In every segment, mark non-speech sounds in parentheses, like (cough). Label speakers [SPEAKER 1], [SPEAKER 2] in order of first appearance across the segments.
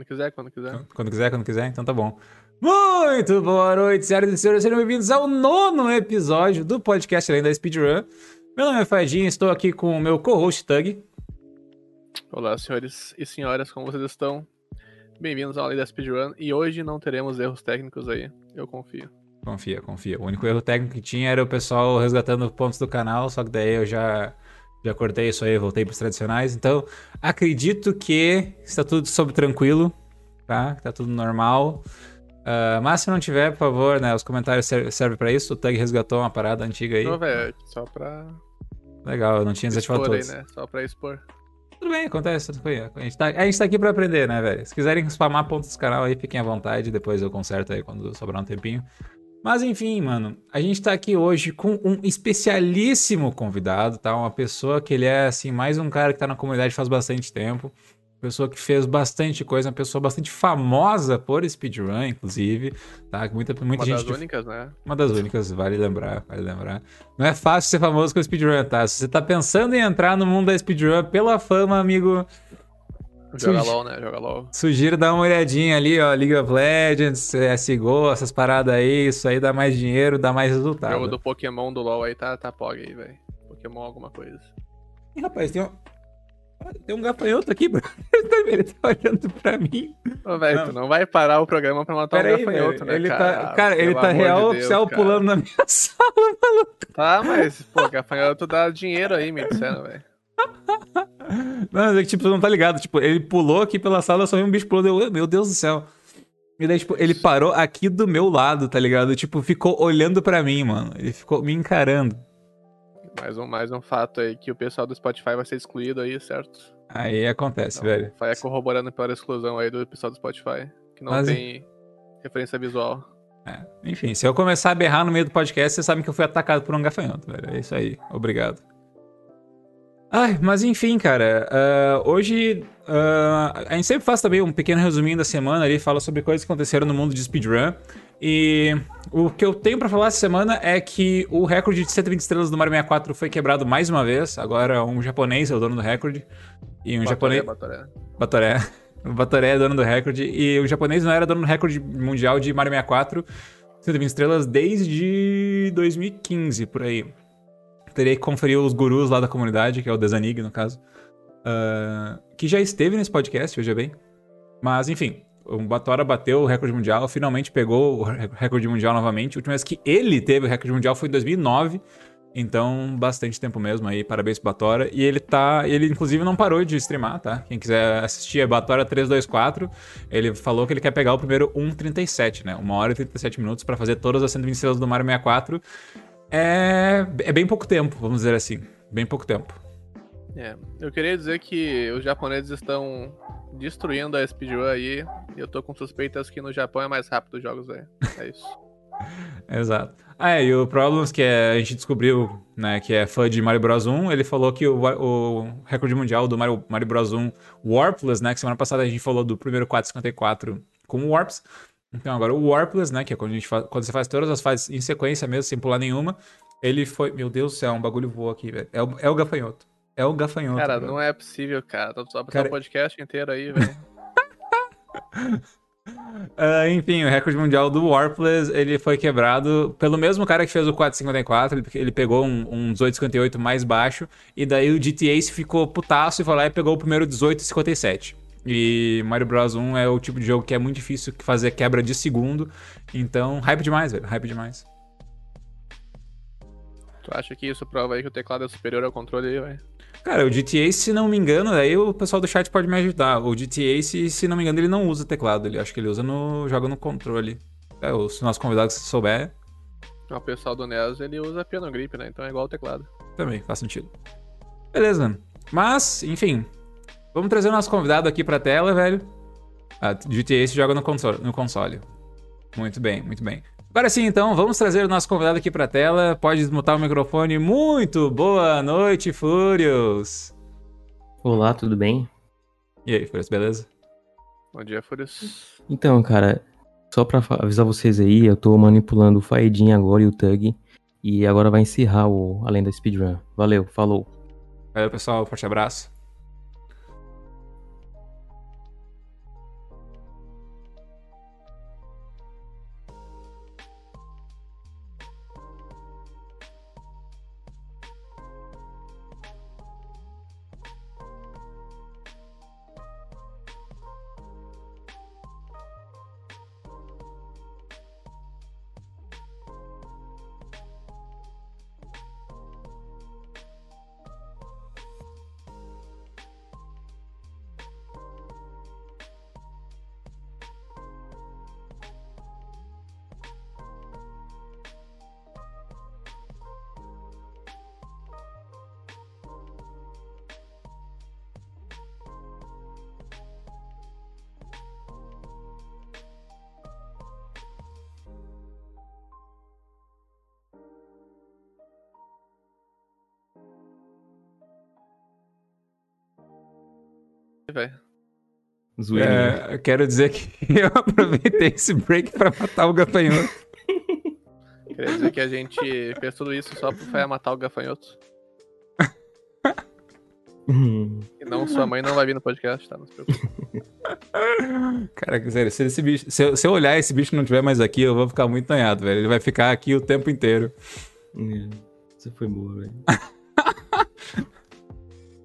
[SPEAKER 1] Quando quiser, quando quiser.
[SPEAKER 2] Quando quiser, quando quiser, então tá bom. Muito boa noite, senhoras e senhores, sejam bem-vindos ao nono episódio do podcast Além da Speedrun. Meu nome é Fadinho, estou aqui com o meu co-host Tug.
[SPEAKER 1] Olá, senhores e senhoras, como vocês estão? Bem-vindos ao Além da Speedrun. E hoje não teremos erros técnicos aí, eu confio.
[SPEAKER 2] Confia, confia. O único erro técnico que tinha era o pessoal resgatando pontos do canal, só que daí eu já já cortei isso aí, voltei para os tradicionais. Então, acredito que está tudo sob tranquilo, tá? Tá tudo normal. Uh, mas se não tiver, por favor, né? Os comentários servem serve para isso. O Tag resgatou uma parada antiga aí.
[SPEAKER 1] Não, velho, só pra.
[SPEAKER 2] Legal, eu não tinha desativado todos.
[SPEAKER 1] Aí, né? Só pra expor.
[SPEAKER 2] Tudo bem, acontece. Tudo bem. A, gente tá, a gente tá aqui pra aprender, né, velho? Se quiserem spamar pontos do canal aí, fiquem à vontade. Depois eu conserto aí quando sobrar um tempinho. Mas enfim, mano, a gente tá aqui hoje com um especialíssimo convidado, tá? Uma pessoa que ele é, assim, mais um cara que tá na comunidade faz bastante tempo. Pessoa que fez bastante coisa, uma pessoa bastante famosa por speedrun, inclusive, tá? Muita, muita
[SPEAKER 1] uma
[SPEAKER 2] gente...
[SPEAKER 1] das únicas, né?
[SPEAKER 2] Uma das únicas, vale lembrar, vale lembrar. Não é fácil ser famoso com speedrun, tá? Se você tá pensando em entrar no mundo da speedrun pela fama, amigo,
[SPEAKER 1] Joga LOL, né? Joga LOL.
[SPEAKER 2] Sugiro dar uma olhadinha ali, ó. League of Legends, CSGO, essas paradas aí. Isso aí dá mais dinheiro, dá mais resultado. O
[SPEAKER 1] jogo do Pokémon do LOL aí tá, tá pog aí, velho. Pokémon alguma coisa.
[SPEAKER 2] Ih, rapaz, tem um. Tem um gafanhoto aqui, bro. (laughs) Ele tá olhando pra mim.
[SPEAKER 1] Ô, velho, tu não vai parar o programa pra matar
[SPEAKER 2] Pera
[SPEAKER 1] um gafanhoto, né,
[SPEAKER 2] ele
[SPEAKER 1] cara?
[SPEAKER 2] Tá, cara, ele tá real de oficial cara. pulando na minha (laughs) sala, maluco.
[SPEAKER 1] Tá, mas, pô, gafanhoto dá dinheiro aí, me disseram, velho. (laughs)
[SPEAKER 2] Não, é que, tipo, não tá ligado. Tipo, ele pulou aqui pela sala, só vi um bicho pulando. Eu, meu Deus do céu. E daí, tipo, ele parou aqui do meu lado, tá ligado? Tipo, ficou olhando para mim, mano. Ele ficou me encarando.
[SPEAKER 1] Mais um, mais um fato aí que o pessoal do Spotify vai ser excluído aí, certo?
[SPEAKER 2] Aí acontece, então, velho.
[SPEAKER 1] Vai corroborando pela exclusão aí do pessoal do Spotify, que não Mas... tem referência visual.
[SPEAKER 2] É. Enfim, se eu começar a berrar no meio do podcast, vocês sabem que eu fui atacado por um gafanhoto, velho. É isso aí. Obrigado. Ai, mas enfim, cara, uh, hoje uh, a gente sempre faz também um pequeno resuminho da semana ali, fala sobre coisas que aconteceram no mundo de speedrun. E o que eu tenho para falar essa semana é que o recorde de 120 estrelas do Mario 64 foi quebrado mais uma vez. Agora um japonês é o dono do recorde. E um Batoré, japonês.
[SPEAKER 1] Batoré.
[SPEAKER 2] Batoré. (laughs) O Batoré é dono do recorde. E o japonês não era dono do recorde mundial de Mario 64, 120 estrelas, desde 2015, por aí teria que conferir os gurus lá da comunidade, que é o Desanig, no caso. Uh, que já esteve nesse podcast, veja bem. Mas, enfim, o Batora bateu o recorde mundial, finalmente pegou o recorde mundial novamente. A última vez que ele teve o recorde mundial foi em 2009. Então, bastante tempo mesmo aí. Parabéns pro Batora. E ele tá. Ele, inclusive, não parou de streamar, tá? Quem quiser assistir é Batora324. Ele falou que ele quer pegar o primeiro 1,37, né? Uma hora e 37 minutos para fazer todas as 120 estrelas do Mario 64 é, é bem pouco tempo, vamos dizer assim. Bem pouco tempo.
[SPEAKER 1] É, eu queria dizer que os japoneses estão destruindo a speedrun aí. E eu tô com suspeitas que no Japão é mais rápido os jogos aí. É isso. (laughs)
[SPEAKER 2] Exato. Ah, é, e o Problems, que é, a gente descobriu, né, que é fã de Mario Bros 1, ele falou que o, o recorde mundial do Mario, Mario Bros 1 Warpless, né, que semana passada a gente falou do primeiro 454 com Warps, então agora o Warpless, né, que é quando, a gente faz, quando você faz todas as fases em sequência mesmo, sem pular nenhuma, ele foi... Meu Deus do céu, um bagulho voou aqui, velho. É o, é o gafanhoto. É o gafanhoto.
[SPEAKER 1] Cara, bro. não é possível, cara. Tô só cara... o podcast inteiro aí, velho.
[SPEAKER 2] Uh, (laughs) (laughs) enfim, o recorde mundial do Warpless ele foi quebrado pelo mesmo cara que fez o 454. Ele, ele pegou um, um 1858 mais baixo. E daí o GTA ficou putaço e foi lá e pegou o primeiro 1857. E Mario Bros 1 é o tipo de jogo que é muito difícil fazer quebra de segundo. Então, hype demais, velho. Hype demais.
[SPEAKER 1] Tu acha que isso prova aí que o teclado é superior ao controle aí, velho?
[SPEAKER 2] Cara, o GTA, se não me engano, aí o pessoal do chat pode me ajudar. O GTA, se, se não me engano, ele não usa teclado. Ele acho que ele usa no. joga no controle. É, o, se o nosso convidado souber.
[SPEAKER 1] O pessoal do NES ele usa piano grip, né? Então é igual o teclado.
[SPEAKER 2] Também, faz sentido. Beleza. Mas, enfim, Vamos trazer o nosso convidado aqui pra tela, velho. A GTA se joga no console, no console. Muito bem, muito bem. Agora sim, então, vamos trazer o nosso convidado aqui pra tela. Pode desmutar o microfone. Muito boa noite, Fúrios!
[SPEAKER 3] Olá, tudo bem?
[SPEAKER 2] E aí, Fúrios, beleza?
[SPEAKER 1] Bom dia, Fúrios.
[SPEAKER 3] Então, cara, só pra avisar vocês aí, eu tô manipulando o Faedin agora e o Tug. E agora vai encerrar o Além da Speedrun. Valeu, falou.
[SPEAKER 2] Valeu, pessoal. Forte abraço.
[SPEAKER 1] Velho.
[SPEAKER 2] É, eu quero dizer que (laughs) eu aproveitei esse break pra matar o gafanhoto.
[SPEAKER 1] Queria dizer que a gente fez tudo isso só pra matar o gafanhoto. E não, sua mãe não vai vir no podcast, tá? Não se preocupe.
[SPEAKER 2] Cara, sério, se, esse bicho, se, eu, se eu olhar esse bicho não estiver mais aqui, eu vou ficar muito tanhado, velho. Ele vai ficar aqui o tempo inteiro.
[SPEAKER 3] É, Você foi boa, velho. (laughs)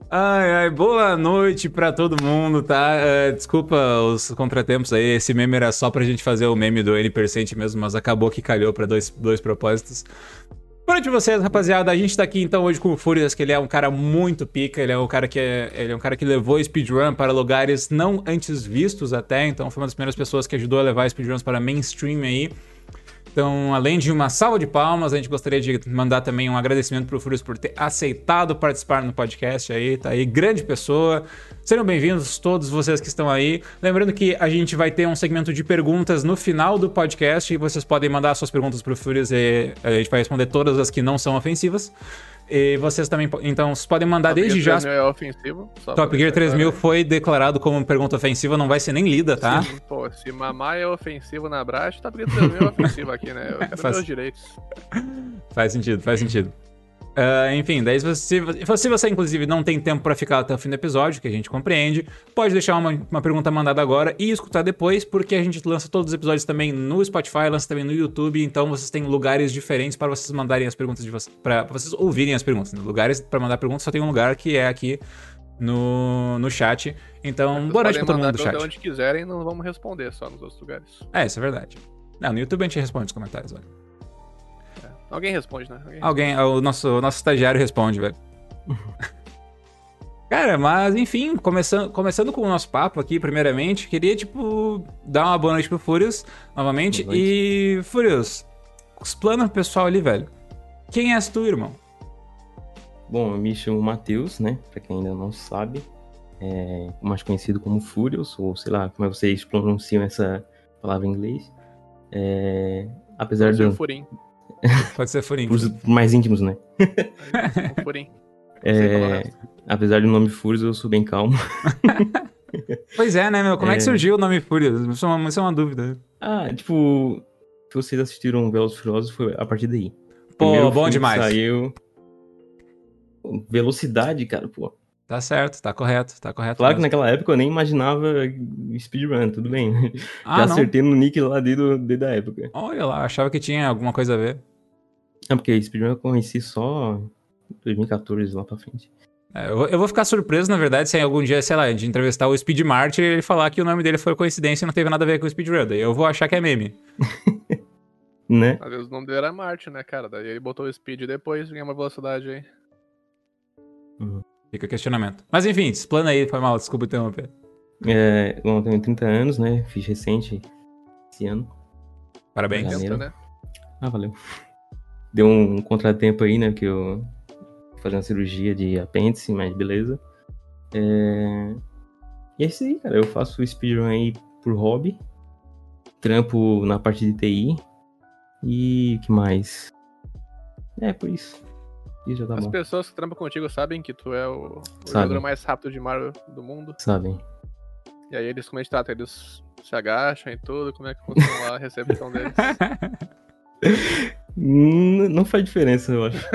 [SPEAKER 2] Ai, ai, boa noite pra todo mundo, tá? É, desculpa os contratempos aí, esse meme era só pra gente fazer o meme do N% mesmo, mas acabou que calhou pra dois, dois propósitos. Boa noite vocês, rapaziada. A gente tá aqui então hoje com o Furious, que ele é um cara muito pica, ele é um cara que é, ele é um cara que levou speedrun para lugares não antes vistos até, então foi uma das primeiras pessoas que ajudou a levar speedruns para mainstream aí. Então, além de uma salva de palmas, a gente gostaria de mandar também um agradecimento pro Furious por ter aceitado participar no podcast aí, tá aí, grande pessoa. Sejam bem-vindos todos vocês que estão aí. Lembrando que a gente vai ter um segmento de perguntas no final do podcast e vocês podem mandar suas perguntas pro Furious e a gente vai responder todas as que não são ofensivas. E vocês também, então, vocês podem mandar
[SPEAKER 1] Top
[SPEAKER 2] desde
[SPEAKER 1] Gear
[SPEAKER 2] já.
[SPEAKER 1] 3000 é ofensivo.
[SPEAKER 2] Top Gear
[SPEAKER 1] deixar
[SPEAKER 2] 3000
[SPEAKER 1] claro.
[SPEAKER 2] foi declarado como pergunta ofensiva, não vai ser nem lida, tá?
[SPEAKER 1] Se, pô, se mamar é ofensivo na Brash, Top Gear 3000 é ofensivo aqui, né? Eu (laughs) quero
[SPEAKER 2] Faz-
[SPEAKER 1] meus direitos.
[SPEAKER 2] Faz sentido, faz sentido. Ah, enfim, daí se você, se você, inclusive, não tem tempo pra ficar até o fim do episódio, que a gente compreende, pode deixar uma, uma pergunta mandada agora e escutar depois, porque a gente lança todos os episódios também no Spotify, lança também no YouTube, então vocês têm lugares diferentes para vocês mandarem as perguntas de vocês, para vocês ouvirem as perguntas. né? Lugares para mandar perguntas só tem um lugar que é aqui no, no chat. Então,
[SPEAKER 1] Vocês
[SPEAKER 2] boa noite pra todo mundo do chat.
[SPEAKER 1] onde quiserem, não vamos responder só nos outros lugares.
[SPEAKER 2] É, isso é verdade. Não, no YouTube a gente responde os comentários, olha.
[SPEAKER 1] Alguém responde, né? Alguém
[SPEAKER 2] Alguém, o nosso, o nosso estagiário responde, velho. (laughs) Cara, mas enfim, começando, começando com o nosso papo aqui, primeiramente, queria, tipo, dar uma boa noite pro Furious, novamente.
[SPEAKER 3] Noite.
[SPEAKER 2] E, Furious, explana pro pessoal ali, velho. Quem és tu, irmão?
[SPEAKER 3] Bom, eu me chamo Matheus, né? Pra quem ainda não sabe. É, mais conhecido como Furious, ou sei lá, como é que vocês pronunciam essa palavra em inglês. É, apesar de.
[SPEAKER 1] o Furim.
[SPEAKER 2] Pode ser Furinho.
[SPEAKER 3] Pros mais íntimos, né?
[SPEAKER 1] O Furim. Não sei falar o
[SPEAKER 3] É,
[SPEAKER 1] resto.
[SPEAKER 3] apesar do nome Furious, eu sou bem calmo. (laughs)
[SPEAKER 2] Pois é, né, meu? Como é, que
[SPEAKER 3] É.
[SPEAKER 2] surgiu o nome Furious? Isso é uma, isso é uma dúvida.
[SPEAKER 3] Ah, tipo, se vocês assistiram Velozes e Furiosos, foi a partir daí.
[SPEAKER 2] Pô,
[SPEAKER 3] Primeiro
[SPEAKER 2] bom
[SPEAKER 3] que
[SPEAKER 2] demais.
[SPEAKER 3] Saiu. Velocidade, cara, pô.
[SPEAKER 2] Tá certo, tá correto, tá correto.
[SPEAKER 3] Claro que
[SPEAKER 2] mesmo.
[SPEAKER 3] naquela época eu nem imaginava speedrun, tudo bem.
[SPEAKER 2] Ah,
[SPEAKER 3] Já
[SPEAKER 2] não.
[SPEAKER 3] acertei no nick lá desde, desde a época.
[SPEAKER 2] Olha lá, achava que tinha alguma coisa a ver.
[SPEAKER 3] É porque speedrun eu conheci só em 2014 lá pra frente.
[SPEAKER 2] É, eu, vou- eu vou ficar surpreso, na verdade, se algum dia, sei lá, a gente entrevistar o Speed Mart e ele falar que o nome dele foi coincidência e não teve nada a ver com o Speedrun. Daí eu vou achar que é meme. (laughs)
[SPEAKER 3] Né?
[SPEAKER 1] Às vezes o nome dele era Marte, né, cara? Daí ele botou o speed depois, ganhou uma velocidade aí.
[SPEAKER 2] Fica o questionamento. Mas enfim, explana aí, foi mal, desculpa interromper.
[SPEAKER 3] É, bom, eu tenho 30 anos, né? Fiz recente esse ano.
[SPEAKER 2] Parabéns.
[SPEAKER 3] Janeiro.
[SPEAKER 1] Né?
[SPEAKER 3] Ah, valeu. Deu um contratempo aí, né? Que eu uma cirurgia de apêndice, mas beleza. É... E é isso aí, cara. Eu faço speedrun aí por hobby. Trampo na parte de TI. E que mais? É, por isso. Isso já tá
[SPEAKER 1] As
[SPEAKER 3] bom.
[SPEAKER 1] pessoas que trampam contigo sabem que tu é o, o jogador mais rápido de Mario do mundo.
[SPEAKER 3] Sabem.
[SPEAKER 1] E aí eles, como a gente trata, eles se agacham e tudo, como é que funciona lá a recepção deles. (laughs)
[SPEAKER 3] N- Não faz diferença, eu acho. (laughs)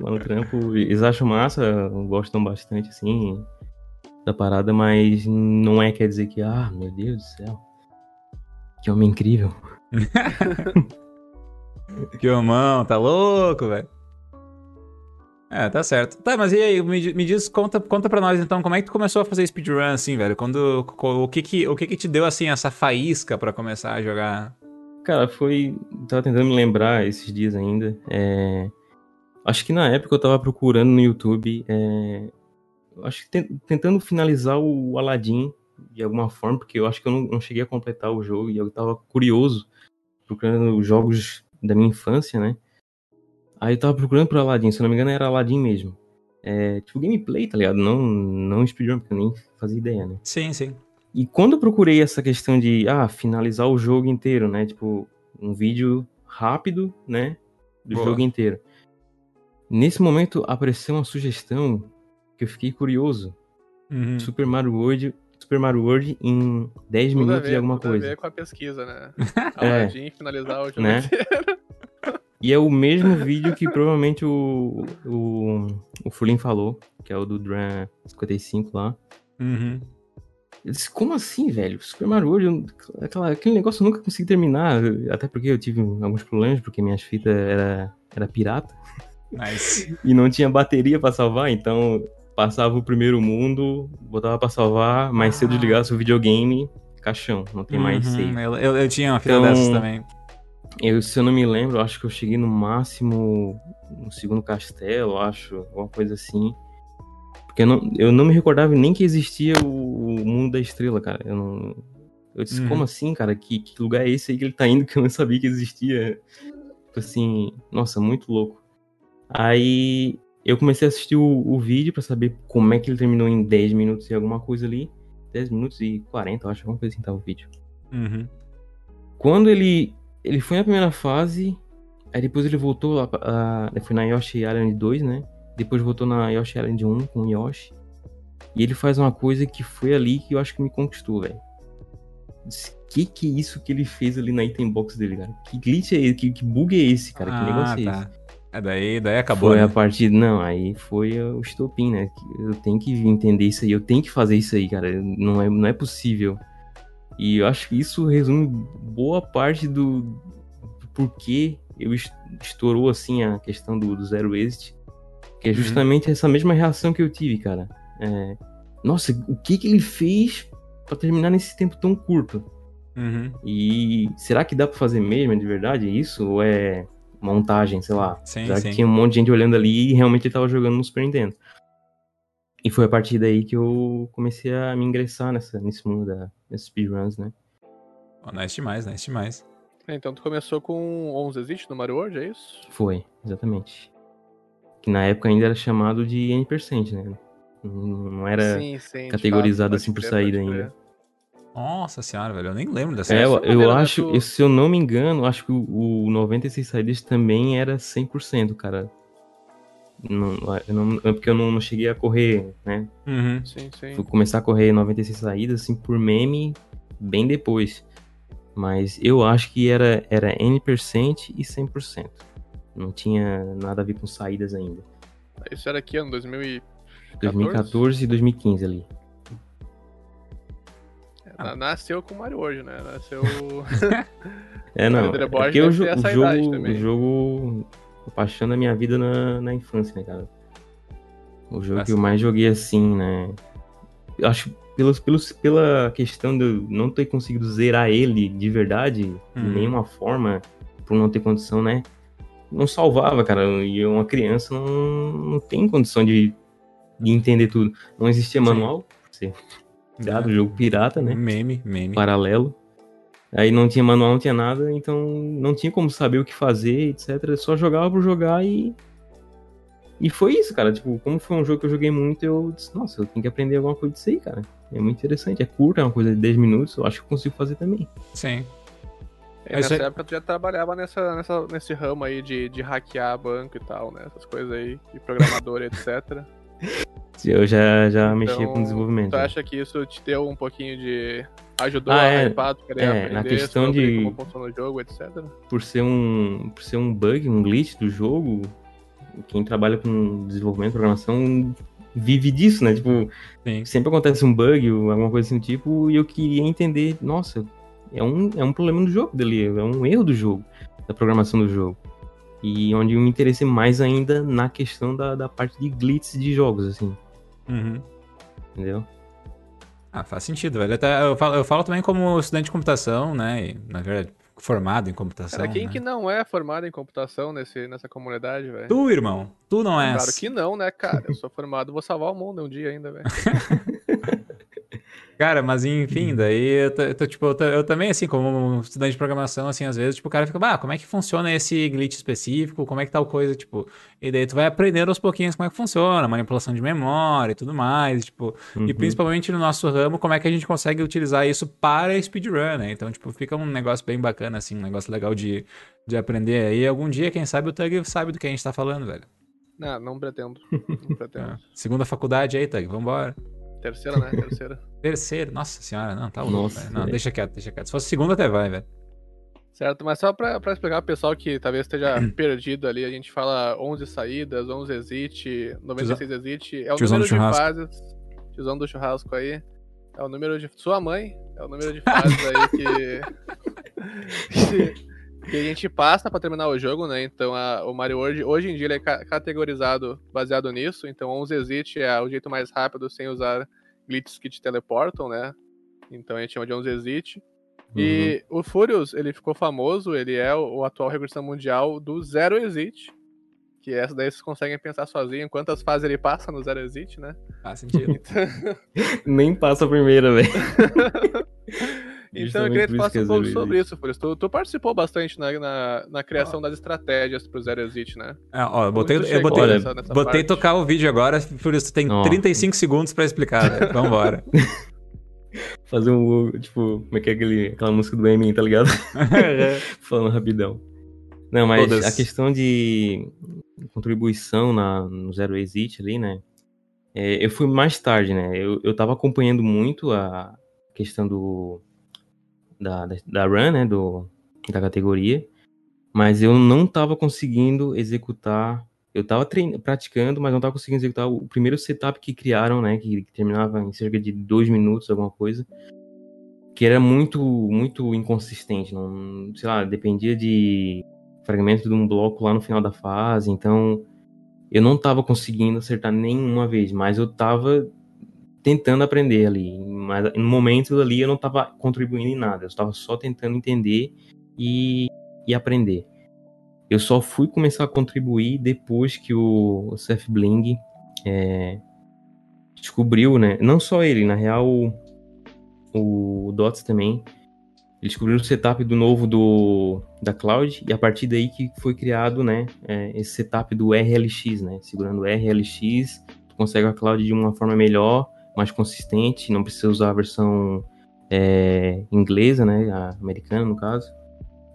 [SPEAKER 3] Lá no trampo, eles acham massa, gostam bastante, assim, da parada, mas não é quer dizer que, ah, meu Deus do céu, que homem incrível. (laughs)
[SPEAKER 2] que homão, tá louco, velho. É, tá certo. Tá, mas e aí, me, me diz, conta, conta pra nós então, como é que tu começou a fazer speedrun assim, velho? Quando, o que que, o que que te deu, assim, essa faísca pra começar a jogar?
[SPEAKER 3] Cara, foi. Tava tentando me lembrar esses dias ainda. é, Acho que na época eu tava procurando no YouTube. é, Acho que ten- tentando finalizar o Aladdin de alguma forma, porque eu acho que eu não, não cheguei a completar o jogo e eu tava curioso, procurando os jogos da minha infância, né? Aí eu tava procurando pro Aladdin, se não me engano era Aladdin mesmo. É, tipo gameplay, tá ligado? Não, não speedrun, porque eu nem fazia ideia, né?
[SPEAKER 2] Sim, sim.
[SPEAKER 3] E quando eu procurei essa questão de, ah, finalizar o jogo inteiro, né? Tipo, um vídeo rápido, né? Do
[SPEAKER 2] Boa.
[SPEAKER 3] jogo inteiro. Nesse momento apareceu uma sugestão que eu fiquei curioso.
[SPEAKER 2] Uhum.
[SPEAKER 3] Super Mario World, Super Mario World em 10
[SPEAKER 1] Tudo a
[SPEAKER 3] minutos
[SPEAKER 1] ver,
[SPEAKER 3] e alguma
[SPEAKER 1] tudo a
[SPEAKER 3] coisa.
[SPEAKER 1] ver com a pesquisa, né? (laughs)
[SPEAKER 3] É.
[SPEAKER 1] Aladdin finalizar o jogo
[SPEAKER 3] Né?
[SPEAKER 1] inteiro.
[SPEAKER 3] E é o mesmo vídeo que provavelmente o, o, o Fulin falou, que é o do Dran 55 lá.
[SPEAKER 2] Uhum.
[SPEAKER 3] Eu disse, como assim, velho? Super Mario World, aquela, aquele negócio eu nunca consegui terminar. Até porque eu tive alguns problemas, porque minhas fitas era, era pirata.
[SPEAKER 2] Nice. (laughs)
[SPEAKER 3] E não tinha bateria pra salvar, então passava o primeiro mundo, botava pra salvar, mas se eu
[SPEAKER 2] Ah.
[SPEAKER 3] desligasse o videogame, caixão, não tem mais
[SPEAKER 2] Uhum,
[SPEAKER 3] save.
[SPEAKER 2] Eu, eu, eu tinha uma fila
[SPEAKER 3] Então-
[SPEAKER 2] dessas também.
[SPEAKER 3] Eu, se eu não me lembro, acho que eu cheguei no máximo no segundo castelo, acho, alguma coisa assim. Porque eu não, eu não me recordava nem que existia o, o mundo da estrela, cara. Eu não. Eu disse,
[SPEAKER 2] Uhum.
[SPEAKER 3] como assim, cara? Que, que lugar é esse aí que ele tá indo que eu não sabia que existia? Tipo assim, nossa, muito louco. Aí eu comecei a assistir o, o vídeo pra saber como é que ele terminou em 10 minutos e alguma coisa ali. 10 minutos e 40, eu acho, alguma coisa assim tava o vídeo.
[SPEAKER 2] Uhum.
[SPEAKER 3] Quando ele ele foi na primeira fase, aí depois ele voltou lá, pra- foi na Yoshi Island 2, né? Depois voltou na Yoshi Island 1 com o Yoshi. E ele faz uma coisa que foi ali que eu acho que me conquistou, velho. Que que é isso que ele fez ali na item box dele, cara? Que glitch é esse? Que, que bug é esse, cara? que negócio é esse?
[SPEAKER 2] tá. É daí, daí acabou,
[SPEAKER 3] Foi
[SPEAKER 2] né?
[SPEAKER 3] a partir. Não, aí foi o estopim, né? Eu tenho que entender isso aí, eu tenho que fazer isso aí, cara. Não é, não é possível. E eu acho que isso resume boa parte do, do porquê eu es- estourou assim a questão do, do zero exit. Que é
[SPEAKER 2] Uhum.
[SPEAKER 3] justamente essa mesma reação que eu tive, cara. É, nossa, o que que ele fez pra terminar nesse tempo tão curto?
[SPEAKER 2] Uhum.
[SPEAKER 3] E será que dá pra fazer mesmo de verdade isso? Ou é montagem, sei lá?
[SPEAKER 2] Sim,
[SPEAKER 3] Já
[SPEAKER 2] sim.
[SPEAKER 3] que tinha um monte de gente olhando ali e realmente ele tava jogando no Super Nintendo. E foi a partir daí que eu comecei a me ingressar nessa, nesse mundo da, das speedruns, né?
[SPEAKER 2] Oh, nice demais, nice demais.
[SPEAKER 1] Então tu começou com 11 existe no Mario World, é isso?
[SPEAKER 3] Foi, exatamente. Que na época ainda era chamado de N%, né? Não, não era.
[SPEAKER 1] sim, sim.
[SPEAKER 3] categorizado
[SPEAKER 1] fato,
[SPEAKER 3] assim por saída ainda.
[SPEAKER 2] Nossa senhora, velho. Eu nem lembro dessa.
[SPEAKER 3] É, eu, eu
[SPEAKER 1] né,
[SPEAKER 3] acho,
[SPEAKER 1] tu-
[SPEAKER 3] se eu não me engano, acho que o, o 96 saídas também era 100%, cara. Não, eu não, é porque eu não, não cheguei a correr, né?
[SPEAKER 2] Uhum.
[SPEAKER 1] Sim, sim.
[SPEAKER 3] Fui começar a correr 96 saídas, assim, por meme, bem depois. Mas eu acho que era, era N% e 100%. Não tinha nada a ver com saídas ainda.
[SPEAKER 1] Isso era aqui ano 2014?
[SPEAKER 3] 2014 e 2015 ali.
[SPEAKER 1] Na- Nasceu com o Mario World, né? Nasceu. (laughs) (laughs)
[SPEAKER 3] É, não. É porque o, jo- o jogo,
[SPEAKER 1] também.
[SPEAKER 3] o jogo, a paixão da minha vida na, na infância, né, cara? O jogo que
[SPEAKER 2] Bastante.
[SPEAKER 3] eu mais joguei assim, né? Acho pelos, pelos, pela questão de eu não ter conseguido zerar ele de verdade, de
[SPEAKER 2] Uhum.
[SPEAKER 3] nenhuma forma, por não ter condição, né? Não salvava, cara. E uma criança não, não tem condição de, de entender tudo. Não existia
[SPEAKER 2] Sim.
[SPEAKER 3] manual, por ser criado, jogo pirata, né?
[SPEAKER 2] Meme, meme.
[SPEAKER 3] paralelo. Aí não tinha manual, não tinha nada, então não tinha como saber o que fazer, etc. Só jogava por jogar e. E foi isso, cara. Tipo, como foi um jogo que eu joguei muito, eu disse, nossa, eu tenho que aprender alguma coisa disso aí, cara. É muito interessante. É curto, é uma coisa de 10 minutos, eu acho que eu consigo fazer também.
[SPEAKER 2] Sim. É
[SPEAKER 1] nessa
[SPEAKER 2] aí.
[SPEAKER 1] época tu já trabalhava nessa, nessa, nesse ramo aí de, de hackear banco e tal, né? Essas coisas aí, de programador, etc.
[SPEAKER 3] Eu já, já mexia
[SPEAKER 1] Então,
[SPEAKER 3] com desenvolvimento.
[SPEAKER 1] Tu acha que isso te deu um pouquinho de. ajudou
[SPEAKER 3] Ah,
[SPEAKER 1] a
[SPEAKER 3] é.
[SPEAKER 1] hypar, tu querer
[SPEAKER 3] É,
[SPEAKER 1] aprender
[SPEAKER 3] na questão de-
[SPEAKER 1] como funciona o jogo, etc.
[SPEAKER 3] Por ser um. Por ser um bug, um glitch do jogo, quem trabalha com desenvolvimento, programação, vive disso, né? Tipo,
[SPEAKER 2] Sim.
[SPEAKER 3] sempre acontece um bug ou alguma coisa assim do tipo, e eu queria entender, nossa, é um, é um problema do jogo dali, é um erro do jogo, da programação do jogo. E onde eu me interessei mais ainda na questão da, da parte de glitches de jogos, assim,
[SPEAKER 2] Uhum.
[SPEAKER 3] entendeu?
[SPEAKER 2] Ah, faz sentido, velho. Até, eu, falo, eu falo também como estudante de computação, né? E, na verdade, formado em computação.
[SPEAKER 1] Cara, quem
[SPEAKER 2] né?
[SPEAKER 1] que não é formado em computação nesse, nessa comunidade, velho?
[SPEAKER 2] Tu, irmão. Tu não és.
[SPEAKER 1] Claro que não, né, cara? Eu sou formado, vou salvar o mundo um dia ainda, velho. (laughs)
[SPEAKER 2] Cara, mas
[SPEAKER 3] Uhum.
[SPEAKER 2] enfim, daí eu, tô, eu tô, tipo, eu, tô- eu também, assim, como estudante de programação, assim, às vezes, tipo, o cara fica, ah, como é que funciona esse glitch específico, como é que tal coisa, tipo, e daí tu vai aprendendo aos pouquinhos como é que funciona, manipulação de memória e tudo mais, tipo, e
[SPEAKER 3] Uhum.
[SPEAKER 2] principalmente no nosso ramo, como é que a gente consegue utilizar isso para speedrun, né? Então, tipo, fica um negócio bem bacana, assim, um negócio legal de, de aprender. aí algum dia, quem sabe, o Tug sabe do que a gente tá falando, velho.
[SPEAKER 1] Não, não pretendo. Não (laughs) pretendo.
[SPEAKER 2] É. Segunda faculdade aí, Tug, vambora.
[SPEAKER 1] Terceira, né? Terceira. (laughs)
[SPEAKER 2] Terceiro, nossa senhora, não, tá louco.
[SPEAKER 3] Nossa.
[SPEAKER 2] Não,
[SPEAKER 3] velho.
[SPEAKER 2] deixa quieto, deixa quieto. Se fosse segundo, até vai, velho.
[SPEAKER 1] Certo, mas só pra, pra explicar pro pessoal que talvez esteja (clears throat) perdido ali, a gente fala 11 saídas, 11 exit, 96 exit, é o
[SPEAKER 2] tiozão
[SPEAKER 1] número de fases, tiozão do churrasco aí, é o número de... Sua mãe, é o número de fases aí que... (laughs) (laughs) que... que a gente passa pra terminar o jogo, né? Então a- o Mario World, hoje em dia, ele é ca- categorizado baseado nisso. Então 11 exit é o jeito mais rápido sem usar glitches que te teleportam, né? Então a gente chama de 11 exit. E o Furious, ele ficou famoso, ele é o, o atual regressão mundial do Zero Exit. Que essa daí vocês conseguem pensar sozinho quantas fases ele passa no Zero Exit, né?
[SPEAKER 2] Faz sentido. (laughs) (laughs)
[SPEAKER 3] Nem passa a primeira, velho. (laughs)
[SPEAKER 1] Então eu queria que falasse um pouco sobre isso, Furious. Tu, tu participou bastante na, na, na criação das estratégias pro Zero Exit, né?
[SPEAKER 2] Ah, ó, eu botei, eu botei,
[SPEAKER 3] nessa-
[SPEAKER 1] nessa
[SPEAKER 2] botei
[SPEAKER 1] parte?
[SPEAKER 2] tocar o vídeo agora, isso tu tem
[SPEAKER 3] Ó.
[SPEAKER 2] 35 segundos pra explicar, velho. (laughs) Vambora. (laughs)
[SPEAKER 3] Fazer um, tipo, como é que é aquele, aquela música do Emin, tá ligado? (laughs) Falando rapidão. Não, mas
[SPEAKER 2] Todas.
[SPEAKER 3] a questão de contribuição na, no Zero Exit ali, né? é, eu fui mais tarde, né? Eu, eu tava acompanhando muito a questão do. Da, da, run, né? Do, da categoria. Mas eu não tava conseguindo executar. Eu tava trein, praticando, mas não tava conseguindo executar o primeiro setup que criaram, né? Que, que terminava em cerca de dois minutos, alguma coisa. Que era muito, muito inconsistente. Não, sei lá, dependia de fragmento de um bloco lá no final da fase. Então, eu não tava conseguindo acertar nenhuma vez, mas eu tava tentando aprender ali. Mas no momento ali eu não tava contribuindo em nada. Eu estava só tentando entender e, e aprender. Eu só fui começar a contribuir depois que o, o Seth Bling é, descobriu, né? Não só ele, na real, o, o Dots também. Ele descobriu o setup do novo do, da Cloud e a partir daí que foi criado, né, é, esse setup do RLX, né, segurando o RLX, tu consegue a Cloud de uma forma melhor, mais consistente, não precisa usar a versão é, inglesa, né, a americana no caso,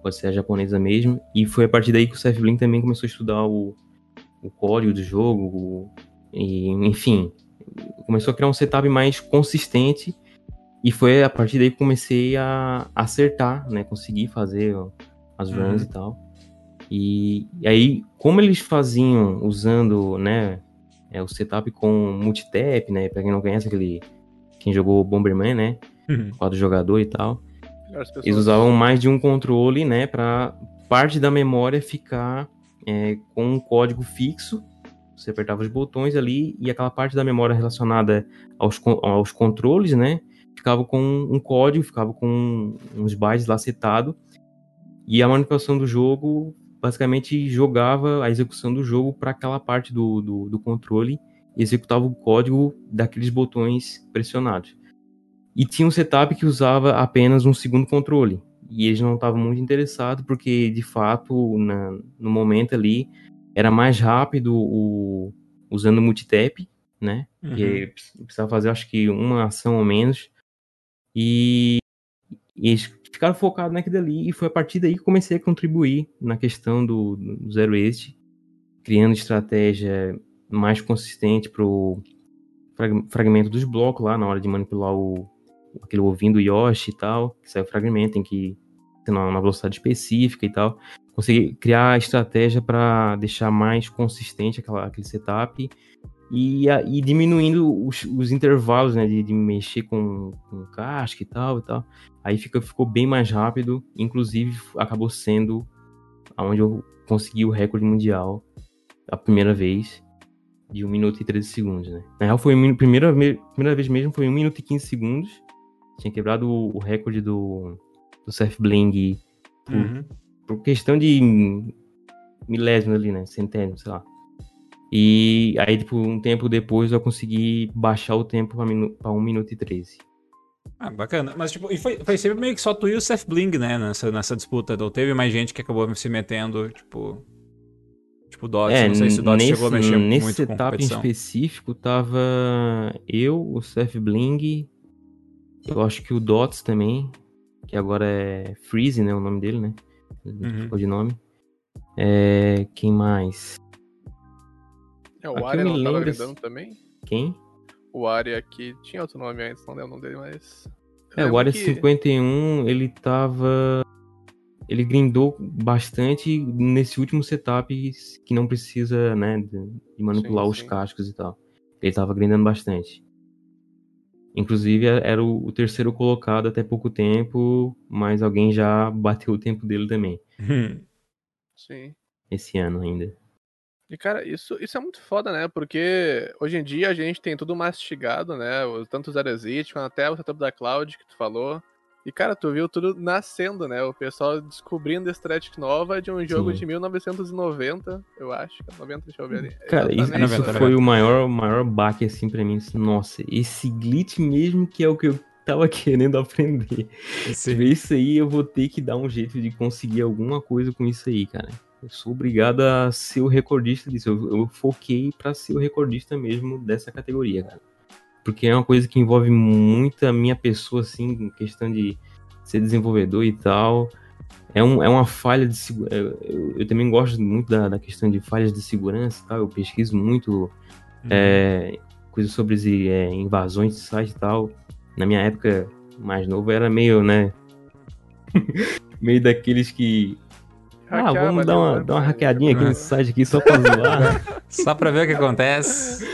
[SPEAKER 3] pode ser a japonesa mesmo, e foi a partir daí que o Seth Blin também começou a estudar o, o código do jogo, o- e, enfim, começou a criar um setup mais consistente e foi a partir daí que comecei a acertar, né? Conseguir fazer as runs
[SPEAKER 2] Uhum.
[SPEAKER 3] e tal. E, e aí, como eles faziam usando, né? É, o setup com multitap, né? Pra quem não conhece, aquele. Quem jogou Bomberman, né?
[SPEAKER 2] Uhum.
[SPEAKER 3] Quadro jogador e tal.
[SPEAKER 1] Pessoas.
[SPEAKER 3] Eles usavam mais de um controle, né? Pra parte da memória ficar é, com um código fixo. Você apertava os botões ali e aquela parte da memória relacionada aos, aos controles, né? Ficava com um código, ficava com uns bytes lá setado. E a manipulação do jogo basicamente jogava a execução do jogo para aquela parte do, do, do controle e executava o código daqueles botões pressionados. E tinha um setup que usava apenas um segundo controle. E eles não estavam muito interessados, porque de fato, na- no momento ali, era mais rápido o, usando o multitap, né?
[SPEAKER 2] Uhum.
[SPEAKER 3] Que precisava fazer, acho que, uma ação ou menos. E, eles ficaram focados naquilo ali. E foi a partir daí que comecei a contribuir na questão do, do Zero Waste, criando estratégia mais consistente pro frag- fragmento dos blocos lá na hora de manipular o aquele ovinho do Yoshi e tal, que sai o fragmento, tem que na na velocidade específica e tal. Consegui criar estratégia para deixar mais consistente aquela, aquele setup e, a- e diminuindo os, os intervalos, né, de, de mexer com, com casca e tal e tal. Aí fica, ficou bem mais rápido, inclusive acabou sendo aonde eu consegui o recorde mundial a primeira vez de 1 minuto e 13 segundos, né? Na real, foi a primeira, me- primeira vez mesmo, foi 1 minuto e 15 segundos. Tinha quebrado o, o recorde do, do Seth Bling por,
[SPEAKER 2] Uhum.
[SPEAKER 3] por questão de milésimos ali, né? Centésimos, sei lá. E aí, tipo, um tempo depois eu consegui baixar o tempo pra, minu pra 1 minuto e 13.
[SPEAKER 2] Ah, bacana. Mas, tipo, e foi, foi sempre meio que só tu e o Seth Bling, né, nessa, nessa disputa. Ou teve mais gente que acabou se metendo, tipo. Tipo, Dots. não sei se o Dots
[SPEAKER 3] nesse,
[SPEAKER 2] chegou a mexer
[SPEAKER 3] nesse
[SPEAKER 2] muito com
[SPEAKER 3] setup em específico tava eu, o Seth Bling, eu acho que o Dots também, que agora é Freeze, né, o nome dele, né?
[SPEAKER 2] Uhum.
[SPEAKER 3] Ficou de nome. É, quem mais?
[SPEAKER 1] É, o Arya não tava também?
[SPEAKER 3] Quem?
[SPEAKER 1] o Aria aqui. Tinha outro nome antes, não lembro o nome dele, mas.
[SPEAKER 3] É, o Aria que... 51, ele tava. Ele grindou bastante nesse último setup que não precisa, né, de manipular sim, os sim. cascos e tal. Ele tava grindando bastante. Inclusive, era o, terceiro colocado até pouco tempo, mas alguém já (laughs) bateu o tempo dele também.
[SPEAKER 1] Sim.
[SPEAKER 3] Esse ano ainda.
[SPEAKER 1] E, cara, isso, isso é muito foda, né? Porque hoje em dia a gente tem tudo mastigado, né? Tanto os Exit, até o setup da Cloud que tu falou. E, cara, tu viu tudo nascendo, né? O pessoal descobrindo estética nova de um jogo Sim. de 1990, eu acho. 90, deixa eu ver ali.
[SPEAKER 3] Cara, isso, isso foi o maior, maior baque, assim, pra mim. Nossa, esse glitch mesmo que é o que eu tava (laughs) querendo aprender. Sim. Isso aí eu vou ter que dar um jeito de conseguir alguma coisa com isso aí, cara. Eu sou obrigado a ser o recordista disso. Eu, eu foquei para ser o recordista mesmo dessa categoria, cara. Porque é uma coisa que envolve muito a minha pessoa, assim, em questão de ser desenvolvedor e tal. É, um, é uma falha de segurança. Eu, eu, também gosto muito da, da, questão de falhas de segurança e tal. Eu pesquiso muito uhum. é, coisas sobre é, invasões de site e tal. Na minha época mais novo, era meio, né? (laughs) meio daqueles que ah, vamos dar uma, dar uma hackeadinha aqui nesse site aqui só pra (laughs) zoar.
[SPEAKER 2] só pra ver o que acontece.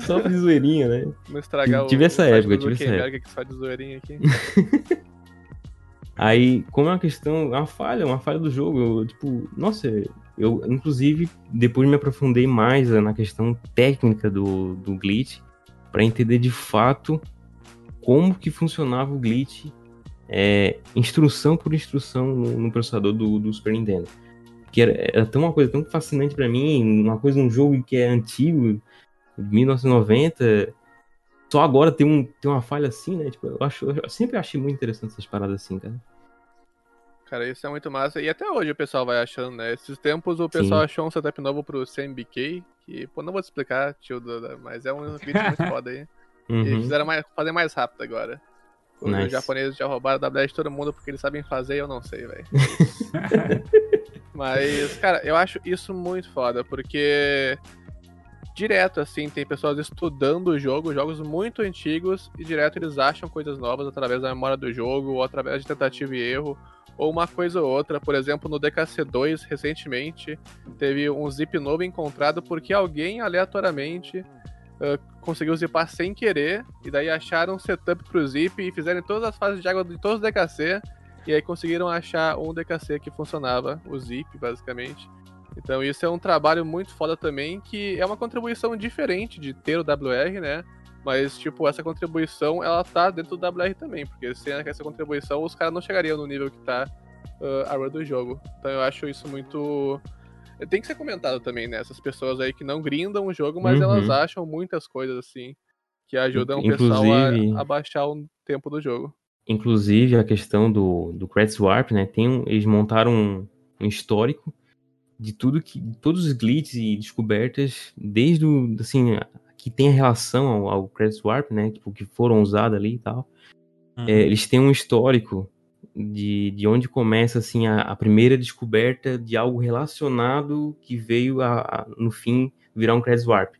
[SPEAKER 3] Só de zoeirinha, né?
[SPEAKER 1] Não estragar
[SPEAKER 3] tive o, essa época, tive essa época.
[SPEAKER 1] Que faz de zoeirinha aqui. (laughs)
[SPEAKER 3] Aí, como é uma questão, uma falha, uma falha do jogo, eu, tipo, nossa, eu, inclusive, depois me aprofundei mais na questão técnica do, do glitch, para entender de fato como que funcionava o glitch é, instrução por instrução no, no processador do, do, Super Nintendo. Que era, era tão uma coisa tão fascinante para mim, uma coisa, um jogo que é antigo, 1990. Só agora tem, um, tem uma falha assim, né? Tipo, eu, acho, eu sempre achei muito interessante essas paradas assim, cara.
[SPEAKER 1] Cara, isso é muito massa. E até hoje o pessoal vai achando, né? Esses tempos o pessoal Sim. achou um setup novo pro CMBK, que, pô, não vou te explicar, tio, mas é um (laughs) vídeo muito foda aí. Uhum. E fizeram mais, fazer mais rápido agora. Nice. Os japoneses já roubaram a WS de todo mundo porque eles sabem fazer e eu não sei, velho. (laughs) Mas, cara, eu acho isso muito foda, porque direto, assim, tem pessoas estudando o jogo, jogos muito antigos, e direto eles acham coisas novas através da memória do jogo, ou através de tentativa e erro, ou uma coisa ou outra. Por exemplo, no DKC2, recentemente, teve um zip novo encontrado porque alguém aleatoriamente uh, conseguiu zipar sem querer, e daí acharam um setup pro zip e fizeram todas as fases de água de todos os DKC, e aí conseguiram achar um DKC que funcionava, o zip, basicamente. Então isso é um trabalho muito foda também, que é uma contribuição diferente de ter o WR, né? Mas, tipo, essa contribuição, ela tá dentro do WR também, porque sem essa contribuição, os caras não chegariam no nível que tá uh, a run do jogo. Então eu acho isso muito tem que ser comentado também, né? Essas pessoas aí que não grindam o jogo, mas uhum. elas acham muitas coisas assim que ajudam Inclusive, o pessoal a, a, baixar o tempo do jogo.
[SPEAKER 3] Inclusive a questão do, do Credit Swap, né? Tem um, eles montaram um, um, histórico de tudo que. De todos os glitches e descobertas, desde o. assim, que tem relação ao, ao Credit Swap, né? Tipo, que foram usados ali e tal. Uhum. É, eles têm um histórico de, de onde começa assim a, a, primeira descoberta de algo relacionado que veio a, a no fim virar um Credit Warp.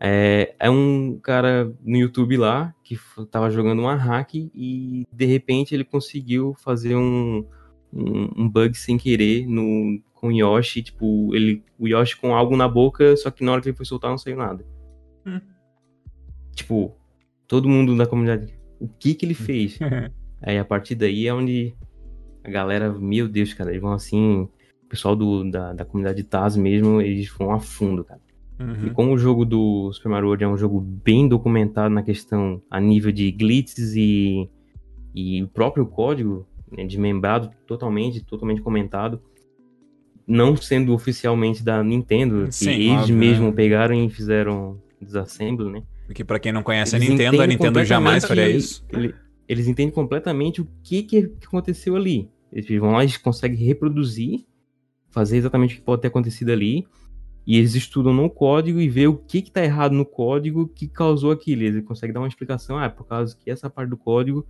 [SPEAKER 3] É, é, um cara no YouTube lá que estava jogando uma hack e de repente ele conseguiu fazer um, um, um, bug sem querer no, com o Yoshi, tipo, ele, o Yoshi com algo na boca, só que na hora que ele foi soltar não saiu nada. Hum. Tipo, todo mundo da comunidade, o que que ele (laughs) fez? (laughs) Aí a partir daí é onde a galera, meu Deus, cara, eles vão assim. O pessoal do, da, da comunidade Taz mesmo, eles vão a fundo, cara. Uhum. E como o jogo do Super Mario World é um jogo bem documentado na questão a nível de glitches e, e o próprio código né, desmembrado totalmente, totalmente comentado, não sendo oficialmente da Nintendo, Sim, que eles óbvio, mesmo né? pegaram e fizeram desassembly, né?
[SPEAKER 2] Porque para quem não conhece eles a Nintendo, a Nintendo jamais faria isso.
[SPEAKER 3] Ele, eles entendem completamente o que, que aconteceu ali. Eles vão lá, eles conseguem reproduzir, fazer exatamente o que pode ter acontecido ali, e eles estudam no código e vê o que está errado no código que causou aquilo. Eles conseguem dar uma explicação, ah, é por causa que essa parte do código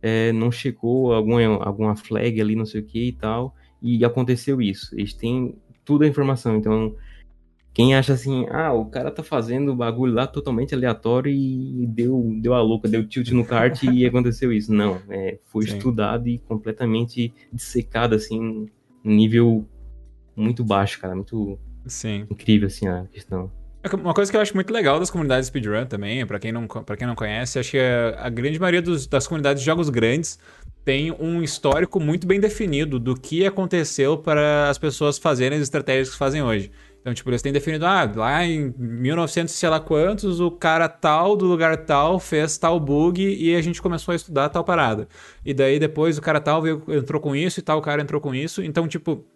[SPEAKER 3] é, não checou alguma, alguma flag ali, não sei o que e tal, e aconteceu isso. Eles têm toda a informação, então Quem acha assim, ah, o cara tá fazendo o bagulho lá totalmente aleatório e deu, deu a louca, deu tilt no kart e (laughs) aconteceu isso. Não, é, foi
[SPEAKER 2] Sim.
[SPEAKER 3] estudado e completamente dissecado, assim, um nível muito baixo, cara, muito
[SPEAKER 2] Sim.
[SPEAKER 3] incrível, assim, a questão.
[SPEAKER 2] Uma coisa que eu acho muito legal das comunidades speedrun também, pra quem não, pra quem não conhece, acho que a, a grande maioria dos- das comunidades de jogos grandes tem um histórico muito bem definido do que aconteceu para as pessoas fazerem as estratégias que fazem hoje. Então, tipo, eles têm definido, ah, lá em 1900 sei lá quantos, o cara tal do lugar tal fez tal bug e a gente começou a estudar tal parada. E daí depois o cara tal veio, entrou com isso e tal cara entrou com isso. Então, tipo,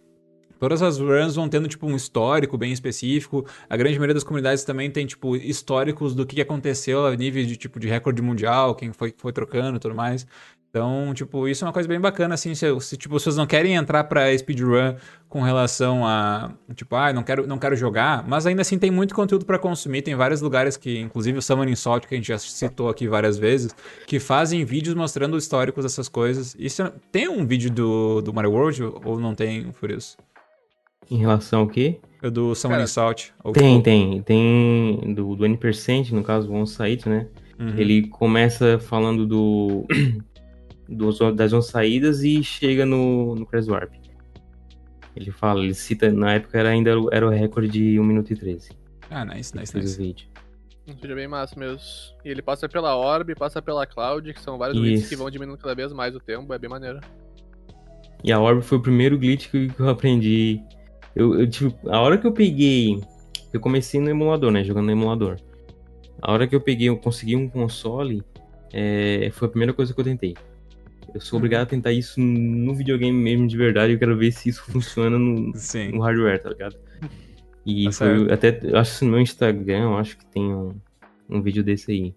[SPEAKER 2] Todas as runs vão tendo, tipo, um histórico bem específico. A grande maioria das comunidades também tem, tipo, históricos do que aconteceu a nível de, tipo, de recorde mundial, quem foi, foi trocando e tudo mais. Então, tipo, isso é uma coisa bem bacana, assim, se, se tipo, vocês não querem entrar pra speedrun com relação a, tipo, ah, não quero, não quero jogar, mas ainda assim tem muito conteúdo pra consumir, tem vários lugares que, inclusive o Summoning Salt, que a gente já citou aqui várias vezes, que fazem vídeos mostrando históricos dessas coisas. Isso, tem um vídeo do, do Mario World ou não tem, por isso?
[SPEAKER 3] Em relação ao quê?
[SPEAKER 2] O do Summoning
[SPEAKER 1] Cara,
[SPEAKER 2] Salt. Ou-
[SPEAKER 3] Tem, tem. Tem do, do N%, no caso, o on-site, né?
[SPEAKER 2] Uhum.
[SPEAKER 3] Ele começa falando do, do das on saídas e chega no, no Crash Warp. Ele fala, ele cita, na época era, ainda era o recorde de 1 minuto e 13.
[SPEAKER 2] Ah, nice, nice, nice.
[SPEAKER 3] vídeo.
[SPEAKER 1] Um vídeo bem massa mesmo. E ele passa pela Orb, passa pela Cloud, que são vários
[SPEAKER 3] Isso.
[SPEAKER 1] glitches que vão diminuindo cada vez mais o tempo, é bem maneiro.
[SPEAKER 3] E a Orb foi o primeiro glitch que, que eu aprendi. Eu, eu, tipo, a hora que eu peguei. Eu comecei no emulador, né? Jogando no emulador. A hora que eu peguei, eu consegui um console, é, foi a primeira coisa que eu tentei. Eu sou obrigado a tentar isso no videogame mesmo de verdade. Eu quero ver se isso funciona no,
[SPEAKER 2] Sim.
[SPEAKER 3] no hardware, tá ligado? E
[SPEAKER 2] Tá
[SPEAKER 3] foi até. Eu acho que no meu Instagram, eu acho que tem um, um vídeo desse aí.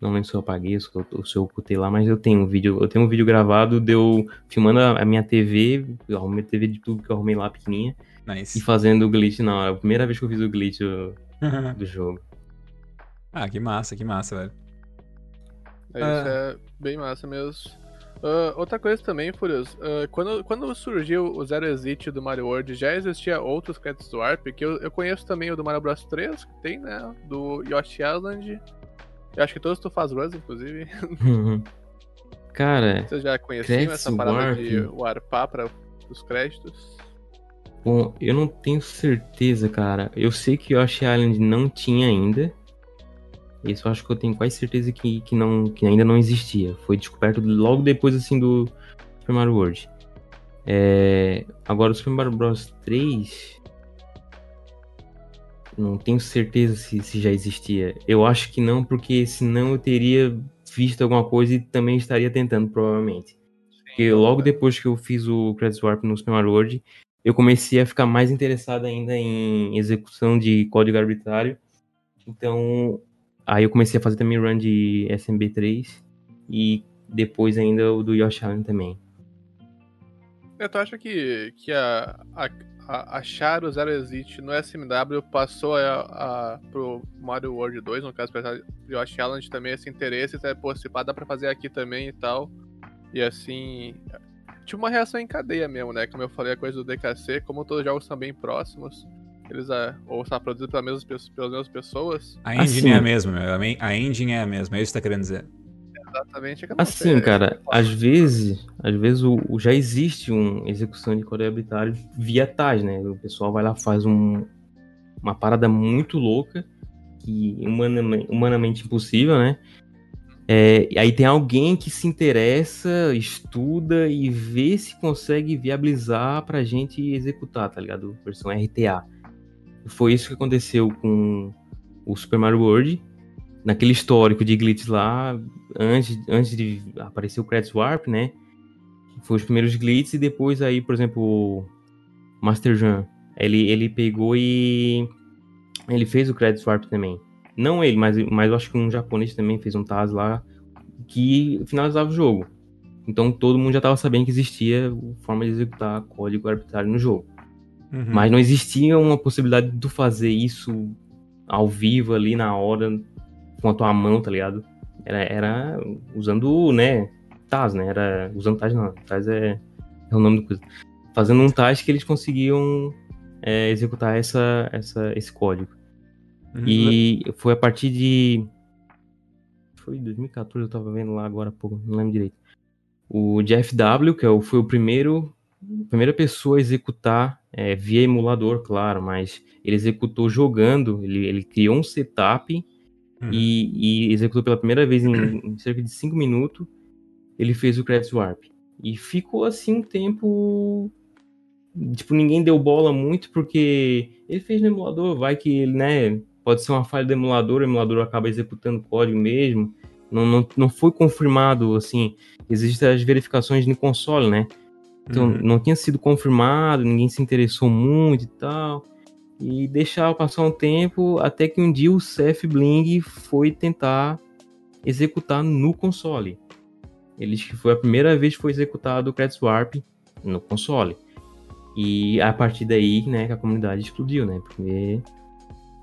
[SPEAKER 3] Não lembro se eu apaguei, se eu, se eu ocultei lá, mas eu tenho um vídeo. Eu tenho um vídeo gravado de eu filmando a, a minha TV, eu arrumei a TV de tudo que eu arrumei lá pequenininha, e
[SPEAKER 2] Nice.
[SPEAKER 3] fazendo o glitch na hora. A primeira vez que eu fiz o glitch do, (laughs) do jogo.
[SPEAKER 2] ah, que massa, que massa, velho.
[SPEAKER 1] É,
[SPEAKER 2] Ah.
[SPEAKER 1] Isso é bem massa mesmo. Ah, outra coisa também, Furious, ah, quando, quando surgiu o Zero Exit do Mario World, já existia outros créditos do Warp, que eu, eu conheço também o do Mario Bros 3, que tem, né? Do Yoshi Island. Eu acho que todos tu faz runs, inclusive.
[SPEAKER 3] Cara, (laughs)
[SPEAKER 1] Vocês já conheciam essa parada
[SPEAKER 3] Warp?
[SPEAKER 1] de warpar para os créditos?
[SPEAKER 3] bom, eu não tenho certeza, cara. Eu sei que Yoshi Island não tinha ainda. Isso eu acho que eu tenho quase certeza que, que, não, que ainda não existia. Foi descoberto logo depois, assim, do Super Mario World. É, Agora, o Super Mario Bros 3... Não tenho certeza se, se já existia. Eu acho que não, porque senão eu teria visto alguma coisa e também estaria tentando, provavelmente. Porque logo depois que eu fiz o Credit Warp no Super Mario World, eu comecei a ficar mais interessado ainda em execução de código arbitrário. Então, aí eu comecei a fazer também run de SMB3 e depois ainda o do Yoshi Island também.
[SPEAKER 1] É, tu acha que, que a, a, a- achar o Zero Exit no SMW passou a, a, pro Mario World 2, no caso, pra Yoshi Island também esse interesse, até, pô, se pá, dá pra fazer aqui também e tal. E assim. Tipo uma reação em cadeia mesmo, né? Como eu falei, a coisa do DKC, como todos os jogos são bem próximos, eles ah, ou são produzidos pelas mesmas, pe- pelas mesmas pessoas,
[SPEAKER 2] A engine
[SPEAKER 3] Assim.
[SPEAKER 2] é a mesma, meu. A A engine é a mesma, é isso que tá querendo dizer.
[SPEAKER 1] exatamente. é
[SPEAKER 3] Assim,
[SPEAKER 1] sei,
[SPEAKER 3] cara, às vezes, às vezes o, o- já existe uma execução de código arbitrário via TAS, né? O pessoal vai lá faz um, uma parada muito louca, que humanamente, humanamente impossível, né? É, e aí tem alguém que se interessa, estuda e vê se consegue viabilizar pra gente executar, tá ligado? Versão RTA. Foi isso que aconteceu com o Super Mario World. Naquele histórico de glitches lá, antes, antes de aparecer o Credits Warp, né? Foi os primeiros glitches e depois aí, por exemplo, o Master Jan, ele, ele pegou e ele fez o Credits Warp também. Não ele, mas, mas eu acho que um japonês também fez um TAS lá que finalizava o jogo. Então todo mundo já estava sabendo que existia forma de executar código arbitrário no jogo.
[SPEAKER 2] Uhum.
[SPEAKER 3] Mas não existia uma possibilidade de tu fazer isso ao vivo ali na hora com a tua mão, tá ligado? Era, era usando, né, TAS, né? Era usando TAS não. TAS é, é o nome do coisa. Fazendo um TAS que eles conseguiam é, executar essa, essa, esse código.
[SPEAKER 2] Uhum.
[SPEAKER 3] E foi a partir de. Foi 2014, eu tava vendo lá agora há pouco, não lembro direito. O Jeff W, que é o- foi o primeiro. Primeira pessoa a executar é, via emulador, claro, mas ele executou jogando, ele, ele criou um setup
[SPEAKER 2] Uhum.
[SPEAKER 3] e, e executou pela primeira vez em, em cerca de 5 minutos. Ele fez o Credit Warp. E ficou assim um tempo. Tipo, ninguém deu bola muito porque ele fez no emulador. Vai que ele, né? Pode ser uma falha do emulador, o emulador acaba executando o código mesmo. Não, não, não foi confirmado, assim. Existem as verificações no console, né? Então,
[SPEAKER 2] Uhum.
[SPEAKER 3] não tinha sido confirmado, ninguém se interessou muito e tal. E deixava passar um tempo até que um dia o Seth Bling foi tentar executar no console. Ele disse que foi a primeira vez que foi executado o Credit Warp no console. E a partir daí, né, que a comunidade explodiu, né? Porque,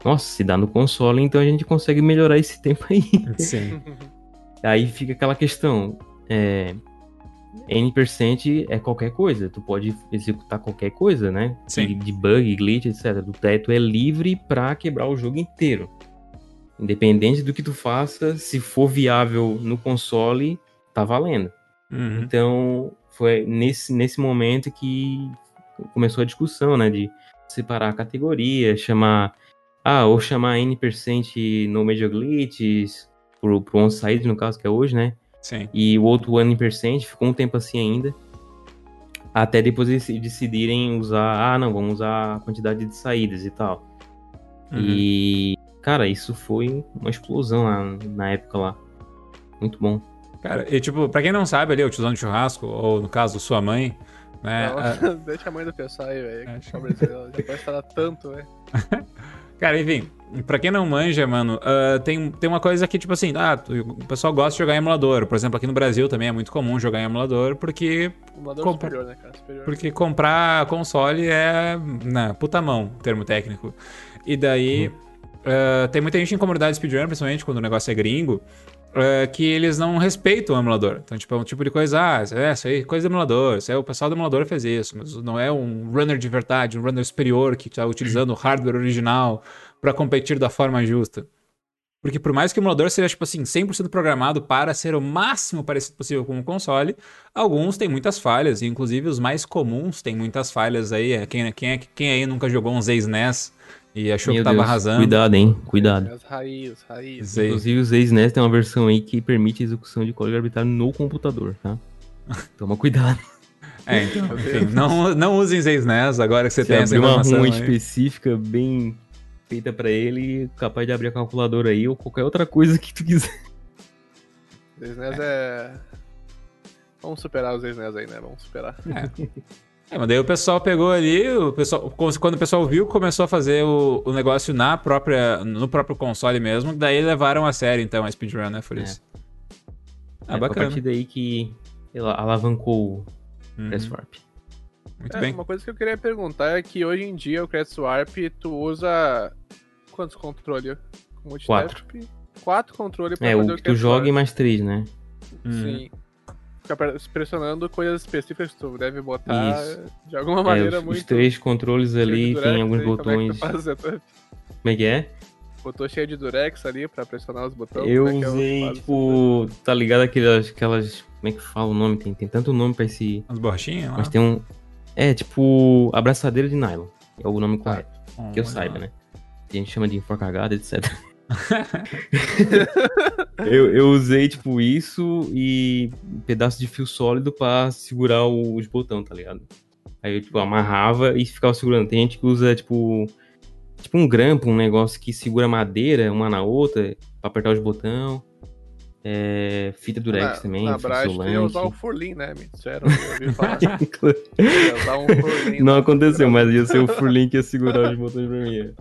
[SPEAKER 3] nossa, se dá no console, então a gente consegue melhorar esse tempo aí.
[SPEAKER 2] Sim.
[SPEAKER 3] Aí fica aquela questão. É, N% é qualquer coisa. Tu pode executar qualquer coisa, né?
[SPEAKER 2] Sim.
[SPEAKER 3] De, bug, glitch, etc. Do teto é livre pra quebrar o jogo inteiro. Independente do que tu faça, se for viável no console, tá valendo.
[SPEAKER 2] Uhum.
[SPEAKER 3] Então, foi nesse, nesse momento que começou a discussão, né? De separar a categoria, chamar. Ah, ou chamar N% no Major Glitches, pro, pro on-site, no caso, que é hoje, né?
[SPEAKER 2] Sim.
[SPEAKER 3] E o outro 1%, ficou um tempo assim ainda. Até depois eles decidirem usar. Ah, não, vamos usar a quantidade de saídas e tal.
[SPEAKER 2] Uhum.
[SPEAKER 3] E. Cara, isso foi uma explosão lá na época lá. Muito bom.
[SPEAKER 2] Cara, e tipo, pra quem não sabe ali, o tiozão de churrasco, ou no caso, sua mãe, né?
[SPEAKER 1] Não,
[SPEAKER 2] a- (laughs)
[SPEAKER 1] Deixa a mãe do pessoal aí, velho. Já pode falar tanto, velho. (laughs)
[SPEAKER 2] Cara, enfim, pra quem não manja, mano, ah, tem, tem uma coisa que, tipo assim, ah, o pessoal gosta de jogar em emulador. Por exemplo, aqui no Brasil também é muito comum jogar em emulador, porque,
[SPEAKER 1] emulador
[SPEAKER 2] Compra-
[SPEAKER 1] superior, né, cara? Superior.
[SPEAKER 2] porque comprar console é. na puta mão, termo técnico. E daí. ah, tem muita gente em comunidade speedrun, principalmente quando o negócio é gringo, ah, que eles não respeitam o emulador. Então, tipo, é um tipo de coisa, ah, é, isso aí, é coisa do emulador, isso é, o pessoal do emulador fez isso, mas não é um runner de verdade, um runner superior que está utilizando o hardware original para competir da forma justa. Porque por mais que o emulador seja, tipo assim, 100% programado para ser o máximo parecido possível com o console, alguns têm muitas falhas, e inclusive os mais comuns têm muitas falhas aí. É, Quem, quem, é- quem aí nunca jogou um ZNES e achou
[SPEAKER 3] Meu
[SPEAKER 2] que tava
[SPEAKER 3] Deus,
[SPEAKER 2] arrasando?
[SPEAKER 3] Cuidado, hein? Cuidado.
[SPEAKER 1] As raízes, raízes.
[SPEAKER 3] Inclusive, o ZSNES tem uma versão aí que permite a execução de código arbitrário no computador, tá? (laughs) Toma cuidado.
[SPEAKER 2] É, então, enfim, não, não usem ZNES agora que você
[SPEAKER 3] Se
[SPEAKER 2] tem essa
[SPEAKER 3] abrir uma
[SPEAKER 2] informação.
[SPEAKER 3] ROM
[SPEAKER 2] aí.
[SPEAKER 3] específica, bem feita pra ele, capaz de abrir a calculadora aí ou qualquer outra coisa que tu quiser.
[SPEAKER 1] O SNES é. Vamos superar os SNES aí, né? Vamos superar.
[SPEAKER 2] É, (laughs) mas daí o pessoal pegou ali, o pessoal, quando o pessoal viu, começou a fazer o, o negócio na própria, no próprio console mesmo, daí levaram a sério, então, a speedrun, né, por
[SPEAKER 3] É.
[SPEAKER 2] isso. Ah,
[SPEAKER 3] É, foi a
[SPEAKER 2] bacana.
[SPEAKER 3] partir daí que ela alavancou o
[SPEAKER 2] Uhum,
[SPEAKER 3] Press Warp.
[SPEAKER 2] Muito
[SPEAKER 1] É,
[SPEAKER 2] bem.
[SPEAKER 1] Uma coisa que eu queria perguntar é que hoje em dia o Credit Swap tu usa. Quantos controles?
[SPEAKER 3] Quatro.
[SPEAKER 1] Quatro controles pra
[SPEAKER 3] É,
[SPEAKER 1] fazer
[SPEAKER 3] o que tu joga e mais três, né?
[SPEAKER 2] Uhum.
[SPEAKER 1] Sim. Pre- pressionando coisas específicas que tu deve botar
[SPEAKER 3] Isso.
[SPEAKER 1] de alguma
[SPEAKER 3] É,
[SPEAKER 1] maneira
[SPEAKER 3] os,
[SPEAKER 1] muito.
[SPEAKER 3] os três controles ali tem alguns
[SPEAKER 1] aí, como é que
[SPEAKER 3] botões. Como é que é?
[SPEAKER 1] Botou cheio de durex ali pra pressionar os botões.
[SPEAKER 3] Eu
[SPEAKER 1] é que é
[SPEAKER 3] usei, tipo, tá ligado aquelas, aquelas. Como é que fala o nome? Tem, tem tanto nome pra esse.
[SPEAKER 2] As borrachinhas lá?
[SPEAKER 3] Mas tem um. É, tipo, abraçadeira de nylon. É o nome correto.
[SPEAKER 2] Bom,
[SPEAKER 3] Que eu saiba,
[SPEAKER 2] lá.
[SPEAKER 3] né? Tem gente que chama de enforcagada, etc. (laughs) eu, eu usei, tipo, isso e um pedaço de fio sólido pra segurar os botões, tá ligado? Aí eu, tipo, amarrava e ficava segurando. Tem gente que usa, tipo, tipo um grampo, um negócio que segura madeira uma na outra pra apertar os botões. É, fita durex
[SPEAKER 1] na,
[SPEAKER 3] também,
[SPEAKER 1] Na Brás, tu ia usar o. Furlin, né? Me disseram, eu ouvi falar. (laughs) ia usar um Furlin.
[SPEAKER 3] Não aconteceu, mas ia ser o furlin que ia segurar os botões pra mim.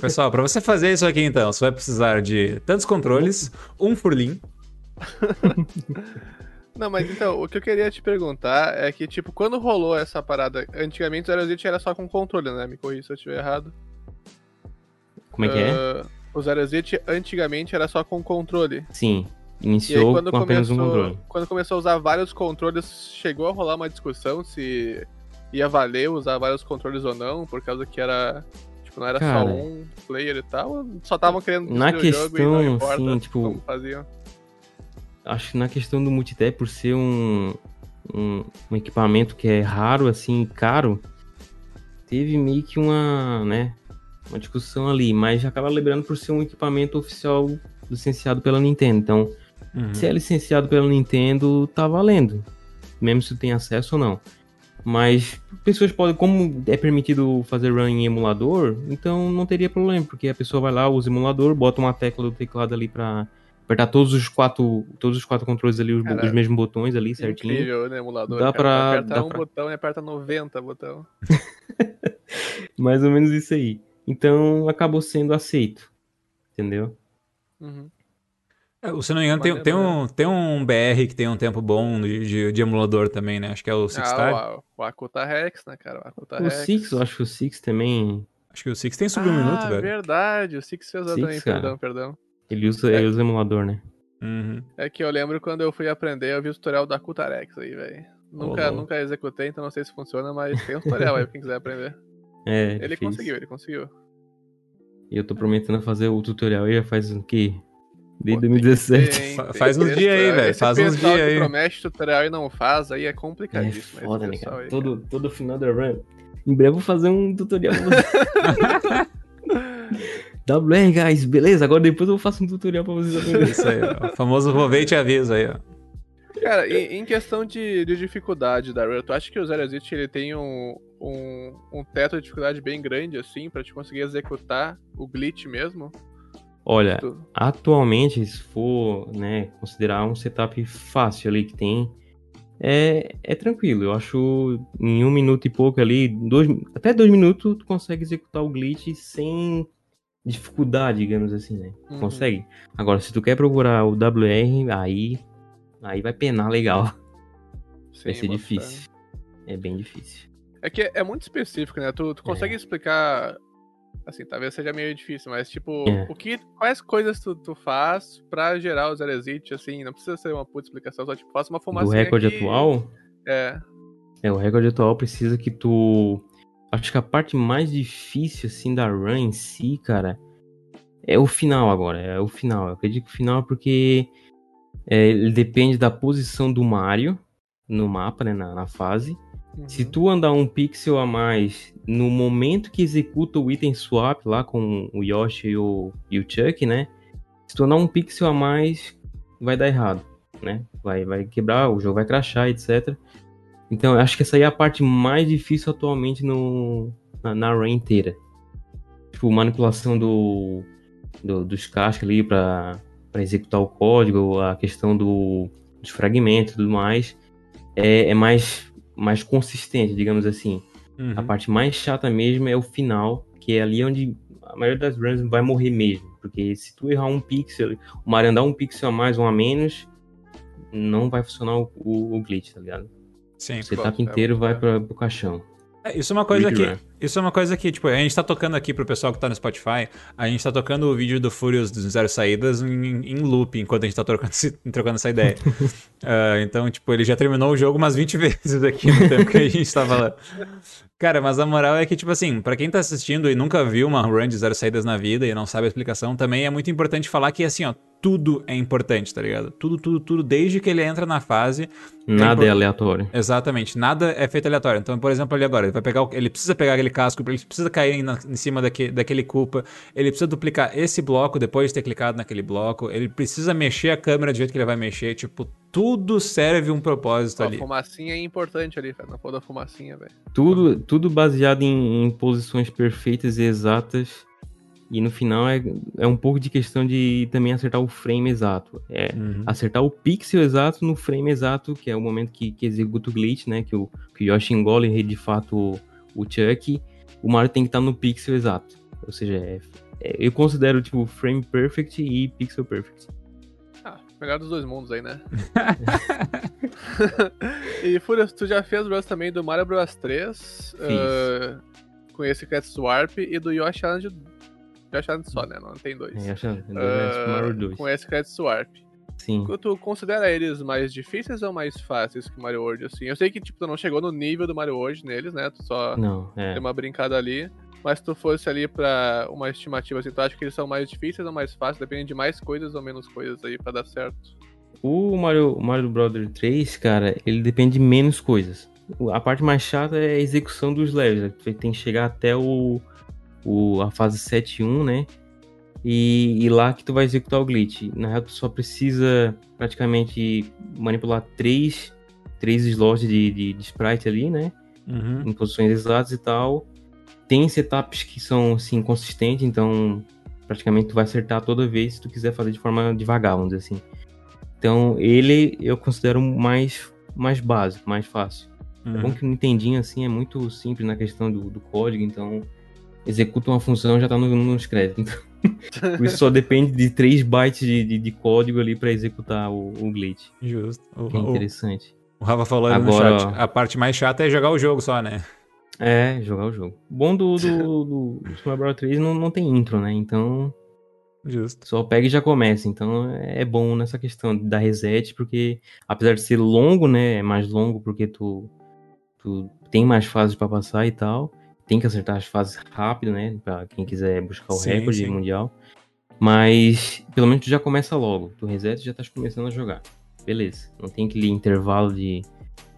[SPEAKER 2] Pessoal, pra você fazer isso aqui então, você vai precisar de tantos controles, um furlim. (laughs)
[SPEAKER 1] Não, mas então, o que eu queria te perguntar é que, tipo, quando rolou essa parada, antigamente o Zero Zit era só com controle, né? Me corrija se eu estiver errado.
[SPEAKER 3] Como é que é?
[SPEAKER 1] Ah, o Zero Zit antigamente era só com controle.
[SPEAKER 3] Sim,
[SPEAKER 1] E aí,
[SPEAKER 3] iniciou
[SPEAKER 1] quando
[SPEAKER 3] com apenas um
[SPEAKER 1] começou,
[SPEAKER 3] controle.
[SPEAKER 1] quando começou a usar vários controles, chegou a rolar uma discussão se ia valer usar vários controles ou não, por causa que era. Tipo, não era
[SPEAKER 3] Cara,
[SPEAKER 1] só um player e tal. Só estavam querendo
[SPEAKER 3] na
[SPEAKER 1] destruir o
[SPEAKER 3] questão,
[SPEAKER 1] importa
[SPEAKER 3] sim, tipo. Acho que na questão do multitap, por ser um, um, um equipamento que é raro, assim, caro, teve meio que uma, né, uma discussão ali, mas acaba lembrando por ser um equipamento oficial licenciado pela Nintendo. Então,
[SPEAKER 2] Uhum.
[SPEAKER 3] se é licenciado pela Nintendo, tá valendo. Mesmo se tem acesso ou não. Mas pessoas podem, como é permitido fazer run em emulador, então não teria problema, porque a pessoa vai lá, usa o emulador, bota uma tecla do teclado ali pra apertar todos os quatro, todos os quatro controles ali, os,
[SPEAKER 1] Cara,
[SPEAKER 3] os mesmos botões ali certinho.
[SPEAKER 1] Incrível, né, emulador.
[SPEAKER 3] Dá
[SPEAKER 1] cara.
[SPEAKER 3] pra-
[SPEAKER 1] Aperta
[SPEAKER 3] dá
[SPEAKER 1] um
[SPEAKER 3] pra-
[SPEAKER 1] botão e aperta 90 botão. (laughs)
[SPEAKER 3] Mais ou menos isso aí. Então acabou sendo aceito. Entendeu?
[SPEAKER 1] Uhum.
[SPEAKER 2] É, Se não me engano, tem, tem, um, tem um BR que tem um tempo bom de, de, de emulador também, né? Acho que é o Six Star.
[SPEAKER 1] Ah, o, o Akuta Rex, né, cara? O Akuta
[SPEAKER 3] O
[SPEAKER 1] Rex.
[SPEAKER 3] Six, eu acho que o Six também.
[SPEAKER 2] Acho que o Six tem sub um
[SPEAKER 1] ah,
[SPEAKER 2] minuto, velho.
[SPEAKER 1] verdade. O Six fez
[SPEAKER 3] Six,
[SPEAKER 1] também,
[SPEAKER 3] cara.
[SPEAKER 1] perdão, perdão.
[SPEAKER 3] Ele usa,
[SPEAKER 1] É.
[SPEAKER 3] ele usa emulador, né?
[SPEAKER 2] Uhum.
[SPEAKER 1] É que eu lembro quando eu fui aprender, eu vi o tutorial da Kutarex aí, velho. Nunca,
[SPEAKER 2] louco.
[SPEAKER 1] nunca executei, então não sei se funciona, mas tem um tutorial aí pra quem quiser aprender. (laughs)
[SPEAKER 3] É,
[SPEAKER 1] Ele
[SPEAKER 3] fez.
[SPEAKER 1] conseguiu, ele conseguiu.
[SPEAKER 3] E eu tô prometendo fazer o tutorial aí já faz o quê? Desde
[SPEAKER 1] Pô, tem que
[SPEAKER 3] 2017.
[SPEAKER 1] ter, hein?
[SPEAKER 2] Fa-
[SPEAKER 1] Tem
[SPEAKER 2] faz
[SPEAKER 1] que
[SPEAKER 2] uns dias aí, velho. Faz uns dias aí.
[SPEAKER 1] promete tutorial e não faz, aí é
[SPEAKER 3] É
[SPEAKER 1] complicadíssimo. esse
[SPEAKER 3] foda, né, cara?
[SPEAKER 1] aí.
[SPEAKER 3] Todo, todo final da run. Em breve eu vou fazer um tutorial. (laughs) WR, guys, beleza? Agora depois eu faço um tutorial pra vocês aprenderem.
[SPEAKER 2] Isso aí, ó. O famoso vou ver e te aviso aí, ó.
[SPEAKER 1] Cara, em, em questão de, de dificuldade da Rare, tu acha que o Zero Exit ele tem um, um, um teto de dificuldade bem grande, assim, pra te conseguir executar o glitch mesmo?
[SPEAKER 3] Olha,
[SPEAKER 1] Tu-
[SPEAKER 3] atualmente, se for né, considerar um setup fácil ali que tem, é, é tranquilo. Eu acho em um minuto e pouco ali, dois, até dois minutos, tu consegue executar o glitch sem dificuldade, digamos assim, né?
[SPEAKER 1] Uhum.
[SPEAKER 3] Consegue. Agora, se tu quer procurar o WR, aí, aí vai penar legal. vai
[SPEAKER 1] Sim,
[SPEAKER 3] ser
[SPEAKER 1] boto
[SPEAKER 3] difícil. É bem difícil.
[SPEAKER 1] fé. É que é muito específico, né? Tu, tu consegue
[SPEAKER 3] É.
[SPEAKER 1] explicar. Assim, talvez seja meio difícil, mas tipo,
[SPEAKER 3] É.
[SPEAKER 1] o que, quais coisas tu, tu faz pra gerar o Zero Exit, assim, não precisa ser uma puta explicação, só tipo, faça uma
[SPEAKER 3] Do
[SPEAKER 1] fumacinha
[SPEAKER 3] recorde
[SPEAKER 1] que-
[SPEAKER 3] atual,
[SPEAKER 1] É,
[SPEAKER 3] É, o recorde atual precisa que tu. Acho que a parte mais difícil, assim, da run em si, cara, é o final agora. É o final. Eu acredito que o final é porque é, ele depende da posição do Mario no mapa, né, na, na fase. Se
[SPEAKER 1] uhum.
[SPEAKER 3] tu andar um pixel a mais no momento que executa o item swap lá com o Yoshi e o, e o Chuck, né? Se tu andar um pixel a mais, vai dar errado, né? Vai, vai quebrar, o jogo vai crashar, etc. Então, eu acho que essa aí é a parte mais difícil atualmente no, na, na run inteira. Tipo, manipulação do, do- dos cascos ali pra, pra executar o código, a questão do, dos fragmentos e tudo mais. É, é mais, mais consistente, digamos assim.
[SPEAKER 2] Uhum.
[SPEAKER 3] A parte mais chata mesmo é o final, que é ali onde a maioria das runs vai morrer mesmo. Porque se tu errar um pixel, o Mario andar um pixel a mais ou a menos, não vai funcionar o, o- o glitch, tá ligado?
[SPEAKER 2] Sim.
[SPEAKER 3] O setup
[SPEAKER 1] é
[SPEAKER 3] inteiro
[SPEAKER 1] muito
[SPEAKER 3] vai
[SPEAKER 1] bom.
[SPEAKER 3] pra, pro caixão.
[SPEAKER 2] É, isso é uma coisa
[SPEAKER 3] Rick
[SPEAKER 2] que. Isso é uma coisa que, tipo, a gente tá tocando aqui pro pessoal que tá no Spotify, a gente tá tocando o vídeo do Furious dos Zero Saídas em, em loop enquanto a gente tá trocando, (laughs) trocando essa ideia. (laughs) Ah, então, tipo, ele já terminou o jogo umas 20 (laughs) vezes aqui no tempo que a gente tava lá. Cara, mas a moral é que, tipo assim, pra quem tá assistindo e nunca viu uma run de Zero Saídas na vida e não sabe a explicação, também é muito importante falar que, assim, ó, tudo é importante, tá ligado? Tudo, tudo, tudo, desde que ele entra na fase,
[SPEAKER 3] Nada é aleatório.
[SPEAKER 2] Exatamente, nada é feito aleatório. Então, por exemplo, ali agora, ele vai pegar, o- ele precisa pegar aquele casco, ele precisa cair na- em cima daque, daquele culpa, ele precisa duplicar esse bloco depois de ter clicado naquele bloco, ele precisa mexer a câmera do jeito que ele vai mexer, tipo, tudo serve um propósito
[SPEAKER 1] A
[SPEAKER 2] ali.
[SPEAKER 1] fumacinha é importante ali, cara. Não pôr da fumacinha, velho.
[SPEAKER 3] Tudo, tudo baseado em, em posições perfeitas e exatas. E no final é, é um pouco de questão de também acertar o frame exato. É,
[SPEAKER 2] Uhum.
[SPEAKER 3] acertar o pixel exato no frame exato, que é o momento que, que executa o glitch, né? Que o, que o Yoshi engole de fato o, o Chuck. O Mario tem que estar no pixel exato. Ou seja, é- é- eu considero tipo frame perfect e pixel perfect.
[SPEAKER 1] Ah, melhor dos dois mundos aí, né? (laughs) e Furious, tu já fez Rush também do Mario Bros 3, ah, com esse Cat Swap e do Yoshi Island, Yoshi Island só, né? Não tem dois.
[SPEAKER 3] É, Mario 2.
[SPEAKER 1] com esse Cat Swap.
[SPEAKER 3] Sim.
[SPEAKER 1] Tu considera eles mais difíceis ou mais fáceis que o Mario World, assim? Eu sei que, tipo, tu não chegou no nível do Mario World neles, né? Tu só
[SPEAKER 3] Não, é.
[SPEAKER 1] deu uma brincada ali. Mas se tu fosse ali pra uma estimativa, assim, tu acha que eles são mais difíceis ou mais fáceis? Depende de mais coisas ou menos coisas aí pra dar certo.
[SPEAKER 3] O Mario, Mario Brother 3, cara, ele depende de menos coisas. A parte mais chata é a execução dos levels. né? Tu tem que chegar até o, o, a fase 7.1, né? E, e lá que tu vai executar o glitch. Na real, tu só precisa praticamente manipular três, três slots de, de, de sprite ali, né?
[SPEAKER 2] Uhum.
[SPEAKER 3] em posições exatas e tal. Tem setups que são assim consistentes, então praticamente tu vai acertar toda vez se tu quiser fazer de forma devagar, vamos dizer assim. Então ele eu considero mais mais básico, mais fácil. É bom
[SPEAKER 2] Uhum.
[SPEAKER 3] que o Nintendinho assim é muito simples na questão do, do código, então executa uma função já tá no, nos créditos. Então, (laughs) isso só depende de 3 bytes de, de, de código ali para executar o, o glitch.
[SPEAKER 2] Justo. O,
[SPEAKER 3] Que é interessante.
[SPEAKER 2] o Rafa falou
[SPEAKER 3] Agora,
[SPEAKER 2] no chat. A parte mais chata é jogar o jogo só, né?
[SPEAKER 3] É, jogar o jogo. Bom do, do, (laughs) do, do Super Mario 3 não, não tem intro, né? Então
[SPEAKER 2] Justo.
[SPEAKER 3] Só pega e já começa. Então é bom nessa questão da reset, porque apesar de ser longo, né? É mais longo porque tu, tu tem mais fases pra passar e tal. Tem que acertar as fases rápido, né? Pra quem quiser buscar o
[SPEAKER 2] Sim,
[SPEAKER 3] recorde
[SPEAKER 2] sim.
[SPEAKER 3] mundial. Mas pelo menos tu já começa logo. Tu reseta e já tá começando a jogar. Beleza. Não tem aquele intervalo de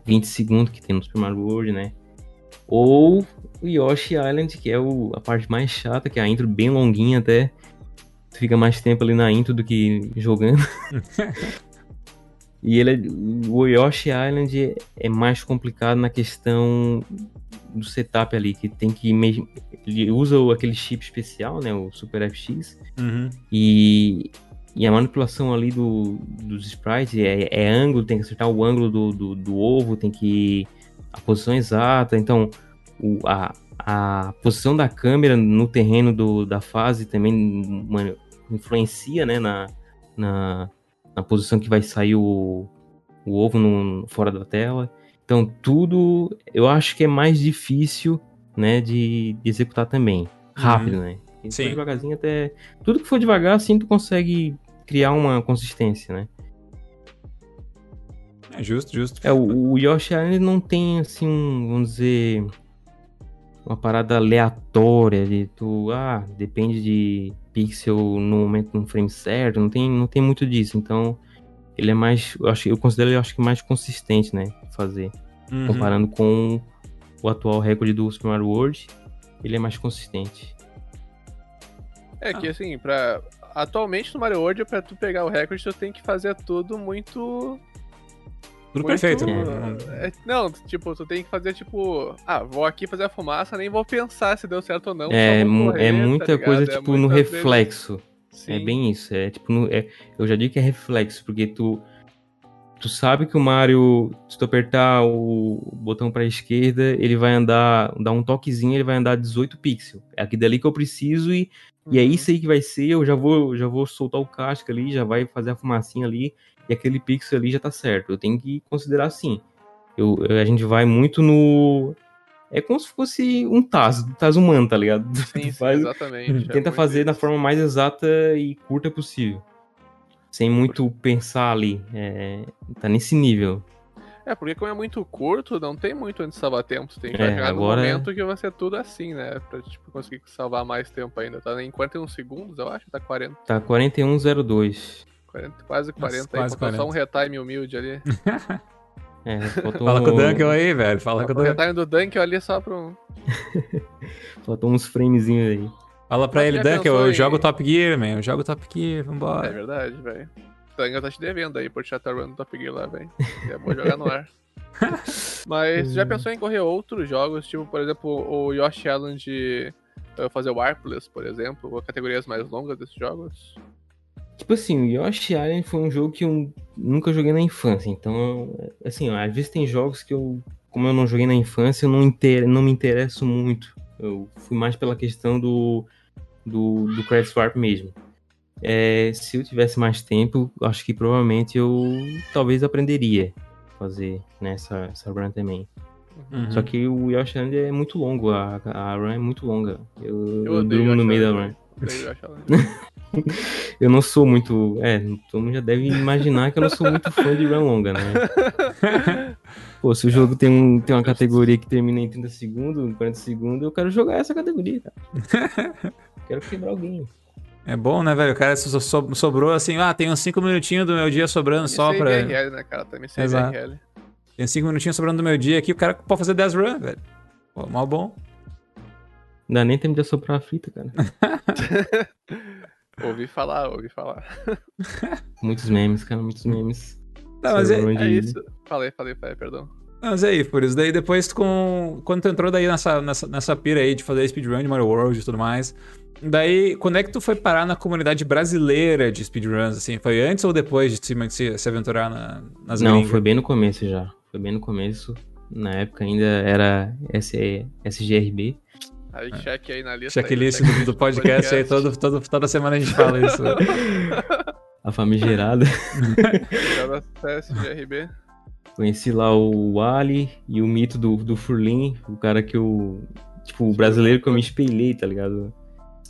[SPEAKER 3] 20 segundos que tem no Super Mario World, né? Ou o Yoshi Island, que é o- a parte mais chata, que é a intro bem longuinha até. Tu fica mais tempo ali na intro do que jogando. (laughs) e ele o Yoshi Island é- mais complicado na questão do setup ali, que tem que mesmo. Ele usa aquele chip especial, né? O Super FX.
[SPEAKER 2] Uhum.
[SPEAKER 3] E, e a manipulação ali do, dos sprites é, é ângulo, tem que acertar o ângulo do, do, do ovo, tem que. a posição exata. Então, o- a, a posição da câmera no terreno do, da fase também mano, influencia né, na, na, na posição que vai sair o, o ovo no, fora da tela. Então, tudo eu acho que é mais difícil né, de, de executar também. Rápido, né? Se for
[SPEAKER 2] Sim.
[SPEAKER 3] devagarzinho até. Tudo que for devagar, assim, tu consegue criar uma consistência, né?
[SPEAKER 2] É justo, justo.
[SPEAKER 3] É, o, o Yoshi Island não tem, assim, um, vamos dizer, uma parada aleatória de tu, ah, depende de pixel no momento, no frame certo, não tem, não tem muito disso, então ele é mais, eu, acho, eu considero ele, acho que mais consistente, né, fazer,
[SPEAKER 2] Uhum.
[SPEAKER 3] comparando com o atual recorde do Super Mario World, ele é mais consistente.
[SPEAKER 1] É que assim, pra. Atualmente no Mario World, pra tu pegar o recorde, tu tem que fazer tudo muito.
[SPEAKER 2] Tudo
[SPEAKER 1] muito-
[SPEAKER 2] perfeito.
[SPEAKER 1] é, não, tipo, tu tem que fazer tipo. Ah, vou aqui fazer a fumaça, nem vou pensar se deu certo ou não.
[SPEAKER 3] é,
[SPEAKER 1] correr,
[SPEAKER 3] é
[SPEAKER 1] tá
[SPEAKER 3] muita
[SPEAKER 1] ligado?
[SPEAKER 3] coisa,
[SPEAKER 1] É
[SPEAKER 3] tipo, no
[SPEAKER 1] muitas vezes-
[SPEAKER 3] reflexo. É bem isso, é tipo, no- é- eu já digo que é reflexo, porque tu tu sabe que o Mario, se tu apertar o botão pra esquerda, ele vai andar, dar um toquezinho, ele vai andar 18 pixels. É aqui dali que eu preciso e, e é
[SPEAKER 1] Uhum.
[SPEAKER 3] isso aí que vai ser, eu já vou, já vou soltar o casca ali, já vai fazer a fumacinha ali, e aquele pixel ali já tá certo. Eu tenho que considerar assim. Eu, a gente vai muito no... É como se fosse um Tazo, Tazo humano, tá ligado? (laughs)
[SPEAKER 1] Sim, sim,
[SPEAKER 3] faz-
[SPEAKER 1] exatamente. é
[SPEAKER 3] Tenta
[SPEAKER 1] muito
[SPEAKER 3] fazer da forma mais exata e curta possível. Sem muito pensar ali. É, tá nesse nível.
[SPEAKER 1] É, porque como é muito curto, não tem muito onde salvar tempo. Tu tem que
[SPEAKER 3] É,
[SPEAKER 1] chegar
[SPEAKER 3] agora
[SPEAKER 1] no
[SPEAKER 3] é-
[SPEAKER 1] momento que vai ser tudo assim, né? Pra tipo, conseguir salvar mais tempo ainda. Tá em 41 segundos, eu acho. Tá 40,
[SPEAKER 3] Tá 4102.
[SPEAKER 1] 40 quase 40 aí.
[SPEAKER 2] quase
[SPEAKER 1] Faltou só
[SPEAKER 2] 40.
[SPEAKER 1] um retime humilde ali. (laughs)
[SPEAKER 3] É, faltou,
[SPEAKER 2] Fala com o Duncan aí, velho. Fala com o
[SPEAKER 1] o
[SPEAKER 2] Duncan.
[SPEAKER 1] retime do Dunk ali só pra (laughs) um.
[SPEAKER 3] faltou uns framezinhos aí.
[SPEAKER 2] Fala pra
[SPEAKER 1] Mas
[SPEAKER 2] ele,
[SPEAKER 1] já
[SPEAKER 2] Duncan, eu
[SPEAKER 1] em-
[SPEAKER 2] jogo Top Gear, man. Eu jogo Top Gear,
[SPEAKER 1] É
[SPEAKER 2] vambora.
[SPEAKER 1] verdade, velho. O Dunk tá te devendo aí por chatar run do Top Gear lá, velho. É bom jogar no ar. (laughs) Mas já pensou em correr outros jogos, tipo, por exemplo, o Yoshi Island eh, fazer o Arpless, por exemplo, ou categorias mais longas desses jogos?
[SPEAKER 3] Tipo assim, o Yoshi Island foi um jogo que eu nunca joguei na infância. Então, assim, ó, às vezes tem jogos que eu, como eu não joguei na infância, eu não, inter... não me interesso muito. Eu fui mais pela questão do, do, do Credit Swap mesmo. É, se eu tivesse mais tempo, acho que provavelmente eu talvez aprenderia a fazer nessa essa run também.
[SPEAKER 2] Uhum.
[SPEAKER 3] Só que o Yoshi Island é muito longo, a, a run é muito longa. Eu, eu
[SPEAKER 1] odeio
[SPEAKER 3] durmo no meio da run. (laughs) eu não sou muito. É, todo mundo já deve imaginar que eu não sou muito fã de run longa, né? (laughs) Pô, se o jogo tem, um, tem uma categoria que termina em 30 segundos, 40 segundos, eu quero jogar essa categoria, cara. (laughs) quero quebrar alguém.
[SPEAKER 2] É bom, né, velho? O cara so, so, sobrou assim, ah, tem uns 5 minutinhos do meu dia sobrando só pra.
[SPEAKER 1] VRL, né, cara? Também sem
[SPEAKER 2] Exato. Tem 5 minutinhos sobrando do meu dia aqui, o cara pode fazer 10 runs, velho. Pô, mal bom.
[SPEAKER 3] Não dá nem tempo de assoprar a fita, cara. (laughs)
[SPEAKER 1] ouvi falar, ouvi falar. (laughs)
[SPEAKER 3] muitos memes, cara, muitos memes.
[SPEAKER 2] Não, mas é,
[SPEAKER 1] é isso. Falei, falei, falei, perdão.
[SPEAKER 2] Não, mas é aí, por isso. Daí depois, com... quando tu entrou daí nessa, nessa, nessa pira aí de fazer speedrun de Mario World e tudo mais, daí, quando é que tu foi parar na comunidade brasileira de speedruns, assim? Foi antes ou depois de se, se, se aventurar na, nas
[SPEAKER 3] Não,
[SPEAKER 2] gringas?
[SPEAKER 3] foi bem no começo já. Foi bem no começo. Na época ainda era SGRB.
[SPEAKER 1] Aí, check aí na lista.
[SPEAKER 2] Checklist do, do podcast, podcast, aí, todo, todo, toda semana a gente fala isso. (laughs)
[SPEAKER 3] a famigerada. (laughs) Conheci lá o Ali e o mito do, do Furlin, o cara que eu. Tipo, o brasileiro que eu me espelhei, tá ligado?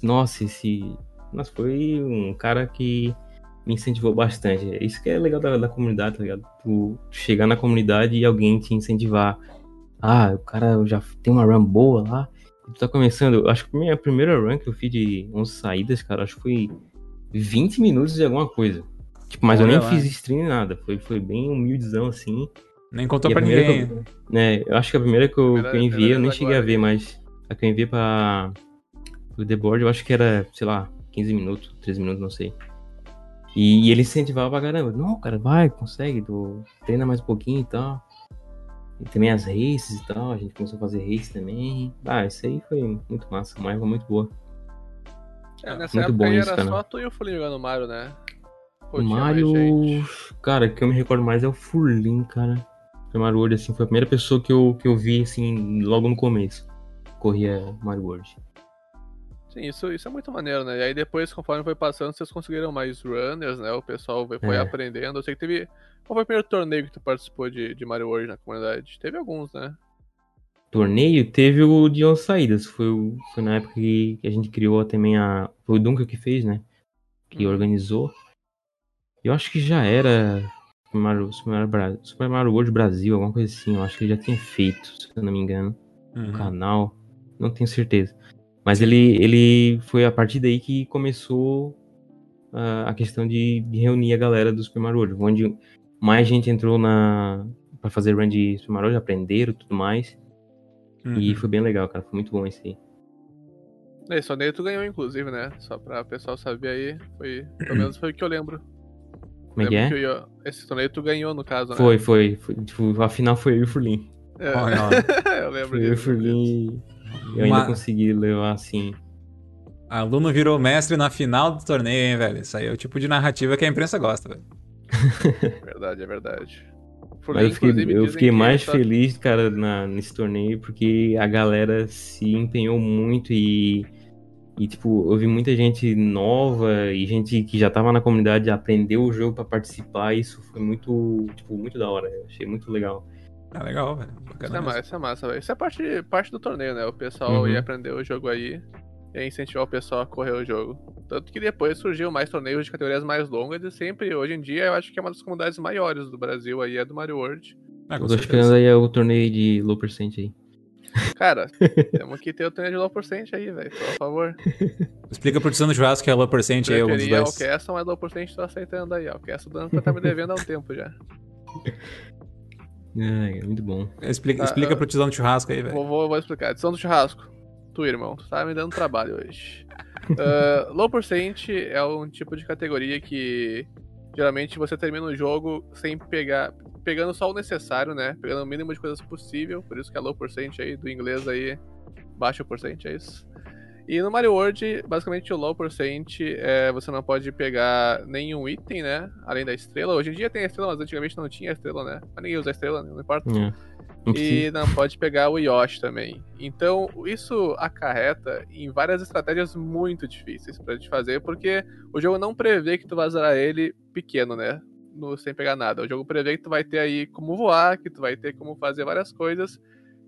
[SPEAKER 3] Nossa, esse. Nossa, foi um cara que me incentivou bastante. Isso que é legal da, da comunidade, tá ligado? Tu chegar na comunidade e alguém te incentivar. Ah, o cara já tem uma run boa lá. Tu tá começando. Acho que a minha primeira run que eu fiz de 11 saídas, cara, acho que foi 20 minutos de alguma coisa. Tipo, mas Olha eu nem lá. fiz stream nem nada. Foi, foi bem humildezão assim.
[SPEAKER 2] Nem contou pra ninguém.
[SPEAKER 3] Eu, né, eu acho que a primeira que eu, primeira, que eu enviei, eu nem cheguei a ver, mas a que eu enviei pra. O The Board, eu acho que era, sei lá, 15 minutos, 13 minutos, não sei. E, e ele incentivava pra caramba. Não, cara, vai, consegue, tu treina mais um pouquinho e tal. E também as races e tal, a gente começou a fazer race também. Ah, isso aí foi muito massa, uma época muito boa.
[SPEAKER 1] É, nessa muito época bom isso, era cara. só tu e o Furlin jogando Mario, né?
[SPEAKER 3] Pô, o Mario. Cara, o que eu me recordo mais é o Furlin, cara. O Mario World, assim, foi a primeira pessoa que eu, que eu vi, assim, logo no começo. Corria Mario World.
[SPEAKER 1] Sim, isso, isso é muito maneiro, né? E aí depois, conforme foi passando, vocês conseguiram mais runners, né? O pessoal foi, é. aprendendo. Eu sei que teve. Qual foi o primeiro torneio que tu participou de, de Mario World na comunidade? Teve alguns, né?
[SPEAKER 3] Torneio? Teve o de 11 saídas. Foi, foi na época que, a gente criou também a. Foi o Duncan que fez, né? Que uhum. organizou. Eu acho que já era Super Mario, Super Mario, Super Mario World Brasil, alguma coisa assim. Eu acho que ele já tinha feito, se eu não me engano. Uhum. O canal. Não tenho certeza. Mas ele, ele foi a partir daí que começou uh, a questão de, de, reunir a galera do Super Mario World, onde mais gente entrou na para fazer run de Super Mario aprenderam tudo mais. Uhum. E foi bem legal, cara. Foi muito bom esse aí.
[SPEAKER 1] Esse torneio tu ganhou, inclusive, né? Só pra o pessoal saber aí. Foi, pelo menos foi o que eu lembro.
[SPEAKER 3] Como é que é? Que
[SPEAKER 1] eu, esse torneio tu ganhou, no caso,
[SPEAKER 3] foi,
[SPEAKER 1] né?
[SPEAKER 3] Foi, foi. Tipo, a final foi eu e o Furlin.
[SPEAKER 1] É. (laughs) eu lembro
[SPEAKER 3] foi disso. Eu e o Furlin eu ainda consegui levar assim.
[SPEAKER 2] Aluno virou mestre na final do torneio, hein, velho? Isso aí é o tipo de narrativa que a imprensa gosta, velho. (laughs) (laughs)
[SPEAKER 1] verdade, é verdade.
[SPEAKER 3] Mas eu fiquei, eu fiquei mais tá... feliz, cara, na, nesse torneio, porque a galera se empenhou muito e, e, tipo, eu vi muita gente nova e gente que já tava na comunidade aprendeu o jogo para participar. E isso foi muito, tipo, muito da hora. Eu achei muito legal.
[SPEAKER 2] Ah, legal, velho.
[SPEAKER 1] Isso é, massa, isso é massa, velho. Isso é parte, parte do torneio, né? O pessoal uhum. ia aprender o jogo aí e incentivar o pessoal a correr o jogo. Tanto que depois surgiu mais torneios de categorias mais longas e sempre, hoje em dia, eu acho que é uma das comunidades maiores do Brasil aí, é do Mario World.
[SPEAKER 3] Ah, eu tô esperando aí o torneio de low percent aí.
[SPEAKER 1] Cara, (laughs) temos que ter o torneio de low percent aí, velho, por favor.
[SPEAKER 2] Explica pro Tizão do Churrasco que é low percent aí, alguns dois.
[SPEAKER 1] o Castle, mas low percent tô aceitando aí, ó. O Castle dando tá me devendo há um tempo já. (laughs)
[SPEAKER 3] É, é muito bom.
[SPEAKER 2] Explica, ah, explica pro Tizão do Churrasco aí, velho.
[SPEAKER 1] Vou, vou, vou, explicar. Tizão do Churrasco. Tu, irmão, tu tá me dando trabalho hoje. uh, (laughs) low percent é um tipo de categoria que geralmente você termina o jogo sem pegar. Pegando só o necessário, né? Pegando o mínimo de coisas possível. Por isso que é low percent aí, do inglês aí. Baixo percent, é isso. E no Mario World, basicamente o low percent é, você não pode pegar nenhum item, né? Além da estrela. Hoje em dia tem a estrela, mas antigamente não tinha estrela, né? Mas ninguém usa a estrela, não importa. É. E não pode pegar o Yoshi também. Então, isso acarreta em várias estratégias muito difíceis pra gente fazer, porque o jogo não prevê que tu vai zerar ele pequeno, né? No, sem pegar nada. O jogo prevê que tu vai ter aí como voar, que tu vai ter como fazer várias coisas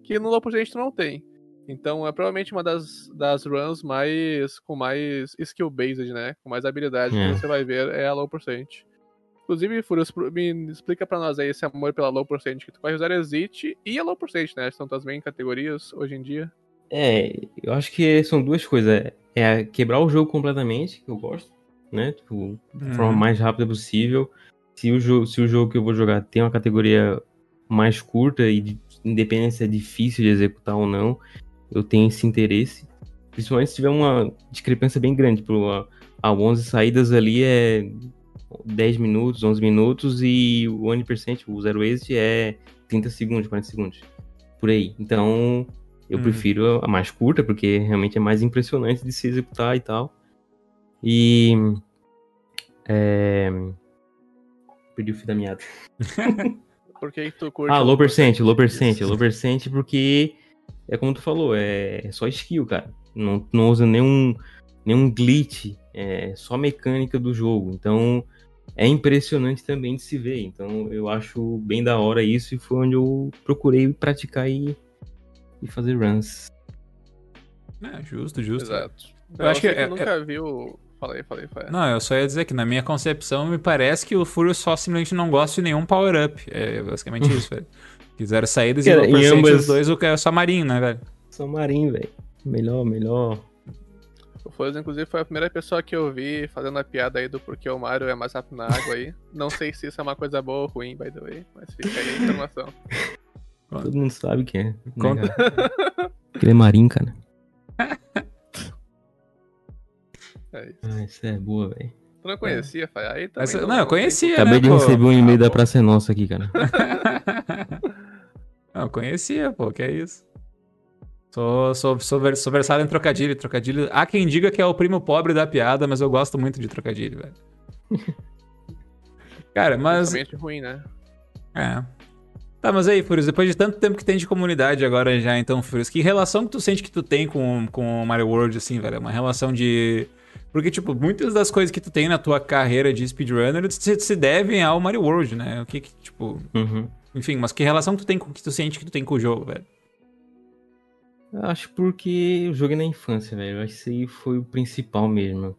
[SPEAKER 1] que no low percent tu não tem. Então é provavelmente uma das, das runs mais com mais skill based, né? Com mais habilidade
[SPEAKER 3] É.
[SPEAKER 1] que você vai ver é a low percent. Inclusive, Furious, me explica pra nós aí esse amor pela low percent que tu vai usar Exit e a low percent, né? São tuas main categorias hoje em dia.
[SPEAKER 3] É, eu acho que são duas coisas. É quebrar o jogo completamente, que eu gosto, né? Tipo, da forma
[SPEAKER 2] Uhum.
[SPEAKER 3] mais rápida possível. Se o, jogo, se o jogo que eu vou jogar tem uma categoria mais curta e de- independente se é difícil de executar ou não, eu tenho esse interesse. Principalmente se tiver uma discrepância bem grande. Tipo, a, a 11 saídas ali é 10 minutos, 11 minutos e o 1%, o zero exit é 30 segundos, 40 segundos. Por aí. Então, eu
[SPEAKER 2] Uhum.
[SPEAKER 3] prefiro a mais curta, porque realmente é mais impressionante de se executar e tal. E. É... Perdi o fio da meada. (laughs)
[SPEAKER 1] Por que que tu curte
[SPEAKER 3] Ah, low percent, low percent, low percent, porque é como tu falou, é só skill, cara. Não, não usa nenhum, nenhum glitch, é só mecânica do jogo. Então é impressionante também de se ver. Então eu acho bem da hora isso e foi onde eu procurei praticar e, e fazer runs.
[SPEAKER 2] É, justo, justo.
[SPEAKER 1] Exato.
[SPEAKER 2] Eu acho que
[SPEAKER 1] você
[SPEAKER 2] é-
[SPEAKER 1] nunca viu. Falei, falei, falei.
[SPEAKER 2] Não, eu só ia dizer que na minha concepção me parece que o Furious só simplesmente não gosta de nenhum power-up. É basicamente isso, velho. (laughs) Quiseram saídas e
[SPEAKER 3] Cara,
[SPEAKER 2] low
[SPEAKER 3] em
[SPEAKER 2] percent
[SPEAKER 3] ambas-
[SPEAKER 2] os dois, o que é só marinho, né, velho?
[SPEAKER 3] Só marinho, velho. Melhor, melhor.
[SPEAKER 1] O Flores, inclusive, foi a primeira pessoa que eu vi fazendo a piada aí do porquê o Mario é mais rápido na água aí. Não sei se isso é uma coisa boa ou ruim, by the way, mas fica aí a informação.
[SPEAKER 3] Todo mundo sabe que é. né,
[SPEAKER 2] Conta.
[SPEAKER 3] Porque ele é marinho, cara.
[SPEAKER 1] É isso.
[SPEAKER 3] Ah, isso é boa, velho.
[SPEAKER 1] Tu não conhecia, Fai? Aí também
[SPEAKER 2] Mas, não, eu conhecia,
[SPEAKER 3] Acabei
[SPEAKER 2] né,
[SPEAKER 3] de
[SPEAKER 2] pô?
[SPEAKER 3] receber um e-mail da
[SPEAKER 1] bom.
[SPEAKER 3] Praça é Nossa aqui, cara. (laughs)
[SPEAKER 2] não, eu conhecia, pô, que é isso. Sou, sou, sou, ver- sou versado em trocadilho. Trocadilho. Há quem diga que é o primo pobre da piada, mas eu gosto muito de trocadilho, velho. (laughs) Cara, mas.
[SPEAKER 1] Principalmente ruim, né?
[SPEAKER 2] É. Tá, mas aí, Furious, depois de tanto tempo que tem de comunidade agora já, então, Furious, que relação que tu sente que tu tem com, com o Mario World, assim, velho? Uma relação de... Porque, tipo, muitas das coisas que tu tem na tua carreira de speedrunner se, se devem ao Mario World, né? O que que, tipo...
[SPEAKER 3] Uhum.
[SPEAKER 2] Enfim, mas que relação tu tem com que tu sente que tu tem com o jogo, velho?
[SPEAKER 3] Eu Acho porque eu joguei na infância, velho. Eu Acho que isso aí foi o principal mesmo.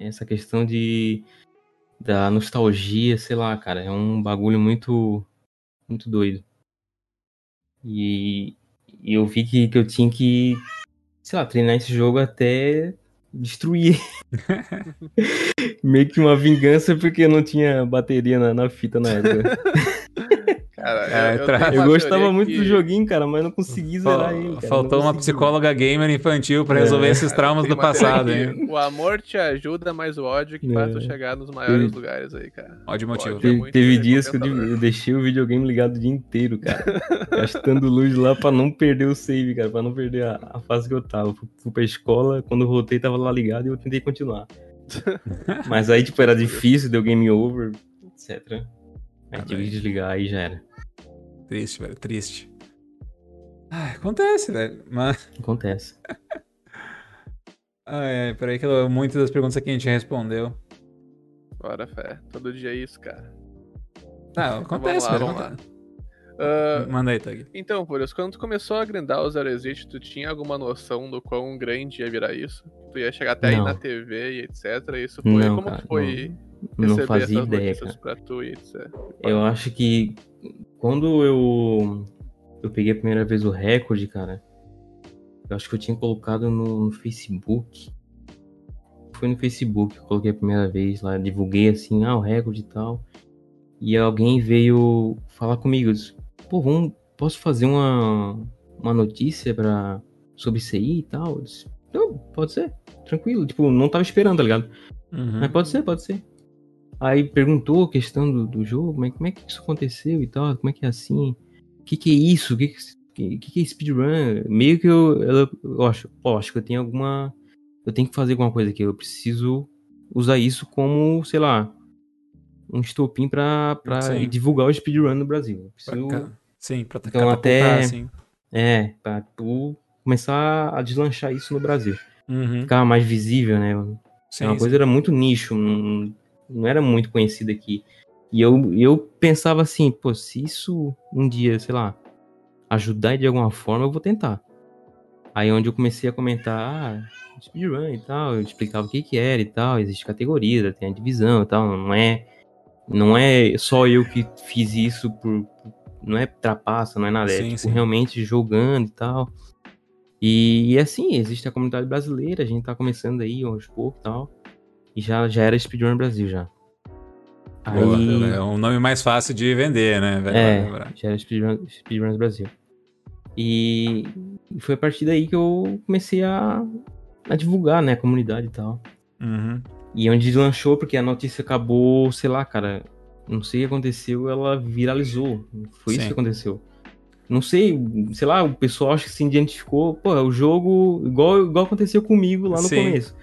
[SPEAKER 3] Essa questão de da nostalgia, sei lá, cara, é um bagulho muito muito doido. E, e eu vi que, que eu tinha que, sei lá, treinar esse jogo até destruir. (laughs) (laughs) Meio que uma vingança porque eu não tinha bateria na, na fita na época. (laughs)
[SPEAKER 1] Cara,
[SPEAKER 2] É,
[SPEAKER 1] eu,
[SPEAKER 2] tra-
[SPEAKER 3] Eu gostava muito
[SPEAKER 1] que-
[SPEAKER 3] do joguinho, cara, mas não consegui zerar
[SPEAKER 2] Fal-
[SPEAKER 3] ele. cara.
[SPEAKER 2] Faltou uma psicóloga gamer infantil pra resolver
[SPEAKER 3] É.
[SPEAKER 2] esses traumas do passado, hein?
[SPEAKER 1] O amor te ajuda, mas o ódio que faz tu
[SPEAKER 3] É.
[SPEAKER 1] chegar nos maiores lugares aí, cara.
[SPEAKER 2] Ódio motivo.
[SPEAKER 1] Ódio. é
[SPEAKER 3] Teve,
[SPEAKER 1] muito
[SPEAKER 3] teve dias que eu, deixei o videogame ligado o dia inteiro, cara. (laughs) gastando luz lá pra não perder o save, cara. Pra não perder a, a fase que eu tava. Fui, pra escola, quando eu voltei tava lá ligado e eu tentei continuar. (laughs) Mas aí, tipo, era difícil, deu game over, etc. Aí
[SPEAKER 2] Ah,
[SPEAKER 3] tive que desligar, aí já era.
[SPEAKER 2] Triste, velho, triste. Ah, acontece, velho. Mas.
[SPEAKER 3] Acontece. (laughs)
[SPEAKER 2] Ah, é, peraí que eu- muitas das perguntas aqui a gente respondeu.
[SPEAKER 1] Bora, fé. Todo dia é isso, cara. (laughs)
[SPEAKER 2] Tá, acontece,
[SPEAKER 1] vamos lá,
[SPEAKER 2] velho.
[SPEAKER 1] vamos lá. Ah,
[SPEAKER 2] Manda aí, Tag.
[SPEAKER 1] então, Furious, quando tu começou a grindar o Zero Exit, tu tinha alguma noção do quão grande ia virar isso? Tu ia chegar até aí
[SPEAKER 3] Não.
[SPEAKER 1] na TV e etc. Isso foi.
[SPEAKER 3] Não,
[SPEAKER 1] como
[SPEAKER 3] cara,
[SPEAKER 1] que foi
[SPEAKER 3] Não
[SPEAKER 1] receber
[SPEAKER 3] fazia ideia, cara.
[SPEAKER 1] tu.
[SPEAKER 3] Eu acho que quando eu eu peguei a primeira vez o recorde, cara, eu acho que eu tinha colocado no, no Facebook. Foi no Facebook que eu coloquei a primeira vez lá, divulguei assim, ah, o recorde e tal. E alguém veio falar comigo, eu disse, pô, vamos, posso fazer uma, uma notícia pra, sobre isso aí e tal? Eu disse, não, pode ser, tranquilo, tipo, não tava esperando, tá ligado?
[SPEAKER 2] Uhum.
[SPEAKER 3] Mas pode ser, pode ser. Aí perguntou a questão do, do jogo, mas como é que isso aconteceu e tal, como é que é assim? O que, que é isso? O que, que, que, é speedrun? Meio que eu, eu, eu acho, pô, acho que eu tenho alguma. Eu tenho que fazer alguma coisa aqui. Eu preciso usar isso como, sei lá, um estopim pra, pra
[SPEAKER 2] Sim.
[SPEAKER 3] divulgar o speedrun no Brasil. Eu preciso,
[SPEAKER 2] Pra- Sim, pra
[SPEAKER 3] Então, até-
[SPEAKER 2] assim.
[SPEAKER 3] é, pra tipo, começar a deslanchar isso no Brasil.
[SPEAKER 2] Uhum.
[SPEAKER 3] Ficar mais visível, né?
[SPEAKER 2] Sim,
[SPEAKER 3] É uma
[SPEAKER 2] sim.
[SPEAKER 3] coisa era muito nicho, não, não era muito conhecida aqui. E eu, eu pensava assim, pô, se isso um dia, sei lá, ajudar de alguma forma, eu vou tentar. Aí onde eu comecei a comentar, ah, speedrun e tal, eu explicava o que que era e tal, existe categoria, tem a divisão e tal, não é não é só eu que fiz isso por não é trapaça, não é nada, é
[SPEAKER 2] Sim,
[SPEAKER 3] tipo,
[SPEAKER 2] sim.
[SPEAKER 3] realmente jogando e tal. E, e assim, existe a comunidade brasileira, a gente tá começando aí aos poucos e tal. E já, já era Speedrun Brasil já.
[SPEAKER 2] Boa,
[SPEAKER 3] Aí,
[SPEAKER 2] É um nome mais fácil de vender, né?
[SPEAKER 3] é,
[SPEAKER 2] Vai lembrar.
[SPEAKER 3] já era Speedrun, Speedruns Brasil. E foi a partir daí que eu comecei a, a divulgar, né, a comunidade e tal.
[SPEAKER 2] Uhum.
[SPEAKER 3] E onde deslanchou, porque a notícia acabou, sei lá, cara, não sei o que aconteceu, ela viralizou. Foi isso
[SPEAKER 2] Sim.
[SPEAKER 3] que aconteceu. Não sei, sei lá, o pessoal acho que se identificou, pô, é o jogo, igual, igual aconteceu comigo lá no
[SPEAKER 2] Sim.
[SPEAKER 3] começo.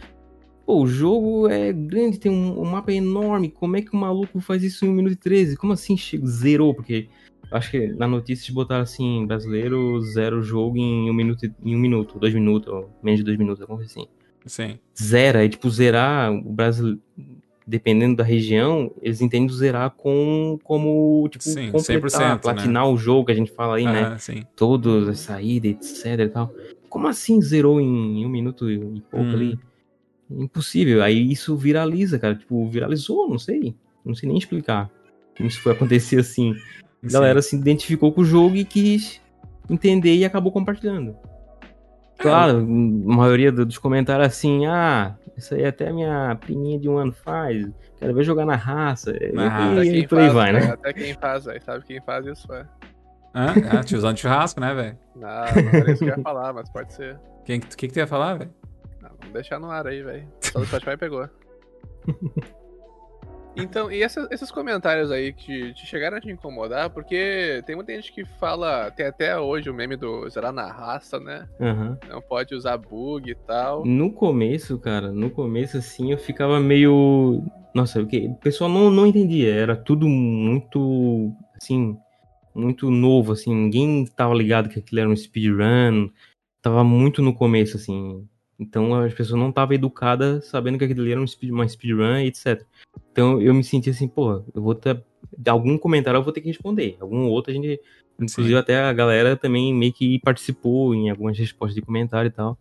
[SPEAKER 3] Pô, o jogo é grande, tem um, um mapa enorme, como é que o maluco faz isso em 1 minuto e 13? Como assim zerou? Porque acho que na notícia eles botaram assim, brasileiro zero o jogo em um minuto, em um minuto, dois minutos, ou menos de dois minutos, alguma coisa assim
[SPEAKER 2] Sim.
[SPEAKER 3] zera, e tipo, zerar o Brasil, dependendo da região, eles entendem zerar com como, tipo,
[SPEAKER 2] Sim,
[SPEAKER 3] completar,
[SPEAKER 2] 100%,
[SPEAKER 3] platinar o jogo que a gente fala aí, né?
[SPEAKER 2] Ah, sim.
[SPEAKER 3] Todas as saídas, etc e tal. Como assim zerou em um minuto e pouco
[SPEAKER 2] Uhum.
[SPEAKER 3] ali? Impossível. Aí isso viraliza, cara. Tipo, viralizou, não sei. Não sei nem explicar. Como isso foi (laughs) acontecer assim. A
[SPEAKER 2] Sim.
[SPEAKER 3] galera se identificou com o jogo e quis entender e acabou compartilhando. Claro, a maioria do- dos comentários assim, ah, isso aí até minha priminha de um ano faz, quero ver jogar na raça,
[SPEAKER 2] Na
[SPEAKER 3] e, e
[SPEAKER 1] quem
[SPEAKER 3] por aí vai,
[SPEAKER 1] né? Até quem faz, velho. Sabe quem faz isso, é.
[SPEAKER 2] Ah, ah, tiozão de churrasco, né, velho?
[SPEAKER 1] Não, não era isso que eu ia falar, mas pode ser.
[SPEAKER 2] Quem que, que que tu ia falar, velho?
[SPEAKER 1] Vamos deixar no ar aí, velho. Só do Spotify pegou. (laughs) Então, e essa- esses comentários aí que te chegaram a te incomodar? Porque tem muita gente que fala, tem até hoje o meme do zerar na raça, né?
[SPEAKER 3] Aham.
[SPEAKER 1] Não pode usar bug e tal.
[SPEAKER 3] No começo, cara, no começo assim, eu ficava meio. Nossa, o que? O pessoal não, não entendia, era tudo muito, assim, muito novo, assim, ninguém tava ligado que aquilo era um speedrun, tava muito no começo, assim. Então as pessoas não estavam educadas sabendo que aquilo ali era um speed, uma speedrun e etc. Então eu me senti assim, pô, eu vou ter. Algum comentário eu vou ter que responder. Algum outro a gente. Inclusive até a galera também meio que participou em algumas respostas de comentário e tal.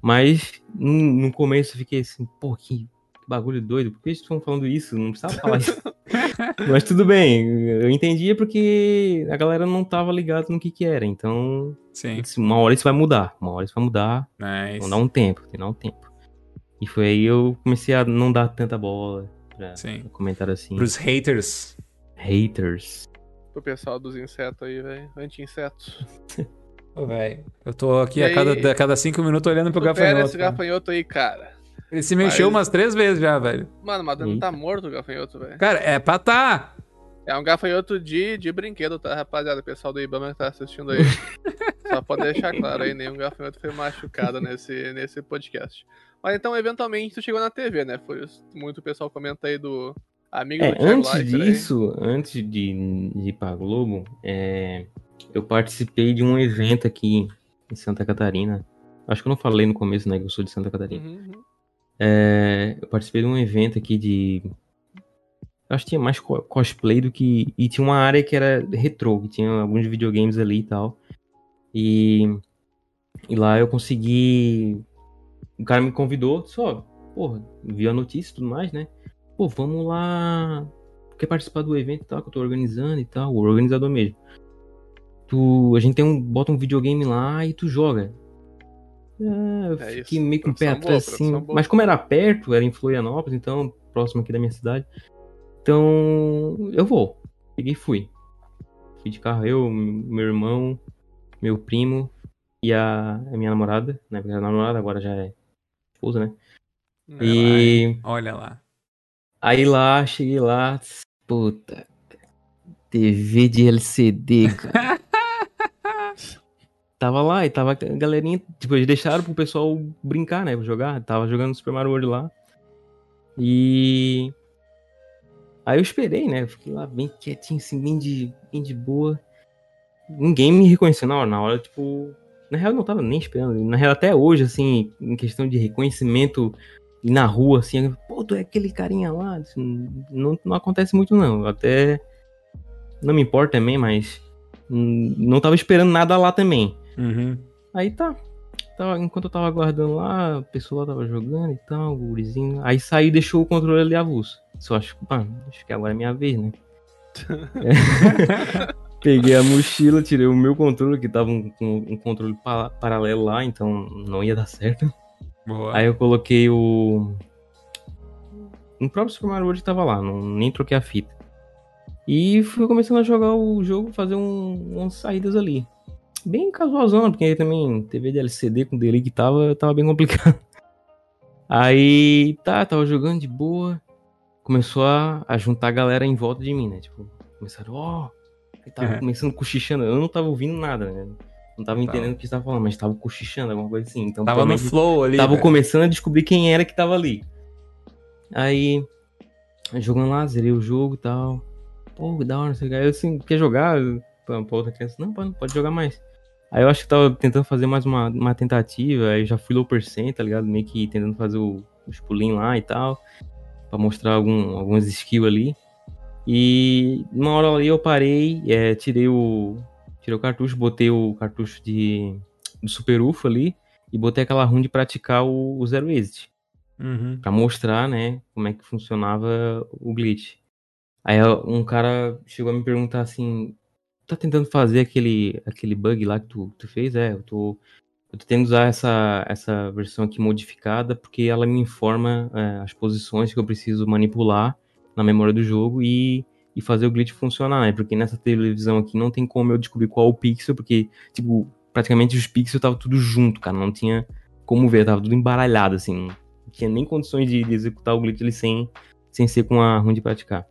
[SPEAKER 3] Mas no, no começo eu fiquei assim, pô, que bagulho doido, por que eles estão falando isso? Não precisava falar isso. (laughs) Mas tudo bem, eu entendia porque a galera não tava ligada no que que era. Então,
[SPEAKER 2] Sim.
[SPEAKER 3] uma hora isso vai mudar, uma hora isso vai mudar,
[SPEAKER 2] Nice.
[SPEAKER 3] vamos dar um tempo, tem que dar um tempo. E foi aí eu comecei a não dar tanta bola pra
[SPEAKER 2] Sim.
[SPEAKER 3] comentário assim.
[SPEAKER 2] Pros haters.
[SPEAKER 3] Haters.
[SPEAKER 1] Pro pessoal dos insetos aí, velho. Anti-insetos.
[SPEAKER 2] Ô, velho. Eu tô aqui
[SPEAKER 1] E
[SPEAKER 2] a cada,
[SPEAKER 1] aí?
[SPEAKER 2] a cada cinco minutos olhando pro gafanhoto.
[SPEAKER 1] esse gafanhoto aí, cara.
[SPEAKER 2] Ele se mexeu
[SPEAKER 1] Mas-
[SPEAKER 2] umas três vezes já, velho.
[SPEAKER 1] Mano, mas não tá morto o gafanhoto, velho.
[SPEAKER 2] Cara, é pra tá.
[SPEAKER 1] É um gafanhoto de, de brinquedo, tá, rapaziada? O pessoal do Ibama que tá assistindo aí. (laughs) Só pode deixar claro aí, nenhum gafanhoto foi machucado nesse, nesse podcast. Mas então, eventualmente, tu chegou na TV, né? Foi isso- muito o pessoal comenta aí do amigo
[SPEAKER 3] É,
[SPEAKER 1] do
[SPEAKER 3] antes
[SPEAKER 1] Leifert aí.
[SPEAKER 3] disso, antes de, de ir pra Globo, é, eu participei de um evento aqui em Santa Catarina. Acho que eu não falei no começo, né, que eu sou de Santa Catarina.
[SPEAKER 1] Uhum, uhum.
[SPEAKER 3] É, eu participei de um evento aqui de. Acho que tinha mais co- cosplay do que. E tinha uma área que era retrô, que tinha alguns videogames ali e tal. E, e lá eu consegui. O cara me convidou, só, porra, viu a notícia e tudo mais, né? Pô, vamos lá. Quer participar do evento e tal, que eu tô organizando e tal, o organizador mesmo. Tu, a gente tem um. Bota um videogame lá e tu joga. É, eu
[SPEAKER 1] É
[SPEAKER 3] fiquei
[SPEAKER 1] isso,
[SPEAKER 3] meio com o pé atrás assim. Mas como era perto, era em Florianópolis, então, próximo aqui da minha cidade. Então, eu vou. Peguei e fui. Fui de carro, eu, meu irmão, meu primo e a, a minha namorada. Na época era namorada, agora já é esposa, né?
[SPEAKER 1] É,
[SPEAKER 3] E
[SPEAKER 2] Olha lá.
[SPEAKER 3] aí lá, cheguei lá, puta, TV de LCD, cara. (laughs) tava lá e tava a galerinha, tipo, eles deixaram pro pessoal brincar, né, jogar, tava jogando Super Mario World lá. E aí eu esperei, né, fiquei lá bem quietinho, assim, bem de, bem de boa. Ninguém me reconheceu na hora, na hora, tipo, na real eu não tava nem esperando, na real até hoje, assim, em questão de reconhecimento e na rua, assim, pô, tu é aquele carinha lá. Assim, não, não acontece muito, não. Até não me importa também, mas não tava esperando nada lá também.
[SPEAKER 2] Uhum.
[SPEAKER 3] Aí tá. tava, enquanto eu tava aguardando lá, a pessoa lá tava jogando e tal, o gurizinho. Aí saiu e deixou o controle ali avulso. Só acho, ah, acho que agora é minha vez, né? (laughs) Peguei a mochila, tirei o meu controle, que tava um, um, controle pa paralelo lá, então não ia dar certo.
[SPEAKER 2] Boa.
[SPEAKER 3] Aí eu coloquei o. No próprio Super Mario World tava lá, não, nem troquei a fita. E fui começando a jogar o jogo, fazer um, umas saídas ali. Bem casualzão, porque aí também TV de LCD com delay que tava, tava bem complicado. Aí tá, tava jogando de boa. Começou a, a juntar a galera em volta de mim, né? Tipo, começaram, ó. Oh! Aí tava começando cochichando. Eu não tava ouvindo nada, né? Não tava entendendo o que estava falando, mas tava cochichando, alguma coisa assim. Então,
[SPEAKER 2] tava no flow ali.
[SPEAKER 3] Tava começando a descobrir quem era que tava ali. Aí, jogando lá, zerei o jogo e tal. Pô, da hora, não sei o que. Aí eu assim, quer jogar? Pra, outra criança, não, pode, pode jogar mais. Aí eu acho que tava tentando fazer mais uma, uma tentativa, aí já fui low percent, tá ligado? Meio que tentando fazer o, os pulinhos lá e tal. Pra mostrar algum, algumas skills ali. E uma hora ali eu parei, é, tirei o. Tirei o cartucho, botei o cartucho de, do Super UFO ali e botei aquela run de praticar o, o Zero Exit.
[SPEAKER 2] Uhum.
[SPEAKER 3] Pra mostrar, né, como é que funcionava o glitch. Aí um cara chegou a me perguntar assim, tá tentando fazer aquele, aquele bug lá que tu, tu fez? É, eu tô, eu tô tentando usar essa, essa versão aqui modificada porque ela me informa é, as posições que eu preciso manipular na memória do jogo e, e fazer o glitch funcionar, né? Porque nessa televisão aqui não tem como eu descobrir qual o pixel, porque, tipo, praticamente os pixels estavam tudo junto, cara. Não tinha como ver, tava tudo embaralhado, assim. Não tinha nem condições de, de executar o glitch ali sem, sem ser com a run de praticar.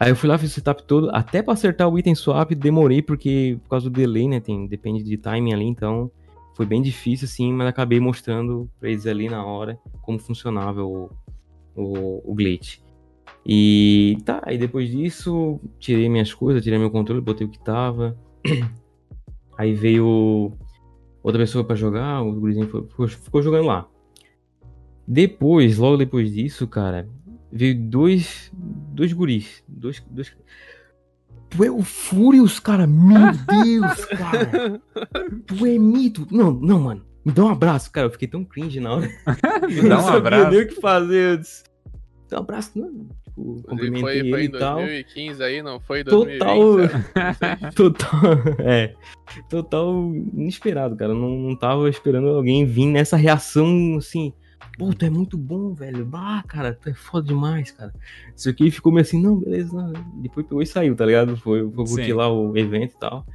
[SPEAKER 3] Aí eu fui lá, fiz o setup todo, até pra acertar o item swap, demorei, porque por causa do delay, né? Tem, depende de timing ali, então foi bem difícil, assim, mas acabei mostrando pra eles ali na hora como funcionava o, o, o glitch. E tá, aí depois disso, tirei minhas coisas, tirei meu controle, botei o que tava. (clears throat) Aí veio outra pessoa para jogar, o gurizinho ficou, ficou jogando lá. Depois, logo depois disso, cara, veio dois, dois guris. Dois, dois... Tu é o Furious, cara? Meu (laughs) Deus, cara! Tu é mito! Não, não, mano. Me dá um abraço, cara. Eu fiquei tão cringe na hora. (laughs)
[SPEAKER 2] Me dá um abraço. Não
[SPEAKER 3] nem o que fazer. Disse, dá um abraço, não tipo, cumprimentei
[SPEAKER 1] foi, foi
[SPEAKER 3] ele e tal.
[SPEAKER 1] Foi em 2015 aí, não foi
[SPEAKER 3] 2020. Total, (laughs) total, é, total inesperado, cara. Não, não tava esperando alguém vir nessa reação, assim, pô, tu é muito bom, velho. Ah, cara, tu é foda demais, cara. Isso aqui ficou meio assim, não, beleza. Não. Depois pegou e saiu, tá ligado? Foi, foi curtir lá o evento e tal.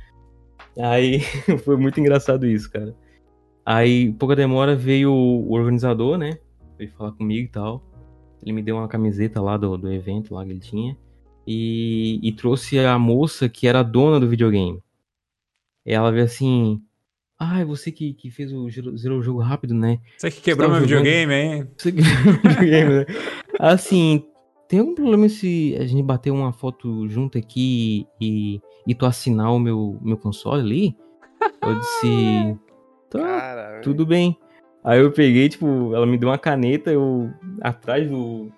[SPEAKER 3] Aí (laughs) foi muito engraçado isso, cara. Aí, pouca demora, veio o organizador, né? Veio falar comigo e tal. Ele me deu uma camiseta lá do, do evento lá que ele tinha. E, e trouxe a moça que era dona do videogame. Ela veio assim. Ah, é você que, que fez o zero jogo rápido, né?
[SPEAKER 2] Você que quebrou meu jogando... videogame, hein?
[SPEAKER 3] Você que quebrou meu videogame, né? Assim, tem algum problema se a gente bater uma foto junto aqui e, e tu assinar o meu, meu console ali? Eu disse. Tá, Cara, tudo bem. Aí eu peguei, tipo, ela me deu uma caneta, eu atrás do.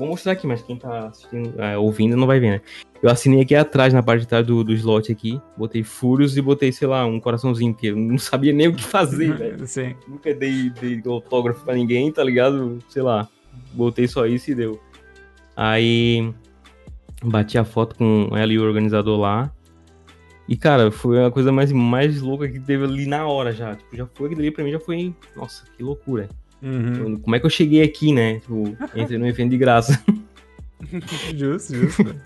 [SPEAKER 3] Vou mostrar aqui, mas quem tá assistindo, é, ouvindo não vai ver, né? Eu assinei aqui atrás, na parte de trás do, do slot aqui, botei furos e botei, sei lá, um coraçãozinho, porque eu não (laughs) sabia nem o que fazer, velho. (laughs)
[SPEAKER 2] Sim.
[SPEAKER 3] Nunca dei, dei autógrafo pra ninguém, tá ligado? Sei lá, botei só isso e deu. Aí bati a foto com ela e o organizador lá. E, cara, foi a coisa mais, mais louca que teve ali na hora já. Tipo, já foi, aquilo ali pra mim já foi. Nossa, que loucura.
[SPEAKER 2] Uhum.
[SPEAKER 3] Como é que eu cheguei aqui, né? Tipo, entrei no evento de graça. (laughs)
[SPEAKER 2] justo, justo.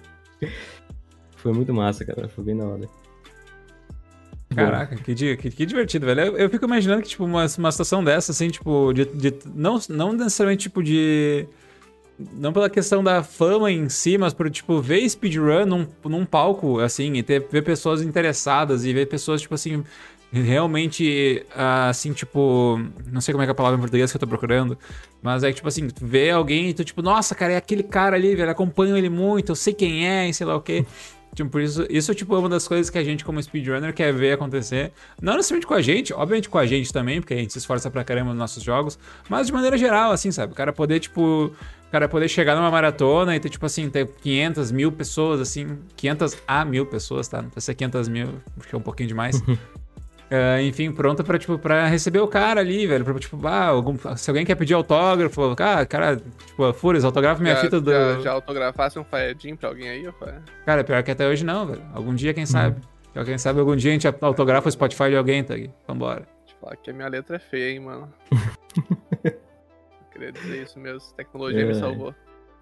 [SPEAKER 3] foi muito massa, cara. Foi bem da hora.
[SPEAKER 2] Caraca, que, que, que, divertido, velho. Eu, eu, fico imaginando que, tipo, uma, uma situação dessa, assim, tipo, de, de, não, não necessariamente, tipo, de não pela questão da fama em si, mas por, tipo, ver speedrun num, num palco, assim, e ter, ver pessoas interessadas e ver pessoas, tipo assim, realmente, assim, tipo, não sei como é que é a palavra em português que eu tô procurando, mas é que, tipo assim, ver alguém e tu, tipo, nossa, cara, é aquele cara ali, velho, acompanho ele muito, eu sei quem é, e sei lá o quê. (laughs) Tipo, por isso, isso tipo, é uma das coisas que a gente, como speedrunner, quer ver acontecer. Não necessariamente com a gente, obviamente com a gente também, porque a gente se esforça pra caramba nos nossos jogos, mas de maneira geral, assim, sabe? O cara poder, tipo, o cara poder chegar numa maratona e ter, tipo assim, ter 500 mil pessoas, assim, 500 a mil pessoas, tá? Não precisa ser 500 mil, porque é um pouquinho demais. (laughs) Uh, enfim, pronta pra, tipo, pra receber o cara ali, velho. Pra, tipo, ah, algum, se alguém quer pedir autógrafo, ah, cara, tipo, Fúrias, autografa minha
[SPEAKER 1] já,
[SPEAKER 2] fita do.
[SPEAKER 1] Já, já autografasse um Fayedin pra alguém aí, ou foi?
[SPEAKER 2] Cara, pior que até hoje não, velho. Algum dia, quem sabe. Hum. Quem sabe algum dia a gente autografa o Spotify de alguém, tá aqui. Vambora.
[SPEAKER 1] Falar que a minha letra é feia, hein, mano. (laughs) queria dizer isso mesmo. Tecnologia é. me salvou.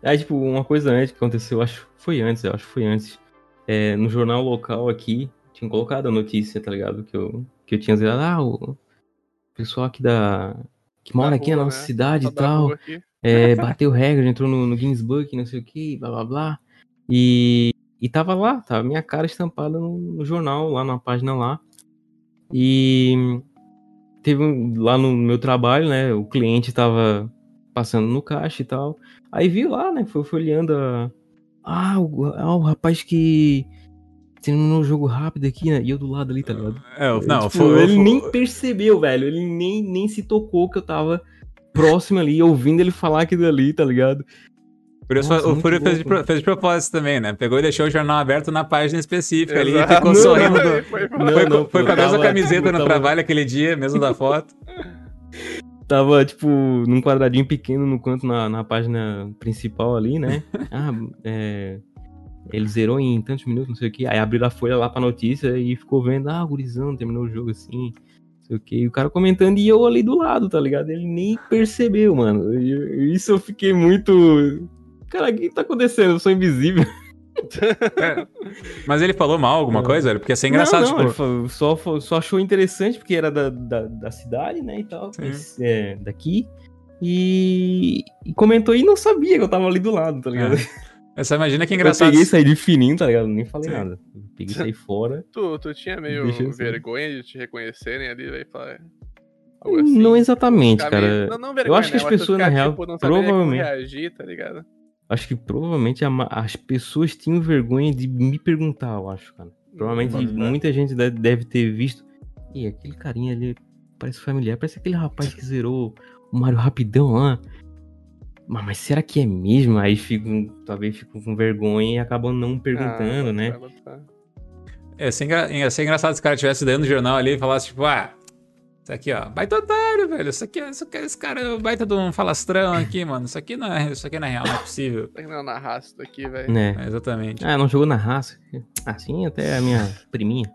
[SPEAKER 3] É, tipo, uma coisa antes que aconteceu, acho que foi antes, eu acho que foi antes. É, no jornal local aqui, tinham colocado a notícia, tá ligado? Que eu, que eu tinha dito, ah, o pessoal aqui da. que mora da aqui rua, na nossa né? cidade e tal. É, (laughs) bateu regra, entrou no, no Guinness Book, não sei o que, blá blá blá. E, e tava lá, tava minha cara estampada no, no jornal, lá na página lá. E teve um, lá no meu trabalho, né? O cliente tava passando no caixa e tal. Aí viu lá, né? Foi folheando a. Ah, o, ah, o rapaz que terminou um jogo rápido aqui, né? E eu do lado ali, tá ligado?
[SPEAKER 2] É, não,
[SPEAKER 3] tipo, foi, ele foi... nem percebeu, velho. Ele nem, nem se tocou que eu tava próximo ali, ouvindo ele falar aquilo ali, tá ligado?
[SPEAKER 2] Por isso Nossa, o Fúrio fez, de, fez de propósito também, né? Pegou e deixou o jornal aberto na página específica Exato. ali e ficou não, sorrindo. Não, foi, foi, não, não, foi, com a mesma camiseta no tava... trabalho aquele dia, mesmo da foto. (laughs)
[SPEAKER 3] tava, tipo, num quadradinho pequeno no canto na, na página principal ali, né? (laughs) ah, é ele zerou em tantos minutos, não sei o que. Aí abriu a folha lá pra notícia e ficou vendo, ah, gurizão, terminou o jogo assim, não sei o que. E o cara comentando e eu ali do lado, tá ligado? Ele nem percebeu, mano. E, isso eu fiquei muito. Cara, o que tá acontecendo? Eu sou invisível. (laughs)
[SPEAKER 2] É. Mas ele falou mal alguma é. coisa? Porque ia ser engraçado,
[SPEAKER 3] não, não, tipo... só, só achou interessante porque era da, da, da cidade, né, e tal. Mas, é, daqui. E, e, comentou e não sabia que eu tava ali do lado, tá ligado? É.
[SPEAKER 2] Você imagina que engraçado.
[SPEAKER 3] Eu peguei e saí de fininho, tá ligado? Nem falei Sim. nada. Eu peguei e saí fora. (laughs)
[SPEAKER 1] Tu, tu tinha meio vergonha de te reconhecerem ali, velho?
[SPEAKER 3] Assim. Não exatamente, cara. Não, não vergonha, eu acho que as né? pessoas, ficar, na real, tipo, provavelmente.
[SPEAKER 1] Reagir, tá ligado?
[SPEAKER 3] Acho que provavelmente as pessoas tinham vergonha de me perguntar, eu acho, cara. Provavelmente hum, muita gente deve ter visto. E aquele carinha ali parece familiar, parece aquele rapaz que zerou o Mario rapidão lá. Mas, mas será que é mesmo? Aí fico, talvez fico com vergonha e acabam não perguntando, ah, né?
[SPEAKER 2] É, ser, engra... ia ser engraçado se o cara estivesse dando jornal ali e falasse, tipo, ah, isso aqui, ó, baita otário, velho. Isso aqui, isso aqui esse cara é baita de um falastrão aqui, mano. Isso aqui não é, isso aqui não é real, não é possível.
[SPEAKER 1] Isso aqui não é na raça daqui, velho.
[SPEAKER 3] É.
[SPEAKER 2] é. exatamente.
[SPEAKER 3] Ah, não jogou na raça. Assim, até a minha priminha.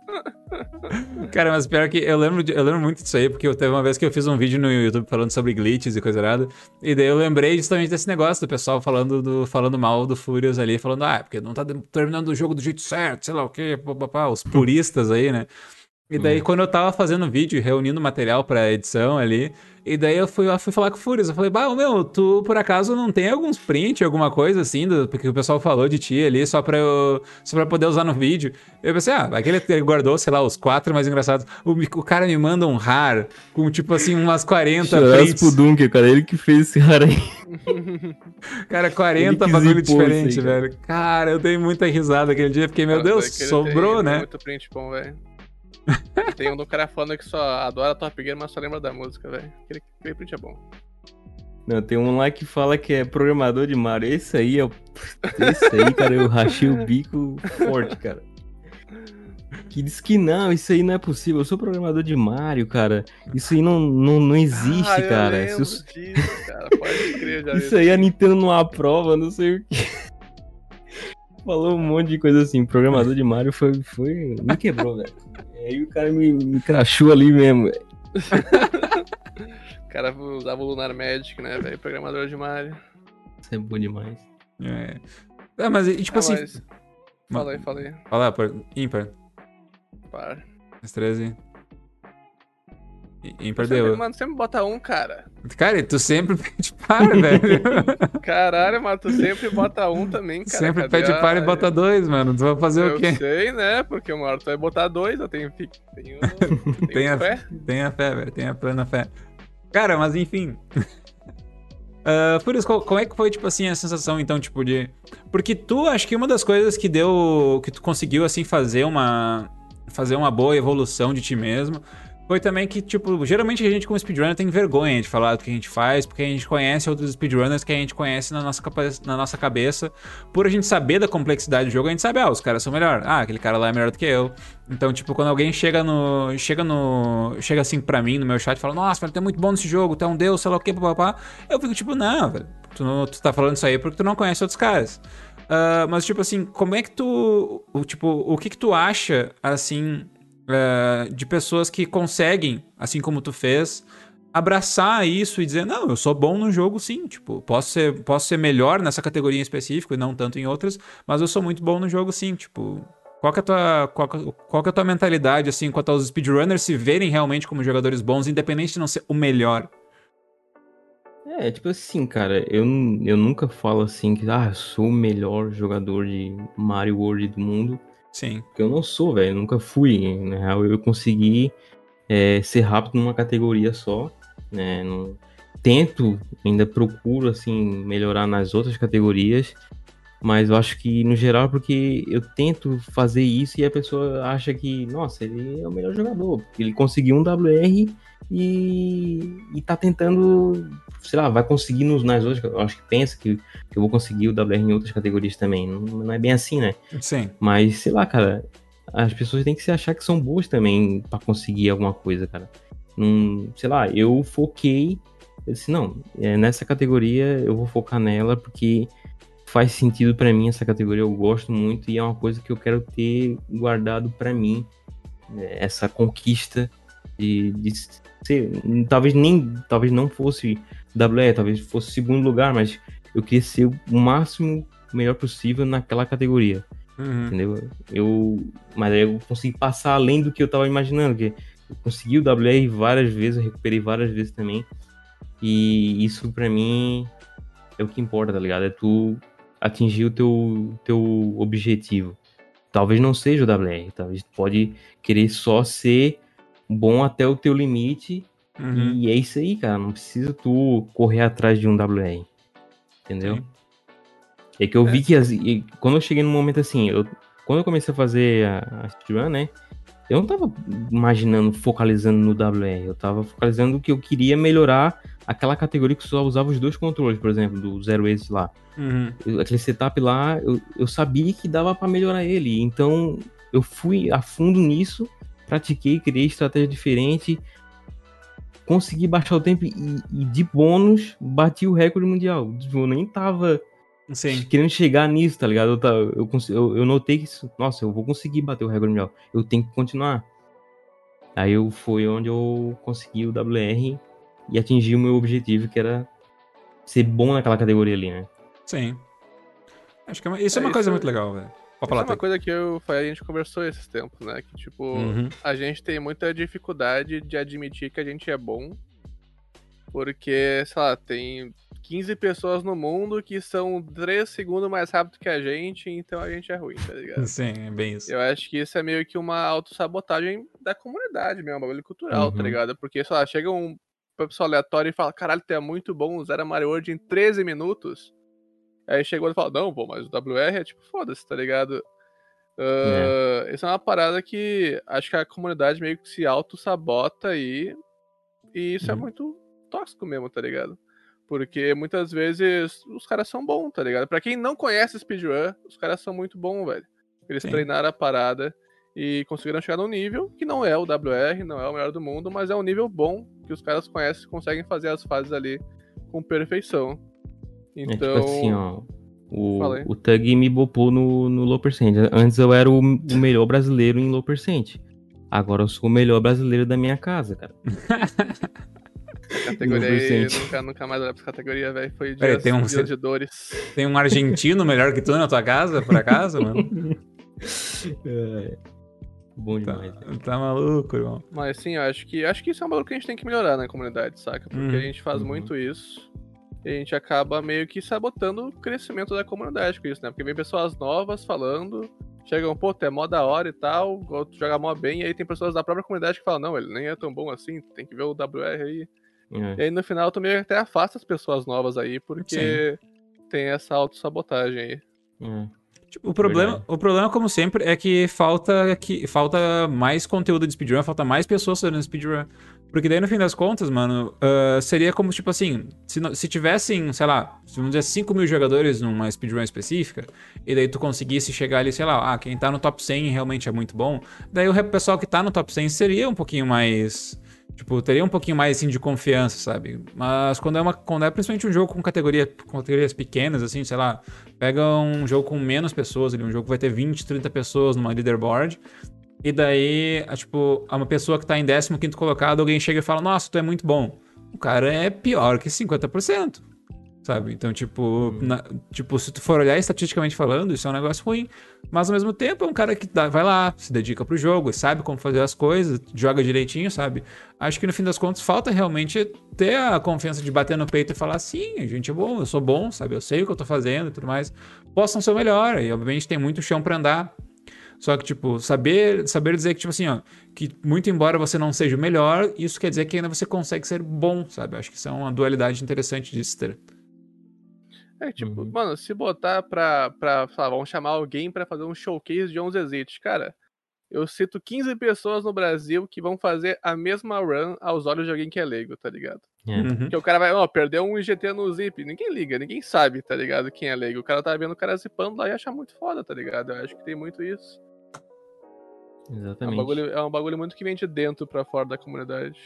[SPEAKER 3] (laughs)
[SPEAKER 2] Cara, mas pior que eu lembro, de, eu lembro muito disso aí, porque eu teve uma vez que eu fiz um vídeo no YouTube falando sobre glitches e coisa errada. E daí eu lembrei justamente desse negócio do pessoal falando, do, falando mal do Furious ali, falando, ah, porque não tá terminando o jogo do jeito certo, sei lá o quê, papapá, os puristas aí, né? E daí, hum. quando eu tava fazendo vídeo, reunindo material pra edição ali, e daí eu fui, eu fui falar com o Furious. Eu falei, bah, meu, tu por acaso não tem alguns print, alguma coisa assim, do, porque o pessoal falou de ti ali, só pra, eu, só pra poder usar no vídeo. Eu pensei, ah, aquele ele guardou, sei lá, os quatro mais engraçados. O, o cara me manda um rar com, tipo assim, umas 40 prints.
[SPEAKER 3] pro Dunker, cara, ele que fez esse (laughs) rar aí.
[SPEAKER 2] cara, 40 bagulho diferente, velho. Cara, eu dei muita risada aquele dia, porque, meu Deus, sobrou, né?
[SPEAKER 1] Muito print bom, velho. Tem um do cara falando que só adora Top Gear, mas só lembra da música, velho. Aquele, aquele print é bom.
[SPEAKER 3] Não, tem um lá que fala que é programador de Mario. Esse aí é o. Esse aí, cara, eu rachei o bico forte, cara. Que diz que não, isso aí não é possível. Eu sou programador de Mario, cara. Isso aí não, não, não existe, ah, cara.
[SPEAKER 1] Eu disso, cara. Pode crer, já
[SPEAKER 3] Isso aí a Nintendo não aprova, não sei o que. Falou um monte de coisa assim. Programador de Mario foi. foi... Me quebrou, velho. Aí o cara me, me crachou ali mesmo, velho.
[SPEAKER 1] o cara usava o Lunar Magic, né, velho? Programador de Mario.
[SPEAKER 3] Isso é bom demais.
[SPEAKER 2] É. É, mas tipo ah, assim. Mas...
[SPEAKER 1] Fala aí, fala aí.
[SPEAKER 2] Fala, ímpar.
[SPEAKER 1] Par.
[SPEAKER 2] As 13. Ímpar deu.
[SPEAKER 1] Mano, sempre bota um, cara.
[SPEAKER 2] Cara, tu sempre (laughs) pede par, velho.
[SPEAKER 1] Caralho, mano, tu sempre bota um também, cara.
[SPEAKER 2] Sempre Cadê pede a... par e bota dois, mano. Tu vai fazer
[SPEAKER 1] eu
[SPEAKER 2] o quê?
[SPEAKER 1] Eu sei, né? Porque uma hora tu vai botar dois, eu tenho, tenho, (laughs)
[SPEAKER 2] tenho tenha, fé. Tenha fé, velho. Tenha plena fé. Cara, mas enfim. Uh, por isso, como é que foi, tipo assim, a sensação, então, tipo, de... Porque tu, acho que uma das coisas que deu... Que tu conseguiu, assim, fazer uma... Fazer uma boa evolução de ti mesmo foi também que, tipo, geralmente a gente como speedrunner tem vergonha de falar do que a gente faz, porque a gente conhece outros speedrunners que a gente conhece na nossa, na nossa cabeça. Por a gente saber da complexidade do jogo, a gente sabe, ah, os caras são melhor. Ah, aquele cara lá é melhor do que eu. Então, tipo, quando alguém chega no. Chega no. Chega assim pra mim no meu chat fala, nossa, velho, tu é muito bom nesse jogo, tu é um deus, sei lá o que, papapá. Eu fico tipo, não, velho, tu, não, tu tá falando isso aí porque tu não conhece outros caras. Uh, mas, tipo assim, como é que tu. Tipo, o que que tu acha, assim, uh, de pessoas que conseguem, assim como tu fez, abraçar isso e dizer, não, eu sou bom no jogo sim, tipo, posso ser, posso ser melhor nessa categoria em específico e não tanto em outras, mas eu sou muito bom no jogo sim, tipo... Qual que, é a tua, qual, qual que é a tua mentalidade, assim, quanto aos speedrunners se verem realmente como jogadores bons, independente de não ser o melhor?
[SPEAKER 3] É, tipo assim, cara, eu, eu nunca falo assim que, ah, sou o melhor jogador de Mario World do mundo.
[SPEAKER 2] Sim.
[SPEAKER 3] Porque eu não sou, velho, nunca fui. Na real, eu consegui é, ser rápido numa categoria só, né? Não... Tento, ainda procuro, assim, melhorar nas outras categorias, mas eu acho que, no geral, porque eu tento fazer isso e a pessoa acha que, nossa, ele é o melhor jogador, ele conseguiu um WR e, e tá tentando, sei lá, vai conseguir nos, nas outras. Acho que pensa que, que eu vou conseguir o WR em outras categorias também. Não, não é bem assim, né?
[SPEAKER 2] Sim.
[SPEAKER 3] Mas, sei lá, cara, as pessoas têm que se achar que são boas também para conseguir alguma coisa, cara. Não, sei lá, eu foquei. Eu disse, não, é, nessa categoria eu vou focar nela porque faz sentido para mim essa categoria, eu gosto muito e é uma coisa que eu quero ter guardado para mim, né, essa conquista de, de ser, talvez nem, talvez não fosse WE, talvez fosse segundo lugar, mas eu queria ser o máximo melhor possível naquela categoria. Uhum. Entendeu? Eu, mas aí eu consegui passar além do que eu tava imaginando, que eu consegui o WR várias vezes, eu recuperei várias vezes também. E isso para mim é o que importa, tá ligado? É tu atingir o teu, teu objetivo. Talvez não seja o WR, talvez tu pode querer só ser bom até o teu limite. Uhum. E é isso aí, cara. Não precisa tu correr atrás de um WR. Entendeu? Sim. É que eu é. vi que as, quando eu cheguei num momento assim, eu, quando eu comecei a fazer a, a né? Eu não tava imaginando, focalizando no WR. Eu tava focalizando que eu queria melhorar aquela categoria que só usava os dois controles, por exemplo, do Zero Ace lá. Uhum. aquele setup lá, eu, eu sabia que dava para melhorar ele. Então eu fui a fundo nisso pratiquei, criei estratégia diferente, consegui baixar o tempo e, e de bônus bati o recorde mundial. Tipo, eu nem tava Sim. querendo chegar nisso, tá ligado? Eu, eu, eu, eu notei que, isso, nossa, eu vou conseguir bater o recorde mundial. Eu tenho que continuar. Aí eu foi onde eu consegui o WR e atingi o meu objetivo, que era ser bom naquela categoria ali, né?
[SPEAKER 2] Sim. Acho que é uma, isso é, é uma coisa muito legal, velho.
[SPEAKER 1] Pode falar, é uma coisa que eu, a gente conversou esses tempos, né? Que, tipo, uhum. a gente tem muita dificuldade de admitir que a gente é bom. Porque, sei lá, tem 15 pessoas no mundo que são 3 segundos mais rápido que a gente, então a gente é ruim, tá ligado? (laughs)
[SPEAKER 2] Sim, é bem isso.
[SPEAKER 1] Eu acho que isso é meio que uma autossabotagem da comunidade mesmo, um bagulho cultural, tá uhum. tá ligado? Porque, sei lá, chega um pessoa aleatório e fala, caralho, tu é muito bom usar a Mario World em 13 minutos. Aí chegou e falou, não, pô, mas o WR é tipo, foda-se, tá ligado? Uh, é. Essa é uma parada que acho que a comunidade meio que se auto-sabota aí. E isso é uhum. é muito tóxico mesmo, tá ligado? Porque muitas vezes os caras são bons, tá ligado? Pra quem não conhece speedrun, os caras são muito bons, velho. Eles Sim. treinaram a parada e conseguiram chegar num nível que não é o WR, não é o melhor do mundo, mas é um nível bom que os caras conhecem e conseguem fazer as fases ali com perfeição. Então. É tipo
[SPEAKER 3] assim, ó. O, o Tug me bopou no, no low percent. Antes eu era o, o melhor brasileiro em low percent. Agora eu sou o melhor brasileiro da minha casa, cara. (laughs)
[SPEAKER 1] categoria aí, nunca, nunca mais olhei pra categoria, velho. Foi dias, Peraí,
[SPEAKER 2] tem um,
[SPEAKER 1] dias de dores.
[SPEAKER 2] Tem um argentino melhor que tu na tua casa, por acaso, mano? (laughs)
[SPEAKER 3] é. Bom tá, demais. Tá,
[SPEAKER 2] tá, maluco, irmão.
[SPEAKER 1] Mas sim, eu acho que acho que isso é um valor que a gente tem que melhorar na comunidade, saca? Porque uhum. a gente faz uhum. muito isso a gente acaba meio que sabotando o crescimento da comunidade com isso, né? Porque vem pessoas novas falando, chegam, pô, tu é mó da hora e tal, tu joga mó bem, e aí tem pessoas da própria comunidade que falam, não, ele nem é tão bom assim, tem que ver o WR aí. É. E aí no final tu meio que até afasta as pessoas novas aí, porque Sim. tem essa autossabotagem aí.
[SPEAKER 2] É. Tipo, o problema, o problema, como sempre, é que falta, que falta mais conteúdo de speedrun, falta mais pessoas fazendo speedrun. Porque daí, no fim das contas, mano, uh, seria como, tipo assim, se, se tivessem, sei lá, vamos dizer, 5 mil jogadores numa speedrun específica, e daí tu conseguisse chegar ali, sei lá, ah, quem tá no top 100 realmente é muito bom, daí o pessoal que tá no top 100 seria um pouquinho mais Tipo, teria um pouquinho mais assim de confiança, sabe? Mas quando é uma quando é principalmente um jogo com categoria com categorias pequenas assim, sei lá, pega um jogo com menos pessoas, ali, um jogo que vai ter 20, 30 pessoas numa leaderboard. E daí, tipo, uma pessoa que tá em 15º colocado, alguém chega e fala: "Nossa, tu é muito bom". O cara é pior que 50% sabe? Então, tipo, uhum. na, tipo, se tu for olhar estatisticamente falando, isso é um negócio ruim. Mas ao mesmo tempo é um cara que dá, vai lá, se dedica pro jogo, sabe como fazer as coisas, joga direitinho, sabe? Acho que no fim das contas falta realmente ter a confiança de bater no peito e falar: sim, a gente é bom, eu sou bom, sabe? Eu sei o que eu tô fazendo e tudo mais. Possam ser melhor, e obviamente tem muito chão para andar. Só que, tipo, saber, saber dizer que, tipo assim, ó, que muito embora você não seja o melhor, isso quer dizer que ainda você consegue ser bom, sabe? Acho que isso é uma dualidade interessante de se ter.
[SPEAKER 1] É, tipo, uhum. mano, se botar pra, pra falar, vamos chamar alguém para fazer um showcase de 11 exits, cara, eu cito 15 pessoas no Brasil que vão fazer a mesma run aos olhos de alguém que é leigo, tá ligado? É. Uhum. Porque o cara vai, ó, oh, perdeu um IGT no zip, ninguém liga, ninguém sabe, tá ligado? Quem é leigo. O cara tá vendo o cara zipando lá e acha muito foda, tá ligado? Eu acho que tem muito isso.
[SPEAKER 3] Exatamente.
[SPEAKER 1] É um bagulho, é um bagulho muito que vem de dentro pra fora da comunidade.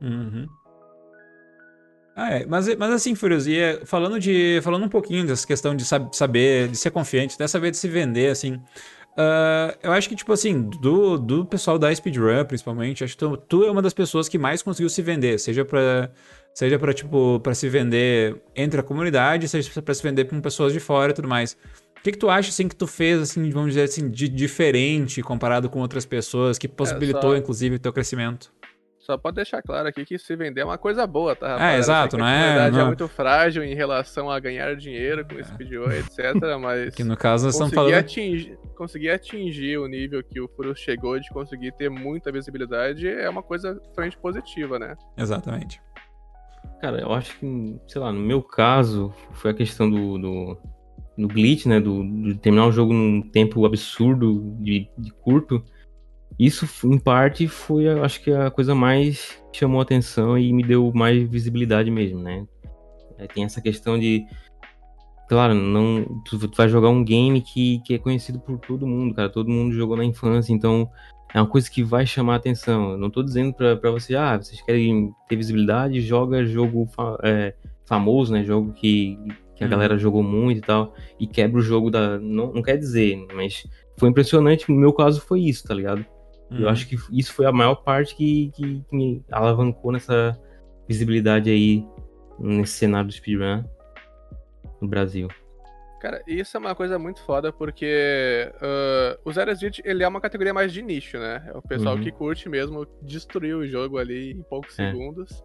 [SPEAKER 2] Uhum. Ah, é. Mas, mas assim, Furiosia, falando de. Falando um pouquinho dessa questão de saber, de ser confiante, até saber de se vender, assim. Uh, eu acho que, tipo assim, do, do pessoal da Speedrun, principalmente, acho que tu, tu, é uma das pessoas que mais conseguiu se vender, seja pra. Seja pra, tipo, pra se vender entre a comunidade, seja pra se vender com pessoas de fora e tudo mais. O que, que tu acha, assim, que tu fez, assim, vamos dizer assim, de diferente comparado com outras pessoas, que possibilitou, é só... inclusive, o teu crescimento?
[SPEAKER 1] Só pode deixar claro aqui que se vender é uma coisa boa, tá?
[SPEAKER 2] É, exato, não é?
[SPEAKER 1] A comunidade é muito frágil em relação a ganhar dinheiro com esse speedrun, etc. (laughs) Mas.
[SPEAKER 2] Que no caso nós estamos falando.
[SPEAKER 1] Atingir, conseguir atingir o nível que o Furo chegou de conseguir ter muita visibilidade é uma coisa extremamente positiva, né?
[SPEAKER 2] Exatamente.
[SPEAKER 3] Cara, eu acho que, sei lá, no meu caso, foi a questão do, do, do glitch, né? Do, de terminar o jogo num tempo absurdo de, de curto. Isso, em parte, foi, acho que, a coisa mais chamou atenção e me deu mais visibilidade mesmo, né? É, tem essa questão de. Claro, não, tu, tu, vai jogar um game que, que é conhecido por todo mundo, cara. Todo mundo jogou na infância, então é uma coisa que vai chamar atenção. Eu não tô dizendo pra você, ah, vocês querem ter visibilidade, joga jogo fa é, famoso, né? Jogo que, que a uhum. galera jogou muito e tal, e quebra o jogo da. Não, não quer dizer, mas foi impressionante. No meu caso, foi isso, tá ligado? Uhum. Eu acho que isso foi a maior parte que, que, que, me alavancou nessa visibilidade aí nesse cenário do speedrun no Brasil.
[SPEAKER 1] Cara, isso é uma coisa muito foda porque uh, o Zero Street ele é uma categoria mais de nicho, né? É o pessoal uhum. que curte mesmo destruir o jogo ali em poucos é. segundos.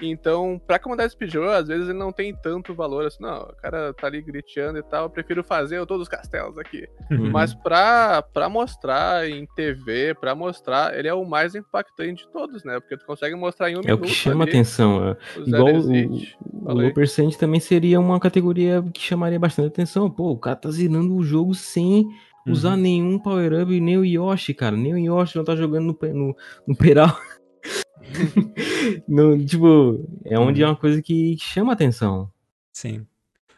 [SPEAKER 1] Então, pra comunidade speedrun, às vezes ele não tem tanto valor assim, não, o cara tá ali griteando e tal, eu prefiro fazer todos os castelos aqui. Uhum. Mas pra, pra mostrar em TV, pra mostrar, ele é o mais impactante de todos, né? Porque tu consegue mostrar em um é minuto.
[SPEAKER 3] É o que chama ali, atenção. É. Igual o, o, o Percent também seria uma categoria que chamaria bastante atenção. Pô, o cara tá zerando o jogo sem usar uhum. nenhum power-up, nem o Yoshi, cara. Nem o Yoshi não tá jogando no, no, no Peral. (laughs) (laughs) no, tipo, é onde é uma coisa que chama atenção.
[SPEAKER 2] Sim.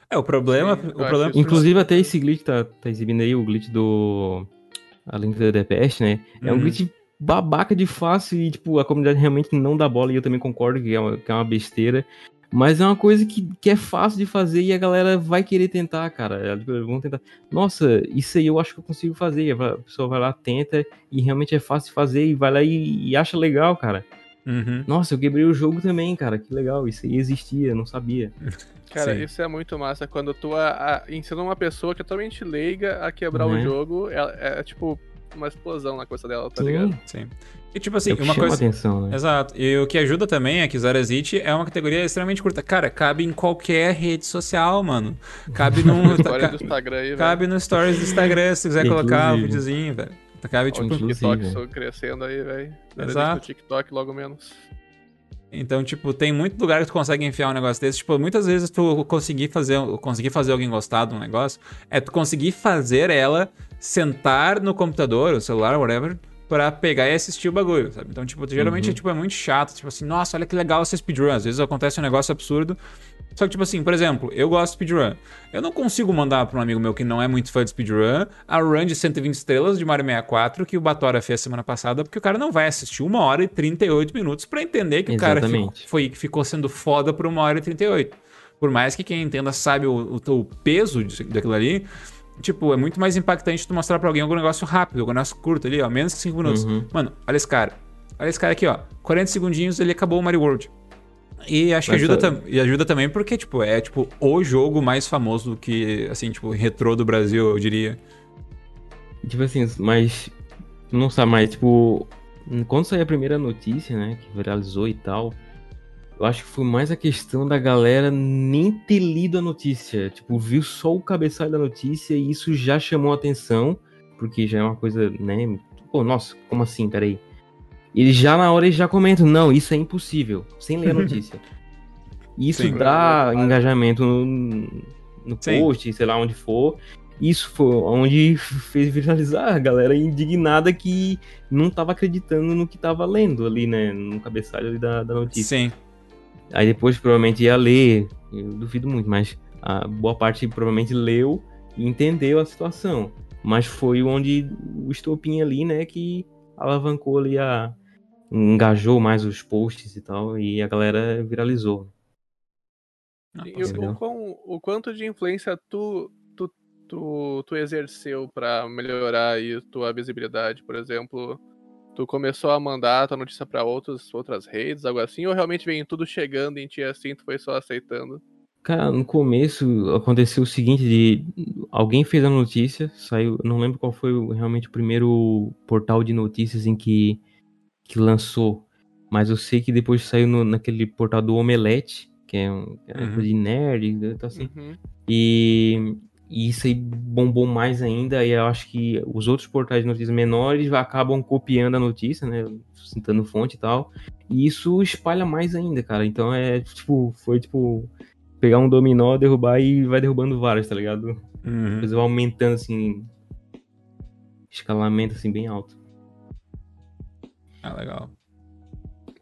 [SPEAKER 2] É, o problema. Sim, o problema...
[SPEAKER 3] Inclusive, até esse glitch tá, tá exibindo aí, o glitch do. A Link da DPS, né? É um uhum. glitch babaca de fácil e, tipo, a comunidade realmente não dá bola e eu também concordo que é uma, que é uma besteira. Mas é uma coisa que, que é fácil de fazer e a galera vai querer tentar, cara. Vão tentar. Nossa, isso aí eu acho que eu consigo fazer. A pessoa vai lá, tenta e realmente é fácil de fazer e vai lá e, e acha legal, cara.
[SPEAKER 2] Uhum.
[SPEAKER 3] Nossa, eu quebrei o jogo também, cara. Que legal. Isso aí existia, não sabia. (laughs)
[SPEAKER 1] Cara, Sim. isso é muito massa. Quando tu a, a, ensina uma pessoa que é totalmente leiga a quebrar uhum. o jogo, é, é, tipo uma explosão na coisa dela, tá
[SPEAKER 2] Sim.
[SPEAKER 1] ligado?
[SPEAKER 2] Sim. E tipo assim, uma coisa.
[SPEAKER 3] Atenção, né?
[SPEAKER 2] Exato. E o que ajuda também é que Zero Exit é uma categoria extremamente curta. Cara, cabe em qualquer rede social, mano. Cabe (laughs) no.
[SPEAKER 1] Instagram aí,
[SPEAKER 2] Cabe no Stories do Instagram, se quiser (laughs) Inclusive. colocar o um videozinho, velho.
[SPEAKER 1] Cabe tipo. O TikTok crescendo aí, velho.
[SPEAKER 2] Exato.
[SPEAKER 1] TikTok logo menos.
[SPEAKER 2] Então, tipo, tem muito lugar que tu consegue enfiar um negócio desse. Tipo, muitas vezes tu conseguir fazer, conseguir fazer alguém gostar de um negócio é tu conseguir fazer ela sentar no computador, o celular, whatever, pra pegar e assistir o bagulho, sabe? Então, tipo, geralmente
[SPEAKER 3] Uhum.
[SPEAKER 2] é, tipo, é muito chato. Tipo assim, nossa, olha que legal essa speedrun. Às vezes acontece um negócio absurdo. Só que, tipo assim, por exemplo, eu gosto de speedrun. Eu não consigo mandar pra um amigo meu que não é muito fã de speedrun a run de 120 estrelas de Mario 64 que o Batora fez semana passada, porque o cara não vai assistir uma hora e 38 minutos pra entender que o cara ficou,
[SPEAKER 3] Exatamente.
[SPEAKER 2] foi, ficou sendo foda por uma hora e 38. Por mais que quem entenda sabe o, o, o peso daquilo ali, tipo, é muito mais impactante tu mostrar pra alguém algum negócio rápido, algum negócio curto ali, ó, menos que 5 minutos.
[SPEAKER 3] Uhum.
[SPEAKER 2] Mano, olha esse cara. Olha esse cara aqui, ó. 40 segundinhos ele acabou o Mario World. E acho que
[SPEAKER 3] Mas
[SPEAKER 2] ajuda,
[SPEAKER 3] sabe-
[SPEAKER 2] tam- e ajuda também porque, tipo, é tipo o jogo mais famoso que, assim, tipo, retrô do Brasil, eu diria.
[SPEAKER 3] Tipo assim, mas. Não sabe, mas tipo. Quando saiu a primeira notícia, né? Que viralizou e tal. Eu acho que foi mais a questão da galera nem ter lido a notícia. Tipo, viu só o cabeçalho da notícia e isso já chamou a atenção. Porque já é uma coisa, né? Pô, nossa, como assim? Peraí. Eles já na hora eles já comentam, não, isso é impossível, sem ler a (laughs) notícia. Isso
[SPEAKER 2] Sim.
[SPEAKER 3] dá engajamento no, no post, sei lá onde for. Isso foi onde fez viralizar a galera indignada que não tava acreditando no que tava lendo ali, né? No cabeçalho ali da, da notícia.
[SPEAKER 2] Sim.
[SPEAKER 3] Aí depois provavelmente ia ler, eu duvido muito, mas a boa parte provavelmente leu e entendeu a situação. Mas foi onde o estopim ali, né, que alavancou ali a. engajou mais os posts e tal, e a galera viralizou.
[SPEAKER 1] E o, quão- o quanto de influência tu, tu, tu, tu exerceu pra melhorar aí tua visibilidade, por exemplo? Tu começou a mandar tua notícia pra outros, outras redes, algo assim, ou realmente vem tudo chegando em ti assim, tu foi só aceitando?
[SPEAKER 3] Cara, no começo aconteceu o seguinte de alguém fez a notícia, saiu, não lembro qual foi realmente o primeiro portal de notícias em que que lançou, mas eu sei que depois saiu no- naquele portal do Omelete, que é um é
[SPEAKER 2] Uhum.
[SPEAKER 3] coisa de nerd, então assim,
[SPEAKER 1] Uhum.
[SPEAKER 3] E, e isso aí bombou mais ainda, e eu acho que os outros portais de notícias menores acabam copiando a notícia, né? Citando fonte e tal. E isso espalha mais ainda, cara. Então é tipo, foi tipo pegar um dominó, derrubar e vai derrubando vários, tá ligado?
[SPEAKER 2] Uhum.
[SPEAKER 3] Depois vai aumentando assim. Escalamento assim bem alto.
[SPEAKER 2] Ah, legal.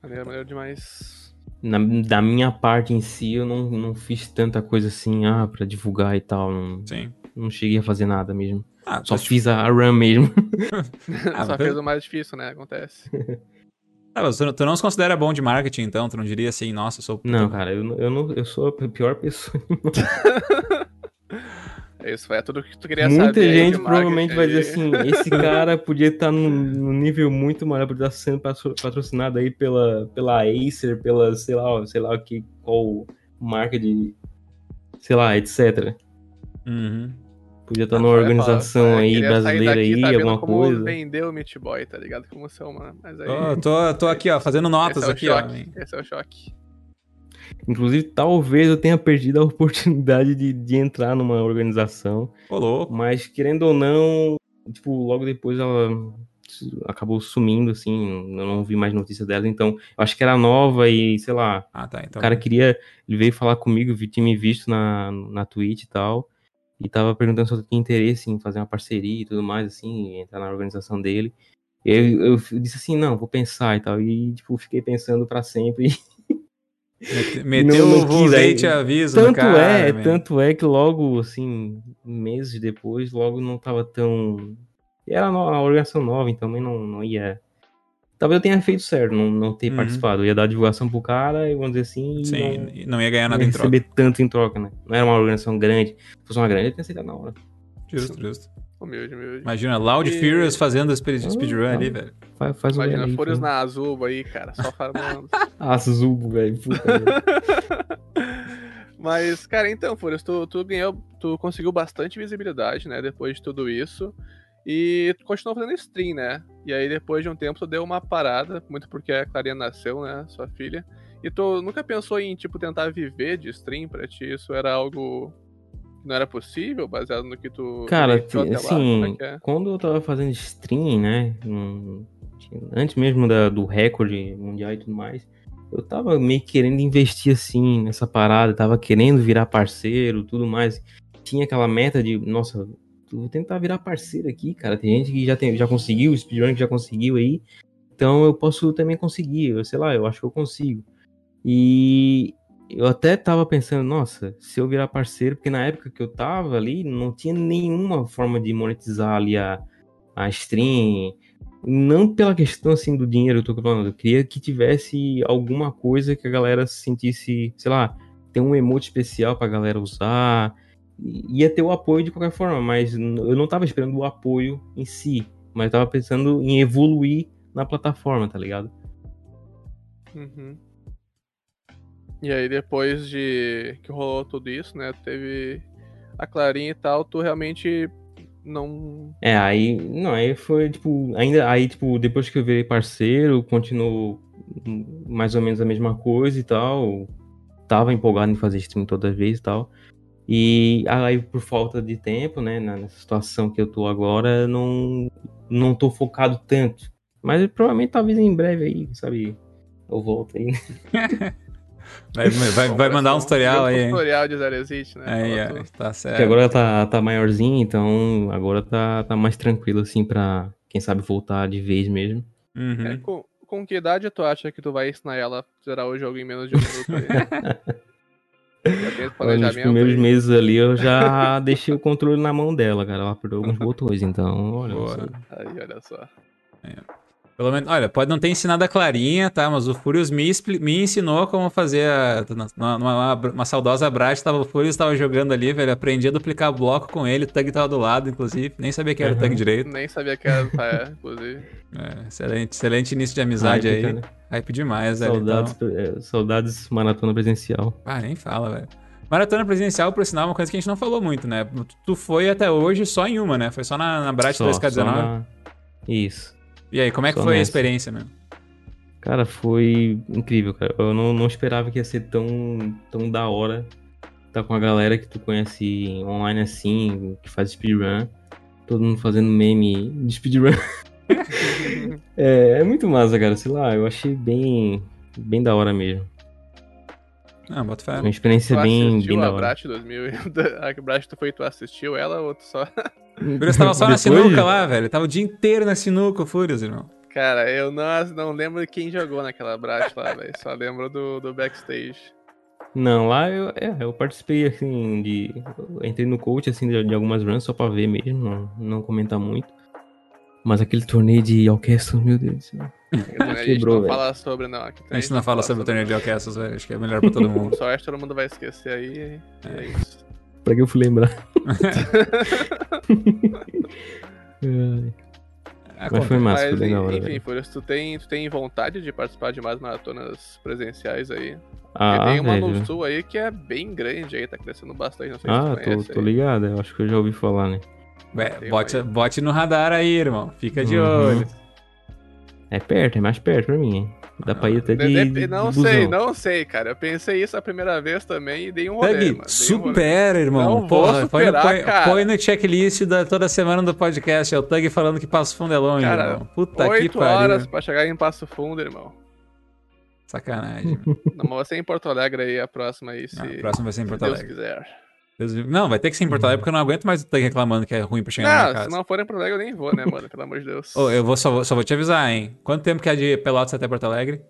[SPEAKER 1] Maneiro, maneiro demais.
[SPEAKER 3] Na, da minha parte em si, eu não, não fiz tanta coisa assim, ah, pra divulgar e tal. Não,
[SPEAKER 2] Sim.
[SPEAKER 3] não cheguei a fazer nada mesmo.
[SPEAKER 2] Ah,
[SPEAKER 3] Só
[SPEAKER 2] mas, tipo,
[SPEAKER 3] fiz a, a run mesmo. (laughs)
[SPEAKER 2] Ah,
[SPEAKER 1] Só fez o mais difícil, né? Acontece. (laughs)
[SPEAKER 2] ah, mas tu, não- tu não se considera bom de marketing, então? Tu não diria assim, nossa, eu sou...
[SPEAKER 3] Não, cara, eu, eu, não, eu sou a pior (laughs) pessoa.
[SPEAKER 1] É Isso, é tudo que tu queria saber.
[SPEAKER 3] Muita
[SPEAKER 1] aí de
[SPEAKER 3] gente provavelmente vai dizer assim: esse (laughs) cara podia estar num, num nível muito maior, podia estar sendo patro- patrocinado aí pela, pela Acer, pela, sei lá, sei lá que, qual marca de. sei lá, etc.
[SPEAKER 2] Uhum.
[SPEAKER 3] Podia estar
[SPEAKER 1] Ah,
[SPEAKER 3] numa organização aí brasileira
[SPEAKER 1] daqui
[SPEAKER 3] aí, alguma
[SPEAKER 1] como
[SPEAKER 3] coisa.
[SPEAKER 1] vender o Meat Boy, tá ligado? Como ser uma. Mas aí.
[SPEAKER 2] Ó, tô, tô aqui, ó, fazendo notas (laughs)
[SPEAKER 1] esse é o
[SPEAKER 2] aqui, ó.
[SPEAKER 1] choque. Esse é o choque.
[SPEAKER 3] Inclusive, talvez eu tenha perdido a (laughs) oportunidade de, de entrar numa organização.
[SPEAKER 2] Ô, louco.
[SPEAKER 3] Mas querendo ou não, tipo, logo depois ela acabou sumindo, assim, eu não vi mais notícia dela, então eu acho que era nova e, sei lá,
[SPEAKER 2] Ah, tá, então...
[SPEAKER 3] o cara queria, ele veio falar comigo, tinha me visto na, na Twitch e tal, e tava perguntando se eu tinha interesse em fazer uma parceria e tudo mais, assim, entrar na organização dele. E eu, eu disse assim, não, vou pensar e tal, e, tipo, fiquei pensando pra sempre. (laughs)
[SPEAKER 2] Mete- Meteu
[SPEAKER 3] Não- não
[SPEAKER 2] o
[SPEAKER 3] aí.
[SPEAKER 2] aviso no
[SPEAKER 3] Tanto
[SPEAKER 2] cara,
[SPEAKER 3] é,
[SPEAKER 2] man.
[SPEAKER 3] tanto é que logo, assim, meses depois, logo não tava tão. Era no- uma organização nova, então também não, não ia. Talvez eu tenha feito certo, não, não ter
[SPEAKER 2] Uhum.
[SPEAKER 3] participado. Eu ia dar divulgação pro cara, e vamos dizer assim,
[SPEAKER 2] Sim,
[SPEAKER 3] não,
[SPEAKER 2] não ia ganhar nada
[SPEAKER 3] ia
[SPEAKER 2] em troca.
[SPEAKER 3] receber tanto em troca, né? Não era uma organização grande. Se fosse uma grande, eu tinha aceitado na hora.
[SPEAKER 2] Justo, justo.
[SPEAKER 1] Humilde, humilde.
[SPEAKER 2] Imagina, Loud
[SPEAKER 1] E-
[SPEAKER 2] Furious fazendo speed,
[SPEAKER 3] Ah,
[SPEAKER 2] speedrun
[SPEAKER 3] tá.
[SPEAKER 2] ali, velho.
[SPEAKER 3] Faz, faz um
[SPEAKER 1] Imagina,
[SPEAKER 3] aí,
[SPEAKER 1] Fúrios
[SPEAKER 3] pô.
[SPEAKER 1] na Azul aí, cara, só farmando. (laughs)
[SPEAKER 3] Azul, velho. puta merda. (laughs)
[SPEAKER 1] Mas, cara, então, Fúrios, tu, tu ganhou, tu conseguiu bastante visibilidade, né, depois de tudo isso. E tu continuou fazendo stream, né? E aí, depois de um tempo, tu deu uma parada, muito porque a Clarinha nasceu, né, sua filha. E tu nunca pensou em, tipo, tentar viver de stream pra ti? Isso era algo não era possível, baseado no que tu
[SPEAKER 3] Cara,
[SPEAKER 1] lá?
[SPEAKER 3] Assim,
[SPEAKER 1] é é?
[SPEAKER 3] quando eu tava fazendo stream, né? Antes mesmo da- do recorde mundial e tudo mais, eu tava meio querendo investir assim nessa parada, tava querendo virar parceiro, tudo mais. Tinha aquela meta de, nossa, vou tentar virar parceiro aqui, cara. Tem gente que já, tem, já conseguiu, speedrun que já conseguiu aí. Então eu posso também conseguir, eu sei lá, eu acho que eu consigo. E eu até tava pensando, nossa, se eu virar parceiro, porque na época que eu tava ali, não tinha nenhuma forma de monetizar ali a, a stream, não pela questão assim do dinheiro, eu tô falando, eu queria que tivesse alguma coisa que a galera sentisse, sei lá, ter um emote especial pra galera usar, ia ter o apoio de qualquer forma, mas eu não tava esperando o apoio em si, mas tava pensando em evoluir na plataforma, tá ligado?
[SPEAKER 1] Uhum. E aí depois de que rolou tudo isso, né, teve a Clarinha e tal, tu realmente não.
[SPEAKER 3] É, aí. Não, aí foi, tipo, ainda. Aí, tipo, depois que eu virei parceiro, continuou mais ou menos a mesma coisa e tal. Tava empolgado em fazer stream toda vez e tal. E aí, por falta de tempo, né, nessa situação que eu tô agora, não, não tô focado tanto. Mas provavelmente, talvez em breve aí, sabe, eu volto aí. (laughs)
[SPEAKER 2] Vai, vai, vai mandar um tutorial aí.
[SPEAKER 1] Um tutorial de Zero Exit, né?
[SPEAKER 2] Aí, é, tá certo.
[SPEAKER 3] Que agora tá, tá maiorzinho, então agora tá, tá mais tranquilo, assim, pra quem sabe voltar de vez mesmo.
[SPEAKER 2] Uhum.
[SPEAKER 1] É, com, com que idade tu acha que tu vai ensinar ela a zerar o jogo em menos de um minuto
[SPEAKER 3] aí? (laughs) Nos primeiros aí. meses ali eu já (laughs) deixei o controle na mão dela, cara. Ela apertou alguns botões, então, olha só.
[SPEAKER 1] Aí, olha só.
[SPEAKER 2] É. Pelo menos, olha, pode não ter ensinado a Clarinha, tá? Mas o Furious me, me ensinou como fazer a, uma, uma, uma saudosa Brat, tava, o Furious estava jogando ali, velho. Aprendi a duplicar bloco com ele, o Tug tava do lado, inclusive. Nem sabia que era uhum. o Tug direito.
[SPEAKER 1] Nem sabia que era, (laughs) é, inclusive.
[SPEAKER 2] É, excelente, excelente início de amizade Hype, aí. Cara. Hype demais, velho.
[SPEAKER 3] Saudades, então... é, saudades maratona presencial.
[SPEAKER 2] Ah, nem fala, velho. Maratona presencial, por sinal, é uma coisa que a gente não falou muito, né? Tu foi até hoje só em uma, né? Foi só na, na Brat 2K19. Na...
[SPEAKER 3] Isso.
[SPEAKER 2] E aí, como é que Só foi nessa. a experiência mesmo?
[SPEAKER 3] Cara, foi incrível, cara. Eu não, não esperava que ia ser tão, tão da hora estar tá com a galera que tu conhece online assim, que faz speedrun. Todo mundo fazendo meme de speedrun. (laughs) é, é muito massa, cara. Sei lá, eu achei bem, bem da hora mesmo.
[SPEAKER 2] Ah, bota fé.
[SPEAKER 3] Uma experiência bem, bem da hora.
[SPEAKER 1] Brat 2000, (laughs) a Brat tu foi tu assistiu ela ou tu só...
[SPEAKER 2] O Furious tava só na sinuca lá, velho. Tava o dia inteiro na sinuca, o Furious, irmão.
[SPEAKER 1] Cara, eu não, não lembro quem jogou naquela Brat lá, velho. Só lembro do, do backstage.
[SPEAKER 3] Não, lá eu, é, eu participei, assim, de... Entrei no coach, assim, de, de, algumas runs só pra ver mesmo, não, não comentar muito. Mas aquele torneio de Alcastle, meu Deus do céu.
[SPEAKER 1] A gente não fala sobre, não.
[SPEAKER 2] Aqui a gente não fala sobre o torneio de Alcastle, velho. Acho que é melhor pra todo (laughs) mundo.
[SPEAKER 1] Só acho que todo mundo vai esquecer aí. É, é isso.
[SPEAKER 3] Pra que eu fui lembrar? (laughs) Mas foi massa, Mas, foi hora.
[SPEAKER 1] Enfim, por isso tu tem, tu tem vontade de participar de mais maratonas presenciais aí?
[SPEAKER 3] Ah,
[SPEAKER 1] tem uma
[SPEAKER 3] velho.
[SPEAKER 1] no sul aí que é bem grande aí, tá crescendo bastante. Não sei
[SPEAKER 3] ah,
[SPEAKER 1] se
[SPEAKER 3] tô, tô ligado, eu acho que eu já ouvi falar, né?
[SPEAKER 2] Ué, bote, bote no radar aí, irmão. Fica de uhum. olho.
[SPEAKER 3] É perto, é mais perto pra mim, hein? Dá pra ir até de. de
[SPEAKER 1] não
[SPEAKER 3] de
[SPEAKER 1] sei, não sei, cara. Eu pensei isso a primeira vez também e dei um rolê.
[SPEAKER 2] Tag, supera, irmão.
[SPEAKER 1] Não Porra, superar,
[SPEAKER 2] põe,
[SPEAKER 1] põe,
[SPEAKER 2] põe, no checklist da toda semana do podcast. É o Tug falando que Passo Fundo é longe, cara, irmão. Puta que pariu.
[SPEAKER 1] horas pra chegar em Passo Fundo, irmão.
[SPEAKER 2] Sacanagem.
[SPEAKER 1] não, mas vai ser em Porto Alegre aí a próxima aí, se. Não,
[SPEAKER 2] a próxima vai ser em Porto
[SPEAKER 1] Deus
[SPEAKER 2] Alegre.
[SPEAKER 1] quiser.
[SPEAKER 2] Não, vai ter que ser em Porto Alegre porque eu não aguento mais estar reclamando que é ruim pra chegar não, na minha casa.
[SPEAKER 1] Se não for em Porto Alegre, eu nem vou, né, mano? Pelo amor de Deus.
[SPEAKER 2] Oh, eu vou, só, vou, só vou te avisar, hein? Quanto tempo que é de Pelotas até Porto Alegre?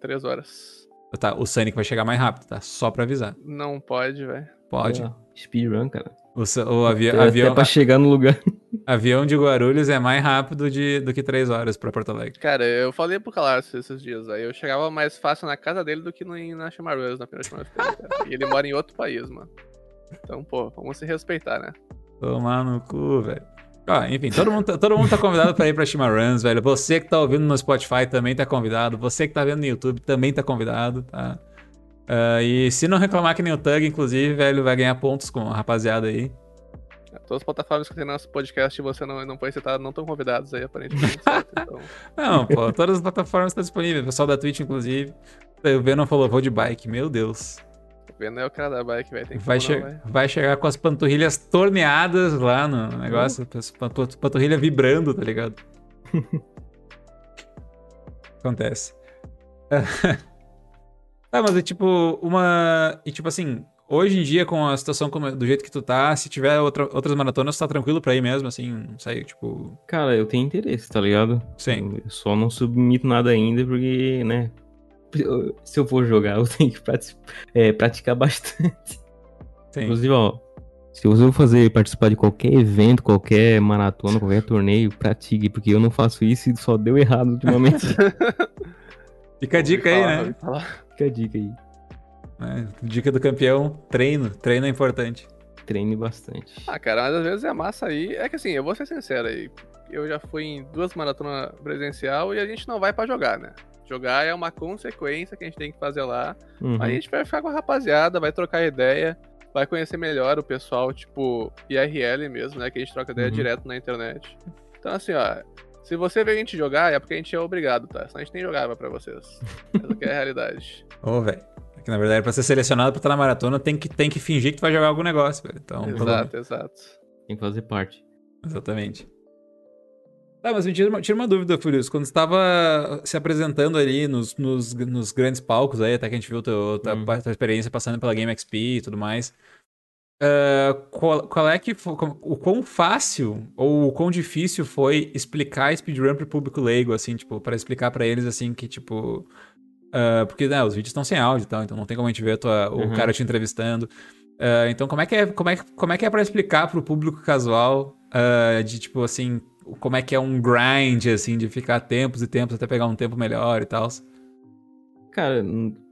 [SPEAKER 1] Três horas.
[SPEAKER 2] Tá, o Sonic vai chegar mais rápido, tá? Só pra avisar.
[SPEAKER 1] Não pode, velho.
[SPEAKER 2] Pode.
[SPEAKER 3] É, speedrun, cara.
[SPEAKER 2] O, o avi
[SPEAKER 3] até,
[SPEAKER 2] avião.
[SPEAKER 3] Até pra chegar no lugar. (laughs)
[SPEAKER 2] Avião de Guarulhos é mais rápido de, do que três horas pra Porto Alegre.
[SPEAKER 1] Cara, eu falei pro Calarcio esses dias aí. Eu chegava mais fácil na casa dele do que no, na Chamarões, na primeira Chamarões. e ele mora em outro país, mano. Então, pô, vamos se respeitar, né?
[SPEAKER 2] Tomar no cu, velho. Ah, enfim, todo mundo, tá, todo mundo tá convidado para ir pra Runs, velho. Você que tá ouvindo no Spotify também tá convidado. Você que tá vendo no YouTube também tá convidado, tá? Uh, e se não reclamar que nem o Tug, inclusive, velho, vai ganhar pontos com a rapaziada aí.
[SPEAKER 1] Todas as plataformas que tem nosso podcast e você não, não foi citado não estão convidados aí, aparentemente. certo, (laughs) então...
[SPEAKER 2] Não, pô, todas as plataformas estão disponíveis. O pessoal da Twitch, inclusive. O Venom falou, vou de bike, meu Deus.
[SPEAKER 1] Vendo é o cara da bike, velho.
[SPEAKER 2] Vai, che vai. vai, chegar com as panturrilhas torneadas lá no negócio, uh. panturrilha vibrando, tá ligado? (laughs) Acontece. (laughs) Tá, mas é tipo, uma. E tipo assim, hoje em dia, com a situação como- do jeito que tu tá, se tiver outra- outras maratonas, tu tá tranquilo pra ir mesmo, assim, não sei, tipo.
[SPEAKER 3] Cara, eu tenho interesse, tá ligado?
[SPEAKER 2] Sim.
[SPEAKER 3] Eu só não submito nada ainda, porque, né? (laughs) Se eu for jogar, eu tenho que prati- é, praticar bastante.
[SPEAKER 2] Sim.
[SPEAKER 3] Inclusive, ó, se você for fazer, participar de qualquer evento, qualquer maratona, qualquer torneio, pratique, porque eu não faço isso e só deu errado ultimamente. (laughs)
[SPEAKER 2] Fica a dica aí, né?
[SPEAKER 3] Fica a dica aí.
[SPEAKER 2] É, Dica do campeão: treino. Treino é importante.
[SPEAKER 3] Treine bastante.
[SPEAKER 1] Ah, cara, mas às vezes é massa aí. É que assim, eu vou ser sincero aí. Eu já fui em duas maratonas presencial e a gente não vai pra jogar, né? Jogar é uma consequência que a gente tem que fazer lá.
[SPEAKER 3] Uhum.
[SPEAKER 1] Aí a gente vai ficar com a rapaziada, vai trocar ideia, vai conhecer melhor o pessoal, tipo, IRL mesmo, né? Que a gente troca ideia
[SPEAKER 3] Uhum.
[SPEAKER 1] direto na internet. Então, assim, ó, se você vê a gente jogar, é porque a gente é obrigado, tá? Senão a gente nem jogava pra vocês. Essa que é a realidade. (laughs)
[SPEAKER 2] Ô, velho. É que na verdade, pra ser selecionado pra estar na maratona, tem que, tem que fingir que tu vai jogar algum negócio, velho. Então,
[SPEAKER 1] exato, exato.
[SPEAKER 3] Tem que fazer parte.
[SPEAKER 2] Exatamente. Tá, mas me tira uma, tira uma dúvida, Furious. Quando você estava se apresentando ali nos, nos, nos grandes palcos aí, até que a gente viu teu, tua,
[SPEAKER 3] Uhum.
[SPEAKER 2] tua experiência passando pela Game XP e tudo mais, ah, qual, qual é que o quão fácil ou o quão difícil foi explicar speedrun pro público leigo, assim, tipo, para explicar pra eles, assim, que, tipo... ah, porque, né, os vídeos estão sem áudio e tal, então não tem como a gente ver a tua- o
[SPEAKER 3] Uhum.
[SPEAKER 2] cara te entrevistando. Ah, então, como é que é, como é, como é que é pra explicar pro público casual ah, de, tipo, assim, como é que é um grind, assim, de ficar tempos e tempos até pegar um tempo melhor e tal?
[SPEAKER 3] Cara,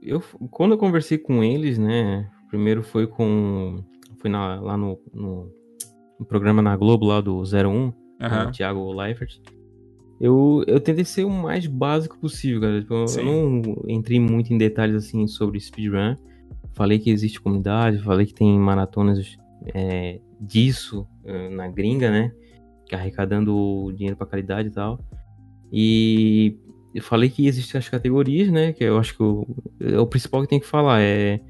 [SPEAKER 3] eu quando eu conversei com eles, né? Primeiro foi com. Fui na- lá no, no, no programa na Globo lá do 01, com
[SPEAKER 2] Aham.
[SPEAKER 3] o Thiago Leifert. Eu, eu tentei ser o mais básico possível, cara. Tipo, eu não entrei muito em detalhes assim sobre speedrun. Falei que existe comunidade, falei que tem maratonas é, disso eh, na gringa, né? Arrecadando dinheiro pra caridade e tal. E eu falei que existem as categorias, né? Que eu acho que o, é o principal que tem que falar é,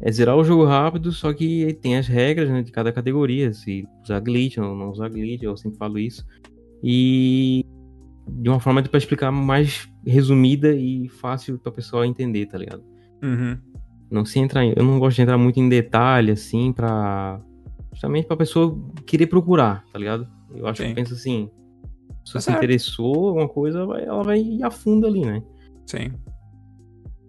[SPEAKER 3] é zerar o jogo rápido, só que tem as regras né, de cada categoria, se usar glitch ou não usar glitch, eu sempre falo isso. E de uma forma para explicar mais resumida e fácil para pessoa entender, tá ligado?
[SPEAKER 2] Uhum.
[SPEAKER 3] Não se entrar, eu não gosto de entrar muito em detalhe assim para justamente para pessoa querer procurar, tá ligado? Eu acho
[SPEAKER 2] Sim.
[SPEAKER 3] que penso assim, se
[SPEAKER 2] Tá
[SPEAKER 3] você se
[SPEAKER 2] certo.
[SPEAKER 3] interessou alguma coisa, ela vai ir a fundo ali, né?
[SPEAKER 2] Sim.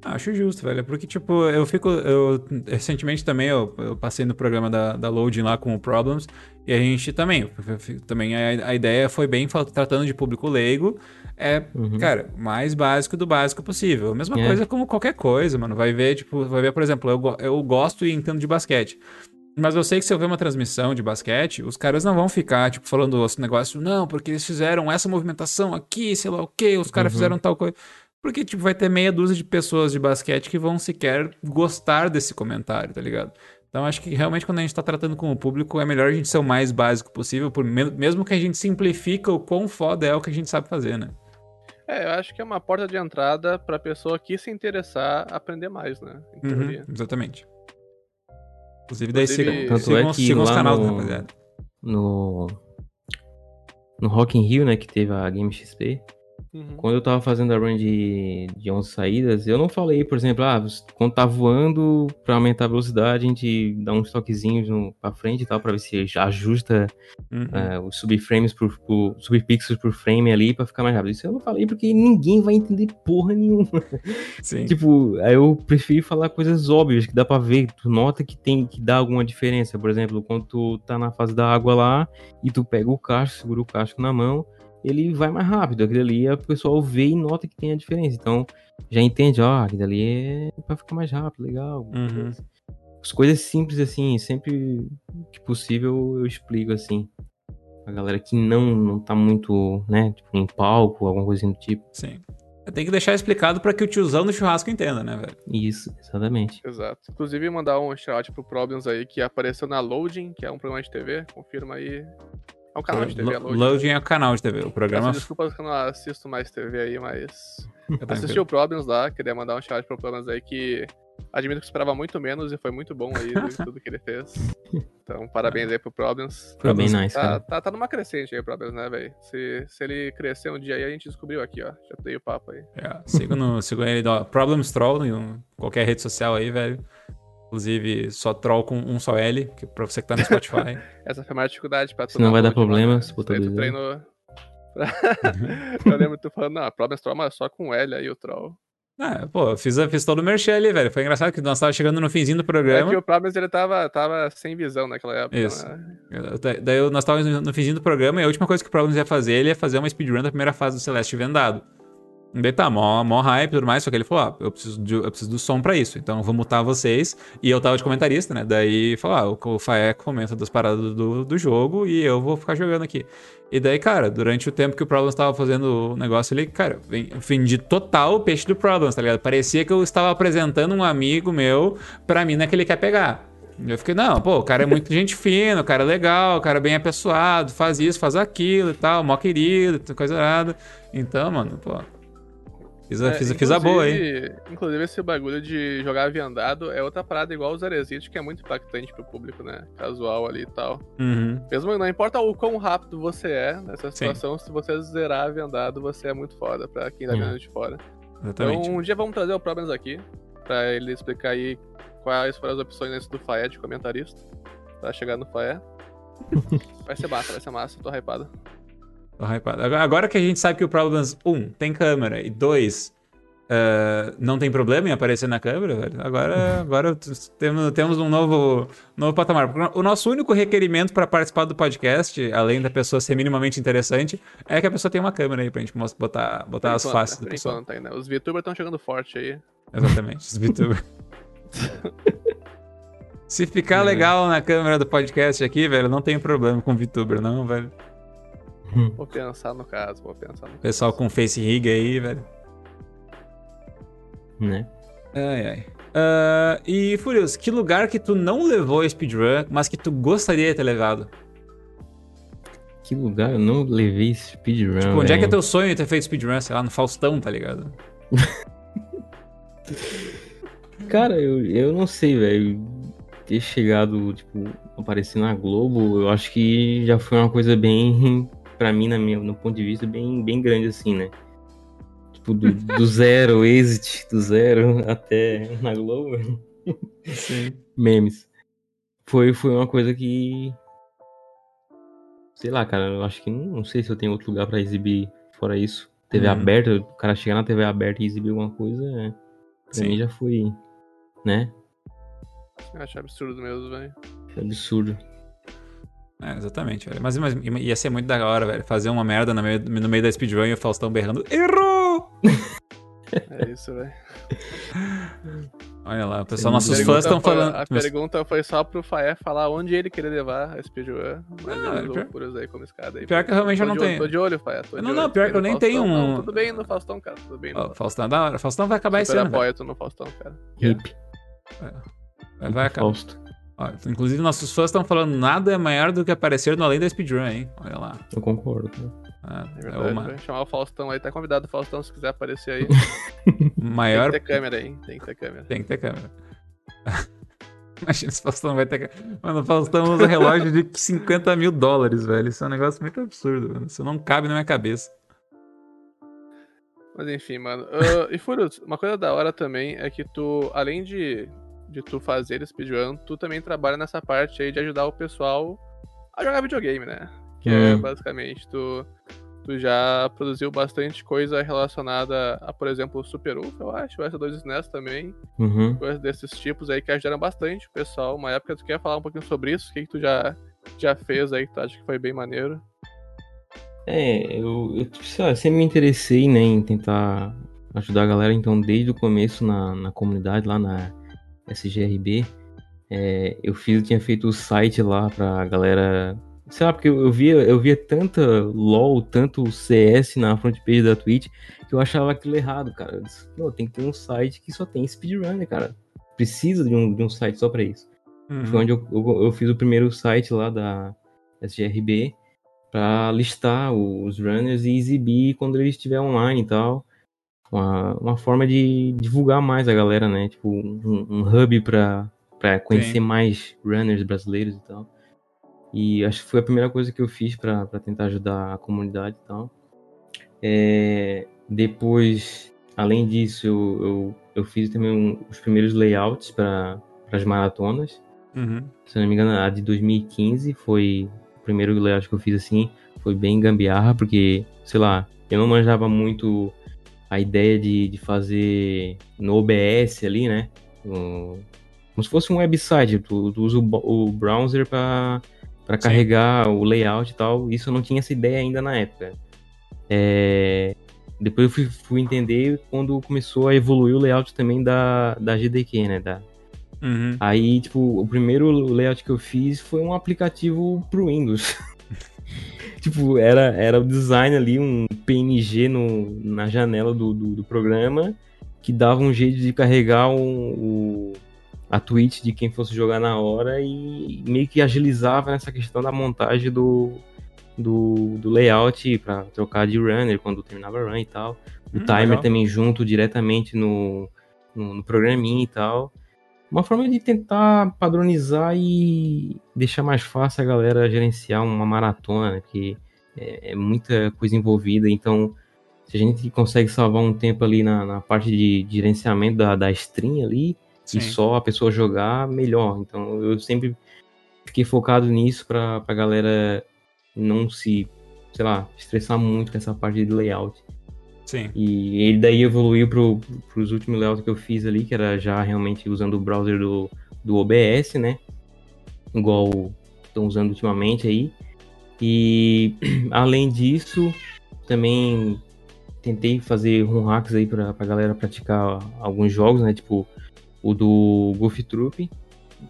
[SPEAKER 2] Acho justo, velho. Porque, tipo, eu fico. Eu, recentemente também eu, eu passei no programa da, da Loading lá com o Problems. E a gente também. eu Também a, a ideia foi bem tratando de público leigo. É,
[SPEAKER 3] Uhum.
[SPEAKER 2] cara, mais básico do básico possível. A mesma
[SPEAKER 3] É.
[SPEAKER 2] coisa como qualquer coisa, mano. Vai ver, tipo, vai ver, por exemplo, eu, eu gosto e entendo de basquete. Mas eu sei que se eu ver uma transmissão de basquete, os caras não vão ficar, tipo, falando esse negócio, não, porque eles fizeram essa movimentação aqui, sei lá o quê, os caras
[SPEAKER 3] Uhum.
[SPEAKER 2] fizeram tal coisa. Porque, tipo, vai ter meia dúzia de pessoas de basquete que vão sequer gostar desse comentário, tá ligado? Então, acho que realmente quando a gente tá tratando com o público, é melhor a gente ser o mais básico possível, por, me- mesmo que a gente simplifica o quão foda é o que a gente sabe fazer, né?
[SPEAKER 1] É, eu acho que é uma porta de entrada pra pessoa que se interessar aprender mais, né? Em
[SPEAKER 2] Uhum, exatamente. Inclusive, daí
[SPEAKER 3] Tanto
[SPEAKER 2] sigam,
[SPEAKER 3] é que
[SPEAKER 2] sigam os
[SPEAKER 3] lá
[SPEAKER 2] canais,
[SPEAKER 3] no-
[SPEAKER 2] rapaziada.
[SPEAKER 3] no no Rock in Rio, né, que teve a Game XP,
[SPEAKER 1] Uhum.
[SPEAKER 3] quando eu tava fazendo a run de, de 11 saídas, eu não falei, por exemplo, ah, quando tá voando, pra aumentar a velocidade, a gente dá uns toquezinhos no, pra frente e tal, pra ver se ajusta
[SPEAKER 2] Uhum.
[SPEAKER 3] é, os subframes por, por subpixels por frame ali pra ficar mais rápido. Isso eu não falei porque ninguém vai entender porra nenhuma.
[SPEAKER 2] Sim. (laughs)
[SPEAKER 3] Tipo, aí eu prefiro falar coisas óbvias que dá pra ver, tu nota que tem que dá alguma diferença. Por exemplo, quando tu tá na fase da água lá e tu pega o casco, segura o casco na mão, ele vai mais rápido. Aquilo ali o pessoal vê e nota que tem a diferença. Então, já entende, ó, aquilo ali é pra ficar mais rápido, legal.
[SPEAKER 2] Uhum.
[SPEAKER 3] As coisas simples assim, sempre que possível eu explico assim. A galera que não, não tá muito, né, tipo, em palco, alguma coisa do tipo.
[SPEAKER 2] Sim. Tem que deixar explicado pra que o tiozão do churrasco entenda, né, velho?
[SPEAKER 3] Isso, exatamente.
[SPEAKER 1] Exato. Inclusive, mandar um shout pro Problems aí, que apareceu na Loading, que é um programa de TV. Confirma aí. É um canal de TV,
[SPEAKER 2] Lo-
[SPEAKER 1] Loading.
[SPEAKER 2] Loading é o canal de TV. O programa
[SPEAKER 1] Peço desculpas que eu não assisto mais TV aí, mas.
[SPEAKER 2] fica
[SPEAKER 1] Assisti o Problems lá, queria mandar um shout pro Problems aí que admito que esperava muito menos e foi muito bom aí do- (laughs) tudo que ele fez. Então, parabéns aí pro Problems.
[SPEAKER 3] Foi bem nice,
[SPEAKER 1] Tá,
[SPEAKER 3] cara.
[SPEAKER 1] tá, tá numa crescente aí o Problems, né, velho? Se, se ele crescer um dia aí, a gente descobriu aqui, ó. Já dei o papo aí.
[SPEAKER 2] É, sigo, no, sigo ele, ó, Problems Troll em qualquer rede social aí, velho. Inclusive, só troll com um só L, que pra você que tá no Spotify. (laughs)
[SPEAKER 1] Essa foi a maior dificuldade pra tu.
[SPEAKER 3] Senão vai dar problema se
[SPEAKER 1] Isso
[SPEAKER 3] botar dois
[SPEAKER 1] treinou. (laughs) Eu lembro tu falando, não, Problems Troll, mas só com L aí o Troll.
[SPEAKER 2] ah, pô, fiz, fiz todo o merchan ali, velho. Foi engraçado que nós tava chegando no finzinho do
[SPEAKER 1] É
[SPEAKER 2] programa.
[SPEAKER 1] que o Problems ele tava, tava sem visão naquela época.
[SPEAKER 2] Isso.
[SPEAKER 1] Né?
[SPEAKER 2] Da- Daí nós estávamos no finzinho do programa e a última coisa que o Problems ia fazer, ele ia fazer uma speedrun da primeira fase do Celeste Vendado. Daí tá, mó, mó hype e tudo mais, só que ele falou, ó, eu preciso, de- eu preciso do som pra isso, então eu vou mutar vocês. E eu tava de comentarista, né? Daí falou, ah, o, Faé comenta das paradas do, do jogo e eu vou ficar jogando aqui. E daí, cara, durante o tempo que o Problems tava fazendo o negócio ali, cara, vendi total o peixe do Problems, tá ligado? Parecia que eu estava apresentando um amigo meu pra mina que ele quer pegar. Eu fiquei, não, pô, o cara é muito (laughs) gente fina, o cara é legal, o cara é bem apessoado, faz isso, faz aquilo e tal, mó querido, coisa nada. Então, mano, pô. Fiz, a-
[SPEAKER 1] É,
[SPEAKER 2] fiz, fiz a boa aí.
[SPEAKER 1] inclusive- esse bagulho de jogar aviandado é outra parada igual o Zarezit, que é muito impactante pro público, né? Casual ali e tal.
[SPEAKER 2] Uhum.
[SPEAKER 1] Mesmo não importa o quão rápido você é nessa
[SPEAKER 2] Sim.
[SPEAKER 1] situação, se você zerar aviandado, você é muito foda pra quem tá
[SPEAKER 3] Uhum.
[SPEAKER 1] vendo de fora.
[SPEAKER 2] Exatamente.
[SPEAKER 1] Então, um dia vamos trazer o Problems aqui, pra ele explicar aí quais foram as opções do Faé de comentarista, pra chegar no Faé. (laughs) Vai ser massa, vai ser massa, tô hypado.
[SPEAKER 2] Tô hypado. Agora, que a gente sabe que o Problems, um, tem câmera, e dois, eh, não tem problema em aparecer na câmera, velho. Agora, (laughs) agora temos, temos um novo, novo patamar. O nosso único requerimento para participar do podcast, além da pessoa ser minimamente interessante, é que a pessoa tenha uma câmera aí pra gente mos- botar, botar
[SPEAKER 1] Por
[SPEAKER 2] as
[SPEAKER 1] enquanto,
[SPEAKER 2] faces do
[SPEAKER 1] Por
[SPEAKER 2] pessoal.
[SPEAKER 1] enquanto ainda. Os VTubers estão chegando forte aí.
[SPEAKER 2] Exatamente, os VTubers. (laughs) Se ficar
[SPEAKER 3] É.
[SPEAKER 2] legal na câmera do podcast aqui, velho, não tem problema com VTuber, não, velho.
[SPEAKER 1] Vou pensar no caso, vou pensar no
[SPEAKER 2] Pessoal com face rig aí, velho.
[SPEAKER 3] Né?
[SPEAKER 2] Ai, ai. Ah, e, Furious, que lugar que tu não levou a speedrun, mas que tu gostaria de ter levado?
[SPEAKER 3] Que lugar eu não levei speedrun.
[SPEAKER 2] Tipo, onde é que é teu sonho de ter feito speedrun? Sei lá, no Faustão, tá ligado? (laughs)
[SPEAKER 3] Cara, eu, eu não sei, velho. Ter chegado, tipo, aparecer na Globo, eu acho que já foi uma coisa bem, pra mim, na minha, no ponto de vista, bem, bem grande, assim, né? Tipo, do, do zero, (laughs) exit, do zero até na Globo.
[SPEAKER 2] Sim.
[SPEAKER 3] memes. Foi, foi uma coisa que. Sei lá, cara, eu acho que não, não sei se eu tenho outro lugar pra exibir fora isso. TV
[SPEAKER 2] Hum.
[SPEAKER 3] aberta, o cara chegar na TV aberta e exibir alguma coisa, é, pra
[SPEAKER 2] Sim.
[SPEAKER 3] mim já foi, né?
[SPEAKER 1] Eu acho absurdo mesmo, velho.
[SPEAKER 3] Absurdo.
[SPEAKER 2] É, exatamente, velho. Mas, mas ia ser muito da hora, velho. Fazer uma merda no meio, no meio da speedrun e o Faustão berrando. Errou! (laughs)
[SPEAKER 1] É isso, velho. (laughs)
[SPEAKER 2] Olha lá, o pessoal, nossos fãs estão falando.
[SPEAKER 1] A pergunta foi só pro Faé falar onde ele queria levar a speedrun. Mas
[SPEAKER 2] Ah,
[SPEAKER 1] ele
[SPEAKER 2] pior-
[SPEAKER 1] aí como escada aí.
[SPEAKER 2] pior que eu realmente eu não tenho.
[SPEAKER 1] Tô de olho, Faé. Tô de
[SPEAKER 2] Não,
[SPEAKER 1] olho.
[SPEAKER 2] não, pior que eu nem
[SPEAKER 1] Faustão,
[SPEAKER 2] tenho
[SPEAKER 1] não,
[SPEAKER 2] um-
[SPEAKER 1] tudo bem no Faustão, cara. Tudo bem no
[SPEAKER 2] Ó,
[SPEAKER 1] Faustão.
[SPEAKER 2] É da hora. Faustão vai acabar esse
[SPEAKER 1] Super
[SPEAKER 2] ano, velho.
[SPEAKER 1] apoio tu no Faustão, cara.
[SPEAKER 3] Hip.
[SPEAKER 2] Vai, vai acabar.
[SPEAKER 3] Fausto.
[SPEAKER 2] Ó, inclusive, nossos fãs estão falando nada é maior do que aparecer no Além da Speedrun, hein? Olha lá.
[SPEAKER 3] Eu concordo.
[SPEAKER 2] Ah,
[SPEAKER 1] É
[SPEAKER 2] é
[SPEAKER 1] verdade,
[SPEAKER 2] uma
[SPEAKER 1] vai chamar o Faustão aí. Tá convidado o Faustão se quiser aparecer aí. (laughs)
[SPEAKER 2] maior.
[SPEAKER 1] Tem que ter câmera aí. Tem que ter câmera.
[SPEAKER 2] Tem que ter câmera. (laughs) Imagina se o Faustão vai ter câmera. Mano, o Faustão usa relógio de 50 mil dólares, velho. Isso é um negócio muito absurdo, mano. Isso não cabe na minha cabeça.
[SPEAKER 1] Mas enfim, mano. Ah, e Furious, uma coisa da hora também é que tu, além de, de tu fazer speedrun, tu também trabalha nessa parte aí de ajudar o pessoal a jogar videogame, né? Que é basicamente tu, tu já produziu bastante coisa relacionada a, por exemplo, o Super UF, eu acho, o S2 SNES também,
[SPEAKER 3] Uhum.
[SPEAKER 1] coisas desses tipos aí que ajudaram bastante o pessoal. Uma época tu quer falar um pouquinho sobre isso? O que, que tu já, já fez aí que tu acha que foi bem maneiro?
[SPEAKER 3] É, eu, eu lá, sempre me interessei, né, em tentar ajudar a galera, então desde o começo na, na comunidade, lá na SGRB, é, eu fiz, eu tinha feito o site lá pra galera, sei lá, porque eu, eu via, eu via tanta LOL, tanto CS na front page da Twitch, que eu achava aquilo errado, cara. Eu disse, Pô, tem que ter um site que só tem speedrun, né, cara? Precisa de um, de um site só pra isso.
[SPEAKER 2] Uhum.
[SPEAKER 3] Foi onde eu, eu, eu fiz o primeiro site lá da SGRB para listar os runners e exibir quando ele estiver online e tal. Uma, uma forma de divulgar mais a galera, né? Tipo, um, um hub pra, pra conhecer Sim. mais runners brasileiros e tal. E acho que foi a primeira coisa que eu fiz para tentar ajudar a comunidade e tal. É, depois, além disso, eu, eu, eu fiz também um, os primeiros layouts para as maratonas.
[SPEAKER 2] Uhum.
[SPEAKER 3] Se não me engano, a de 2015 foi o primeiro layout que eu fiz assim. Foi bem gambiarra, porque, sei lá, eu não manjava muito a ideia de, de fazer no OBS ali, né? Um, como se fosse um website, tu, tu usa o, o browser para carregar o layout e tal. Isso eu não tinha essa ideia ainda na época. É, depois eu fui, fui, entender quando começou a evoluir o layout também da, da GDQ, né? Da,
[SPEAKER 2] uhum.
[SPEAKER 3] Aí, tipo, o primeiro layout que eu fiz foi um aplicativo pro Windows. (laughs) tipo, era, era o design ali, um PNG no, na janela do, do, do programa que dava um jeito de carregar um, o, a tweet de quem fosse jogar na hora e meio que agilizava nessa questão da montagem do, do, do layout para trocar de runner quando terminava a run e tal. O hum, timer legal. também junto diretamente no, no, no programinha e tal. Uma forma de tentar padronizar e deixar mais fácil a galera gerenciar uma maratona, né? Porque é, é muita coisa envolvida, então se a gente consegue salvar um tempo ali na, na parte de, de, gerenciamento da, da stream ali Sim. e só a pessoa jogar, melhor. Então eu sempre fiquei focado nisso para a galera não se, sei lá, estressar muito com essa parte de layout.
[SPEAKER 2] Sim.
[SPEAKER 3] E ele daí evoluiu para os últimos layouts que eu fiz ali, que era já realmente usando o browser do, do OBS, né? Igual estão usando ultimamente aí. E (clears throat) além disso, também tentei fazer run hacks aí para a galera praticar alguns jogos, né? Tipo o do Goofy Troop.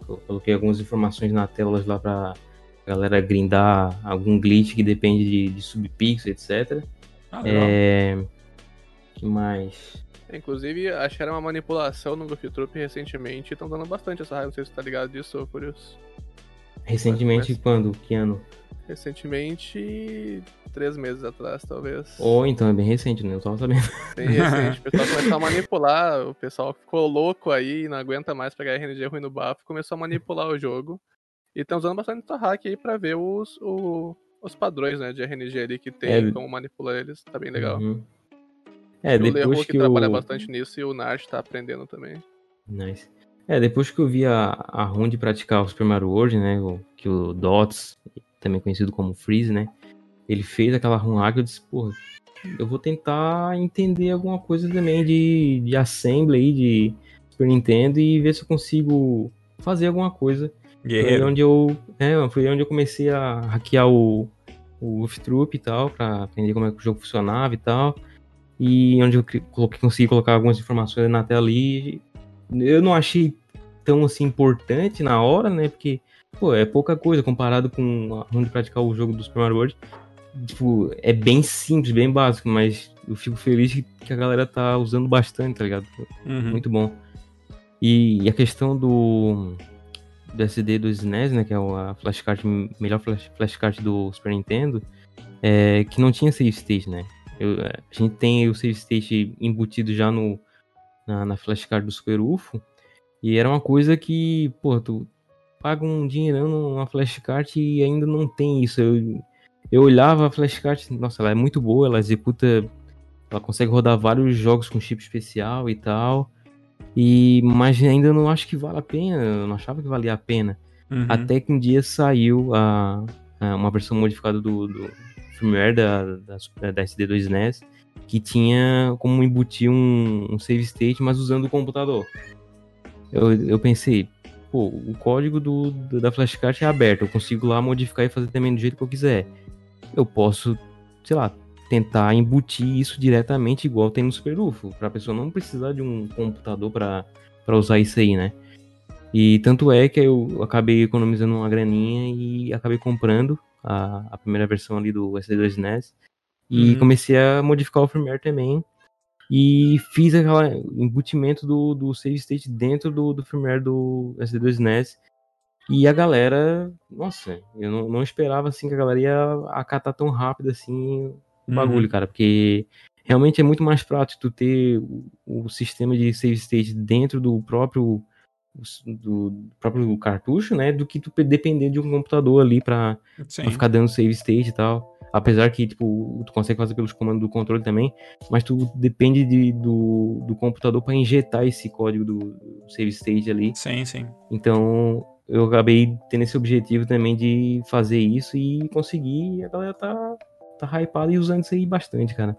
[SPEAKER 3] Eu coloquei algumas informações na tela lá para galera grindar algum glitch que depende de, de subpixel, etc. Ah, é... que mais?
[SPEAKER 1] Inclusive, acho que era uma manipulação no Goofy Troop recentemente. Estão dando bastante essa raiva, não sei se você tá ligado disso, Curioso.
[SPEAKER 3] Recentemente, mas... quando? Que ano?
[SPEAKER 1] Recentemente, três meses atrás, talvez.
[SPEAKER 3] Ou oh, então é bem recente, né? Eu tava sabendo.
[SPEAKER 1] Bem recente. O pessoal começou a manipular, o pessoal ficou louco aí, não aguenta mais pegar RNG ruim no bafo, começou a manipular o jogo. E estão usando bastante hack aí pra ver os, o, os padrões né, de RNG ali que tem, é... como manipular eles. Tá bem legal. Uhum.
[SPEAKER 3] É, depois o Leroy
[SPEAKER 1] que, que trabalha bastante nisso e o Nart tá aprendendo também.
[SPEAKER 3] Nice. É, depois que eu vi a, a Run de praticar o Super Mario World, né, o, que o Dots, também conhecido como Freeze, né, ele fez aquela run hack, eu disse, porra, eu vou tentar entender alguma coisa também de, de assembly aí, de Super Nintendo e ver se eu consigo fazer alguma coisa Guerreiro. Foi onde eu, é, foi onde eu comecei a hackear o, o Wolf Troop e tal, pra aprender como é que o jogo funcionava e tal. E onde eu coloquei, consegui colocar algumas informações na tela ali. Eu não achei tão assim importante na hora, né? Porque, pô, é pouca coisa comparado com onde praticar o jogo do Super Mario World. Tipo, é bem simples, bem básico, mas eu fico feliz que a galera tá usando bastante, tá ligado?
[SPEAKER 2] Uhum.
[SPEAKER 3] Muito bom. E, e a questão do, do SD do SNES, né, que é a flashcard, melhor flash, flashcard do Super Nintendo, é, que não tinha save state, né? Eu, é, a gente tem o save state embutido já no, na, na flashcard do Super UFO, e era uma coisa que, pô, tu paga um dinheirão numa flashcard e ainda não tem isso. Eu, eu olhava a flashcard, nossa, ela é muito boa, ela executa, ela consegue rodar vários jogos com chip especial e tal, e, mas ainda não acho que vale a pena, eu não achava que valia a pena. Uhum. Até que um dia saiu a, a uma versão modificada do, do firmware da, da, da SD2 NES que tinha como embutir um, um, save state, mas usando o computador. Eu, eu pensei, pô, o código do, do, da flashcard é aberto, eu consigo lá modificar e fazer também do jeito que eu quiser. Eu posso, sei lá, tentar embutir isso diretamente igual tem no Super UFO, para a pessoa não precisar de um computador para usar isso aí, né? E tanto é que eu acabei economizando uma graninha e acabei comprando a, a primeira versão ali do SD2 NES e uhum. comecei a modificar o firmware também e fiz aquele embutimento do, do save state dentro do, do firmware do SD2 NES e a galera, nossa, eu não, não esperava assim que a galera ia acatar tão rápido assim o uhum. bagulho, cara, porque realmente é muito mais prático tu ter o, o sistema de save state dentro do próprio do próprio cartucho, né, do que tu depender de um computador ali para ficar dando save state e tal. Apesar que, tipo, tu consegue fazer pelos comandos do controle também, mas tu depende de, do, do computador para injetar esse código do, save state ali.
[SPEAKER 2] Sim, sim.
[SPEAKER 3] Então, eu acabei tendo esse objetivo também de fazer isso e conseguir, e a galera tá, tá hypada e usando isso aí bastante, cara.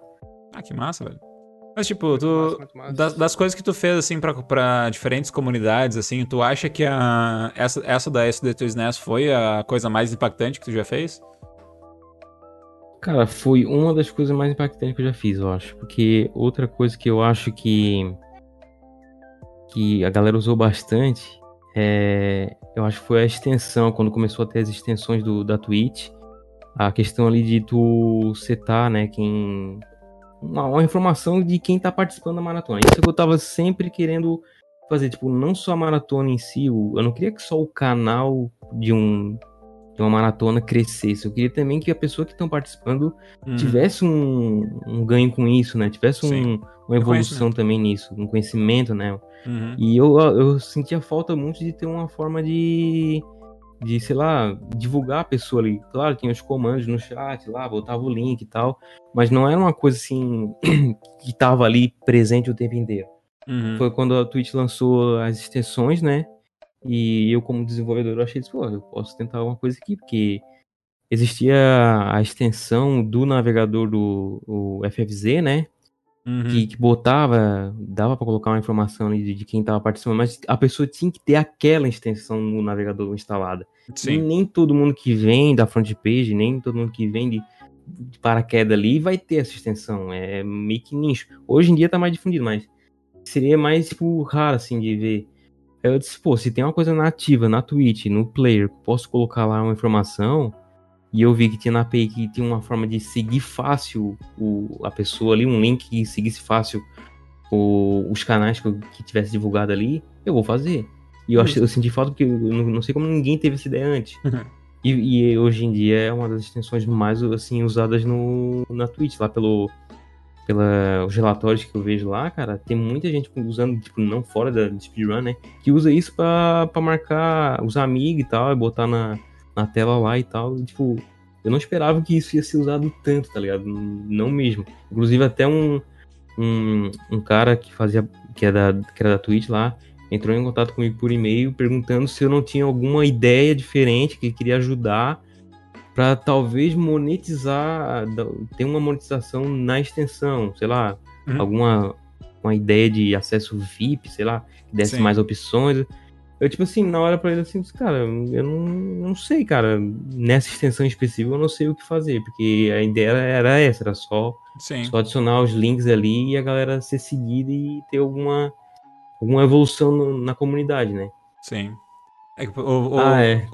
[SPEAKER 2] Ah, que massa, velho. Mas, tipo, tu, massa, massa. Das, das, coisas que tu fez, assim, pra, pra diferentes comunidades, assim, tu acha que a, essa, essa da SD2NES foi a coisa mais impactante que tu já fez?
[SPEAKER 3] Cara, foi uma das coisas mais impactantes que eu já fiz, eu acho. Porque outra coisa que eu acho que. que a galera usou bastante. É, eu acho que foi a extensão, quando começou a ter as extensões do, da Twitch. A questão ali de tu setar, né, quem. Uma, uma informação de quem tá participando da maratona. Isso é que eu tava sempre querendo fazer, tipo, não só a maratona em si, eu não queria que só o canal de um de uma maratona crescesse. Eu queria também que a pessoa que estão participando uhum. tivesse um, um, ganho com isso, né? Tivesse um, uma evolução também nisso, um conhecimento, né? Uhum. E eu, eu sentia falta muito de ter uma forma de, de, sei lá, divulgar a pessoa ali. Claro, tinha os comandos no chat lá, botava o link e tal, mas não era uma coisa assim (clears throat) que estava ali presente o tempo inteiro. Uhum. Foi quando a Twitch lançou as extensões, né? E eu, como desenvolvedor, achei, pô, eu posso tentar alguma coisa aqui, porque existia a extensão do navegador do FFZ, né? Uhum. Que, que, botava, dava para colocar uma informação ali de, de quem estava participando, mas a pessoa tinha que ter aquela extensão no navegador instalada. Sim. E nem todo mundo que vem da front page, nem todo mundo que vem de, de paraquedas ali vai ter essa extensão. É meio que nicho. Hoje em dia tá mais difundido, mas seria mais, tipo, raro, assim, de ver eu disse, pô, se tem uma coisa nativa na Twitch, no player, posso colocar lá uma informação, e eu vi que tinha na API que tinha uma forma de seguir fácil o, a pessoa ali, um link que seguisse fácil o, os canais que, eu, que tivesse divulgado ali, eu vou fazer. E eu, achei, eu senti falta porque eu não, não, sei como ninguém teve essa ideia antes. Uhum. E, e, hoje em dia é uma das extensões mais assim usadas no, na Twitch, lá pelo pelos relatórios que eu vejo lá, cara, tem muita gente usando, tipo, não fora da speedrun, né? Que usa isso pra, pra marcar os amigos e tal, e botar na, na tela lá e tal. E, tipo, eu não esperava que isso ia ser usado tanto, tá ligado? Não mesmo. Inclusive, até um, um, um cara que fazia, que, é da, que era da Twitch lá, entrou em contato comigo por e-mail perguntando se eu não tinha alguma ideia diferente, que queria ajudar para talvez monetizar, ter uma monetização na extensão, sei lá, uhum. alguma uma ideia de acesso VIP, sei lá, que desse Sim. mais opções. Eu, tipo assim, na hora pra ele, assim, cara, eu não, não sei, cara, nessa extensão específica eu não sei o que fazer, porque a ideia era essa, era só, só adicionar os links ali e a galera ser seguida e ter alguma, alguma evolução no, na comunidade, né?
[SPEAKER 2] Sim. É o, o, ah, é.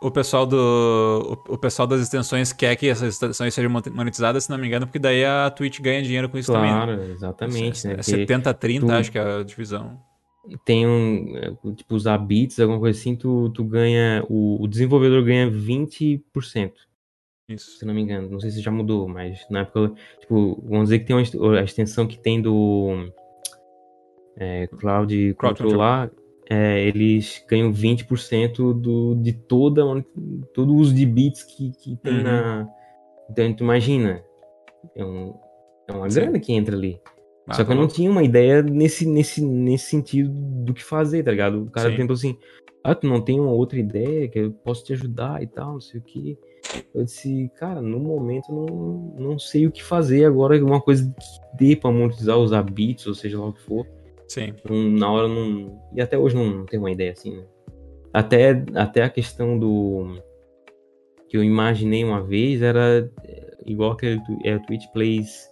[SPEAKER 2] O, o, pessoal do o, o, pessoal das extensões quer que essas extensões sejam monetizadas, se não me engano, porque daí a Twitch ganha dinheiro com isso
[SPEAKER 3] claro,
[SPEAKER 2] também.
[SPEAKER 3] Claro, exatamente. É,
[SPEAKER 2] né? 70-30, tu... acho que é a divisão.
[SPEAKER 3] Tem um, é, tipo, usar bits, alguma coisa assim, tu, tu ganha, o, o desenvolvedor ganha 20%. Isso. Se não me engano, não sei se já mudou, mas na época, tipo, vamos dizer que tem uma, a extensão que tem do é, Cloud Controlar, é, eles ganham 20% do, de toda, todo o uso de bits que, que tem uhum. na. Então, tu imagina, é, um, é uma Sim. grana que entra ali. Ah, Só que eu não tinha uma ideia nesse, nesse, nesse sentido do que fazer, tá ligado? O cara Sim. tentou assim, ah, tu não tem uma outra ideia que eu posso te ajudar e tal, não sei o que. Eu disse, cara, no momento eu não, não sei o que fazer agora, uma coisa que dê pra monetizar, usar bits, ou seja lá o que for.
[SPEAKER 2] Sim.
[SPEAKER 3] na hora não. E até hoje não, não tenho uma ideia assim, né? Até, até a questão do. Que eu imaginei uma vez era igual aquele é, Twitch Plays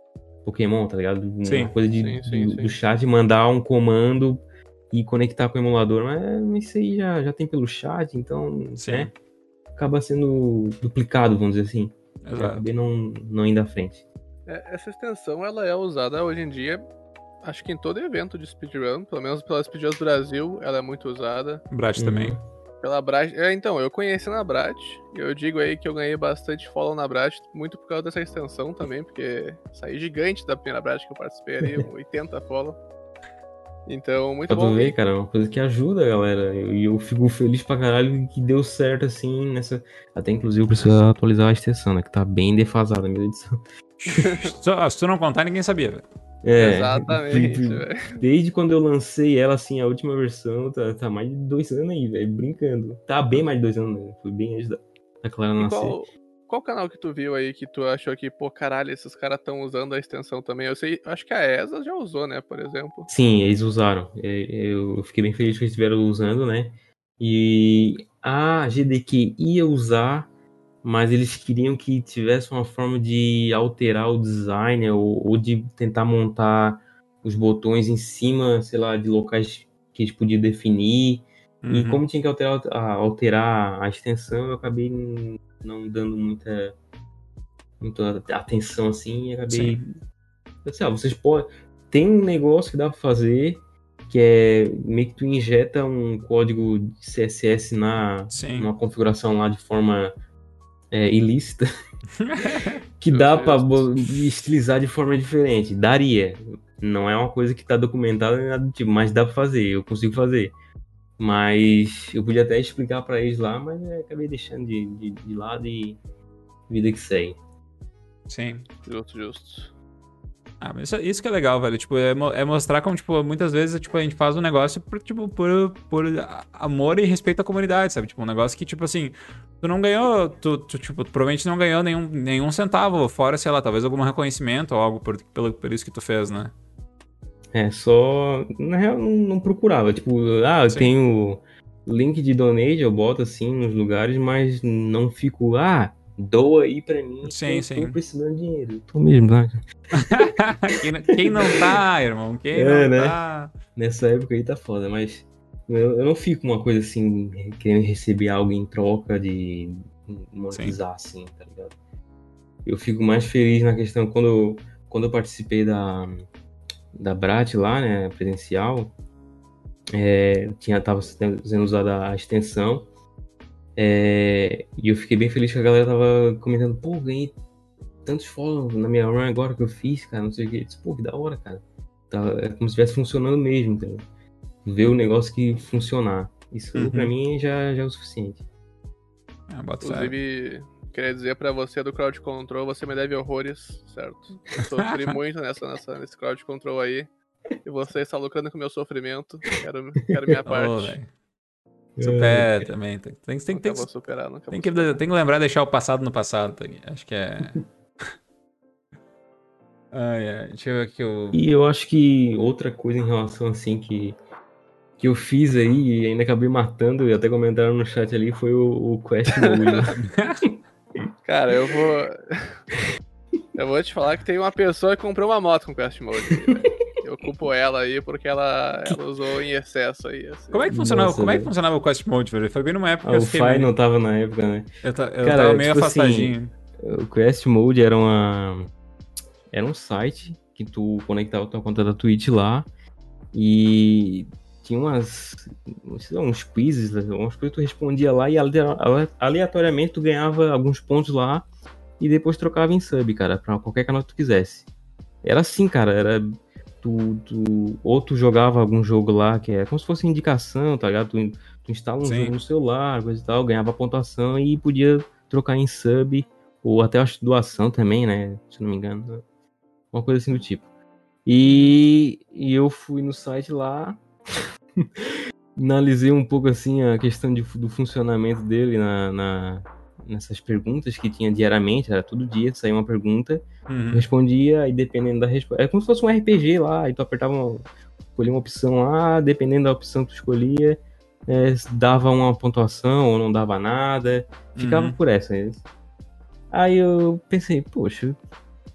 [SPEAKER 3] Pokémon, tá ligado? Uma sim. coisa de, sim, sim, do, do, chat mandar um comando e conectar com o emulador, mas isso aí já, já tem pelo chat, então, sim. né? Acaba sendo duplicado, vamos dizer assim. Exato. acabei não, não indo à frente.
[SPEAKER 1] É, essa extensão ela é usada hoje em dia acho que em todo evento de speedrun, pelo menos pela Speedruns Brasil, ela é muito usada.
[SPEAKER 2] Brat uhum.
[SPEAKER 1] Pela Brat. É, então, eu conheci na Brat. Eu digo aí que eu ganhei bastante follow na Brat, muito por causa dessa extensão também, porque saí gigante da primeira Brat que eu participei ali, (laughs) 80 follow. Então, muito
[SPEAKER 3] Pra
[SPEAKER 1] bom.
[SPEAKER 3] ver, cara, é uma coisa que ajuda, galera. E eu, fico feliz pra caralho que deu certo assim nessa. Até inclusive eu preciso atualizar a extensão, né? Que tá bem defasada a minha edição. (laughs)
[SPEAKER 2] Se tu não contar, ninguém sabia, velho.
[SPEAKER 3] É,
[SPEAKER 1] Exatamente, velho.
[SPEAKER 3] Desde quando eu lancei ela, assim, a última versão, tá, tá mais de dois anos aí, velho, brincando. Tá bem mais de dois anos, né? Foi bem antes da, da Clara nascer.
[SPEAKER 1] qual, qual canal que tu viu aí que tu achou que, pô, caralho, esses caras estão usando a extensão também? Eu sei, acho que a ESA já usou, né, por exemplo.
[SPEAKER 3] Sim, eles usaram. É, Eu fiquei bem feliz que eles estiveram usando, né? E a GDQ ia usar, mas eles queriam que tivesse uma forma de alterar o design ou, ou de tentar montar os botões em cima, sei lá, de locais que eles podiam definir. E
[SPEAKER 2] Uhum.
[SPEAKER 3] como tinha que alterar, a- alterar a extensão, eu acabei não dando muita, muita atenção assim e acabei.
[SPEAKER 2] Sim.
[SPEAKER 3] Eu sei lá, vocês podem. Tem um negócio que dá pra fazer que é meio que tu injeta um código de CSS na
[SPEAKER 2] Sim.
[SPEAKER 3] numa configuração lá de forma é, ilícita (laughs) que dá bo- estilizar de forma diferente. Daria. Não é uma coisa que tá documentada nem nada do tipo, mas dá pra fazer, eu consigo fazer. Mas eu podia até explicar pra eles lá, mas é, acabei deixando de, de, de lado e vida que segue.
[SPEAKER 2] Sim.
[SPEAKER 1] Justo, justo.
[SPEAKER 2] Ah, mas isso, isso que é legal, velho. Tipo, é, é mostrar como, tipo, muitas vezes, tipo, a gente faz um negócio por, tipo, por, por amor e respeito à comunidade, sabe? Tipo, um negócio que, tipo assim, tu não ganhou, tu, tu, tipo, tu provavelmente não ganhou nenhum, nenhum centavo, fora, sei lá, talvez algum reconhecimento ou algo por, pelo, por isso que tu fez, né?
[SPEAKER 3] É, só. Na real, não, não procurava. Tipo, ah, eu
[SPEAKER 2] Sim.
[SPEAKER 3] tenho link de donate, eu boto assim nos lugares, mas não fico, ah, doa aí pra mim.
[SPEAKER 2] Sim,
[SPEAKER 3] eu
[SPEAKER 2] sim.
[SPEAKER 3] tô precisando de dinheiro. Eu Tô mesmo, né? (laughs)
[SPEAKER 2] quem, não- quem não tá, irmão? Quem
[SPEAKER 3] É,
[SPEAKER 2] não
[SPEAKER 3] né?
[SPEAKER 2] tá?
[SPEAKER 3] Nessa época aí tá foda, mas eu, eu não fico uma coisa assim, querendo receber algo em troca de monetizar, assim, tá ligado? Eu fico mais feliz na questão quando, quando eu participei da, da Brat lá, né, presencial, é, tinha, tava sendo usada a extensão, é, e eu fiquei bem feliz que a galera tava comentando, pô, ganhei tantos follows na minha run agora que eu fiz, cara, não sei o que. Eu disse, pô, que da hora, cara. Tá, é como se estivesse funcionando mesmo, entendeu? Ver o negócio que funcionar. Isso
[SPEAKER 2] Uhum.
[SPEAKER 3] pra mim já, já é o suficiente.
[SPEAKER 2] Ah.
[SPEAKER 1] Inclusive, queria dizer pra você do crowd control, você me deve horrores, certo? Eu sofri (laughs) muito nessa, nessa, nesse crowd control aí. E você está lucrando com o meu sofrimento. Quero, quero minha parte.
[SPEAKER 2] Velho. Supera também. Tem, tem, tem, tem,
[SPEAKER 1] superar,
[SPEAKER 2] tem que,
[SPEAKER 1] superar.
[SPEAKER 2] tem que lembrar de deixar o passado no passado, Tony. Acho que é. (laughs) Ai, ai. Deixa eu ver aqui o.
[SPEAKER 3] E eu acho que outra coisa em relação assim que, que eu fiz aí e ainda acabei matando, e até comentaram no chat ali, foi o, o Quest Mode. né? (laughs)
[SPEAKER 1] Cara, eu vou. (laughs) eu vou te falar que tem uma pessoa que comprou uma moto com Quest Mode. aí. Eu culpo ela aí porque ela, ela usou em excesso aí. assim.
[SPEAKER 2] Como é que funcionava,
[SPEAKER 3] Nossa,
[SPEAKER 2] como é que funcionava o Quest Mode, velho? Foi bem numa época
[SPEAKER 3] Ah,
[SPEAKER 2] que eu
[SPEAKER 3] o Fai
[SPEAKER 2] meio-
[SPEAKER 3] não tava na época, né?
[SPEAKER 2] Eu, ta- eu
[SPEAKER 3] Cara,
[SPEAKER 2] tava meio
[SPEAKER 3] tipo assim,
[SPEAKER 2] afastadinho.
[SPEAKER 3] O Quest Mode era uma era um site que tu conectava tua conta da Twitch lá e tinha umas sei lá, uns quizzes, umas coisas que tu respondia lá e alea- aleatoriamente tu ganhava alguns pontos lá e depois trocava em sub, cara, pra qualquer canal que tu quisesse. Era assim, cara, era tu, tu ou tu jogava algum jogo lá que é como se fosse indicação, tá ligado? Tu, tu instala um
[SPEAKER 2] Sim.
[SPEAKER 3] jogo no celular, coisa e tal, ganhava pontuação e podia trocar em sub ou até acho doação também, né? Se não me engano. Uma coisa assim do tipo. E, e eu fui no site lá, (laughs) analisei um pouco assim a questão de- do funcionamento dele na, na- nessas perguntas que tinha diariamente, era todo dia, saía uma pergunta,
[SPEAKER 2] Uhum.
[SPEAKER 3] respondia e dependendo da resposta. É como se fosse um RPG lá, aí tu apertava uma, escolhia uma opção lá, dependendo da opção que tu escolhia, é, dava uma pontuação ou não dava nada. Ficava
[SPEAKER 2] Uhum.
[SPEAKER 3] por essa. Aí eu pensei, poxa, o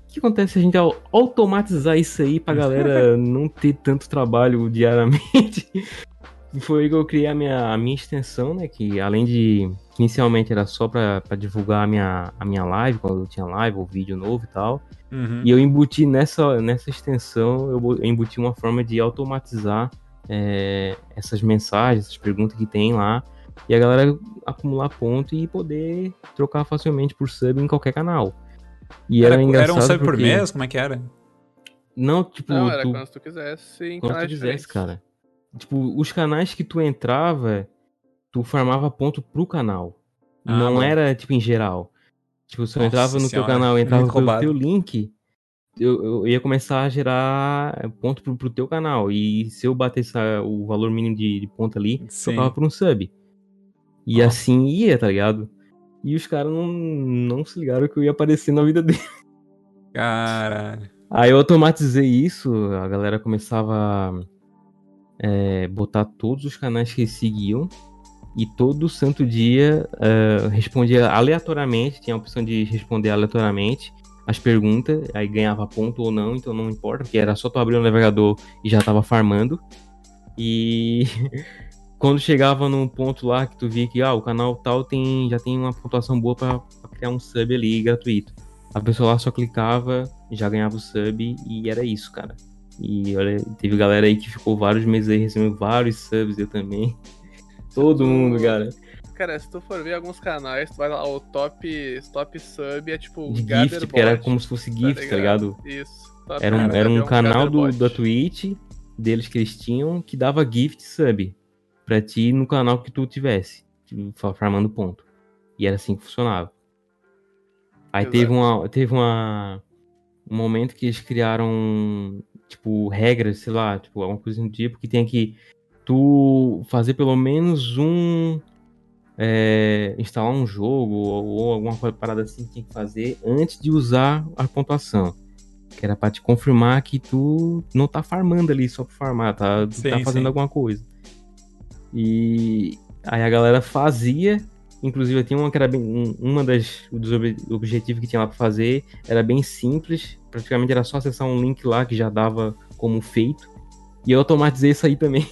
[SPEAKER 3] que acontece se a gente au- automatizar isso aí pra galera (laughs) não ter tanto trabalho diariamente? (laughs) Foi que eu criei a minha, a minha extensão, né? Que além de. Inicialmente era só pra, pra divulgar a minha, a minha live, quando eu tinha live ou vídeo novo e tal.
[SPEAKER 2] Uhum.
[SPEAKER 3] E eu embuti nessa, nessa extensão, eu embuti uma forma de automatizar é, essas mensagens, essas perguntas que tem lá, E a galera acumular ponto e poder trocar facilmente por sub em qualquer canal. E era,
[SPEAKER 2] Era,
[SPEAKER 3] engraçado
[SPEAKER 2] era um sub por
[SPEAKER 3] porque-
[SPEAKER 2] mês? Como é que era?
[SPEAKER 3] Não, tipo,
[SPEAKER 1] Não, era
[SPEAKER 3] tu,
[SPEAKER 1] quando tu quisesse em
[SPEAKER 3] quando tu
[SPEAKER 1] canais
[SPEAKER 3] quisesse,
[SPEAKER 1] diferentes.
[SPEAKER 3] cara. Tipo, os canais que tu entrava, tu farmava ponto pro canal.
[SPEAKER 2] Ah,
[SPEAKER 3] não era, tipo, em geral. Tipo, se eu
[SPEAKER 2] Nossa
[SPEAKER 3] entrava no
[SPEAKER 2] senhora,
[SPEAKER 3] teu canal e entrava
[SPEAKER 2] roubado.
[SPEAKER 3] teu link, eu, eu ia começar a gerar ponto pro, pro teu canal. E se eu batesse o valor mínimo de, de ponto ali,
[SPEAKER 2] Sim.
[SPEAKER 3] trocava por um sub. E
[SPEAKER 2] Ó.
[SPEAKER 3] assim ia, tá ligado? E os caras não, não se ligaram que eu ia aparecer na vida dele.
[SPEAKER 2] Caralho.
[SPEAKER 3] Aí eu automatizei isso, a galera começava a é, botar todos os canais que eles seguiam e todo santo dia é, respondia aleatoriamente, tinha a opção de responder aleatoriamente as perguntas, aí ganhava ponto ou não, então não importa, porque era só tu abrir o navegador e já tava farmando. E (laughs) quando chegava num ponto lá que tu via que ah, o canal tal tem, já tem uma pontuação boa pra criar um sub ali gratuito. A pessoa lá só clicava, já ganhava o sub e era isso, cara. E olha, teve galera aí que ficou vários meses aí recebendo vários subs, eu também. Todo mundo, cara.
[SPEAKER 1] Cara, se tu for ver alguns canais, tu vai lá, o top, top sub é tipo
[SPEAKER 3] De gift, que era como se fosse gift, tá ligado?
[SPEAKER 1] Isso. Top
[SPEAKER 3] Era um,
[SPEAKER 1] sub
[SPEAKER 3] era
[SPEAKER 1] é
[SPEAKER 3] um canal do, da Twitch deles que eles tinham que dava gift sub pra ti no canal que tu tivesse, tipo, fa- farmando ponto. E era assim que funcionava. Aí
[SPEAKER 1] Exato.
[SPEAKER 3] teve uma teve uma um momento que eles criaram tipo regras, sei lá, tipo alguma coisa do tipo que tem que tu fazer pelo menos um é, instalar um jogo ou, ou alguma coisa parada assim que tinha que fazer antes de usar a pontuação. Que era pra te confirmar que tu não tá farmando ali só por farmar, tá, tu
[SPEAKER 2] Sim,
[SPEAKER 3] tá fazendo
[SPEAKER 2] sim.
[SPEAKER 3] alguma coisa. E aí a galera fazia, inclusive tinha uma que era bem. um- uma das dos ob- objetivos que tinha lá pra fazer era bem simples, praticamente era só acessar um link lá que já dava como feito. E eu automatizei isso aí também.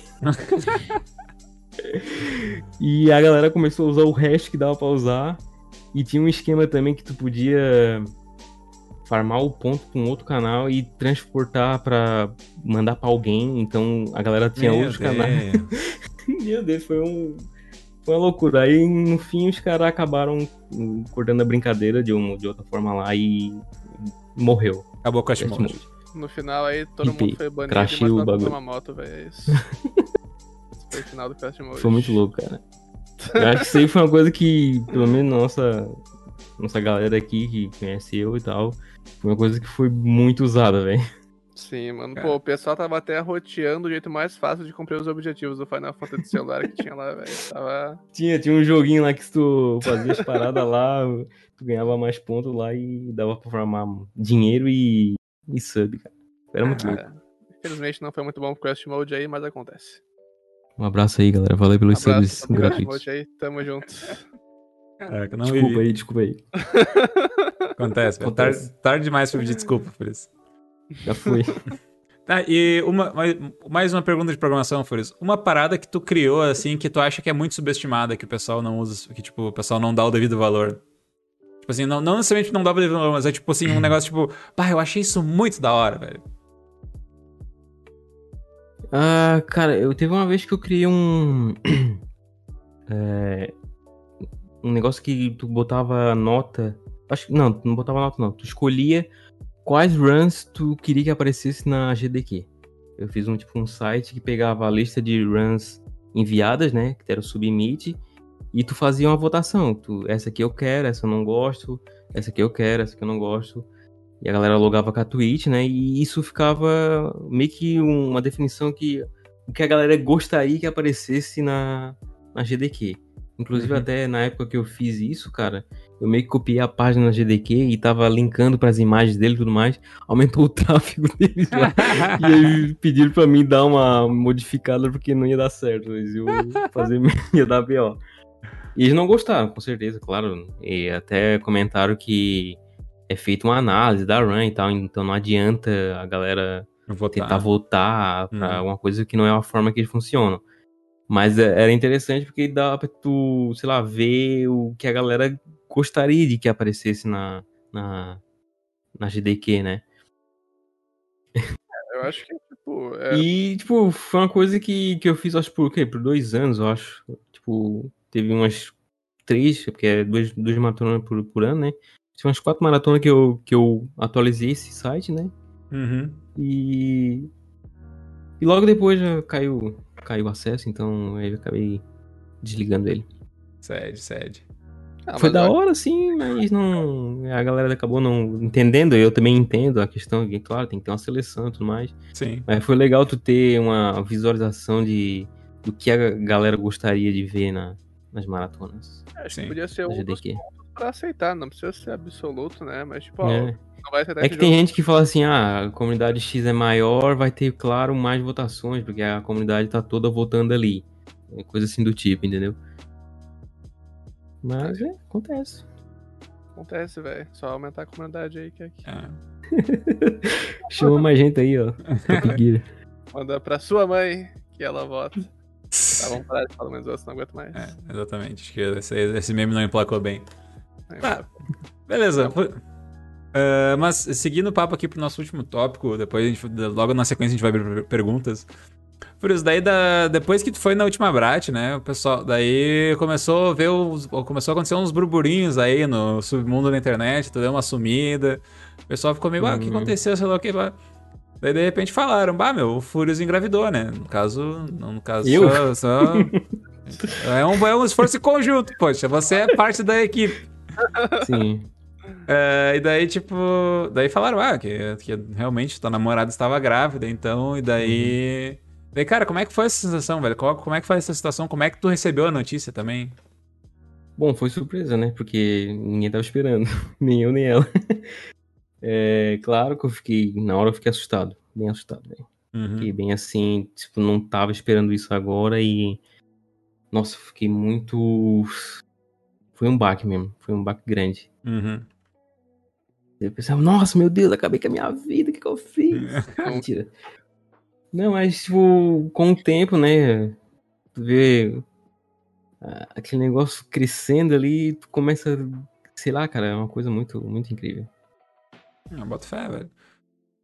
[SPEAKER 3] e a galera começou a usar o hash que dava pra usar. E tinha um esquema também que tu podia farmar o ponto com outro canal e transportar pra mandar pra alguém. Então a galera tinha
[SPEAKER 2] Meu
[SPEAKER 3] outros canais.
[SPEAKER 2] Deus. (laughs)
[SPEAKER 3] Meu Deus, foi um. Foi uma loucura. Aí no fim os caras acabaram hum, cortando a brincadeira de, uma, de outra forma lá e morreu.
[SPEAKER 2] Acabou com a
[SPEAKER 3] mode.
[SPEAKER 1] No final aí, todo mundo foi banido e
[SPEAKER 3] o
[SPEAKER 1] mais
[SPEAKER 3] bagulho.
[SPEAKER 1] uma moto, velho. É isso. Esse (laughs) foi o final do Crash Mode.
[SPEAKER 3] Foi muito louco, cara. Eu acho que isso aí foi uma coisa que, pelo menos nossa, nossa galera aqui que conhece eu e tal, foi uma coisa que foi muito usada, velho.
[SPEAKER 1] Sim, mano.
[SPEAKER 2] Cara.
[SPEAKER 1] Pô, o pessoal tava até roteando o jeito mais fácil de cumprir os objetivos do Final Fantasy de celular que tinha lá, velho. Tava.
[SPEAKER 3] Tinha, tinha um joguinho lá que se tu fazia as paradas lá, tu ganhava mais pontos lá e dava pra formar dinheiro e, e sub, cara. Era muito louco.
[SPEAKER 1] É, infelizmente não foi muito bom pro Crash Mode aí, mas acontece.
[SPEAKER 3] Um abraço aí, galera. Valeu pelos
[SPEAKER 1] Abraço
[SPEAKER 3] subs gratuitos.
[SPEAKER 1] Aí, tamo junto.
[SPEAKER 2] Caraca, não
[SPEAKER 3] Desculpa
[SPEAKER 2] vivi.
[SPEAKER 3] aí, desculpa aí. (laughs)
[SPEAKER 2] Acontece, velho.
[SPEAKER 3] Acontece.
[SPEAKER 2] Tarde, tarde demais pra pedir desculpa por isso.
[SPEAKER 3] Já foi. (laughs)
[SPEAKER 2] Tá, e uma, mais- uma pergunta de programação, Furious. Uma parada que tu criou, assim, que tu acha que é muito subestimada, que o pessoal não usa, que, tipo, o pessoal não dá o devido valor. Tipo assim, não, não necessariamente não dá devido valor, mas é tipo assim, um negócio tipo, pá, eu achei isso muito da hora, velho.
[SPEAKER 3] Ah, cara, eu teve uma vez que eu criei um. (clears throat) é, um negócio que tu botava nota. Acho que. Não, tu não botava nota, não. Tu escolhia quais runs tu queria que aparecesse na GDQ. Eu fiz um tipo um site que pegava a lista de runs enviadas, né? Que era o submit. E tu fazia uma votação. Tu, essa aqui eu quero, essa eu não gosto, essa aqui eu quero, essa aqui eu não gosto. E a galera logava com a Twitch, né? E isso ficava meio que uma definição que o que a galera gostaria que aparecesse na, na GDQ. Inclusive,
[SPEAKER 2] Uhum.
[SPEAKER 3] até na época que eu fiz isso, cara, eu meio que copiei a página na GDQ e tava linkando pras imagens dele e tudo mais. Aumentou o (laughs) tráfego deles lá. e aí pediram pra mim dar uma modificada porque não ia dar certo. Eles iam (laughs) fazer, (laughs) ia dar B.O. E eles não gostaram, com certeza, claro. E até comentaram que é feita uma análise da run e tal, então não adianta a galera
[SPEAKER 2] vou
[SPEAKER 3] tentar voltar pra
[SPEAKER 2] Uhum.
[SPEAKER 3] alguma coisa que não é a forma que eles funcionam. Mas é- era interessante porque dá pra tu, sei lá, ver o que a galera gostaria de que aparecesse na, na, na GDQ, né?
[SPEAKER 1] Eu acho que, tipo, é,
[SPEAKER 3] E, tipo, foi uma coisa que, que eu fiz, acho, por quê? Por dois anos, eu acho. Tipo, teve umas três, porque é duas, duas maratonas por, por ano, né? Tem umas quatro maratonas que eu, que eu atualizei esse site, né?
[SPEAKER 2] Uhum.
[SPEAKER 3] E. E logo depois já caiu, caiu o acesso, então aí eu acabei desligando ele.
[SPEAKER 2] Sede, sede.
[SPEAKER 1] Ah,
[SPEAKER 3] Foi da
[SPEAKER 1] eu-
[SPEAKER 3] hora, sim, mas não. A galera acabou não entendendo. Eu também entendo a questão que, claro, tem que ter uma seleção e tudo mais.
[SPEAKER 2] Sim.
[SPEAKER 3] Mas foi legal tu ter uma visualização de do que a galera gostaria de ver na, nas maratonas.
[SPEAKER 1] Acho que
[SPEAKER 2] Sim,
[SPEAKER 1] podia ser um dos pra aceitar, não precisa ser absoluto, né? Mas, tipo, ó,
[SPEAKER 3] É.
[SPEAKER 1] não vai aceitar
[SPEAKER 3] É que tem
[SPEAKER 1] jogo.
[SPEAKER 3] gente que fala assim, ah, a comunidade X é maior, vai ter, claro, mais votações, porque a comunidade tá toda votando ali. É Coisa assim do tipo, entendeu? Mas é, acontece.
[SPEAKER 1] Acontece, velho. Só aumentar a comunidade aí que é aqui.
[SPEAKER 2] É. (laughs)
[SPEAKER 3] Chama mais gente aí, ó. (laughs)
[SPEAKER 1] Manda pra sua mãe que ela vota. Tá, vamos parar de falar mais outros, não aguento mais.
[SPEAKER 2] É, exatamente. Acho que esse, esse meme não emplacou bem. Tá. Beleza. Ah, mas seguindo o papo aqui pro nosso último tópico, depois a gente, logo na sequência a gente vai abrir per- perguntas. Por isso, daí da, depois que tu foi na última Brat, né, o pessoal, daí começou a ver os, começou a acontecer uns burburinhos aí no submundo da internet, tu deu uma sumida, o pessoal ficou meio, ah, o que
[SPEAKER 3] Uhum.
[SPEAKER 2] aconteceu, sei lá o que, lá. Daí de repente falaram, bah, meu, o Furious engravidou, né, no caso, não, no caso,
[SPEAKER 3] Eu?
[SPEAKER 2] só, só- é, um, é um esforço conjunto, poxa, você é parte da equipe.
[SPEAKER 3] Sim.
[SPEAKER 2] É, e daí, tipo, daí falaram, ah, que, que realmente tua namorada estava grávida, então, e daí. Daí, cara, como é que foi essa sensação, velho? Como, como é que foi essa situação? Como é que tu recebeu a notícia também?
[SPEAKER 3] Bom, foi surpresa, né? Porque ninguém tava esperando. (laughs) nem eu, nem ela. É, claro que eu fiquei. Na hora eu fiquei assustado. Bem assustado, velho.
[SPEAKER 2] Uhum.
[SPEAKER 3] Fiquei bem assim, tipo, não tava esperando isso agora e. Nossa, fiquei muito. Foi um baque mesmo. Foi um baque grande.
[SPEAKER 2] Uhum.
[SPEAKER 3] Eu pensava, nossa, meu Deus, acabei com a minha vida, o que, que eu fiz? (laughs) (laughs) Ah, Mentira. Não, mas, tipo, com o tempo, né? Tu vê aquele negócio crescendo ali, tu começa. Sei lá, cara, é uma coisa muito, muito incrível.
[SPEAKER 2] Ah, bota fé, velho.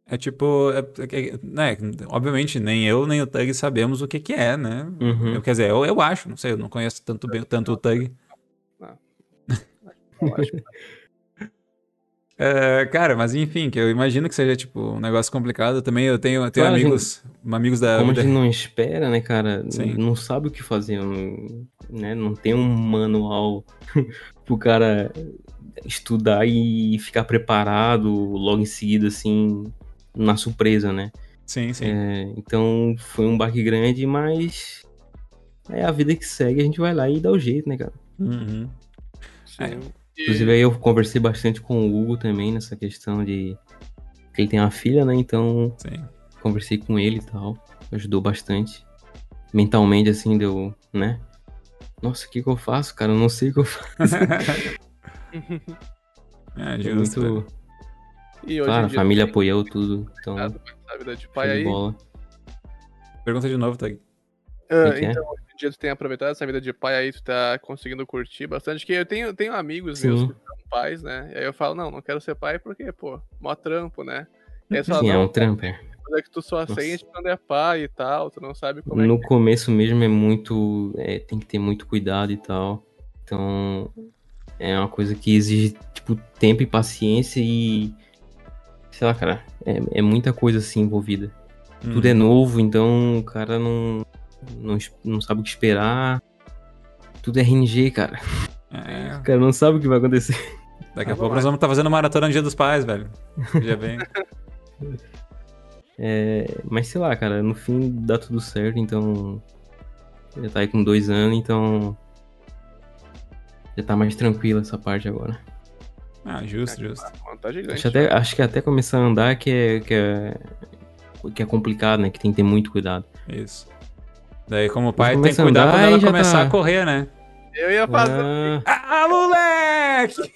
[SPEAKER 2] É tipo, é, é- né, obviamente nem eu nem o Tug sabemos o que que é, né?
[SPEAKER 3] Uhum.
[SPEAKER 2] Eu, quer dizer, eu, eu acho, não sei, eu não conheço tanto, bem, tanto o Tug.
[SPEAKER 1] Acho que (laughs)
[SPEAKER 2] É, cara, mas enfim, que eu imagino que seja, tipo, um negócio complicado. Também eu tenho, eu tenho
[SPEAKER 3] Claro, a
[SPEAKER 2] amigos, amigos da...
[SPEAKER 3] Como a gente não espera, né, cara?
[SPEAKER 2] Sim.
[SPEAKER 3] Não sabe o que fazer, não, né? Não tem um manual (laughs) pro cara estudar e ficar preparado logo em seguida, assim, na surpresa, né?
[SPEAKER 2] Sim, sim.
[SPEAKER 3] É, então foi um baque grande, mas é a vida que segue, a gente vai lá e dá o jeito, né, cara?
[SPEAKER 2] Uhum.
[SPEAKER 1] sim.
[SPEAKER 2] É.
[SPEAKER 3] Inclusive aí eu conversei bastante com o Hugo também nessa questão de que ele tem uma filha, né? Então
[SPEAKER 2] Sim.
[SPEAKER 3] conversei com ele e tal, ajudou bastante. Mentalmente assim deu, né? Nossa, o que que eu faço, cara? Eu não sei o que eu faço. (laughs)
[SPEAKER 2] é,
[SPEAKER 3] É
[SPEAKER 2] justo.
[SPEAKER 3] muito...
[SPEAKER 1] E hoje
[SPEAKER 3] Claro, a
[SPEAKER 1] dia
[SPEAKER 3] família
[SPEAKER 1] tem
[SPEAKER 3] apoiou tudo, então
[SPEAKER 1] essa vida de pai aí.
[SPEAKER 3] bola.
[SPEAKER 2] Pergunta de novo, Tag.
[SPEAKER 3] É?
[SPEAKER 1] então, hoje em dia tu tem aproveitado essa vida de pai aí, tu tá conseguindo curtir bastante. Que eu tenho, tenho amigos
[SPEAKER 3] Sim.
[SPEAKER 1] meus que são pais, né? E aí eu falo, não, não quero ser pai porque, pô, mó trampo, né? E fala,
[SPEAKER 3] Sim, é um tramper.
[SPEAKER 1] mas é que tu só sente quando é pai e tal, tu não sabe como é
[SPEAKER 3] No
[SPEAKER 1] que
[SPEAKER 3] começo mesmo é muito. é, tem que ter muito cuidado e tal. Então é uma coisa que exige, tipo, tempo e paciência e. Sei lá, cara. É, é muita coisa assim envolvida.
[SPEAKER 2] Hum.
[SPEAKER 3] Tudo é novo, então o cara não, não, não sabe o que esperar. Tudo é RNG, cara.
[SPEAKER 2] É, (laughs)
[SPEAKER 3] O cara não sabe o que vai acontecer.
[SPEAKER 2] daqui a
[SPEAKER 1] Ah,
[SPEAKER 2] pouco nós vamos estar fazendo maratona no Dia dos Pais, velho. Já bem. (laughs)
[SPEAKER 3] É, mas sei lá, cara, no fim dá tudo certo, então. Já tá aí com dois anos, então. Já tá mais tranquila essa parte agora.
[SPEAKER 2] Ah, justo, justo.
[SPEAKER 1] a conta tá gigante.
[SPEAKER 3] Acho, até, acho que até começar a andar que é, que é. que é complicado, né? Que tem que ter muito cuidado.
[SPEAKER 2] Isso. Daí, como pai, tem que cuidar
[SPEAKER 3] andar
[SPEAKER 2] quando ela começar
[SPEAKER 3] tá-
[SPEAKER 2] a correr, né?
[SPEAKER 1] Eu ia fazer.
[SPEAKER 3] Ah,
[SPEAKER 2] Ah, moleque! (laughs)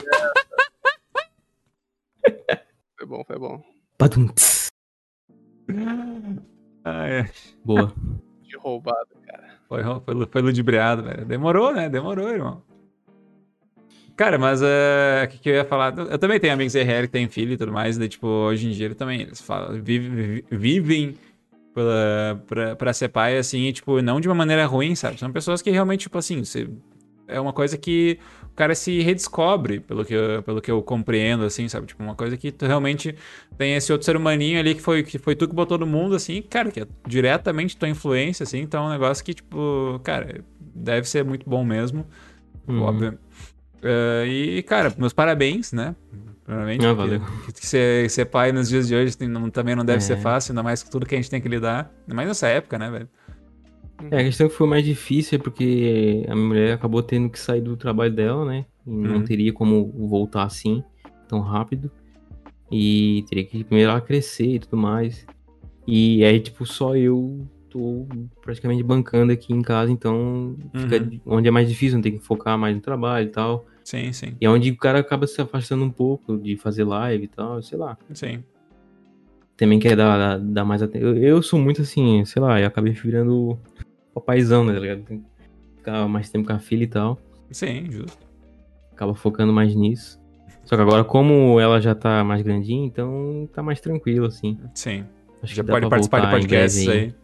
[SPEAKER 1] Foi bom, foi bom.
[SPEAKER 3] badum.
[SPEAKER 2] Ah, é.
[SPEAKER 3] Boa.
[SPEAKER 1] De roubado, cara.
[SPEAKER 2] Foi, foi, foi ludibriado, velho. Demorou, né? Demorou, irmão. Cara, mas é, o que, que eu ia falar? Eu também tenho amigos IRL que têm filho e tudo mais, daí, tipo, hoje em dia ele também, eles falam, vive- vi- vivem pela, pra, pra ser pai, assim, e, tipo, não de uma maneira ruim, sabe? São pessoas que realmente, tipo assim, você é uma coisa que o cara se redescobre, pelo que, eu, pelo que eu compreendo, assim, sabe? Tipo, uma coisa que tu realmente tem esse outro ser humaninho ali que foi, que foi tu que botou no mundo, assim, cara, que é diretamente tua influência, assim, então é um negócio que, tipo, cara, deve ser muito bom mesmo,
[SPEAKER 3] Uhum.
[SPEAKER 2] óbvio. Eh, e, cara, meus parabéns, né? Primeiramente,
[SPEAKER 3] Ah, valeu.
[SPEAKER 2] que ser, ser pai nos dias de hoje tem- não- também não deve
[SPEAKER 3] É.
[SPEAKER 2] ser fácil, ainda mais com tudo que a gente tem que lidar. Ainda mais nessa época, né, velho?
[SPEAKER 3] É, a questão que foi mais difícil é porque a minha mulher acabou tendo que sair do trabalho dela, né? E não
[SPEAKER 2] Uhum.
[SPEAKER 3] teria como voltar assim, tão rápido. E teria que primeiro ela crescer e tudo mais. E aí, tipo, só eu tô praticamente bancando aqui em casa, então fica
[SPEAKER 2] Uhum.
[SPEAKER 3] onde é mais difícil, não tem que focar mais no trabalho e tal.
[SPEAKER 2] Sim, sim,
[SPEAKER 3] E é onde o cara acaba se afastando um pouco de fazer live e tal, sei lá.
[SPEAKER 2] sim.
[SPEAKER 3] Também quer dar, dar, mais atenção. Eu, eu sou muito assim, sei lá, eu acabei virando papaizão, né, tá ligado? Ficar mais tempo com a filha e tal.
[SPEAKER 2] Sim, justo.
[SPEAKER 3] Acaba focando mais nisso. Só que agora, como ela já tá mais grandinha, então tá mais tranquilo, assim.
[SPEAKER 2] Sim.
[SPEAKER 3] Acho
[SPEAKER 2] Já
[SPEAKER 3] que
[SPEAKER 2] pode participar de podcasts aí.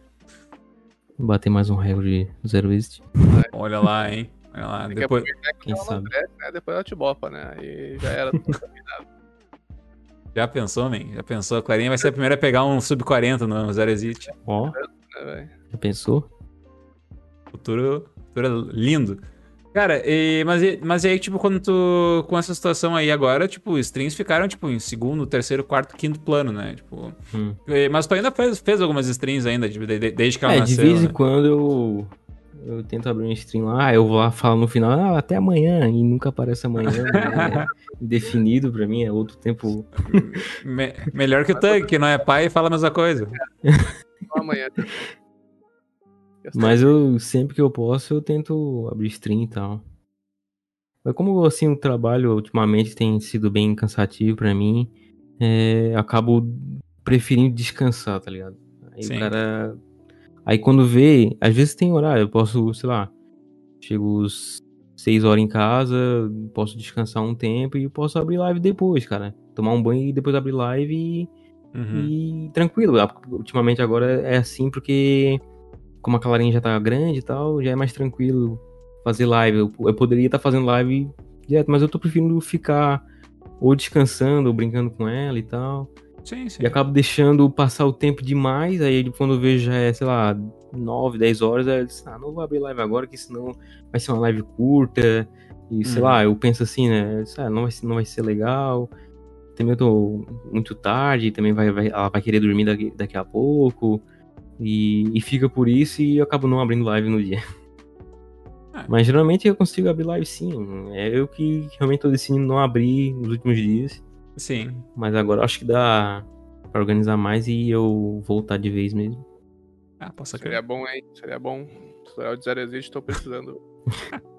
[SPEAKER 3] Bater mais um recorde de zero exit.
[SPEAKER 2] Olha lá, hein?
[SPEAKER 1] Tem que
[SPEAKER 2] Depois...
[SPEAKER 1] que
[SPEAKER 3] Quem
[SPEAKER 1] ela
[SPEAKER 3] sabe?
[SPEAKER 1] cresce, né? Depois ela te bopa, né? Aí já era. (laughs)
[SPEAKER 2] Já pensou, man? Já pensou? A Clarinha vai ser a primeira a pegar um sub-40 no Zero Exit.
[SPEAKER 3] Ó,
[SPEAKER 1] né,
[SPEAKER 3] já pensou?
[SPEAKER 2] Futuro, futuro lindo. Cara, e, mas, e- mas e aí, tipo, quando tu. Com essa situação aí agora, tipo, os streams ficaram, tipo, em segundo, terceiro, quarto, quinto plano, né? Tipo.
[SPEAKER 3] Hum.
[SPEAKER 2] e- Mas tu ainda fez, fez algumas streams ainda, de- de- desde que ela
[SPEAKER 3] É, de
[SPEAKER 2] nasceu.
[SPEAKER 3] vez em
[SPEAKER 2] né?
[SPEAKER 3] quando eu, eu tento abrir um stream lá, eu vou lá falo no final, ah, até amanhã, e nunca aparece amanhã. né? É indefinido pra mim, é outro tempo. (laughs)
[SPEAKER 2] Me- melhor que o Tug, que não é pai e fala a mesma coisa.
[SPEAKER 1] Amanhã.
[SPEAKER 3] Mas eu, sempre que eu posso, eu tento abrir stream e tal. Mas como, assim, o trabalho ultimamente tem sido bem cansativo pra mim, é, acabo preferindo descansar, tá ligado? Aí
[SPEAKER 2] Sim.
[SPEAKER 3] o cara... Aí quando vê, às vezes tem horário, eu posso, sei lá, chego seis horas em casa, posso descansar um tempo e posso abrir live depois, cara. Tomar um banho e depois abrir live e
[SPEAKER 2] Uhum.
[SPEAKER 3] e tranquilo. Ultimamente agora é assim porque, como a Clarinha já tá grande e tal, já é mais tranquilo fazer live. Eu, eu poderia estar fazendo live direto, mas eu tô preferindo ficar ou descansando ou brincando com ela e tal.
[SPEAKER 2] Sim, sim.
[SPEAKER 3] E acabo deixando passar o tempo demais. Aí quando eu vejo já é, sei lá, 9, 10 horas, aí eu disse, ah, não vou abrir live agora, que senão vai ser uma live curta. E sei
[SPEAKER 2] Uhum.
[SPEAKER 3] lá, eu penso assim, né? disse, ah, não, vai ser, não vai ser legal. Também eu tô muito tarde, também vai, vai- ela vai querer dormir daqui, daqui a pouco. E, e fica por isso e eu acabo não abrindo live no dia.
[SPEAKER 2] Ah.
[SPEAKER 3] Mas geralmente eu consigo abrir live sim. É eu que realmente tô decidindo não abrir nos últimos dias.
[SPEAKER 2] Sim.
[SPEAKER 3] Mas agora acho que dá pra organizar mais e eu voltar de vez mesmo.
[SPEAKER 2] Ah, posso
[SPEAKER 1] Seria
[SPEAKER 2] crer.
[SPEAKER 1] bom, hein? Seria bom. Tutorial de zero existe, tô precisando. (laughs)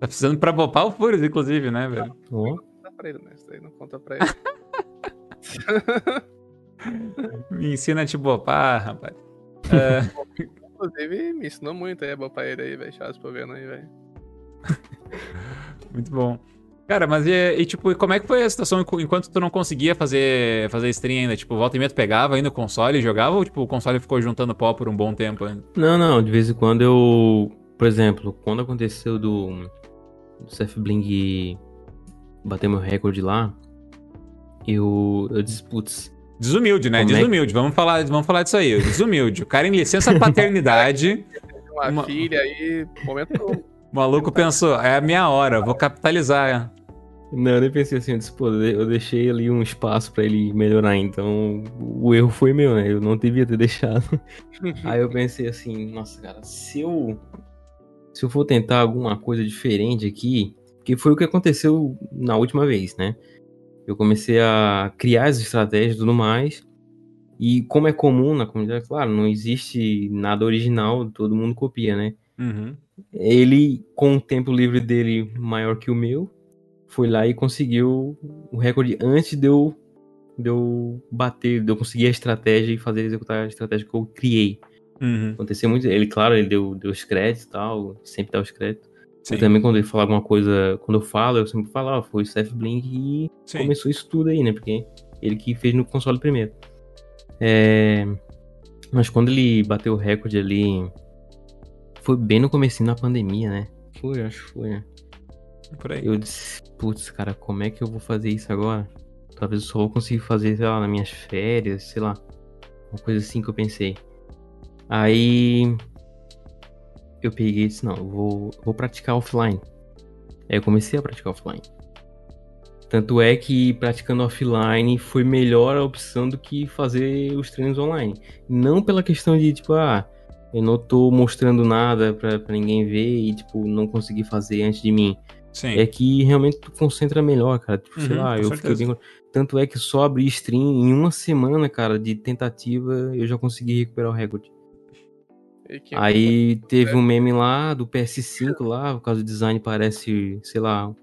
[SPEAKER 2] Tá precisando pra bopar o Furious, inclusive, né, velho?
[SPEAKER 3] Ó,
[SPEAKER 1] Dá pra ele, né? Isso daí não conta pra ele. (laughs)
[SPEAKER 2] Me ensina a te bopar, rapaz. (laughs) É,
[SPEAKER 1] Inclusive, me ensinou muito aí a bopar ele aí, velho. Chaves pra vendo aí, velho.
[SPEAKER 2] muito bom. Cara, mas e, e, tipo, e como é que foi a situação enqu- enquanto tu não conseguia fazer, fazer stream ainda? Tipo, volta e meia tu pegava ainda o console e jogava ou tipo, o console ficou juntando pó por um bom tempo ainda?
[SPEAKER 3] Não, não, de vez em quando eu. Por exemplo, quando aconteceu do. Do Seth Bling bater meu recorde lá, eu. Eu disse, putz,
[SPEAKER 2] Desumilde, né?
[SPEAKER 3] Como é
[SPEAKER 2] Desumilde. Vamos falar, vamos falar disso aí. Desumilde. O cara em licença paternidade, (laughs)
[SPEAKER 1] uma,
[SPEAKER 2] Uma-
[SPEAKER 1] filha aí, momento
[SPEAKER 2] o maluco pensou, é a minha hora, vou capitalizar.
[SPEAKER 3] Não, eu nem pensei assim, eu disse, pô, eu deixei ali um espaço pra ele melhorar, então o erro foi meu, né? Eu não devia ter (laughs) deixado. Aí eu pensei assim, nossa, cara, se eu se eu for tentar alguma coisa diferente aqui, que foi o que aconteceu na última vez, né? Eu comecei a criar as estratégias e tudo mais. E como é comum na comunidade, claro, não existe nada original, todo mundo copia, né?
[SPEAKER 2] Uhum.
[SPEAKER 3] Ele, com o tempo livre dele maior que o meu, foi lá e conseguiu o recorde antes de eu, de eu bater, de eu conseguir a estratégia e fazer executar a estratégia que eu criei.
[SPEAKER 2] Uhum.
[SPEAKER 3] Aconteceu muito. Ele, claro, ele deu, deu os créditos e tal, sempre dá os créditos.
[SPEAKER 2] Sim.
[SPEAKER 3] E também quando ele fala alguma coisa, quando eu falo, eu sempre falo, ah, foi o Seth Blink e
[SPEAKER 2] Sim.
[SPEAKER 3] começou isso tudo aí, né? Porque ele que fez no console primeiro. É... Mas quando ele bateu o recorde ali, foi bem no comecinho da pandemia, né? Foi, acho que foi.
[SPEAKER 2] Por aí.
[SPEAKER 3] Eu disse, putz, cara, como é que eu vou fazer isso agora? Talvez eu só vou conseguir fazer, sei lá, nas minhas férias, sei lá. Uma coisa assim que eu pensei. Aí eu peguei e disse, não, vou, vou praticar offline. Aí eu comecei a praticar offline. Tanto é que praticando offline foi melhor a opção do que fazer os treinos online. Não pela questão de, tipo, ah, eu não tô mostrando nada pra, pra ninguém ver e, tipo, não conseguir fazer antes de mim.
[SPEAKER 2] Sim.
[SPEAKER 3] É que realmente tu concentra melhor, cara. Tipo, sei
[SPEAKER 2] Uhum,
[SPEAKER 3] lá,
[SPEAKER 2] com
[SPEAKER 3] eu
[SPEAKER 2] certeza.
[SPEAKER 3] fiquei bem... Tanto é que só abri stream em uma semana, cara, de tentativa, eu já consegui recuperar o recorde. Aí teve um meme lá do PS5 lá, por causa do design parece, sei lá,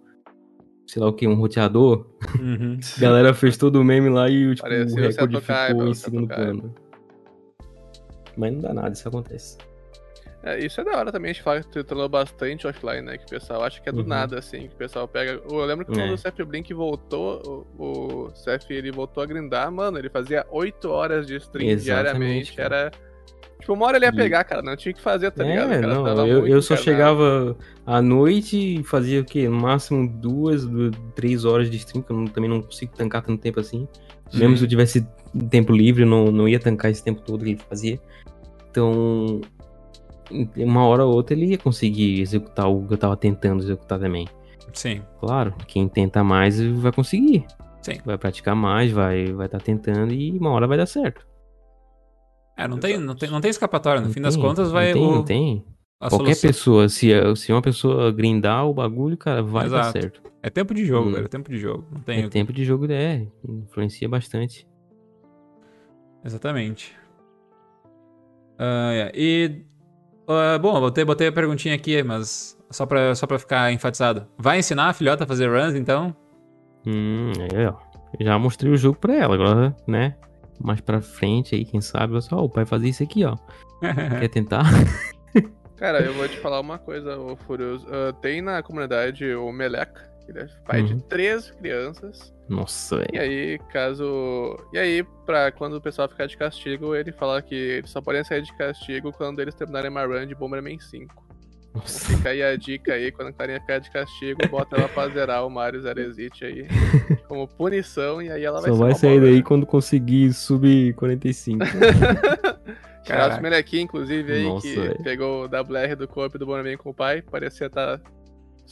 [SPEAKER 3] sei lá o que, um roteador.
[SPEAKER 2] Uhum.
[SPEAKER 3] A (laughs) galera fez todo o meme lá e tipo, o recorde
[SPEAKER 1] Kaiba,
[SPEAKER 3] ficou em
[SPEAKER 1] Seto
[SPEAKER 3] segundo plano. Mas não dá nada, isso acontece.
[SPEAKER 1] É, isso é da hora também, a gente fala que tu treinou bastante offline, né? Que o pessoal acha que é do
[SPEAKER 3] Uhum.
[SPEAKER 1] nada, assim, que o pessoal pega. Eu lembro que quando
[SPEAKER 3] É.
[SPEAKER 1] o Seth Blink voltou, o, o Seth ele voltou a grindar, mano, ele fazia 8 horas de stream
[SPEAKER 3] Exatamente,
[SPEAKER 1] diariamente.
[SPEAKER 3] cara.
[SPEAKER 1] Era. Tipo, uma hora ele ia pegar, cara, não tinha que fazer, tá ligado?
[SPEAKER 3] é,
[SPEAKER 1] O cara
[SPEAKER 3] não, eu, eu só chegava à noite e fazia o quê? No máximo duas, du- três horas de stream, que eu não- também não consigo tancar tanto tempo assim. Mesmo se eu tivesse tempo livre, eu não, não ia tancar esse tempo todo que ele fazia. Então, uma hora ou outra ele ia conseguir executar o que eu tava tentando executar também.
[SPEAKER 2] Sim.
[SPEAKER 3] Claro, quem tenta mais vai conseguir.
[SPEAKER 2] Sim.
[SPEAKER 3] Vai praticar mais, vai vai estar tentando e uma hora vai dar certo.
[SPEAKER 2] É, não tem, não tem, não tem escapatória. No
[SPEAKER 3] Não
[SPEAKER 2] fim das
[SPEAKER 3] tem,
[SPEAKER 2] contas,
[SPEAKER 3] não
[SPEAKER 2] vai.
[SPEAKER 3] tem,
[SPEAKER 2] o-
[SPEAKER 3] não tem.
[SPEAKER 2] a
[SPEAKER 3] Qualquer
[SPEAKER 2] solução-
[SPEAKER 3] pessoa, se, se uma pessoa grindar o bagulho, cara, vai dar
[SPEAKER 2] Exato.
[SPEAKER 3] certo.
[SPEAKER 2] É tempo de jogo,
[SPEAKER 3] Hum.
[SPEAKER 2] velho. É tempo de jogo. Não tem.
[SPEAKER 3] É tempo de jogo, é. Influencia bastante.
[SPEAKER 2] Exatamente. Ah, é. E. ah, bom, eu botei, botei a perguntinha aqui, mas só pra, só pra ficar enfatizado. Vai ensinar a filhota a fazer runs, então?
[SPEAKER 3] Hum, é, ó. Já mostrei o jogo pra ela, agora, né? Mais pra frente aí, quem sabe, olha só, o pai fazer isso aqui, ó. (laughs) Quer tentar?
[SPEAKER 1] Cara, eu vou te falar uma coisa, ô Furioso. Ah, tem na comunidade o Meleca, ele é pai
[SPEAKER 3] Uhum.
[SPEAKER 1] de três crianças.
[SPEAKER 3] Nossa,
[SPEAKER 1] E
[SPEAKER 3] velho.
[SPEAKER 1] aí, caso. E aí, pra quando o pessoal ficar de castigo, ele fala que eles só podem sair de castigo quando eles terminarem uma run de Bomberman 5. Então
[SPEAKER 3] Nossa.
[SPEAKER 1] fica aí a dica aí, quando a carinha ficar de castigo, bota ela pra zerar o Mario Zero Exit aí. (laughs) Como punição, e aí ela vai
[SPEAKER 3] Só vai sair daí
[SPEAKER 1] né?
[SPEAKER 3] quando conseguir subir 45. (laughs)
[SPEAKER 1] Shoutouts
[SPEAKER 2] Caraca.
[SPEAKER 1] pro Melequim, inclusive, aí,
[SPEAKER 3] Nossa,
[SPEAKER 1] que
[SPEAKER 3] velho.
[SPEAKER 1] pegou o WR do corpo do Bomberman com o pai. Parecia estar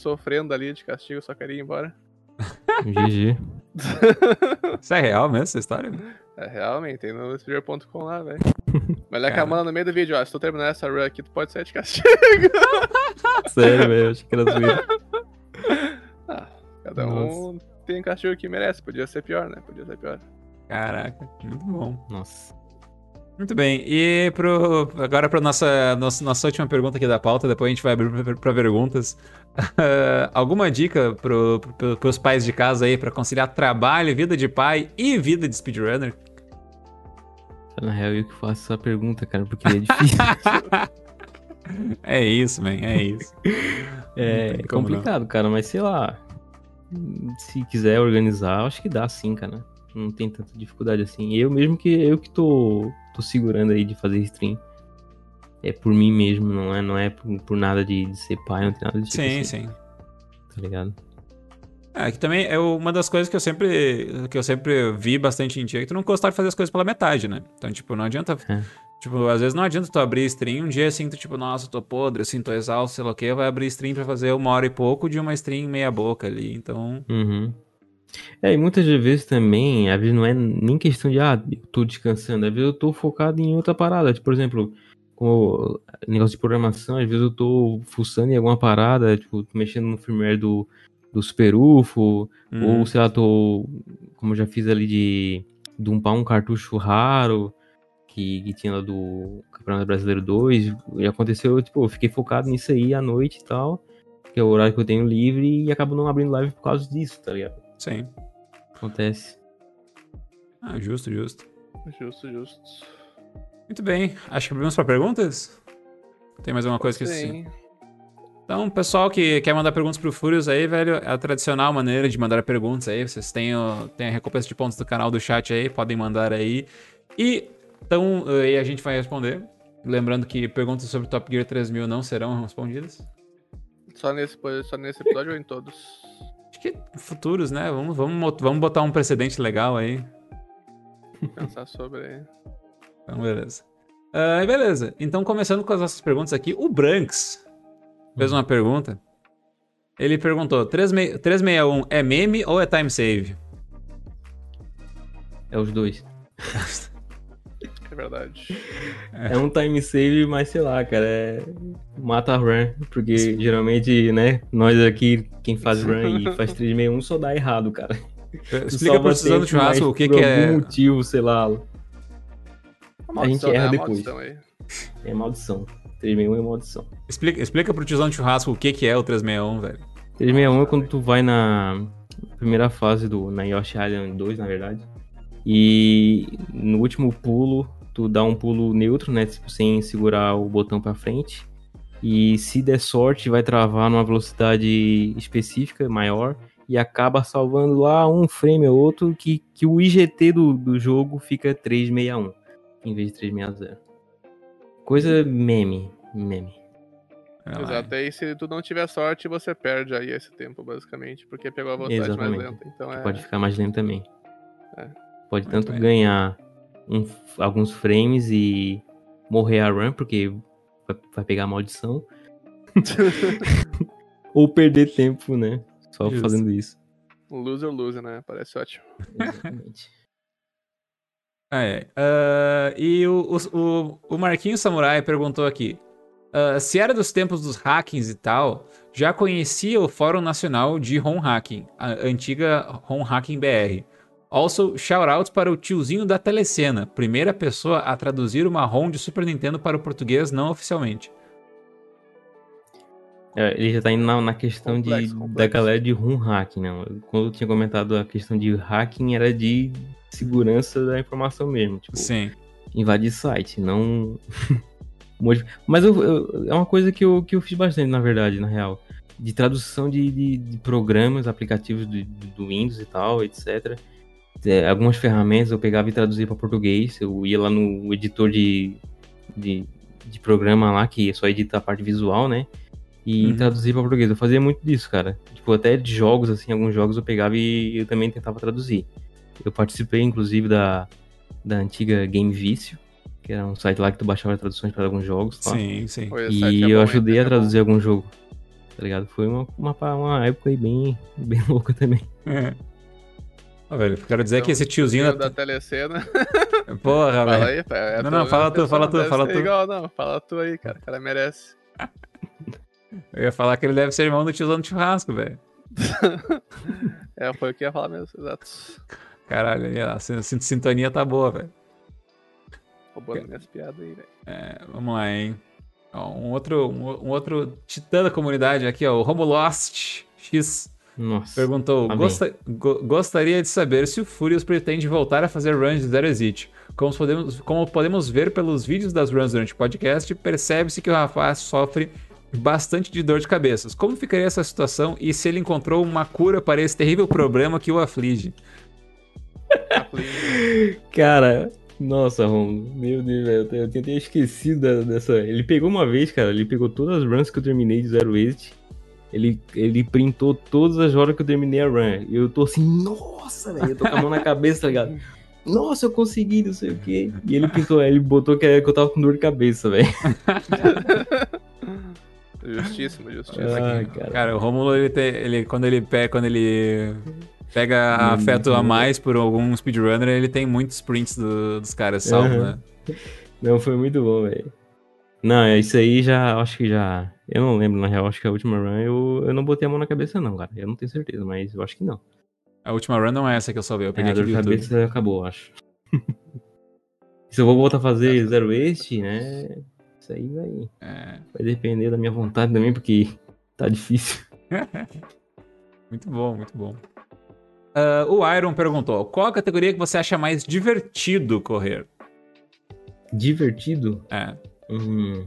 [SPEAKER 1] sofrendo ali de castigo, só queria ir embora. (laughs)
[SPEAKER 3] GG. (laughs)
[SPEAKER 2] Isso é real mesmo, essa história?
[SPEAKER 1] É, realmente, tem no Spear.com lá, velho. (laughs) Meleca
[SPEAKER 2] Cara.
[SPEAKER 1] manda no meio do vídeo, ó, se tu terminar essa run aqui, tu pode sair de castigo.
[SPEAKER 3] Sério, velho. Achei que era zoeira.
[SPEAKER 1] Ah, cada um tem castigo que merece. Podia ser pior, né? Podia ser pior.
[SPEAKER 2] Caraca, muito bom.
[SPEAKER 3] Nossa.
[SPEAKER 2] Muito bem. E pro, agora para nossa, nossa nossa última pergunta aqui da pauta, depois a gente vai abrir para perguntas. Ah, (laughs) alguma dica pro, pro, pros pais de casa aí para conciliar trabalho, vida de pai e vida de speedrunner?
[SPEAKER 3] Na real, eu que faço essa pergunta, cara, porque é difícil. (laughs)
[SPEAKER 2] é isso, man, é isso.
[SPEAKER 3] É
[SPEAKER 2] Não
[SPEAKER 3] complicado, cara, mas sei lá. Se quiser organizar, acho que dá sim, cara. Não tem tanta dificuldade assim. Eu mesmo que eu que tô, tô segurando aí de fazer stream. É por mim mesmo, não é, não é por, por nada de, de ser pai, não tem nada de tipo
[SPEAKER 2] Sim,
[SPEAKER 3] assim,
[SPEAKER 2] sim.
[SPEAKER 3] Tá ligado?
[SPEAKER 2] É, que também é uma das coisas que eu sempre que eu sempre vi bastante em ti, é que tu não gostar de fazer as coisas pela metade, né? Então, tipo, não adianta.
[SPEAKER 3] É.
[SPEAKER 2] Tipo, às vezes não adianta tu abrir stream um dia assim, tu, tipo, nossa, tô podre, assim, tô exausto, sei lá o quê, vai abrir stream pra fazer uma hora e pouco de uma stream meia boca ali. Então.
[SPEAKER 3] Uhum. É, e muitas vezes também, às vezes não é nem questão de, ah, eu tô descansando, às vezes eu tô focado em outra parada. Tipo, por exemplo, como negócio de programação, às vezes eu tô fuçando em alguma parada, tipo, mexendo no firmware do, do Super UFO,
[SPEAKER 2] hum,
[SPEAKER 3] ou sei lá, tô, como eu já fiz ali de, upar um cartucho raro que, que tinha lá do Campeonato Brasileiro 2, e aconteceu, tipo, eu fiquei focado nisso aí à noite e tal, que é o horário que eu tenho livre, e acabo não abrindo live por causa disso, tá ligado?
[SPEAKER 2] Sim.
[SPEAKER 3] Acontece.
[SPEAKER 2] Ah, justo, justo.
[SPEAKER 1] Justo, justo.
[SPEAKER 2] Muito bem. Acho que abrimos pra perguntas? Tem mais alguma coisa que
[SPEAKER 1] Sim.
[SPEAKER 2] Então, pessoal que quer mandar perguntas pro Furious aí, velho, é a tradicional maneira de mandar perguntas aí. Vocês têm, o- têm a recompensa de pontos do canal do chat aí, podem mandar aí. E então, aí a gente vai responder. Lembrando que perguntas sobre Top Gear 3000 não serão respondidas.
[SPEAKER 1] Só nesse, só nesse episódio ou em todos?
[SPEAKER 2] Acho que futuros, né? Vamos, vamos, vamos botar um precedente legal aí.
[SPEAKER 1] Pensar sobre.
[SPEAKER 2] Então, beleza. Uh, beleza. Então, começando com as nossas perguntas aqui, o Branks fez uma pergunta. Ele perguntou: 361 é meme ou é time save?
[SPEAKER 3] É os dois. (laughs)
[SPEAKER 1] É verdade.
[SPEAKER 3] É. é um time save, mas sei lá, cara, é mata run, porque geralmente, né, nós aqui, quem faz run e faz 361 só dá errado, cara.
[SPEAKER 2] Explica pro Suzano Churrasco o que, que é.
[SPEAKER 3] Por algum motivo, sei lá. A, a gente erra né? depois. É maldição. 361 é maldição.
[SPEAKER 2] Explica, explica pro tiozão de churrasco o que, que é o 361, velho.
[SPEAKER 3] 361 é quando tu vai na primeira fase do. Na Yoshi Island 2, na verdade. E no último pulo, tu dá um pulo neutro, né? Tipo, sem segurar o botão para frente. E se der sorte, vai travar numa velocidade específica, maior, e acaba salvando lá um frame ou outro que, que o IGT do, do jogo fica 361 em vez de 360. Coisa meme, meme.
[SPEAKER 1] Exato, aí se tu não tiver sorte, você perde aí esse tempo, basicamente, porque pegou a velocidade Exatamente. mais lenta. Então é...
[SPEAKER 3] Pode ficar mais lento também. É. Pode tanto ganhar um, alguns frames e morrer a run, porque vai, vai pegar a maldição. (laughs) Ou perder tempo, né? Só Justo. fazendo isso.
[SPEAKER 1] Loser, loser, né? Parece ótimo.
[SPEAKER 3] Exatamente. (laughs)
[SPEAKER 2] é. Uh, e o, o, o Marquinhos Samurai perguntou aqui: uh, se era dos tempos dos hackings e tal, já conhecia o Fórum Nacional de ROM Hacking, a antiga ROM Hacking BR. Also, shoutouts para o tiozinho da telecena, primeira pessoa a traduzir uma ROM de Super Nintendo para o português não oficialmente.
[SPEAKER 3] É, ele já tá indo na, na questão complexo, de, complexo. da galera de ROM hacking, né? Quando eu tinha comentado a questão de hacking, era de segurança da informação mesmo. Tipo,
[SPEAKER 2] Sim.
[SPEAKER 3] Invadir site, não. (laughs) Mas eu, eu, é uma coisa que eu, que eu fiz bastante, na verdade, na real. De tradução de, de, de programas, aplicativos do, do Windows e tal, etc é, algumas ferramentas eu pegava e traduzia para português. Eu ia lá no editor de, de, de, programa lá, que só edita a parte visual, né? E uhum. traduzia para português. Eu fazia muito disso, cara. Tipo, até de jogos, assim, alguns jogos eu pegava e eu também tentava traduzir. Eu participei, inclusive, da, da antiga Game Vício, que era um site lá que tu baixava traduções para alguns jogos.
[SPEAKER 2] Tá? Sim, sim.
[SPEAKER 3] E é eu ajudei a traduzir é algum jogo, tá ligado? Foi uma, uma, uma época aí bem, (laughs) bem louca também.
[SPEAKER 2] É. Ah, velho, quero dizer então, que esse tiozinho
[SPEAKER 1] da, da telecena. (laughs)
[SPEAKER 2] Porra,
[SPEAKER 1] fala
[SPEAKER 2] velho.
[SPEAKER 1] Aí, é,
[SPEAKER 2] não, não, fala tu, fala tu, fala tu.
[SPEAKER 1] Igual, não, fala tu aí, cara. O cara merece. (laughs)
[SPEAKER 2] Eu ia falar que ele deve ser irmão do tiozão do churrasco, velho. (laughs)
[SPEAKER 1] é, foi o que ia falar mesmo, exato.
[SPEAKER 2] Caralho, a sintonia tá boa, velho.
[SPEAKER 1] Roubando minhas piadas aí, velho.
[SPEAKER 2] É, vamos lá, hein. Ó, um outro, um, um, outro titã da comunidade aqui, ó, o Romulost X
[SPEAKER 3] nossa.
[SPEAKER 2] Perguntou: Gosta, go, gostaria de saber se o Furious pretende voltar a fazer runs de Zero Exit. Como podemos, como podemos ver pelos vídeos das runs durante o podcast, percebe-se que o Rafa sofre bastante de dor de cabeça. Como ficaria essa situação e se ele encontrou uma cura para esse terrível problema que o aflige? (laughs)
[SPEAKER 3] cara, nossa, Ron, meu Deus, eu, eu tinha esquecido dessa. Ele pegou uma vez, cara, ele pegou todas as runs que eu terminei de Zero Exit ele, ele printou todas as horas que eu terminei a run. E eu tô assim, nossa, velho. Eu tô com a mão na cabeça, tá ligado? Nossa, eu consegui, não sei o quê. E ele pintou, ele botou que, eu tava com dor de cabeça, velho. (laughs)
[SPEAKER 1] justíssimo, justíssimo.
[SPEAKER 2] Ah, cara. cara. o Romulo, ele, tem, ele quando ele pega, quando ele pega afeto a mais por algum speedrunner, ele tem muitos prints do, dos caras salvos, uhum. né?
[SPEAKER 3] Não, foi muito bom, velho. Não, é isso aí já, acho que já. Eu não lembro, na real, acho que a última run eu, eu não botei a mão na cabeça, não, cara. Eu não tenho certeza, mas eu acho que não.
[SPEAKER 2] A última run não é essa que eu salvei, eu peguei
[SPEAKER 3] é, a cabeça acabou, acho. (laughs) Se eu vou voltar a fazer zero waste, né? Isso aí vai. É. Vai depender da minha vontade também, porque tá difícil. (laughs)
[SPEAKER 2] muito bom, muito bom. Uh, o Iron perguntou: qual a categoria que você acha mais divertido correr?
[SPEAKER 3] Divertido?
[SPEAKER 2] É.
[SPEAKER 3] Hum,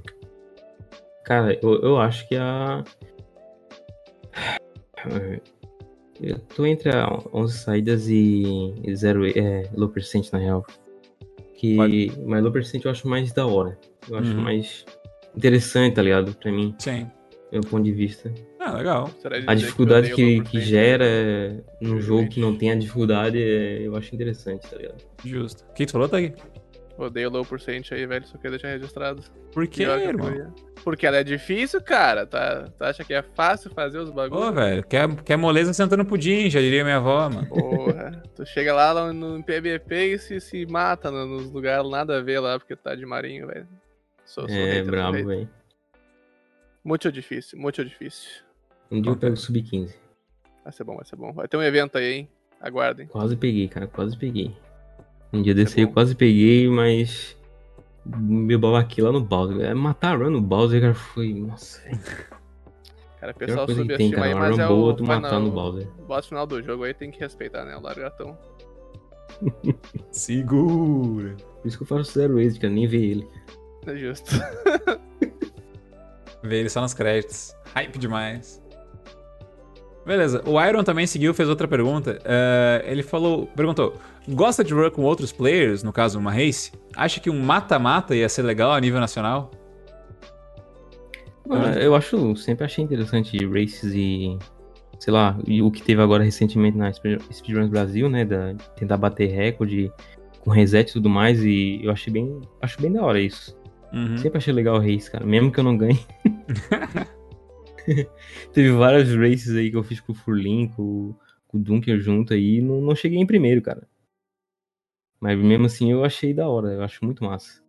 [SPEAKER 3] cara, eu, eu acho que a. (sighs) Eu tô entre a 11 saídas e, e zero é, low percent na real. Que, Pode. mas low percent eu acho mais da hora. Eu acho uhum. mais interessante, tá ligado? Pra mim.
[SPEAKER 2] Sim.
[SPEAKER 3] Meu ponto de vista.
[SPEAKER 2] Ah, legal.
[SPEAKER 3] A dificuldade que, que
[SPEAKER 1] percent.
[SPEAKER 3] gera num jogo que não tem a dificuldade, é- eu acho interessante, tá ligado?
[SPEAKER 2] Justo. O que tu falou, Tag?
[SPEAKER 1] Odeio low percent aí, velho. Só queria deixar registrado.
[SPEAKER 2] Por quê, irmão?
[SPEAKER 1] Porque ela é difícil, cara. Tá, tu acha que é fácil fazer os
[SPEAKER 2] Ô,
[SPEAKER 1] bagulhos?
[SPEAKER 2] velho, quer, quer moleza sentando pudim, já diria minha avó, mano.
[SPEAKER 1] Porra. tu chega lá no, no PBP e se, se mata no- nos lugares nada a ver lá, porque tá de marinho, velho. Sou, sou
[SPEAKER 3] É, brabo, velho.
[SPEAKER 1] Muito difícil, muito difícil.
[SPEAKER 3] Um dia eu pego o sub-15.
[SPEAKER 1] Vai ser bom, vai ser bom. Vai ter um evento aí, hein? Aguardem.
[SPEAKER 3] Quase peguei, cara, quase peguei. Um dia desse
[SPEAKER 1] É
[SPEAKER 3] aí eu quase peguei, mas. Meu babaque lá no Bowser. É, matar a run no Bowser, cara, foi. Nossa, velho. (laughs)
[SPEAKER 1] Cara, o pessoal subestima
[SPEAKER 3] cara.
[SPEAKER 1] aí,
[SPEAKER 3] Uma
[SPEAKER 1] mas
[SPEAKER 3] run
[SPEAKER 1] é
[SPEAKER 3] boa
[SPEAKER 1] o,
[SPEAKER 3] tu
[SPEAKER 1] vai
[SPEAKER 3] matar
[SPEAKER 1] não,
[SPEAKER 3] no Bowser.
[SPEAKER 1] o boss final do jogo aí tem que respeitar, né? O largatão.
[SPEAKER 2] Segura.
[SPEAKER 3] Por isso que eu faço zero exit, cara, nem ver ele.
[SPEAKER 1] É justo. (laughs)
[SPEAKER 2] Vê ele só nos créditos. Hype demais. Beleza, o Iron também seguiu, fez outra pergunta. Eh, ele falou, perguntou: gosta de run com outros players, no caso uma race? Acha que um mata-mata ia ser legal a nível nacional?
[SPEAKER 3] Ah, eu acho, sempre achei interessante races e, sei lá, e o que teve agora recentemente na Speed- Speedruns Brasil, né, da tentar bater recorde com reset e tudo mais, e eu achei bem, acho bem da hora isso.
[SPEAKER 2] Uhum.
[SPEAKER 3] Sempre achei legal o race, cara, mesmo que eu não ganhe. (laughs) teve várias races aí que eu fiz com o Furlin, com, com o Dunker junto aí, e não, não cheguei em primeiro, cara. Mas mesmo assim eu achei da hora, eu acho muito massa.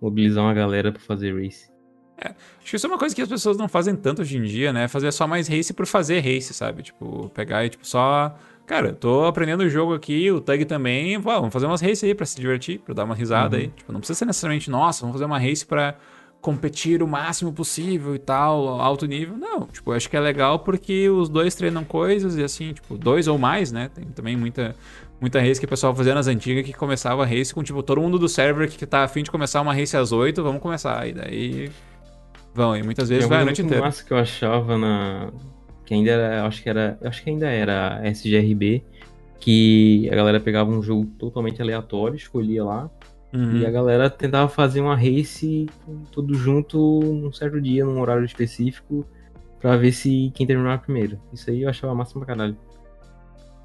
[SPEAKER 3] Mobilizar uma galera pra fazer race.
[SPEAKER 2] Acho que isso é uma coisa que as pessoas não fazem tanto hoje em dia, né? Fazer só mais race por fazer race, sabe? Tipo, pegar e tipo só. Cara, eu tô aprendendo o jogo aqui, o Tug também. Pô, vamos fazer umas races aí pra se divertir, pra dar uma risada
[SPEAKER 3] Uhum.
[SPEAKER 2] aí. Tipo, não precisa ser necessariamente, nossa, vamos fazer uma race pra competir o máximo possível e tal, alto nível. Não, tipo, eu acho que é legal porque os dois treinam coisas e assim, tipo, dois ou mais, né? Tem também muita, muita race que o pessoal fazia nas antigas que começava a race com, tipo, todo mundo do server que tá afim de começar uma race às 8, vamos começar. E daí. Vão, e muitas vezes vai a noite
[SPEAKER 3] muito
[SPEAKER 2] inteira.
[SPEAKER 3] massa que eu achava na. Que ainda era. Acho que era. Acho que ainda era a SGRB. Que a galera pegava um jogo totalmente aleatório, escolhia lá.
[SPEAKER 2] Uhum.
[SPEAKER 3] E a galera tentava fazer uma race tudo junto num certo dia, num horário específico. Pra ver se quem terminava primeiro. Isso aí eu achava massa pra caralho.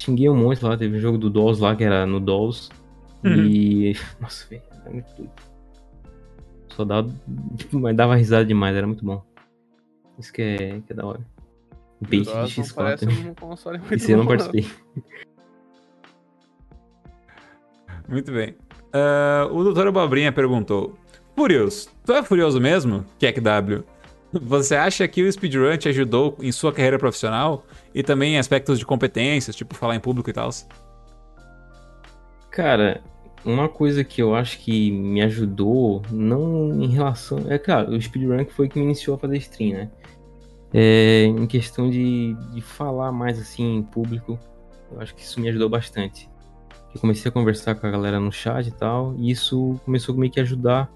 [SPEAKER 3] Xinguei um monte lá, teve um jogo do Dolls lá, que era no Dolls.
[SPEAKER 2] Uhum.
[SPEAKER 3] E. (laughs) Nossa, velho, era muito doido. Só dava. (laughs) Mas dava risada demais, era muito bom. Isso que é, que é da hora. Bait de
[SPEAKER 1] Nós não
[SPEAKER 3] X4.
[SPEAKER 1] parece um console (laughs) muito
[SPEAKER 3] Esse eu não participei.
[SPEAKER 2] Muito bem. Ah, o Doutor Abobrinha perguntou: Furioso, tu é furioso mesmo? KekW. Você acha que o speedrun te ajudou em sua carreira profissional? E também em aspectos de competências, tipo falar em público e tal?
[SPEAKER 3] Cara, uma coisa que eu acho que me ajudou, não em relação. É claro, o speedrun foi que me iniciou a fazer stream, né? É, em questão de, de falar mais assim em público, eu acho que isso me ajudou bastante. Eu comecei a conversar com a galera no chat e tal, e isso começou meio que a ajudar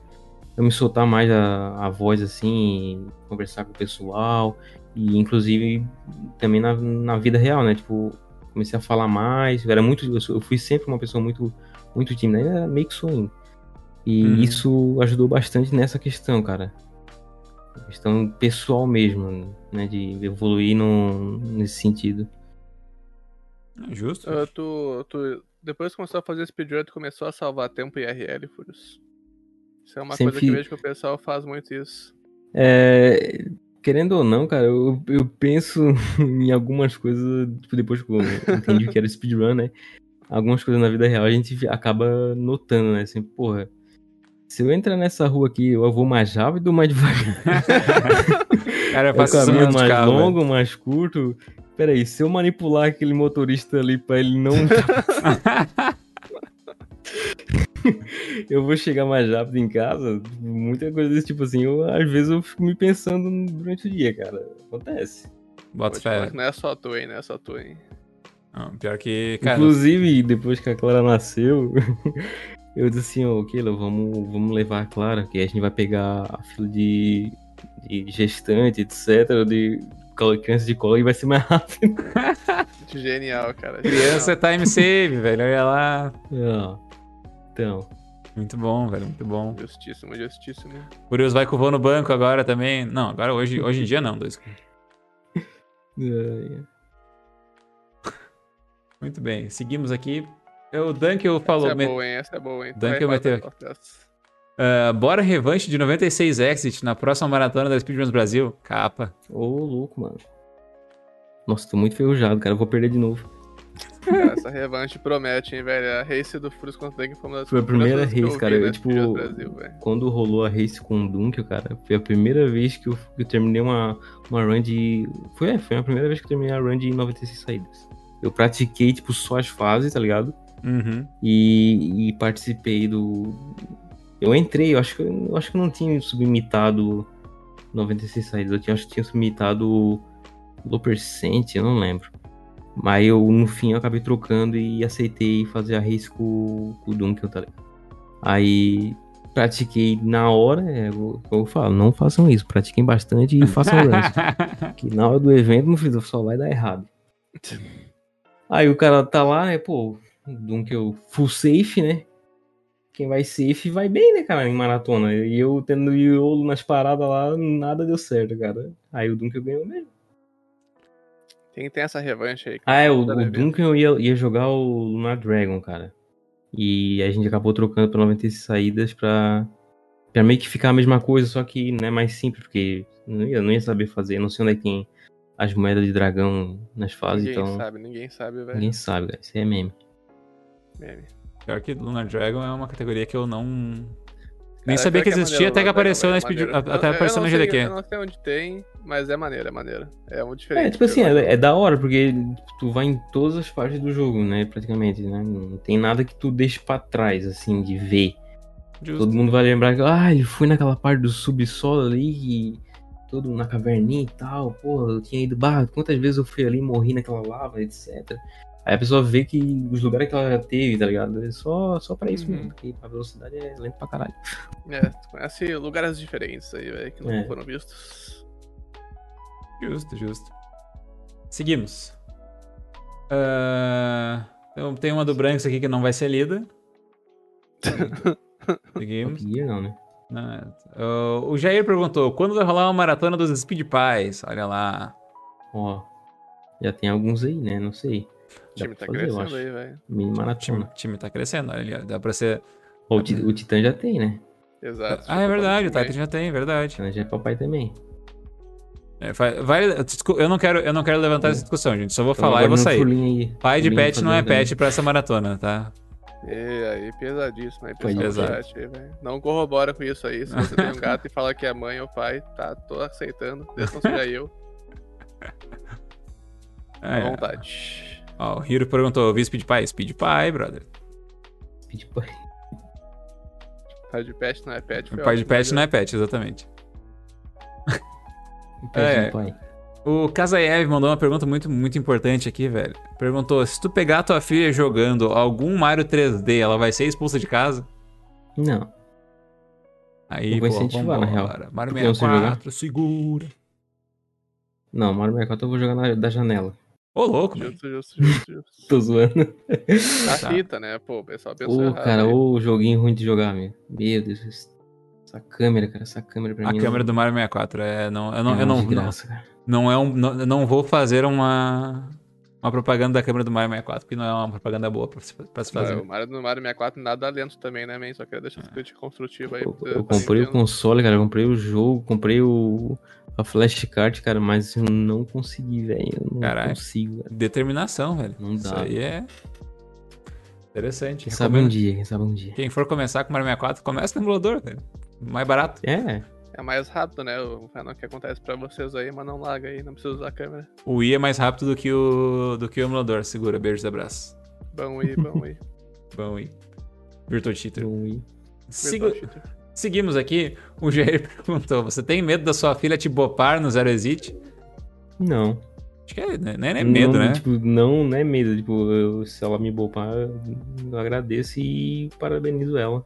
[SPEAKER 3] eu me soltar mais a, a voz assim, conversar com o pessoal, e inclusive também na, na vida real, né? Tipo, comecei a falar mais, eu era muito. Eu, fui sempre uma pessoa muito, muito tímida, ainda meio que sou ainda. E
[SPEAKER 2] Uhum.
[SPEAKER 3] isso ajudou bastante nessa questão, cara. Questão pessoal mesmo, né? De evoluir no, nesse sentido.
[SPEAKER 2] Justo.
[SPEAKER 1] Ah, tu, tu, depois que começou a fazer speedrun, tu começou a salvar tempo IRL, Furious. Isso é uma
[SPEAKER 3] Sempre-
[SPEAKER 1] coisa que eu vejo que o pessoal faz muito isso.
[SPEAKER 3] É, querendo ou não, cara, eu, eu penso (laughs) em algumas coisas, tipo, depois que eu entendi o que era speedrun, né? Algumas coisas na vida real a gente acaba notando, né? Assim, porra, se eu entrar nessa rua aqui, eu vou mais rápido ou mais devagar? (laughs)
[SPEAKER 2] Cara, eu
[SPEAKER 3] É o
[SPEAKER 2] faço
[SPEAKER 3] caminho mais
[SPEAKER 2] carro, velho.
[SPEAKER 3] longo, mais curto? Peraí, se eu manipular aquele motorista ali pra ele não. (laughs) (laughs) eu vou chegar mais rápido em casa? Muita coisa desse tipo assim. Eu, às vezes eu fico me pensando durante o dia, cara. Acontece.
[SPEAKER 2] Bota
[SPEAKER 1] Vou te falar
[SPEAKER 2] fé.
[SPEAKER 1] não é só tu, hein? Não é só tu, hein?
[SPEAKER 2] Não, pior que, cara.
[SPEAKER 3] Inclusive, depois que a Clara nasceu, (laughs) eu disse assim, ô Keila, vamos, vamos levar a Clara, que a gente vai pegar a fila de, de gestante, etc., de criança de colo e vai ser mais rápido. (laughs)
[SPEAKER 1] Genial, cara.
[SPEAKER 2] Criança é time save, velho. Olha lá.
[SPEAKER 3] Ó, Então,
[SPEAKER 2] Muito bom, velho. Muito bom.
[SPEAKER 1] Justíssimo, justíssimo.
[SPEAKER 2] Curioso vai com o voo no banco agora também. Não, agora hoje, hoje em dia não, dois. (laughs)
[SPEAKER 3] É,
[SPEAKER 2] Muito bem, seguimos aqui. O Dunkel falou.
[SPEAKER 1] Essa é boa, hein? Essa é boa, hein?
[SPEAKER 2] Dunkel meteu. Ah, bora revanche de 96 Exit na próxima maratona da Speedruns Brasil. Capa.
[SPEAKER 3] Ô, louco, mano. Nossa, tô muito enferrujado, cara. Eu vou perder de novo.
[SPEAKER 1] Cara, essa revanche promete, hein, velho? A race do Furus contra o Dunkel foi uma das
[SPEAKER 3] Foi a primeira
[SPEAKER 1] eu
[SPEAKER 3] race,
[SPEAKER 1] vi
[SPEAKER 3] cara, eu,
[SPEAKER 1] na
[SPEAKER 3] tipo,
[SPEAKER 1] Brasil.
[SPEAKER 3] Quando rolou a race com o Dunkel, cara, foi a primeira vez que eu, que eu terminei uma, uma run de. Foi, é, foi a primeira vez que eu terminei a run de 96 saídas. Eu pratiquei, tipo, só as fases, tá ligado?
[SPEAKER 2] Uhum.
[SPEAKER 3] E, e participei do. Eu entrei, eu acho que eu, eu acho que eu não tinha subimitado 96 saídas, eu tinha, acho que tinha subimitado Low Percent, eu não lembro. Mas eu, no fim, eu acabei trocando e aceitei fazer a race com, com o Dunkel, tá ligado? Aí pratiquei na hora, é, eu, eu falo, não façam isso, pratiquem bastante e façam runs. (laughs) que na hora do evento, meu filho, só vai dar errado. Aí o cara tá lá, né, pô, Dunkel full safe, né? Quem vai safe vai bem, né, cara, em maratona. E eu tendo iolo nas paradas lá, nada deu certo, cara. Aí o Dunkel ganhou mesmo.
[SPEAKER 1] Quem tem essa revanche aí?
[SPEAKER 3] Ah, é, o, o. Duncan ia, ia jogar o Lunar Dragon, cara. E a gente acabou trocando pra 96 saídas pra, pra meio que ficar a mesma coisa, só que né, mais simples, porque não ia, não ia saber fazer. Não sei onde é que tem as moedas de dragão nas fases,
[SPEAKER 1] Ninguém
[SPEAKER 3] então
[SPEAKER 1] sabe, ninguém sabe, velho.
[SPEAKER 3] ninguém sabe, cara. Isso aí é meme.
[SPEAKER 1] Meme.
[SPEAKER 2] Pior que Lunar Dragon é uma categoria que eu não. Nem sabia que
[SPEAKER 1] é
[SPEAKER 2] existia
[SPEAKER 1] maneiro,
[SPEAKER 2] até que
[SPEAKER 1] Lord
[SPEAKER 2] apareceu na
[SPEAKER 1] é maneiro.
[SPEAKER 2] até
[SPEAKER 1] Eu-
[SPEAKER 2] apareceu
[SPEAKER 1] sei-
[SPEAKER 2] GDQ.
[SPEAKER 1] Eu não sei onde tem, mas é maneiro, é maneiro. É um diferente.
[SPEAKER 3] É, tipo assim, é, é da hora, porque tu vai em todas as partes do jogo, né, praticamente, né? Não tem nada que tu deixe pra trás, assim, de ver.
[SPEAKER 2] Justo.
[SPEAKER 3] Todo mundo vai lembrar que, ah, ele foi naquela parte do subsolo ali, e todo na caverninha e tal, pô, eu tinha ido, bah, quantas vezes eu fui ali morri naquela lava, etc. Aí a pessoa vê que os lugares que ela já teve, tá ligado? É só, só pra isso
[SPEAKER 1] Uhum.
[SPEAKER 3] mesmo, porque a velocidade é lenta pra caralho.
[SPEAKER 1] É, tu conhece lugares diferentes aí, velho, que não
[SPEAKER 3] É.
[SPEAKER 1] foram vistos.
[SPEAKER 2] Justo, justo. Seguimos. Tem uma do Branks aqui que não vai ser lida. (laughs) Seguimos.
[SPEAKER 3] Não, né?
[SPEAKER 2] O- o Jair perguntou: quando vai rolar uma maratona dos Speed Pies? Olha lá.
[SPEAKER 3] Ó, já tem alguns aí, né? Não sei.
[SPEAKER 1] O time tá
[SPEAKER 3] fazer,
[SPEAKER 1] crescendo aí, velho.
[SPEAKER 3] Mini
[SPEAKER 2] O time,
[SPEAKER 3] maratona.
[SPEAKER 2] o time tá crescendo, ó, Dá pra ser.
[SPEAKER 3] O, o Titã já tem, né?
[SPEAKER 1] Exato.
[SPEAKER 2] Ah, é verdade, o
[SPEAKER 1] Tá
[SPEAKER 2] Titan já tem, é verdade.
[SPEAKER 3] Já é papai também.
[SPEAKER 2] É, vai- eu, não quero, eu não quero levantar essa discussão, gente. Só vou
[SPEAKER 3] Então,
[SPEAKER 2] falar e vou sair. Pai de pet não é pet pra essa maratona, tá? (laughs)
[SPEAKER 1] E aí, pesadíssimo aí,
[SPEAKER 3] Pode
[SPEAKER 1] pessoal chat. Não corrobora com isso aí. Se você tem um gato e fala que é mãe ou pai, tá, tô aceitando. Que não seja eu, (laughs) à
[SPEAKER 2] É.
[SPEAKER 1] vontade.
[SPEAKER 2] Ó, o Hiro perguntou: vi Speed Pie? Speed Pie, brother.
[SPEAKER 3] Speed Pai.
[SPEAKER 1] Pai de pet não é pet. foi
[SPEAKER 2] Pai de pet
[SPEAKER 1] né?
[SPEAKER 2] não é pet, exatamente. (laughs) É. O Kazaev mandou uma pergunta muito, muito importante aqui, velho. Perguntou: se tu pegar tua filha jogando algum Mario 3D, ela vai ser expulsa de casa?
[SPEAKER 3] Não.
[SPEAKER 2] Aí,
[SPEAKER 3] Eu vou
[SPEAKER 2] pô,
[SPEAKER 3] incentivar, na real.
[SPEAKER 2] Mario
[SPEAKER 3] Tu quer você jogar?
[SPEAKER 2] 64, segura.
[SPEAKER 3] Não, Mario 64 eu vou jogar na, da janela.
[SPEAKER 2] Ô, louco.
[SPEAKER 1] Justo, justo, justo, justo. (laughs)
[SPEAKER 3] Tô zoando.
[SPEAKER 1] A
[SPEAKER 2] Tá.
[SPEAKER 1] fita, né? Pô, o pessoal pensou
[SPEAKER 3] Ô, cara, ô joguinho ruim de jogar, meu. Meu Deus. Essa câmera, cara, essa câmera pra
[SPEAKER 2] A
[SPEAKER 3] mim.
[SPEAKER 2] câmera
[SPEAKER 3] não,
[SPEAKER 2] do Mario 64 é. Não, eu não,
[SPEAKER 3] é
[SPEAKER 2] eu não,
[SPEAKER 3] uma
[SPEAKER 2] não, não é um. Não, eu não vou fazer uma. Uma propaganda da câmera do Mario 64, porque não é uma propaganda boa pra se, pra se
[SPEAKER 1] Não,
[SPEAKER 2] fazer.
[SPEAKER 1] o Mario, no Mario 64 nada lento também, né, man? Só queria deixar essa crítica construtiva aí.
[SPEAKER 3] Eu, eu comprei o
[SPEAKER 1] Nintendo.
[SPEAKER 3] console, cara, eu comprei o jogo, comprei o a flashcard, cara, mas eu não consegui, velho. Eu não
[SPEAKER 2] Caralho.
[SPEAKER 3] consigo, cara.
[SPEAKER 2] Determinação, velho.
[SPEAKER 3] Não
[SPEAKER 2] Isso
[SPEAKER 3] dá.
[SPEAKER 2] aí é. Interessante.
[SPEAKER 3] Quem sabe um dia, quem sabe um dia.
[SPEAKER 2] Quem for começar com o Mario 64, começa no emulador, velho. Mais barato.
[SPEAKER 3] É,
[SPEAKER 1] É mais rápido, né? O que acontece pra vocês aí, mas não larga aí, não precisa usar a câmera.
[SPEAKER 2] O Wii é mais rápido do que o, do que o emulador. Segura, beijos e abraços.
[SPEAKER 1] Bom aí, bom aí. (laughs)
[SPEAKER 2] Bom Wii. Virtual Cheater.
[SPEAKER 3] um Wii.
[SPEAKER 2] Sigo-
[SPEAKER 1] Cheater.
[SPEAKER 2] Seguimos aqui. O Jair (laughs) perguntou: Você tem medo da sua filha te bopar no Zero Exit?
[SPEAKER 3] Não.
[SPEAKER 2] Acho que é, né? não é medo,
[SPEAKER 3] não,
[SPEAKER 2] né?
[SPEAKER 3] Tipo, não, não é medo. Tipo, eu- se ela me bopar, eu agradeço e parabenizo ela.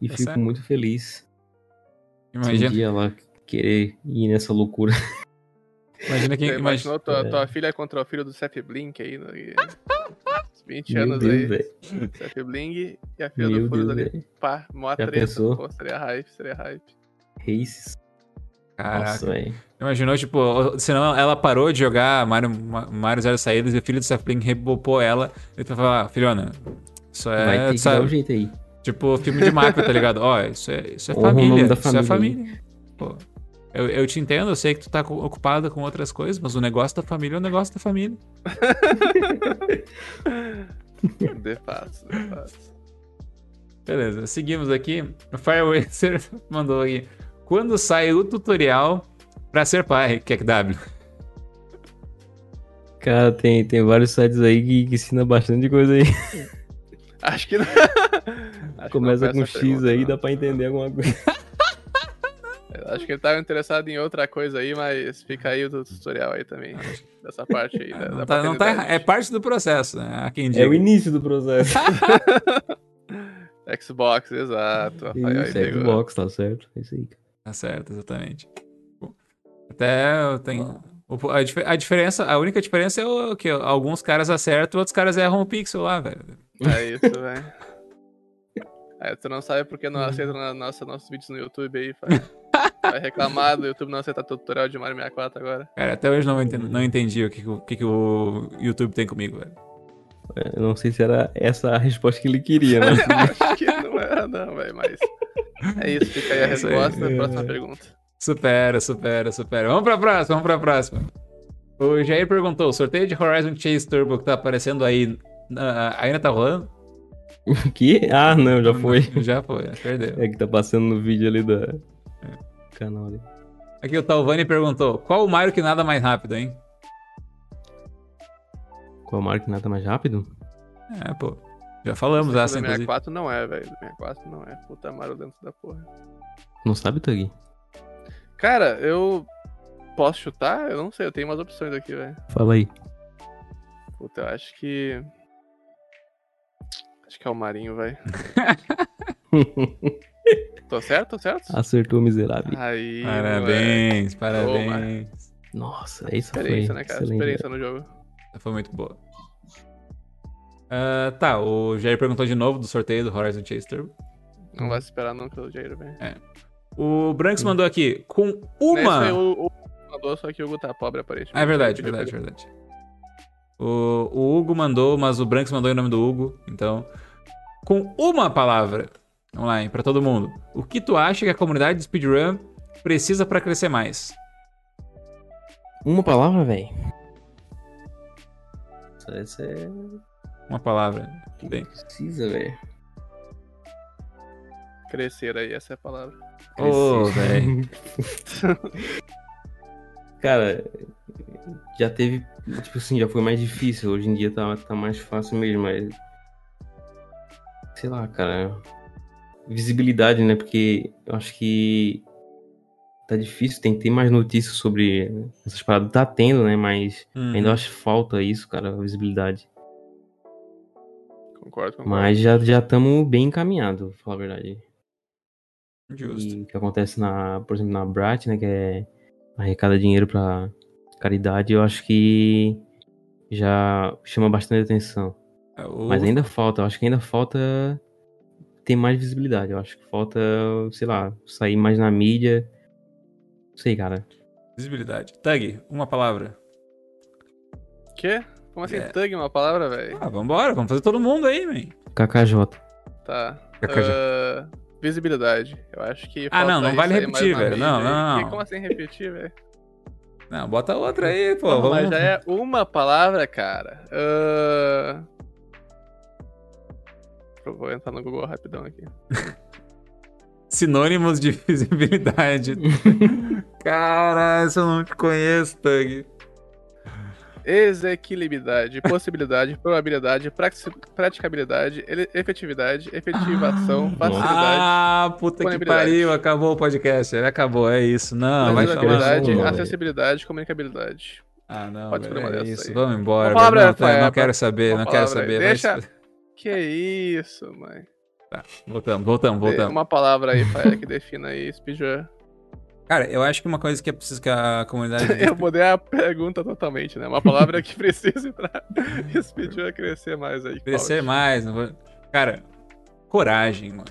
[SPEAKER 3] E
[SPEAKER 2] Tá
[SPEAKER 3] fico
[SPEAKER 2] certo.
[SPEAKER 3] muito feliz. Se um
[SPEAKER 2] Imagina,
[SPEAKER 3] dia ela querer ir nessa loucura. (laughs)
[SPEAKER 2] imagina quem.
[SPEAKER 1] Você
[SPEAKER 2] Imagina,
[SPEAKER 1] imaginou tua,
[SPEAKER 3] É.
[SPEAKER 1] tua filha contra o filho do Seth Blink aí? né? (laughs) E- 20
[SPEAKER 3] Meu
[SPEAKER 1] anos
[SPEAKER 3] Deus,
[SPEAKER 1] aí.
[SPEAKER 3] velho.
[SPEAKER 1] Seth Blink e a filha
[SPEAKER 3] Meu
[SPEAKER 1] do Furus ali. Pá, mó
[SPEAKER 3] Já
[SPEAKER 1] treta.
[SPEAKER 3] pensou?
[SPEAKER 1] Pô, seria hype, seria hype.
[SPEAKER 3] Races.
[SPEAKER 2] Caraca.
[SPEAKER 3] Nossa.
[SPEAKER 2] Imaginou, tipo, senão ela parou de jogar Mario, Ma- Mario Zero Saídas e o filho do Saflin rebopou ela. E tu vai falar, filhona, isso é.
[SPEAKER 3] Vai ter que
[SPEAKER 2] sabe,
[SPEAKER 3] dar um jeito aí.
[SPEAKER 2] Tipo, filme de máfia, tá ligado? Ó, isso é, isso é família.
[SPEAKER 3] da
[SPEAKER 2] Isso é
[SPEAKER 3] família.
[SPEAKER 2] família. Pô, eu, eu te entendo, eu sei que tu tá ocupada com outras coisas, mas o negócio da família é o negócio da família. (laughs)
[SPEAKER 1] De fato, de fato.
[SPEAKER 2] Beleza, seguimos aqui. O Firewayser (laughs) mandou aqui. Quando sai o tutorial pra ser pai, QW?
[SPEAKER 3] Cara, tem, tem vários sites aí que, que ensina bastante coisa aí.
[SPEAKER 1] Acho que não. (laughs)
[SPEAKER 3] Começa com X
[SPEAKER 1] pergunta,
[SPEAKER 3] aí,
[SPEAKER 1] não.
[SPEAKER 3] dá pra entender alguma coisa. (laughs)
[SPEAKER 1] Eu Acho que ele tava interessado em outra coisa aí, mas fica aí o tutorial aí também. Dessa parte aí. Da,
[SPEAKER 2] Não tá, não tá é parte do processo, né? Há quem
[SPEAKER 3] É
[SPEAKER 2] diga.
[SPEAKER 3] o início do processo. (laughs)
[SPEAKER 1] Xbox, exato. Rafael aí
[SPEAKER 3] Isso, é
[SPEAKER 1] pegou.
[SPEAKER 3] Xbox, tá certo. É isso aí. cara.
[SPEAKER 2] Tá certo, exatamente. Até eu tenho. A, dif- a diferença, a única diferença é o que alguns caras acertam, outros caras erram o pixel lá, velho.
[SPEAKER 1] É isso, velho. É, tu não sabe porque não aceita na nossa, nossos vídeos no YouTube aí, vai, (laughs) vai reclamar do YouTube não aceitar tutorial de Mario 64 agora.
[SPEAKER 2] Cara, até hoje não entendi, não entendi o que, que que, o YouTube tem comigo, velho.
[SPEAKER 3] Eu não sei se era essa a resposta que ele queria, né? (laughs)
[SPEAKER 1] Acho que não era não, velho, mas... É isso, fica aí a
[SPEAKER 2] É isso aí.
[SPEAKER 1] resposta, próxima pergunta.
[SPEAKER 2] Supera, supera, supera. Vamos pra próxima, vamos pra próxima. O Jair perguntou: o sorteio de Horizon Chase Turbo que tá aparecendo aí ah, ainda tá rolando? (laughs)
[SPEAKER 3] O quê? Ah, não, já (laughs) foi.
[SPEAKER 2] Já foi, perdeu.
[SPEAKER 3] É que tá passando no vídeo ali da canal ali.
[SPEAKER 2] Aqui o Talvani perguntou: qual o Mario que nada mais rápido, hein?
[SPEAKER 3] Qual marca que nada mais rápido?
[SPEAKER 2] É, pô. Já falamos essa,
[SPEAKER 1] do
[SPEAKER 2] inclusive.
[SPEAKER 1] 64 não é, velho. Do 64 não é. Puta Mario dentro da porra.
[SPEAKER 3] Não sabe, Tug?
[SPEAKER 1] Cara, eu posso chutar? Eu não sei, eu tenho umas opções aqui, velho.
[SPEAKER 3] Fala aí.
[SPEAKER 1] Puta, eu acho que. Acho que é o Marinho, velho. (laughs) Tô certo? Tô certo?
[SPEAKER 3] Acertou miserável.
[SPEAKER 1] Aí.
[SPEAKER 2] Parabéns, parabéns.
[SPEAKER 3] Nossa, isso foi
[SPEAKER 1] Experiência, né, cara?
[SPEAKER 3] excelente.
[SPEAKER 1] Experiência no jogo.
[SPEAKER 2] Foi muito boa. Ah, tá, o Jair perguntou de novo do sorteio do Horizon Chase Turbo.
[SPEAKER 1] Não vai se esperar não pelo Jair, velho.
[SPEAKER 2] O Branks mandou aqui, com
[SPEAKER 1] Esse
[SPEAKER 2] uma.
[SPEAKER 1] foi o, o mandou, só que o Hugo tá pobre, aparentemente.
[SPEAKER 2] Ah, é verdade, verdade, verdade. O, o Hugo mandou, mas o Branks mandou em nome do Hugo, então. Com uma palavra, vamos lá, hein, pra todo mundo. O que tu acha que a comunidade de speedrun precisa pra crescer mais?
[SPEAKER 3] Uma palavra, velho. Essa é.
[SPEAKER 2] Uma palavra. Bem.
[SPEAKER 3] Precisa, velho.
[SPEAKER 1] Crescer aí, essa é a palavra.
[SPEAKER 2] Ô, velho. (laughs)
[SPEAKER 3] Cara, já teve. Tipo assim, já foi mais difícil. Hoje em dia tá, tá mais fácil mesmo, mas. Sei lá, cara. Visibilidade, né? Porque eu acho que. Tá difícil, tem que ter mais notícias sobre essas paradas. Tá tendo, né? Mas
[SPEAKER 2] Uhum.
[SPEAKER 3] ainda acho que falta isso, cara, a visibilidade.
[SPEAKER 1] Concordo, concordo.
[SPEAKER 3] Mas já já estamos bem encaminhados, pra falar a verdade.
[SPEAKER 2] Justo.
[SPEAKER 3] E o que acontece na, por exemplo, na Brat, né, que é arrecada dinheiro pra caridade, eu acho que já chama bastante atenção.
[SPEAKER 2] É, o-
[SPEAKER 3] Mas ainda falta, eu acho que ainda falta ter mais visibilidade. Eu acho que falta, sei lá, sair mais na mídia. Não sei, cara.
[SPEAKER 2] Visibilidade. Tag, uma palavra.
[SPEAKER 1] Quê? Como assim,
[SPEAKER 2] É.
[SPEAKER 1] tug uma palavra, velho?
[SPEAKER 2] Ah, vambora, vamos fazer todo mundo aí, man.
[SPEAKER 3] KKJ.
[SPEAKER 1] Tá.
[SPEAKER 2] KKJ.
[SPEAKER 1] Ah, visibilidade. Eu acho que.
[SPEAKER 2] Ah, não, não vale repetir, velho. Não,
[SPEAKER 1] mídia.
[SPEAKER 2] não,
[SPEAKER 1] E
[SPEAKER 2] não.
[SPEAKER 1] Como assim repetir, velho?
[SPEAKER 2] Não, bota outra aí, pô.
[SPEAKER 1] Não,
[SPEAKER 2] vamos...
[SPEAKER 1] Mas já é uma palavra, cara. Eu vou entrar no Google rapidão aqui. (laughs)
[SPEAKER 2] Sinônimos de (laughs) visibilidade. (laughs) Caralho, eu não te conheço, Tug.
[SPEAKER 1] Exequilibilidade, possibilidade, (laughs) probabilidade, praticabilidade, efetividade, efetivação, facilidade,
[SPEAKER 2] Ah, puta que pariu, acabou o podcast. Ele acabou, é isso. Não, vai tomar.
[SPEAKER 1] acessibilidade, comunicabilidade.
[SPEAKER 2] Ah, não,
[SPEAKER 1] Pode
[SPEAKER 2] velho,
[SPEAKER 1] uma
[SPEAKER 2] é isso.
[SPEAKER 1] aí.
[SPEAKER 2] Vamos embora.
[SPEAKER 1] Uma palavra,
[SPEAKER 2] não, tá,
[SPEAKER 1] Rafael,
[SPEAKER 2] não quero saber, não quero saber.
[SPEAKER 1] Deixa-
[SPEAKER 2] se-
[SPEAKER 1] Que isso, mãe.
[SPEAKER 2] Voltamos, voltamos, voltamos.
[SPEAKER 1] Uma palavra aí, Fael, que defina aí speedrun.
[SPEAKER 2] Cara, eu acho que uma coisa que é preciso que a comunidade. (laughs)
[SPEAKER 1] Eu mudei a pergunta totalmente, né? Uma palavra que (laughs) precise pra (laughs) speedrun crescer mais aí.
[SPEAKER 2] Crescer
[SPEAKER 1] Claudio.
[SPEAKER 2] mais. Não vou... Cara, coragem, mano.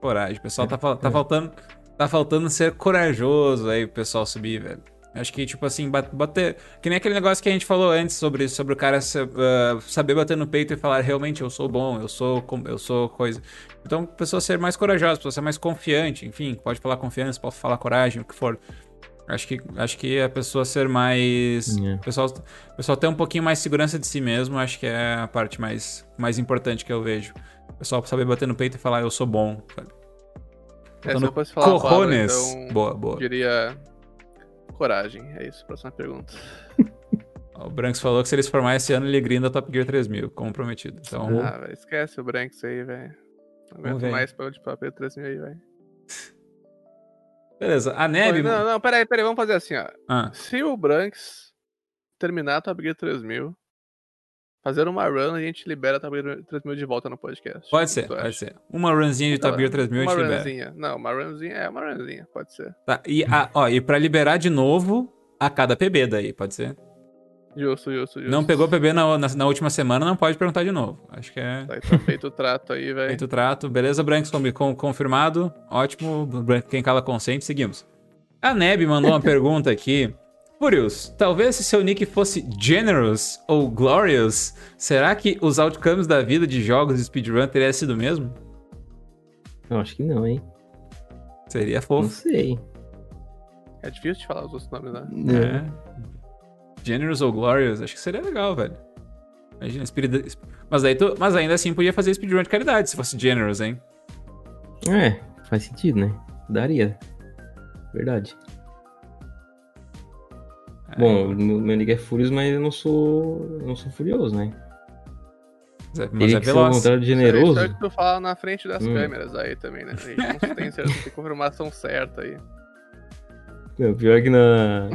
[SPEAKER 2] Coragem. O pessoal tá, tá faltando. Tá faltando ser corajoso aí pro pessoal subir, velho. Acho que, tipo assim, bater. Que nem aquele negócio que a gente falou antes sobre, sobre o cara uh, saber bater no peito e falar realmente eu sou bom, eu sou, eu sou coisa. Então, a pessoa ser mais corajosa, a pessoa ser mais confiante, enfim, pode falar confiança, pode falar coragem, o que for. Acho que, acho que a pessoa ser mais. Yeah. O pessoal, pessoal ter um pouquinho mais segurança de si mesmo, acho que é a parte mais, mais importante que eu vejo. O pessoal saber bater no peito e falar eu sou bom, sabe?
[SPEAKER 1] É, se eu fosse falar
[SPEAKER 2] Corrones. Palavra, então, boa, boa.
[SPEAKER 1] diria coragem. É isso, próxima pergunta. (laughs)
[SPEAKER 2] o Branks falou que se eles formar esse ano, ele grinda Top Gear 3000, como prometido. Então...
[SPEAKER 1] Ah, véio, esquece o Branks aí, velho. Não aguento mais pra de papel 3000 aí, velho. (laughs)
[SPEAKER 2] Beleza, a neve.
[SPEAKER 1] Não, não, peraí, peraí, vamos fazer assim, ó. Ah. Se o Branks terminar a Top Gear 3000, fazer uma run, a gente libera a Gear 3000 de volta no podcast.
[SPEAKER 2] Pode ser, pode acha? ser. Uma runzinha de Top Gear 3000
[SPEAKER 1] uma
[SPEAKER 2] a gente libera.
[SPEAKER 1] Runzinha. Não, uma runzinha, é uma runzinha, pode ser.
[SPEAKER 2] Tá, e, a, ó, e pra liberar de novo a cada PB daí, pode ser?
[SPEAKER 1] Justo, justo, justo.
[SPEAKER 2] Não pegou PB na, na, na, última semana, não pode perguntar de novo. Acho que é.
[SPEAKER 1] Tá, tá feito o trato aí, velho.
[SPEAKER 2] Feito o trato. Beleza, Branks, com, confirmado. Ótimo. Quem cala consente, seguimos. A Neb mandou uma (laughs) pergunta aqui. Furious, talvez se seu nick fosse Generous ou Glorious, será que os outcomes da vida de jogos de speedrun teria sido o mesmo?
[SPEAKER 3] Eu acho que não, hein?
[SPEAKER 2] Seria fofo.
[SPEAKER 3] Não sei.
[SPEAKER 1] É difícil de falar os outros nomes, né?
[SPEAKER 2] É. é. Generous ou Glorious, acho que seria legal, velho. Imagina, Spirit... mas, daí tu... mas ainda assim podia fazer speedrun de caridade se fosse Generous, hein?
[SPEAKER 3] É, faz sentido, né? Daria. Verdade. É. Bom, meu nick é Furious, mas eu não sou. Eu não sou furioso, né?
[SPEAKER 2] Mas é, mas é veloz.
[SPEAKER 3] Ser um generoso.
[SPEAKER 1] Isso é que tu fala na frente das hum. câmeras aí também, né? A gente não tem, certeza, tem confirmação certa aí.
[SPEAKER 3] Não, pior que na.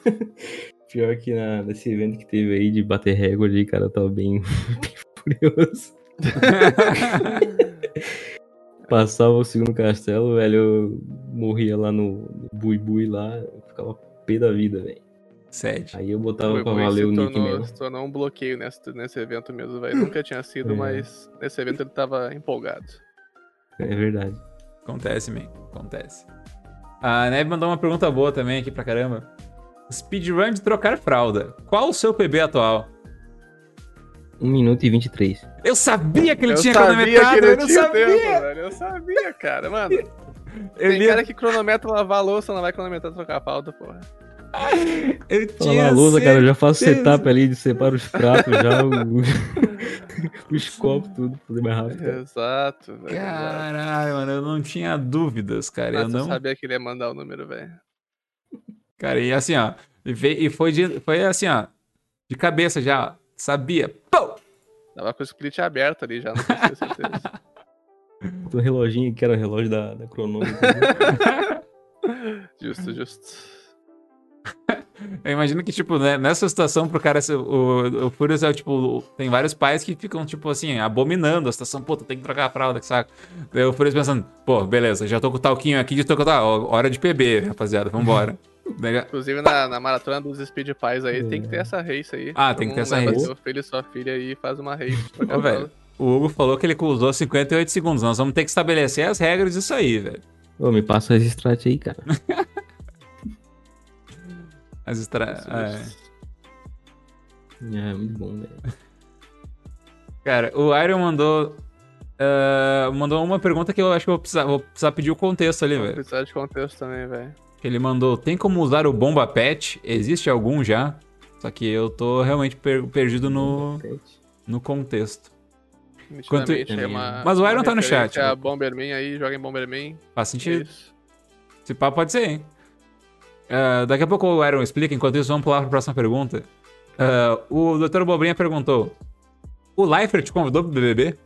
[SPEAKER 3] (laughs) pior que na, nesse evento que teve aí de bater recorde, cara, eu tava bem, (laughs) bem furioso. (laughs) Passava o segundo castelo, velho, eu morria lá no, no Bui Bui lá, eu ficava pé da vida, velho.
[SPEAKER 2] Sede.
[SPEAKER 3] Aí eu botava Bui, pra valer o nick mesmo.
[SPEAKER 1] Se tornou um bloqueio nesse, nesse evento mesmo, velho. (laughs) Nunca tinha sido, é. mas nesse evento ele tava empolgado.
[SPEAKER 3] É verdade.
[SPEAKER 2] Acontece, man. Acontece. A Neve mandou uma pergunta boa também aqui pra caramba. Speedrun de trocar fralda. Qual o seu PB atual?
[SPEAKER 3] 1 minuto e 23.
[SPEAKER 2] Eu sabia que ele
[SPEAKER 1] eu
[SPEAKER 2] tinha cronometrado,
[SPEAKER 1] ele
[SPEAKER 2] eu não
[SPEAKER 1] tinha
[SPEAKER 2] sabia.
[SPEAKER 1] Tempo, velho. Eu sabia, cara, mano. (laughs) Eu Tem li... cara que cronometra lavar a louça, não vai cronometrar trocar a pauta, porra. (laughs)
[SPEAKER 2] Eu tinha
[SPEAKER 3] lavar a louça, cara, eu já faço setup ali, separo os pratos já, o... (laughs) os copos, tudo, pra fazer mais rápido.
[SPEAKER 1] Cara. Exato,
[SPEAKER 2] velho. Caralho, mano, eu não tinha dúvidas, cara.
[SPEAKER 1] Mas
[SPEAKER 2] eu não
[SPEAKER 1] sabia que ele ia mandar o número, velho.
[SPEAKER 2] Cara, e assim, ó, e foi, de, foi assim, ó, de cabeça já, Sabia. Pum!
[SPEAKER 1] Tava com o split aberto ali já, não tinha certeza. (laughs)
[SPEAKER 3] o reloginho que era o relógio da, da cronômetro. (laughs)
[SPEAKER 1] justo, justo.
[SPEAKER 2] Eu imagino que, tipo, né, nessa situação, pro cara, o, o Furious é, tipo, tem vários pais que ficam, tipo, assim, abominando a situação. Pô, tu tem que trocar a fralda, saco? Daí o Furious pensando, pô, beleza, já tô com o talquinho aqui, já tô com tá, hora de PB, rapaziada, vambora. (laughs)
[SPEAKER 1] Inclusive na, na, maratona dos Speed Pies aí, é. tem que ter essa race aí.
[SPEAKER 2] Ah, tem que ter essa race.
[SPEAKER 1] Seu filho e sua filha aí faz uma race.
[SPEAKER 2] Ô, velho, o Hugo falou que ele usou 58 segundos. Nós vamos ter que estabelecer as regras disso aí, velho.
[SPEAKER 3] Ô, me passa as strat aí, cara. (laughs)
[SPEAKER 2] as strat...
[SPEAKER 3] É. é, muito bom, velho.
[SPEAKER 2] Cara, o Iron mandou Uh, mandou uma pergunta que eu acho que eu vou precisar, vou precisar pedir o contexto ali, velho. Vou
[SPEAKER 1] precisar de contexto também, velho.
[SPEAKER 2] Ele mandou: tem como usar o Bomba Pet? Existe algum já? Só que eu tô realmente per perdido no, no contexto.
[SPEAKER 1] Quanto... É uma,
[SPEAKER 2] Mas o Iron tá no chat.
[SPEAKER 1] A Bomberman aí, joga em Bomberman.
[SPEAKER 2] Faz sentido. Isso. Esse papo pode ser, hein? Uh, daqui a pouco o Iron explica, enquanto isso, vamos pular pra próxima pergunta. Uh, o Dr. Bobrinha perguntou: O Leifert te convidou pro BBB?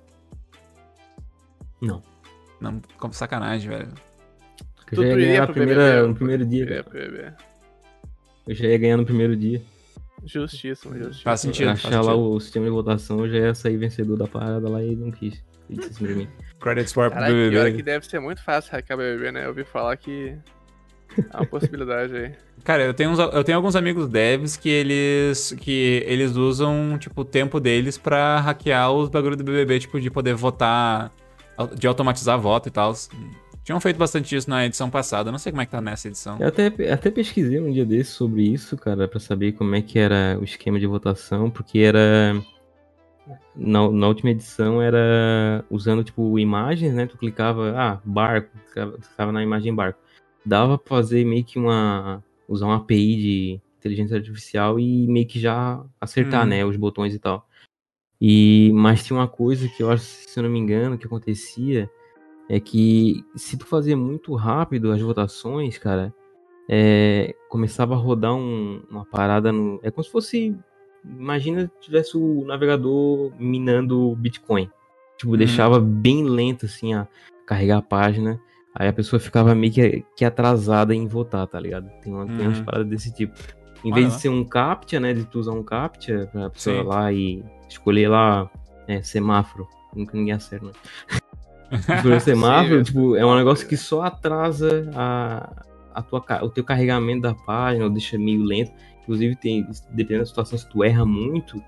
[SPEAKER 3] Não.
[SPEAKER 2] Não, como sacanagem, velho.
[SPEAKER 3] Eu já ia ganhar primeira, no primeiro dia. Eu já ia ganhar no primeiro dia.
[SPEAKER 1] Justíssimo, justíssimo.
[SPEAKER 2] Faz sentido.
[SPEAKER 3] Achar
[SPEAKER 2] faz
[SPEAKER 3] lá
[SPEAKER 2] sentido.
[SPEAKER 3] o sistema de votação, eu já ia sair vencedor da parada lá e não quis. Ele
[SPEAKER 2] Credit Swap
[SPEAKER 1] pro BBB. Que deve ser muito fácil hackear BBB, né? Eu ouvi falar que é uma possibilidade aí. (laughs)
[SPEAKER 2] Cara, eu tenho, uns, eu tenho alguns amigos devs que eles que eles usam, tipo, o tempo deles pra hackear os bagulhos do BBB, tipo, de poder votar, de automatizar voto e tal. Tinham feito bastante isso na edição passada, não sei como é que tá nessa edição.
[SPEAKER 3] Eu até, até pesquisei um dia desse sobre isso, cara, pra saber como é que era o esquema de votação, porque era. Na, na última edição era usando, tipo, imagens, né? Tu clicava, ah, barco, clicava, clicava na imagem barco. Dava pra fazer meio que uma. usar uma API de inteligência artificial e meio que já acertar,
[SPEAKER 2] Hum.
[SPEAKER 3] né, os botões e tal. E, mas tinha uma coisa que eu acho, se eu não me engano, que acontecia é que se tu fazia muito rápido as votações, cara, é, começava a rodar um- uma parada no. É como se fosse. Imagina se tivesse o navegador minando Bitcoin. Tipo,
[SPEAKER 2] Uhum.
[SPEAKER 3] deixava bem lento assim a carregar a página. Aí a pessoa ficava meio que, que atrasada em votar, tá ligado? Tem, uma, tem umas
[SPEAKER 2] Uhum.
[SPEAKER 3] paradas desse tipo. Em vez de ser um CAPTCHA, né? De tu usar um CAPTCHA pra pessoa
[SPEAKER 2] Sim.
[SPEAKER 3] ir lá e escolher lá é, semáforo. Nunca ninguém acerta, né? (laughs) Semáforo, tipo, é um negócio que só atrasa a, a tua, o teu carregamento da página, ou deixa meio lento. Inclusive, tem, dependendo da situação, se tu erra muito,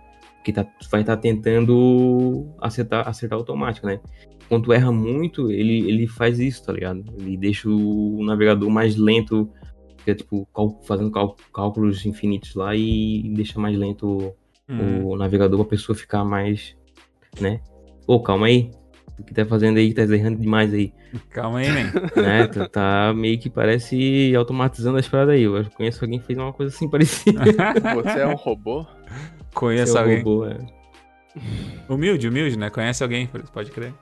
[SPEAKER 3] que tá, tu vai estar tentando acertar, acertar automático, né? Quando tu erra muito, ele, ele faz isso, tá ligado? Ele deixa o navegador mais lento, fica, tipo, cal- fazendo cal- cálculos infinitos lá e deixa mais lento
[SPEAKER 2] Hum.
[SPEAKER 3] o navegador pra pessoa ficar mais, né? Ô, calma aí. O que tá fazendo aí? Tá errando demais aí.
[SPEAKER 2] Calma aí, man. (laughs)
[SPEAKER 3] né? Tu tá meio que parece automatizando as paradas aí. Eu conheço alguém que fez uma coisa assim (laughs) parecida.
[SPEAKER 1] Você é um robô?
[SPEAKER 2] Conheço
[SPEAKER 3] Seu
[SPEAKER 2] alguém.
[SPEAKER 3] robô, é.
[SPEAKER 2] Humilde, humilde, né? Conhece alguém, pode crer.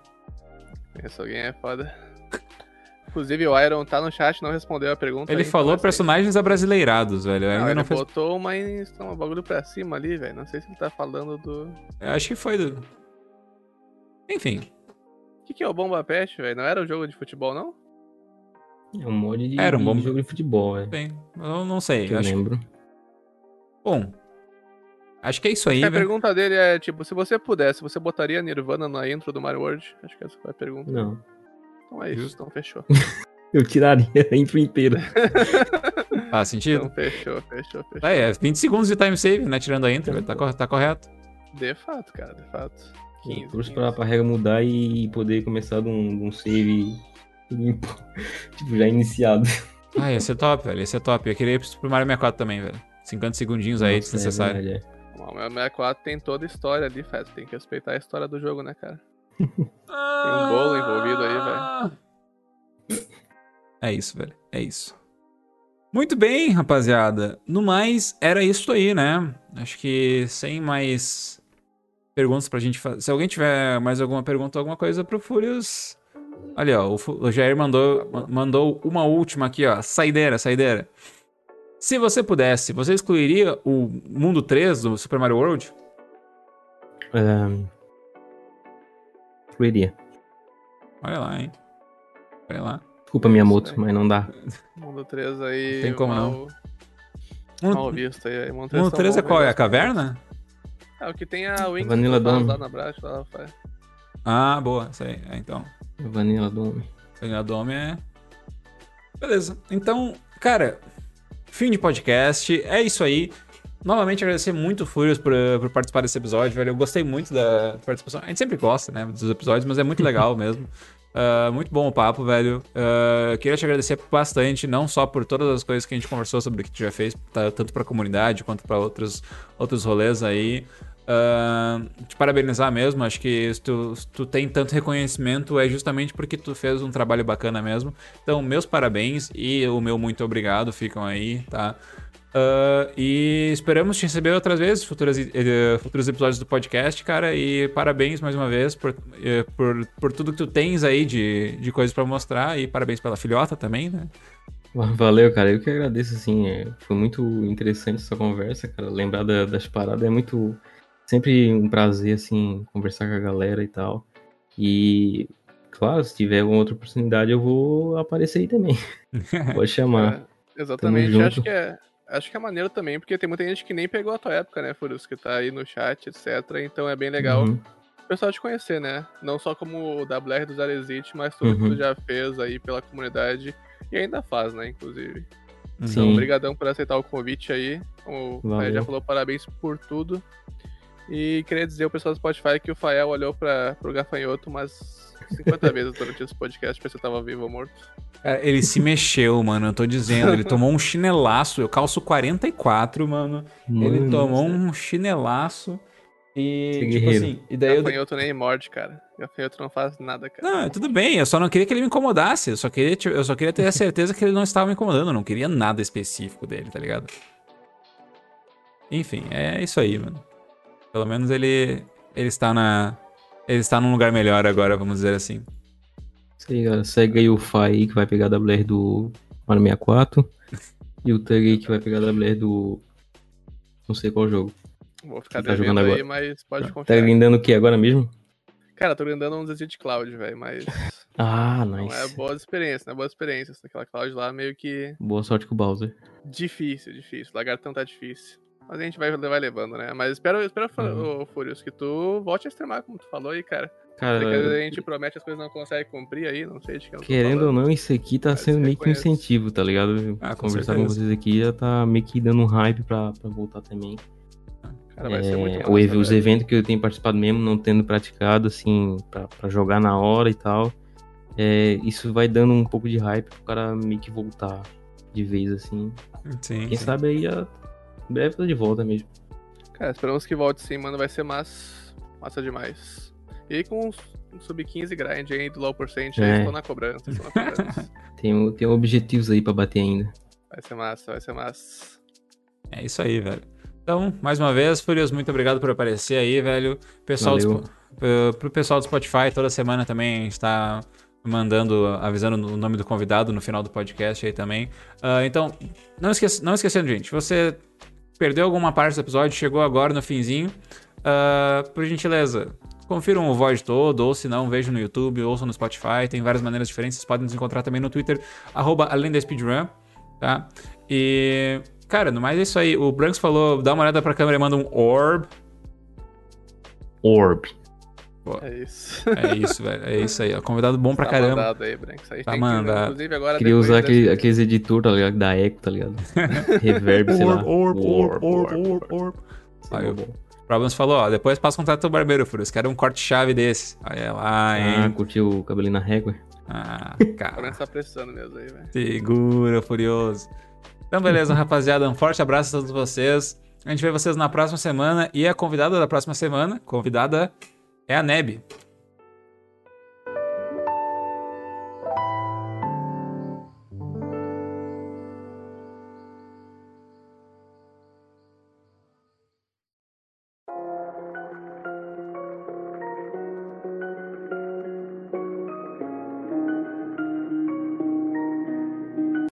[SPEAKER 1] Esse alguém é foda. Inclusive, o Iron tá no chat não respondeu a pergunta.
[SPEAKER 2] Ele
[SPEAKER 1] aí,
[SPEAKER 2] falou
[SPEAKER 1] então, assim,
[SPEAKER 2] personagens abrasileirados, velho.
[SPEAKER 1] Não,
[SPEAKER 2] Ainda
[SPEAKER 1] ele
[SPEAKER 2] não fez.
[SPEAKER 1] botou uma, um bagulho pra cima ali, velho. Não sei se ele tá falando do.
[SPEAKER 2] Eu Acho que foi do. Enfim.
[SPEAKER 1] O que, que é o Bomba Pet, velho? Não era um jogo de futebol, não?
[SPEAKER 3] É um mod de,
[SPEAKER 2] Era um bom-
[SPEAKER 3] jogo de futebol, é.
[SPEAKER 2] Bem, eu não sei.
[SPEAKER 3] Que eu
[SPEAKER 2] Acho...
[SPEAKER 3] lembro.
[SPEAKER 2] Bom. Acho que é isso aí,
[SPEAKER 1] a
[SPEAKER 2] velho.
[SPEAKER 1] pergunta dele é, tipo, se você pudesse, você botaria Nirvana na intro do Mario World? Acho que essa foi a pergunta.
[SPEAKER 3] Não.
[SPEAKER 1] Então é isso, então fechou. (laughs)
[SPEAKER 3] Eu tiraria (laughs) a intro inteira. (laughs)
[SPEAKER 2] Faz sentido?
[SPEAKER 1] Então fechou, fechou, fechou.
[SPEAKER 2] Tá, é 20 segundos de time save, né? Tirando a intro, velho. Tá, cor- tá correto.
[SPEAKER 1] De fato, cara, de fato. 15,
[SPEAKER 3] Torço
[SPEAKER 1] 15.
[SPEAKER 3] pra, pra regra mudar e poder começar de um, de um save limpo. (laughs) tipo, já iniciado.
[SPEAKER 2] Ah, ia ser top, velho. Ia ser top. Eu queria ir pro Mario 64 também, velho. 50 segundinhos aí,
[SPEAKER 3] Nossa, é
[SPEAKER 2] desnecessário.
[SPEAKER 3] verdade, é.
[SPEAKER 1] O Mario 64 tem toda a história ali, Fez. Tem que respeitar a história do jogo, né, cara? (laughs)
[SPEAKER 2] Tem
[SPEAKER 1] um bolo envolvido aí,
[SPEAKER 2] velho. É isso, velho. É isso. Muito bem, rapaziada. No mais, era isso aí, né? Acho que sem mais perguntas pra gente fazer. Se alguém tiver mais alguma pergunta, alguma coisa pro Furious. Olha, ó, o, Jair mandou, ma- mandou uma última aqui, ó. Saideira, saideira. Se você pudesse, você excluiria o mundo 3 do Super Mario World?
[SPEAKER 3] Ahn, Excluiria.
[SPEAKER 2] Olha lá, hein? Olha lá.
[SPEAKER 3] Desculpa, minha moto, mas não dá. (laughs)
[SPEAKER 1] Mundo 3 aí.
[SPEAKER 2] Não tem como
[SPEAKER 1] mal,
[SPEAKER 2] não.
[SPEAKER 1] Mal
[SPEAKER 2] Mundo,
[SPEAKER 1] visto aí. Mundo 3,
[SPEAKER 2] mundo
[SPEAKER 1] tá
[SPEAKER 2] 3 é
[SPEAKER 1] bom,
[SPEAKER 2] qual? É a caverna?
[SPEAKER 1] É o que tem a Wings
[SPEAKER 3] Vanilla Dome.
[SPEAKER 1] lá na Brás, lá faz.
[SPEAKER 2] Ah, boa. Isso aí. É, então.
[SPEAKER 3] Vanilla Dome.
[SPEAKER 2] Vanilla Dome é. Beleza. Então, cara, fim de podcast. É isso aí. Novamente agradecer muito o Furious por, por participar desse episódio, velho. Eu gostei muito da participação. A gente sempre gosta, né, dos episódios, mas é muito legal (laughs) mesmo. Ah, muito bom o papo, velho. Ah, queria te agradecer bastante, não só por todas as coisas que a gente conversou sobre o que tu já fez, tá- tanto pra comunidade quanto pra outros, outros rolês aí. Ah, te parabenizar mesmo, acho que se tu, se tu tem tanto reconhecimento é justamente porque tu fez um trabalho bacana mesmo. Então, meus parabéns e o meu muito obrigado ficam aí, tá? Ah, e esperamos te receber outras vezes, futuras, eh, futuros episódios do podcast, cara. E parabéns mais uma vez por, eh, por, por tudo que tu tens aí de, de coisas pra mostrar. E parabéns pela filhota também, né?
[SPEAKER 3] Valeu, cara. Eu que agradeço, assim. é, Foi muito interessante essa conversa, cara. Lembrar da- das paradas é muito. Sempre um prazer, assim, conversar com a galera e tal. E, claro, se tiver alguma outra oportunidade, eu vou aparecer aí também. (laughs) Pode chamar.
[SPEAKER 1] É, exatamente. Acho que é. Acho que é maneiro também, porque tem muita gente que nem pegou a tua época, né, Furious, que tá aí no chat, etc. Então é bem legal
[SPEAKER 3] Uhum.
[SPEAKER 1] o pessoal te conhecer, né? Não só como o WR do Zarezite, mas tudo que
[SPEAKER 3] Uhum.
[SPEAKER 1] tu já fez aí pela comunidade e ainda faz, né, inclusive. Então,
[SPEAKER 3] Sim.
[SPEAKER 1] obrigadão por aceitar o convite aí. Como o já falou, parabéns por tudo. E queria dizer ao pessoal do Spotify que o Fael olhou para pro gafanhoto, mas 50 vezes durante esse podcast pra ver se eu tava vivo ou morto.
[SPEAKER 2] Cara, ele se mexeu, mano. Eu tô dizendo. Ele tomou um chinelaço. Eu calço 44, mano. ele
[SPEAKER 3] Mano,
[SPEAKER 2] tomou um chinelaço. E,
[SPEAKER 3] Esse
[SPEAKER 2] tipo
[SPEAKER 3] guerreiro.
[SPEAKER 2] assim, e daí eu.
[SPEAKER 1] Gafanhoto nem morde, cara. Gafanhoto não faz nada, cara.
[SPEAKER 2] Não, tudo bem, eu só não queria que ele me incomodasse. Eu só queria, eu só queria ter a certeza que ele não estava me incomodando. Eu não queria nada específico dele, tá ligado? Enfim, é isso aí, mano. Pelo menos ele. Ele está na. Ele está num lugar melhor agora, vamos dizer assim.
[SPEAKER 3] Isso aí, galera. Segue aí o Fai aí, que vai pegar a WR do Mario 64. E o Tug aí que vai pegar a WR do. Não sei qual jogo.
[SPEAKER 1] Vou ficar
[SPEAKER 3] Tá jogando
[SPEAKER 1] aí,
[SPEAKER 3] agora.
[SPEAKER 1] mas pode
[SPEAKER 3] Tá
[SPEAKER 1] confiar.
[SPEAKER 3] grindando o que agora mesmo?
[SPEAKER 1] Cara, tô grindando um Exit Cloud, velho, mas (laughs)
[SPEAKER 3] Ah,
[SPEAKER 1] não é
[SPEAKER 3] nice.
[SPEAKER 1] boas experiências, não é boas experiências. Aquela Cloud lá meio que
[SPEAKER 3] Boa sorte com o Bowser.
[SPEAKER 1] difícil, difícil. O lagartão tá difícil. Mas a gente vai, vai levando, né? Mas espero, espero
[SPEAKER 3] Uhum.
[SPEAKER 1] ô, Furious, que tu volte a streamar, como tu falou aí, cara.
[SPEAKER 3] Cara,
[SPEAKER 1] a gente promete as coisas e não consegue cumprir aí, não sei de que
[SPEAKER 3] querendo ou não, isso aqui tá
[SPEAKER 1] Mas
[SPEAKER 3] sendo meio que um incentivo, tá ligado?
[SPEAKER 2] Ah, com
[SPEAKER 3] Conversar com
[SPEAKER 2] certeza.
[SPEAKER 3] vocês aqui já tá meio que dando um hype pra, pra voltar também.
[SPEAKER 1] Cara, vai ser
[SPEAKER 3] É,
[SPEAKER 1] muito
[SPEAKER 3] o
[SPEAKER 1] massa,
[SPEAKER 3] ev- os
[SPEAKER 1] velho.
[SPEAKER 3] eventos que eu tenho participado mesmo, não tendo praticado, assim, pra, pra jogar na hora e tal, é, isso vai dando um pouco de hype pro cara meio que voltar de vez, assim.
[SPEAKER 2] Sim.
[SPEAKER 3] Quem
[SPEAKER 2] sim.
[SPEAKER 3] sabe aí, a... breve tá de volta mesmo.
[SPEAKER 1] Cara, esperamos que volte sim, mano. Vai ser massa, massa demais. E aí com um sub-15 grind aí do low percent, aí
[SPEAKER 3] É.
[SPEAKER 1] estou na cobrança, estou na cobrança. (laughs)
[SPEAKER 3] Tenho, tenho objetivos aí pra bater ainda.
[SPEAKER 1] vai ser massa, vai ser massa.
[SPEAKER 2] É isso aí, velho. Então, mais uma vez, Furious, muito obrigado por aparecer aí, velho. Pessoal do pro- pessoal do Spotify, toda semana também a gente tá mandando, avisando o nome do convidado no final do podcast aí também. Ah, então, não, esquece, não esquecendo, gente, você perdeu alguma parte do episódio, chegou agora no finzinho, ah, por gentileza, confiram o Void todo, ou se não, vejam no YouTube, ouçam no Spotify, tem várias maneiras diferentes, vocês podem nos encontrar também no Twitter, arroba além da speedrun, tá? E, cara, no mais é isso aí, o Branks falou, dá uma olhada pra câmera e manda um orb,
[SPEAKER 3] Orb.
[SPEAKER 1] É isso.
[SPEAKER 2] é isso, velho, é isso aí, ó, convidado bom pra
[SPEAKER 1] tá
[SPEAKER 2] caramba.
[SPEAKER 1] mandado aí, Branco. Isso aí
[SPEAKER 2] Tá
[SPEAKER 1] tem
[SPEAKER 2] mandado.
[SPEAKER 1] Que, inclusive agora
[SPEAKER 3] Queria usar
[SPEAKER 1] dessa-
[SPEAKER 3] aquele, aqueles editores, tá ligado? Da Echo, tá ligado? (laughs) Reverb, sei lá.
[SPEAKER 2] Orb, orb, orb, orb, orb. Aí, o Problems falou, ó, depois passa um contato do barbeiro, Furious, quero um corte-chave desse. Olha lá,
[SPEAKER 3] Ah,
[SPEAKER 2] hein.
[SPEAKER 3] curtiu o cabelinho na régua?
[SPEAKER 2] Ah,
[SPEAKER 1] O
[SPEAKER 2] cara.
[SPEAKER 1] Branco tá precisando mesmo aí, velho.
[SPEAKER 2] Segura, Furioso. Então, beleza, rapaziada. Um forte abraço a todos vocês. A gente vê vocês na próxima semana. E a convidada da próxima semana, convidada, é a Neb.